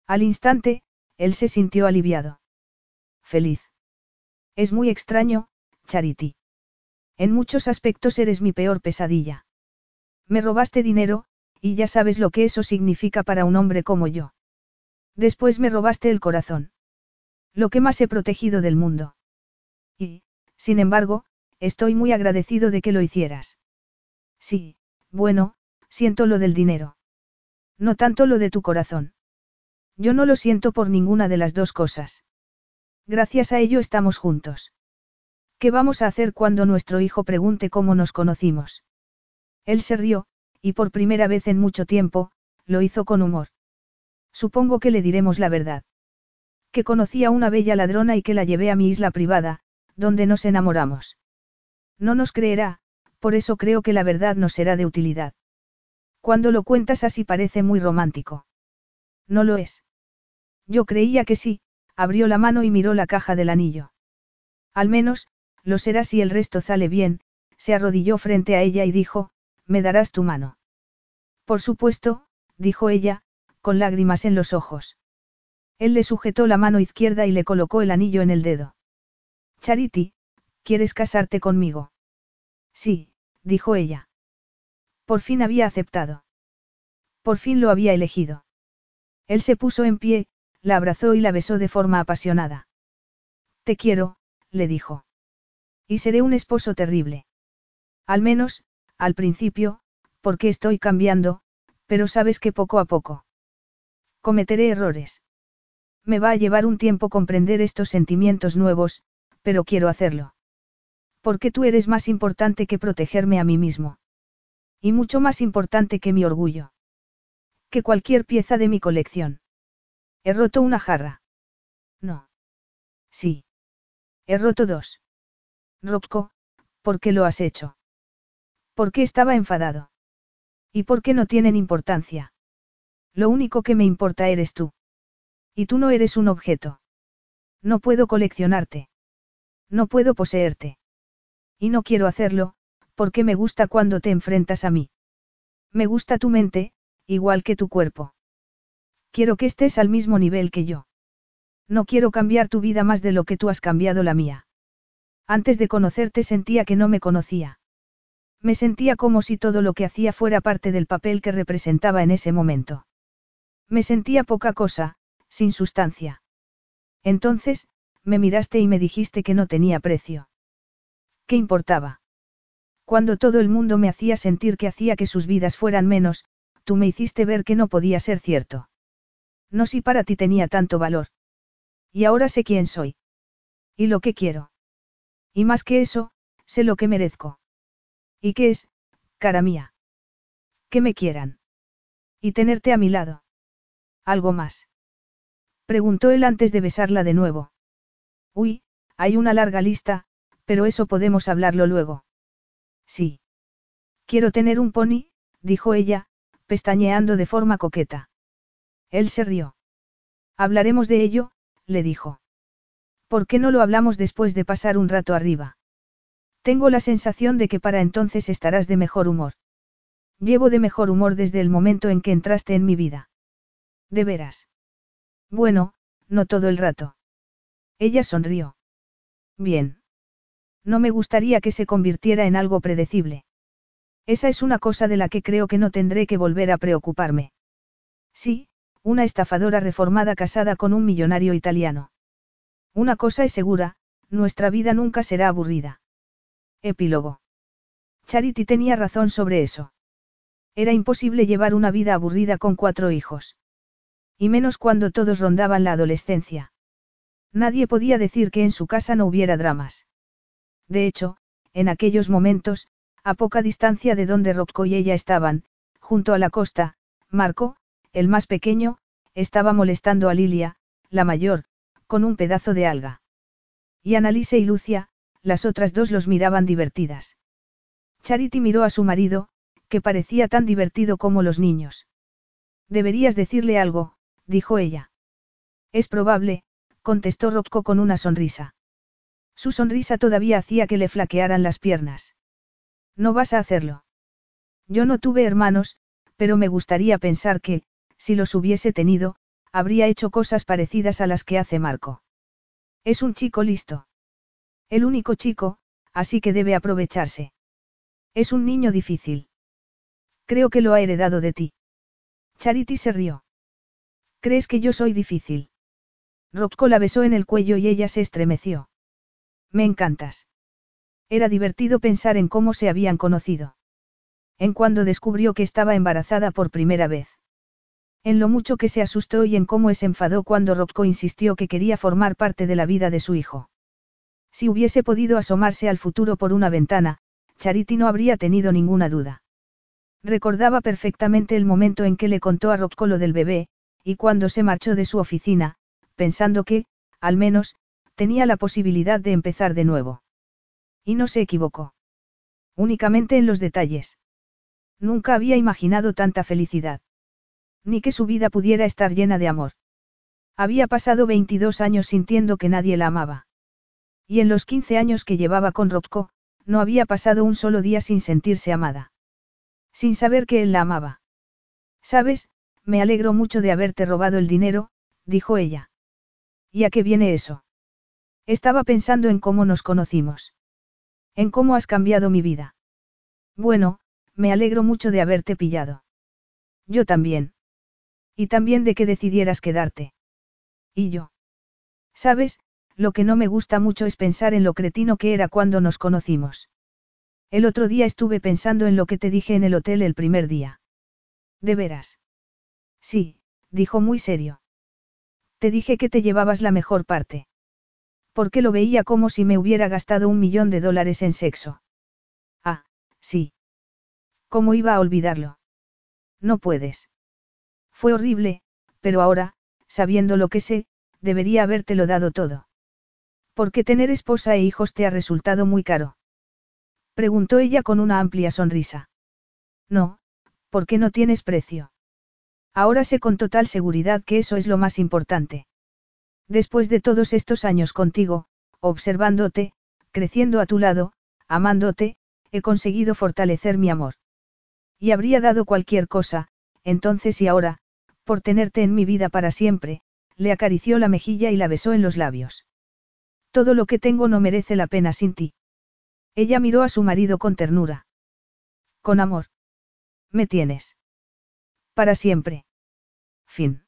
Al instante, él se sintió aliviado. Feliz. Es muy extraño, Charity. En muchos aspectos eres mi peor pesadilla. Me robaste dinero, y ya sabes lo que eso significa para un hombre como yo. Después me robaste el corazón. Lo que más he protegido del mundo. Y, sin embargo, estoy muy agradecido de que lo hicieras. Sí, bueno, siento lo del dinero. No tanto lo de tu corazón. Yo no lo siento por ninguna de las dos cosas. Gracias a ello estamos juntos. ¿Qué vamos a hacer cuando nuestro hijo pregunte cómo nos conocimos? Él se rió, y por primera vez en mucho tiempo, lo hizo con humor. Supongo que le diremos la verdad. Que conocí a una bella ladrona y que la llevé a mi isla privada, donde nos enamoramos. No nos creerá, por eso creo que la verdad nos será de utilidad. Cuando lo cuentas así parece muy romántico. No lo es. Yo creía que sí, abrió la mano y miró la caja del anillo. Al menos, lo será si el resto sale bien, se arrodilló frente a ella y dijo, ¿me darás tu mano? Por supuesto, dijo ella, con lágrimas en los ojos. Él le sujetó la mano izquierda y le colocó el anillo en el dedo. Charity, ¿quieres casarte conmigo? Sí, dijo ella. Por fin había aceptado. Por fin lo había elegido. Él se puso en pie, la abrazó y la besó de forma apasionada. Te quiero, le dijo. Y seré un esposo terrible. Al menos, al principio, porque estoy cambiando, pero sabes que poco a poco. Cometeré errores. Me va a llevar un tiempo comprender estos sentimientos nuevos, pero quiero hacerlo. Porque tú eres más importante que protegerme a mí mismo. Y mucho más importante que mi orgullo. Que cualquier pieza de mi colección. He roto una jarra. No. Sí. He roto dos. Rocco, ¿por qué lo has hecho? ¿Por qué estaba enfadado? ¿Y por qué no tienen importancia? Lo único que me importa eres tú. Y tú no eres un objeto. No puedo coleccionarte. No puedo poseerte. Y no quiero hacerlo, porque me gusta cuando te enfrentas a mí. Me gusta tu mente, igual que tu cuerpo. Quiero que estés al mismo nivel que yo. No quiero cambiar tu vida más de lo que tú has cambiado la mía. Antes de conocerte sentía que no me conocía. Me sentía como si todo lo que hacía fuera parte del papel que representaba en ese momento. Me sentía poca cosa, sin sustancia. Entonces, me miraste y me dijiste que no tenía precio. ¿Qué importaba? Cuando todo el mundo me hacía sentir que hacía que sus vidas fueran menos, tú me hiciste ver que no podía ser cierto. No si para ti tenía tanto valor. Y ahora sé quién soy. Y lo que quiero. Y más que eso, sé lo que merezco. ¿Y qué es, cara mía? Que me quieran. Y tenerte a mi lado. ¿Algo más? Preguntó él antes de besarla de nuevo. Uy, hay una larga lista, pero eso podemos hablarlo luego. Sí. Quiero tener un pony, dijo ella, pestañeando de forma coqueta. Él se rió. Hablaremos de ello, le dijo. ¿Por qué no lo hablamos después de pasar un rato arriba? Tengo la sensación de que para entonces estarás de mejor humor. Llevo de mejor humor desde el momento en que entraste en mi vida. De veras. Bueno, no todo el rato. Ella sonrió. Bien. No me gustaría que se convirtiera en algo predecible. Esa es una cosa de la que creo que no tendré que volver a preocuparme. Sí, una estafadora reformada casada con un millonario italiano. Una cosa es segura, nuestra vida nunca será aburrida. Epílogo. Charity tenía razón sobre eso. Era imposible llevar una vida aburrida con cuatro hijos. Y menos cuando todos rondaban la adolescencia. Nadie podía decir que en su casa no hubiera dramas. De hecho, en aquellos momentos, a poca distancia de donde Rocco y ella estaban, junto a la costa, Marco, el más pequeño, estaba molestando a Lilia, la mayor, con un pedazo de alga. Y Annalise y Lucia, las otras dos los miraban divertidas. Charity miró a su marido, que parecía tan divertido como los niños. Deberías decirle algo, dijo ella. Es probable, contestó Rocco con una sonrisa. Su sonrisa todavía hacía que le flaquearan las piernas. No vas a hacerlo. Yo no tuve hermanos, pero me gustaría pensar que, si los hubiese tenido, habría hecho cosas parecidas a las que hace Marco. Es un chico listo. El único chico, así que debe aprovecharse. Es un niño difícil. Creo que lo ha heredado de ti. Charity se rió. ¿Crees que yo soy difícil? Rocco la besó en el cuello y ella se estremeció. Me encantas. Era divertido pensar en cómo se habían conocido. En cuando descubrió que estaba embarazada por primera vez. En lo mucho que se asustó y en cómo se enfadó cuando Rocco insistió que quería formar parte de la vida de su hijo. Si hubiese podido asomarse al futuro por una ventana, Charity no habría tenido ninguna duda. Recordaba perfectamente el momento en que le contó a Rocco lo del bebé, y cuando se marchó de su oficina, pensando que, al menos, tenía la posibilidad de empezar de nuevo. Y no se equivocó. Únicamente en los detalles. Nunca había imaginado tanta felicidad. Ni que su vida pudiera estar llena de amor. Había pasado 22 años sintiendo que nadie la amaba. Y en los 15 años que llevaba con Rocco, no había pasado un solo día sin sentirse amada. Sin saber que él la amaba. Sabes, me alegro mucho de haberte robado el dinero, dijo ella. ¿Y a qué viene eso? Estaba pensando en cómo nos conocimos. En cómo has cambiado mi vida. Bueno, me alegro mucho de haberte pillado. Yo también. Y también de que decidieras quedarte. Y yo. Sabes, lo que no me gusta mucho es pensar en lo cretino que era cuando nos conocimos. El otro día estuve pensando en lo que te dije en el hotel el primer día. ¿De veras? Sí, dijo muy serio. Te dije que te llevabas la mejor parte. Porque lo veía como si me hubiera gastado un millón de dólares en sexo. Ah, sí. ¿Cómo iba a olvidarlo? No puedes. Fue horrible, pero ahora, sabiendo lo que sé, debería habértelo dado todo. Porque tener esposa e hijos te ha resultado muy caro? Preguntó ella con una amplia sonrisa. No, porque no tienes precio. Ahora sé con total seguridad que eso es lo más importante. Después de todos estos años contigo, observándote, creciendo a tu lado, amándote, he conseguido fortalecer mi amor. Y habría dado cualquier cosa, entonces y ahora, por tenerte en mi vida para siempre, le acarició la mejilla y la besó en los labios. Todo lo que tengo no merece la pena sin ti. Ella miró a su marido con ternura. Con amor. Me tienes. Para siempre. Fin.